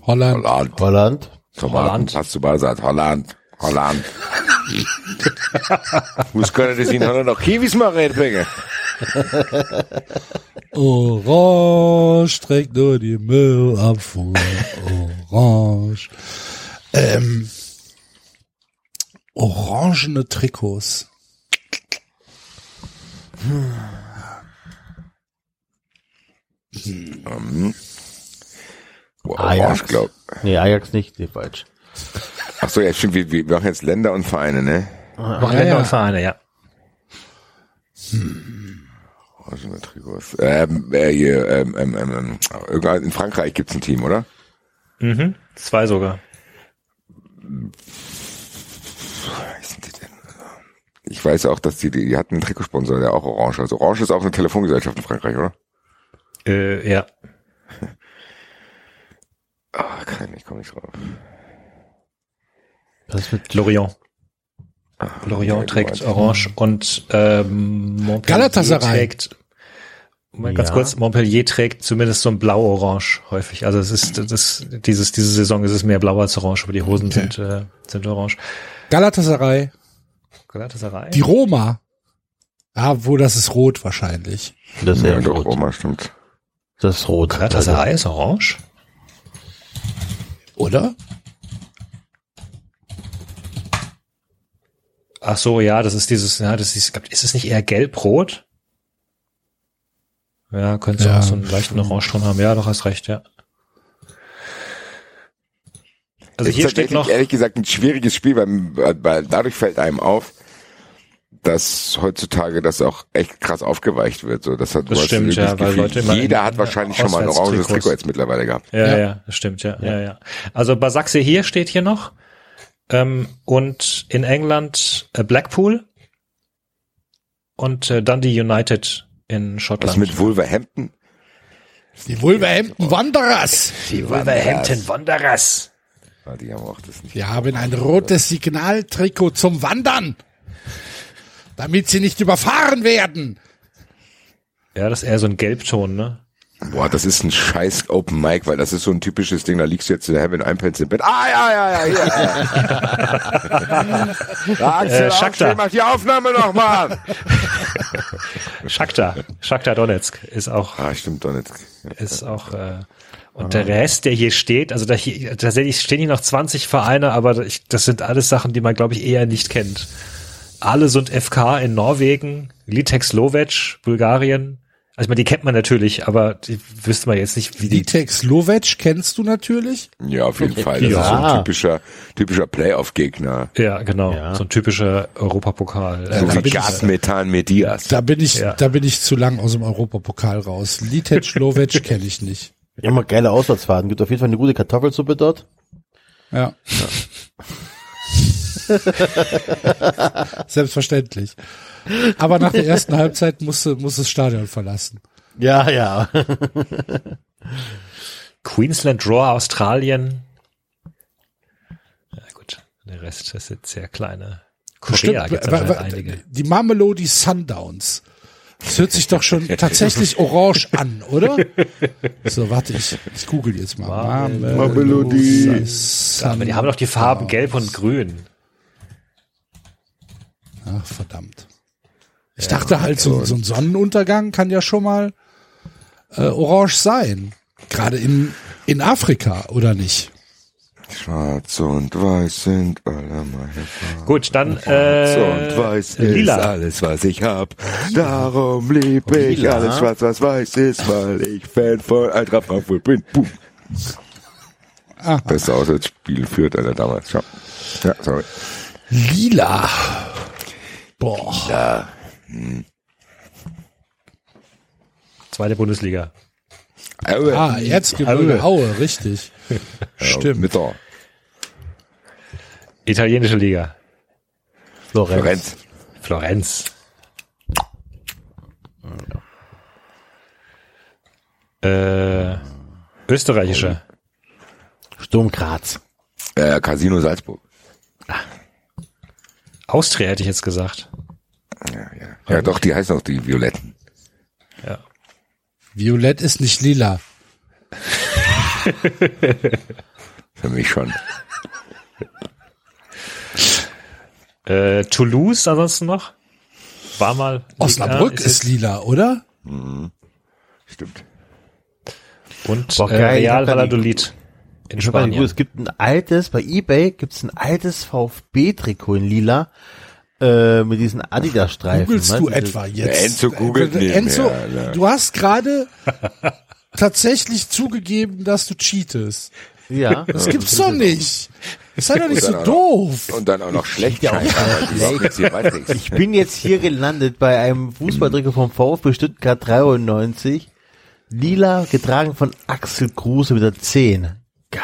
Holland. Holland. Holland. Tomaten, Holland. hast du mal gesagt, Holland. Holland. Muss können das in Holland auch Kiwis mal reinbringen. Orange trägt nur die Müllabfuhr. Orange. Ähm, orangene Trikots. Ähm, boah, Ajax. Orange, glaub. Nee, Ajax nicht, nee, falsch. Ach so, ja, stimmt, wir, wir machen jetzt Länder und Vereine, ne? Noch ja, Länder ja. und Vereine, ja. Orangene Trikots. Ähm, äh, hier, ähm, ähm, ähm, ähm, in Frankreich gibt's ein Team, oder? Mhm. Zwei sogar. Wie sind die denn? Ich weiß auch, dass die, die, die hatten einen Trikotsponsor, der auch Orange. Also Orange ist auch eine Telefongesellschaft in Frankreich, oder? Äh, ja. Ah, kein, ich komme nicht drauf. Was ist mit Lorient. Ja, Lorient trägt Orange und ähm, Montpellier Galatasaray. trägt Moment, ganz Ja. kurz, Montpellier trägt zumindest so ein blau-orange häufig. Also es ist das dieses diese Saison ist es mehr blau als orange, aber die Hosen Okay. sind äh, sind orange. Galatasaray. Galatasaray. Die Roma. Ah, wo das ist rot wahrscheinlich. Das ist Ja, ja doch, rot. Roma, stimmt. Das ist rot. Galatasaray ist orange? Oder? Ach so, ja, das ist dieses, ja, das ist, ist es nicht eher gelb-rot? Ja, könnte Ja. auch so einen leichten Orangeton haben. Ja, doch hast recht, ja. Also Es hier ist steht noch, ehrlich gesagt ein schwieriges Spiel, weil, weil dadurch fällt einem auf, dass heutzutage das auch echt krass aufgeweicht wird. So, das hat, Das stimmt, wirklich ja, weil Gefühl, Leute immer jeder hat wahrscheinlich schon mal ein oranges Trikot jetzt mittlerweile gehabt. Ja, Ja. ja, das stimmt, ja, ja, ja. Also Basaxe hier steht hier noch. Ähm, und in England äh, Blackpool und äh, Dundee United in Was Schottland. mit Wolverhampton? Die Wolverhampton Wanderers. die Wolverhampton Wanderers. Die haben auch das nicht. Wir haben ein rotes Signaltrikot zum Wandern. Damit sie nicht überfahren werden. Ja, das ist eher so ein Gelbton, ne? Boah, das ist ein scheiß Open Mic, weil das ist so ein typisches Ding, da liegst du jetzt in der Heaven einpennst im Bett. Ah, ja, ja, ja, ja. Axel, Äh, aufstehen, mach die Aufnahme nochmal. Shakhtar. Shakhtar Donetsk ist auch, ah, stimmt nicht. ist auch, äh, und der Rest, der hier steht, also da hier, tatsächlich stehen hier noch 20 Vereine, aber ich, das sind alles Sachen, die man, glaube ich, eher nicht kennt. Alle sind FK in Norwegen, Litex Lovec, Bulgarien. Also ich meine, die kennt man natürlich, aber die wüsste man jetzt nicht, wie die. Litex Lovec kennst du natürlich. Ja, auf jeden Fall. Das Ja. ist so ein typischer, typischer Playoff-Gegner. Ja, genau. Ja. So ein typischer Europapokal. So da wie Gasmethan Medias. Da bin ich, Ja. da bin ich zu lang aus dem Europapokal raus. Litec Lovec kenne ich nicht. Immer geile Auswärtsfahrten. Gibt auf jeden Fall eine gute Kartoffelsuppe dort. Ja. Selbstverständlich. Aber nach der ersten Halbzeit musste, muss das Stadion verlassen. Ja, ja. Queensland Draw Australien. Ja gut, der Rest ist jetzt sehr kleine. Korea Stimmt, gibt's wa- wa- anscheinend einige. Die Mamelody Sundowns. Das hört sich doch schon tatsächlich orange an, oder? So, warte, ich, ich google jetzt mal. Mamelody. Aber die haben doch die Farben gelb und grün. Ach, verdammt. Ich dachte halt, so, so ein Sonnenuntergang kann ja schon mal äh, orange sein. Gerade in, in Afrika, oder nicht? Schwarz und weiß sind alle meine Farben. Gut, dann Schwarz äh, und weiß lila. ist alles, was ich hab. Darum lieb ich Lila. alles schwarz, was weiß ist, weil ich Fan von Eintracht Frankfurt bin. Boom. Beste Auswärtsspiel führt einer damals. Ja, ja sorry. Lila. Boah. Ja. zweite Bundesliga. Aue. Ah, Erzgebirge Aue, richtig. Stimmt. Mitter. Italienische Liga. Florenz. Florenz. Florenz. Äh, österreichische. Sturm Graz. Äh, Casino Salzburg. Austria hätte ich jetzt gesagt. Ja, ja. ja, doch, die heißen auch die Violetten. Ja. Violett ist nicht lila. Für mich schon. Äh, Toulouse ansonsten noch? War mal. Osnabrück Liga, ist lila, oder? Stimmt. Und Boah, äh, Real Valladolid in Ich Spanien. Es gibt ein altes, bei Ebay gibt's ein altes VfB-Trikot in lila, äh, mit diesen Adidas-Streifen. Googlest du etwa jetzt? Enzo googelt Äh, nicht Enzo, mehr, ne? du hast gerade tatsächlich zugegeben, dass du cheatest. Ja. Das gibt's doch nicht. Sei doch nicht so auch noch- doof. Und dann auch noch schlecht Ja. Ich bin jetzt hier gelandet bei einem Fußballtrikot vom VfB Stuttgart 93. Lila, getragen von Axel Kruse mit der 10. Geil.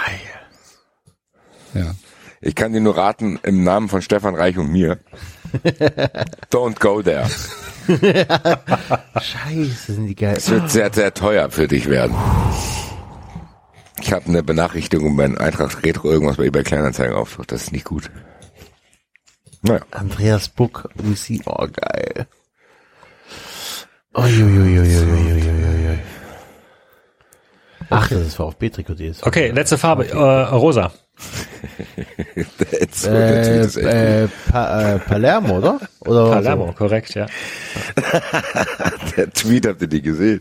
Ja. Ich kann dir nur raten, im Namen von Stefan Reich und mir. Don't go there. Scheiße, sind die geil. Es wird sehr, sehr teuer für dich werden. Ich habe eine Benachrichtigung bei Eintracht Retro irgendwas bei eBay Kleinanzeigen auf. Das ist nicht gut. Naja. Andreas Buck, Lucy, oh geil. Ach, das ist VfB-Trikot, die ist. Okay, letzte Farbe. Äh, rosa. Tweet Äh, echt äh, pa äh, Palermo, oder? oder Palermo, korrekt, ja. Der Tweet habt ihr die gesehen.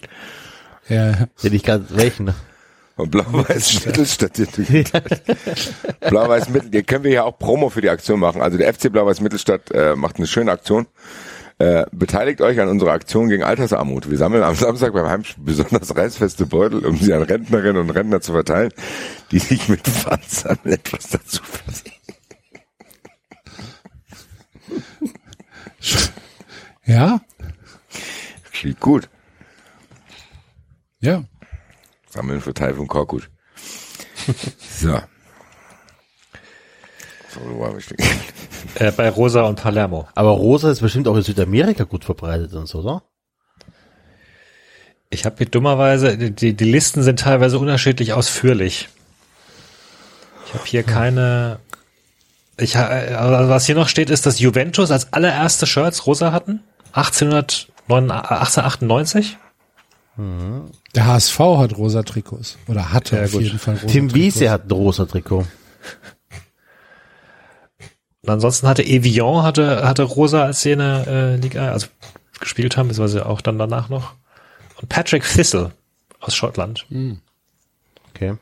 Ja. So? Hätte ich gerade welchen. Und Blau-Weiß Mittelstadt. hier- Blau-Weiß Mittel, hier können wir ja auch Promo für die Aktion machen. Also der FC Blau-Weiß Mittelstadt äh, macht eine schöne Aktion. Äh, beteiligt euch an unserer Aktion gegen Altersarmut. Wir sammeln am Samstag beim Heimspiel besonders reißfeste Beutel, um sie an Rentnerinnen und Rentner zu verteilen, die sich mit Pfandsammeln etwas dazu verdienen. Ja? Klingt gut. Ja. Sammeln für Teil von Korkut. So. Ich denn- Äh, bei Rosa und Palermo. Aber Rosa ist bestimmt auch in Südamerika gut verbreitet und so, oder? Ich habe hier dummerweise, die, die Listen sind teilweise unterschiedlich ausführlich. Ich habe hier keine. Ich, also was hier noch steht, ist, dass Juventus als allererste Shirts rosa hatten. 1809 1898. Der HSV hat rosa Trikots. Oder hatte Ja, auf gut. jeden Fall rosa Tim. Wiese hat ein rosa Trikot. Und ansonsten hatte Evian hatte, hatte rosa als der äh, Liga, also gespielt haben, beziehungsweise auch dann danach noch. Und Patrick Thistle aus Schottland. Okay.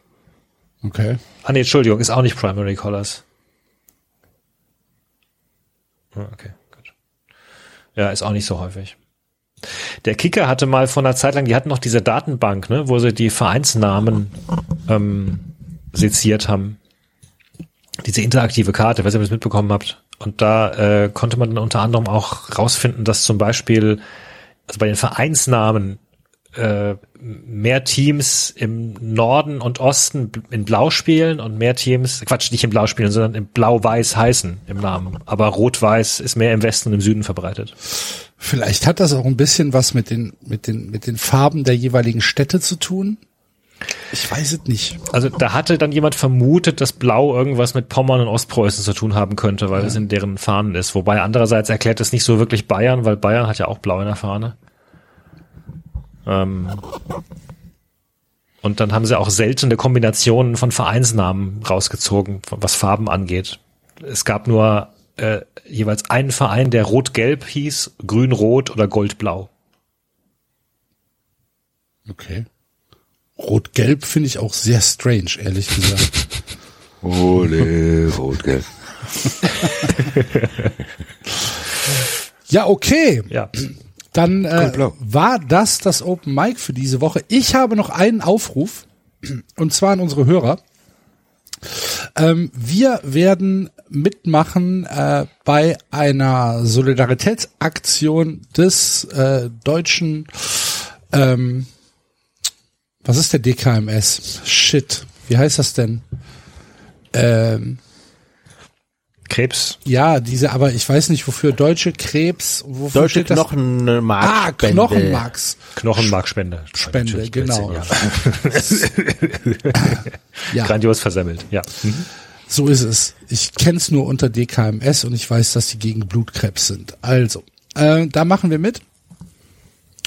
Okay. Ah nee, Entschuldigung, ist auch nicht Primary Colors. Ah, Okay, gut. Ja, ist auch nicht so häufig. Der Kicker hatte mal vor einer Zeit lang, die hatten noch diese Datenbank, ne, wo sie die Vereinsnamen ähm, seziert haben. Diese interaktive Karte, weiß nicht, ob ihr das mitbekommen habt. Und da äh, konnte man dann unter anderem auch rausfinden, dass zum Beispiel also bei den Vereinsnamen äh, mehr Teams im Norden und Osten in Blau spielen und mehr Teams, Quatsch, nicht in Blau spielen, sondern in Blau-Weiß heißen im Namen. Aber Rot-Weiß ist mehr im Westen und im Süden verbreitet. Vielleicht hat das auch ein bisschen was mit den, mit den, mit den Farben der jeweiligen Städte zu tun. Ich weiß es nicht. Also da hatte dann jemand vermutet, dass Blau irgendwas mit Pommern und Ostpreußen zu tun haben könnte, weil es in deren Fahnen ist. Wobei andererseits erklärt es nicht so wirklich Bayern, weil Bayern hat ja auch Blau in der Fahne. Ähm und dann haben sie auch seltene Kombinationen von Vereinsnamen rausgezogen, was Farben angeht. Es gab nur äh, jeweils einen Verein, der Rot-Gelb hieß, Grün-Rot oder Gold-Blau. Okay. Rot-Gelb finde ich auch sehr strange, ehrlich gesagt. Ole, rot, gell. ja, okay. Ja. Dann äh, war das das Open Mic für diese Woche. Ich habe noch einen Aufruf, und zwar an unsere Hörer. Ähm, wir werden mitmachen äh, bei einer Solidaritätsaktion des äh, deutschen, ähm, was ist der DKMS? Shit, wie heißt das denn? Ähm, Krebs. ja, diese, aber ich weiß nicht wofür deutsche Krebs, wofür Deutsche das? Ah. Knochenmarks. Knochenmarkspende. Spende, genau. Ja. Grandios versemmelt, ja. so ist es. Ich kenn's nur unter DKMS und ich weiß, dass die gegen Blutkrebs sind. Also, äh, da machen wir mit.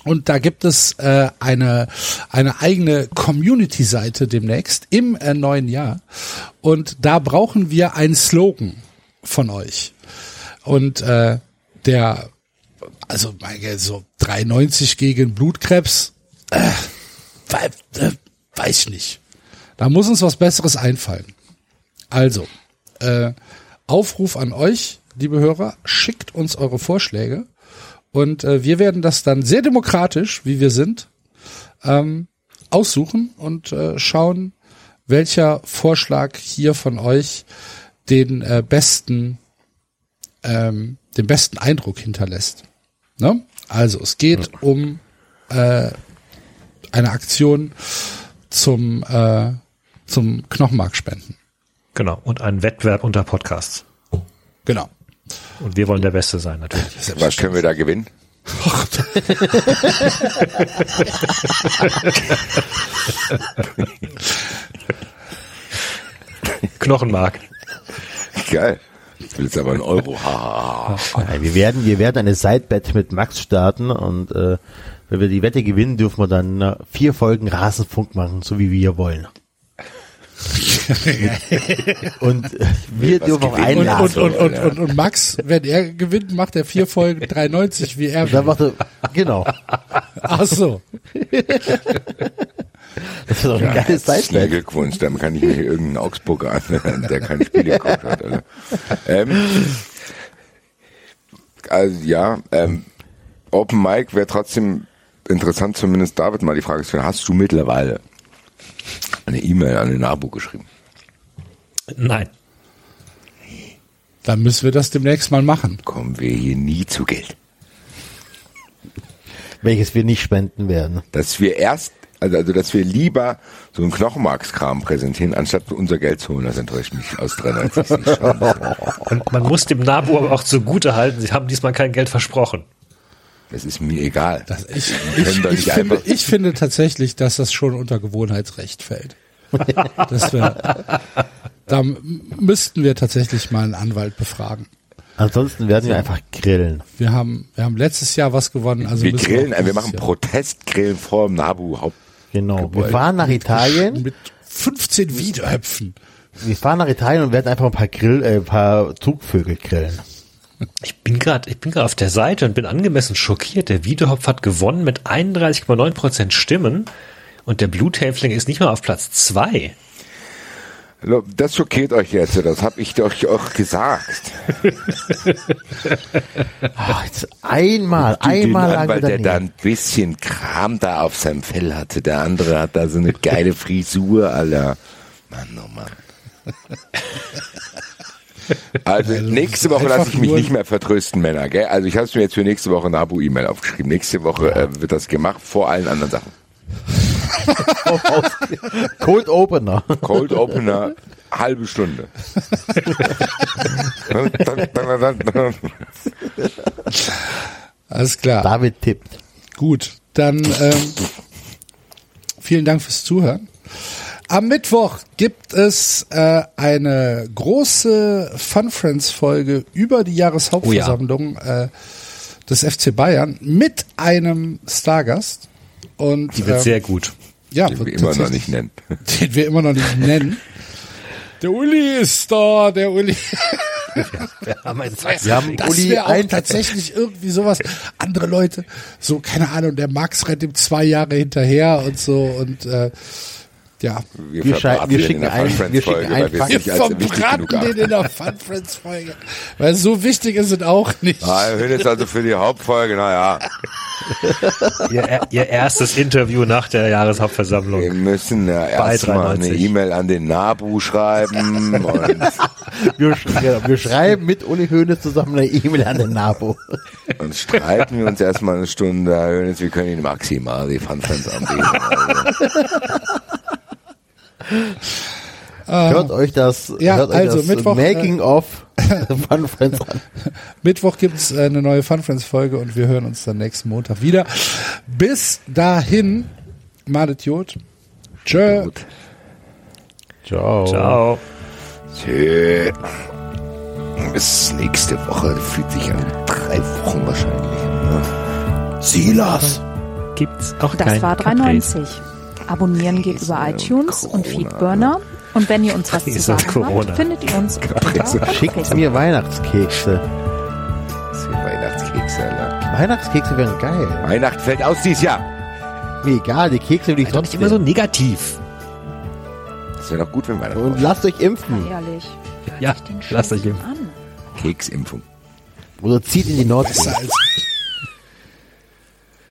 Und da gibt es äh, eine, eine eigene Community-Seite demnächst im äh, neuen Jahr. Und da brauchen wir einen Slogan von euch. Und äh, der, also meine, so 93 gegen Blutkrebs, äh, äh, weiß ich nicht. Da muss uns was Besseres einfallen. Also, äh, Aufruf an euch, liebe Hörer, schickt uns eure Vorschläge und äh, wir werden das dann sehr demokratisch, wie wir sind, ähm, aussuchen und äh, schauen, welcher Vorschlag hier von euch den äh, besten, ähm, den besten Eindruck hinterlässt. Ne? Also es geht um äh, eine Aktion zum äh, zum Knochenmarkspenden. Genau. Und ein Wettbewerb unter Podcasts. Genau. Und wir wollen der Beste sein, natürlich. Was können wir da gewinnen? Knochenmark. Geil. Ich will jetzt aber einen Euro. Wir werden, wir werden eine Sidebet mit Max starten und äh, wenn wir die Wette gewinnen, dürfen wir dann äh, vier Folgen Rasenfunk machen, so wie wir wollen. und äh, wir dürfen auch einladen. und, und, und, und, und Max, wenn er gewinnt, macht er vier Folgen 93 wie er. Dann will. macht er, genau. Ach so. Das ist doch ein geiles Herzlichen Sidebet. Glückwunsch, dann kann ich mir hier irgendeinen Augsburger anhören, der kein Spiel geguckt hat. Alter. Ähm, also ja, ähm, Open Mic wäre trotzdem interessant, zumindest David mal die Frage zu stellen, hast du mittlerweile eine E-Mail an den Nabu geschrieben? Nein. Dann müssen wir das demnächst mal machen. Kommen wir hier nie zu Geld. Welches wir nicht spenden werden. Dass wir erst Also, also, dass wir lieber so einen Knochenmarkskram präsentieren, anstatt unser Geld zu holen, das enttäuscht mich aus 93. Und man muss dem NABU aber auch zugute halten, sie haben diesmal kein Geld versprochen. Das ist mir egal. Das, ich, ich, ich, finde, ich finde tatsächlich, dass das schon unter Gewohnheitsrecht fällt. Das wär, da müssten wir tatsächlich mal einen Anwalt befragen. Ansonsten werden wir einfach grillen. Wir haben, wir haben letztes Jahr was gewonnen. Also wir grillen, auch wir dieses machen Jahr Protestgrillen vor dem Nabu Haupt. Genau. Wir fahren nach Italien. mit 15 Wiederhöpfen. Wir fahren nach Italien und werden einfach ein paar Grill, äh, ein paar Zugvögel grillen. Ich bin gerade, ich bin gerade auf der Seite und bin angemessen schockiert. Der Wiedehopf hat gewonnen mit 31,9 Prozent Stimmen und der Bluthäfling ist nicht mal auf Platz zwei. Das schockiert euch jetzt, das habe ich doch auch gesagt. Ah, jetzt einmal, einmal Anwalt, er der da ein bisschen Kram da auf seinem Fell hatte. Der andere hat da so eine geile Frisur, Alter. Mann, oh Mann. Also nächste Woche lasse ich mich nicht mehr vertrösten, Männer. Gell? Also ich habe mir jetzt für nächste Woche eine Abo-E-Mail aufgeschrieben. Nächste Woche äh, wird das gemacht vor allen anderen Sachen. Cold Opener. Cold Opener, halbe Stunde. Alles klar. David tippt. Gut, dann ähm, vielen Dank fürs Zuhören. Am Mittwoch gibt es äh, eine große Fun Friends Folge über die Jahreshauptversammlung äh, des FC Bayern mit einem Stargast und Die wird ähm, sehr gut. ja, Den wir immer noch nicht nennen. den wir immer noch nicht nennen. Der Uli ist da, der Uli. Wir haben ein Wir haben Das Uli wäre auch ein, tatsächlich irgendwie sowas. Andere Leute, so keine Ahnung, der Max rennt ihm zwei Jahre hinterher und so und äh, ja, Wir wir den in schicken der ein- Fun wir schicken Folge, ein weil wir wir verbraten den in der Fun Friends Folge, weil so wichtig ist es auch nicht. Ah, wir hören jetzt also für die Hauptfolge, naja, Ihr, ihr erstes Interview nach der Jahreshauptversammlung. wir müssen ja erstmal eine 93. E-Mail an den Nabu schreiben und, wir, sch- wir schreiben mit Uli Hoeneß zusammen eine E-Mail an den NABO. und streiten wir uns erstmal eine Stunde. Herr Hönes, wir können Ihnen maximal die Fun Friends anbieten. Also, Hört euch das, Ja, hört euch also das Mittwoch, Making of Fun Friends an. Mittwoch gibt's äh, eine neue Fun Friends Folge und wir hören uns dann nächsten Montag wieder. Bis dahin, Madet Jod. Tschö. Ciao. Ciao. Tschö. Bis nächste Woche. Fühlt sich an drei Wochen wahrscheinlich. Ne? Silas. Gibt's auch Das kein war Caprice. 3,90. Abonnieren geht über iTunes und. Feedburner. Und wenn ihr uns was zu sagen habt, findet ihr uns unter Schickt mir Weihnachtskekse. Weihnachtskekse, Alter. Weihnachtskekse wären geil. Weihnachten fällt aus dieses Jahr. Mir egal, die Kekse will ich Doch nicht immer so negativ. Das wäre doch gut, wenn Weihnachten Und lasst euch impfen. Ehrlich. Ja, Den lasst euch impfen. an. Keksimpfung. Oder zieht in die Nordsee.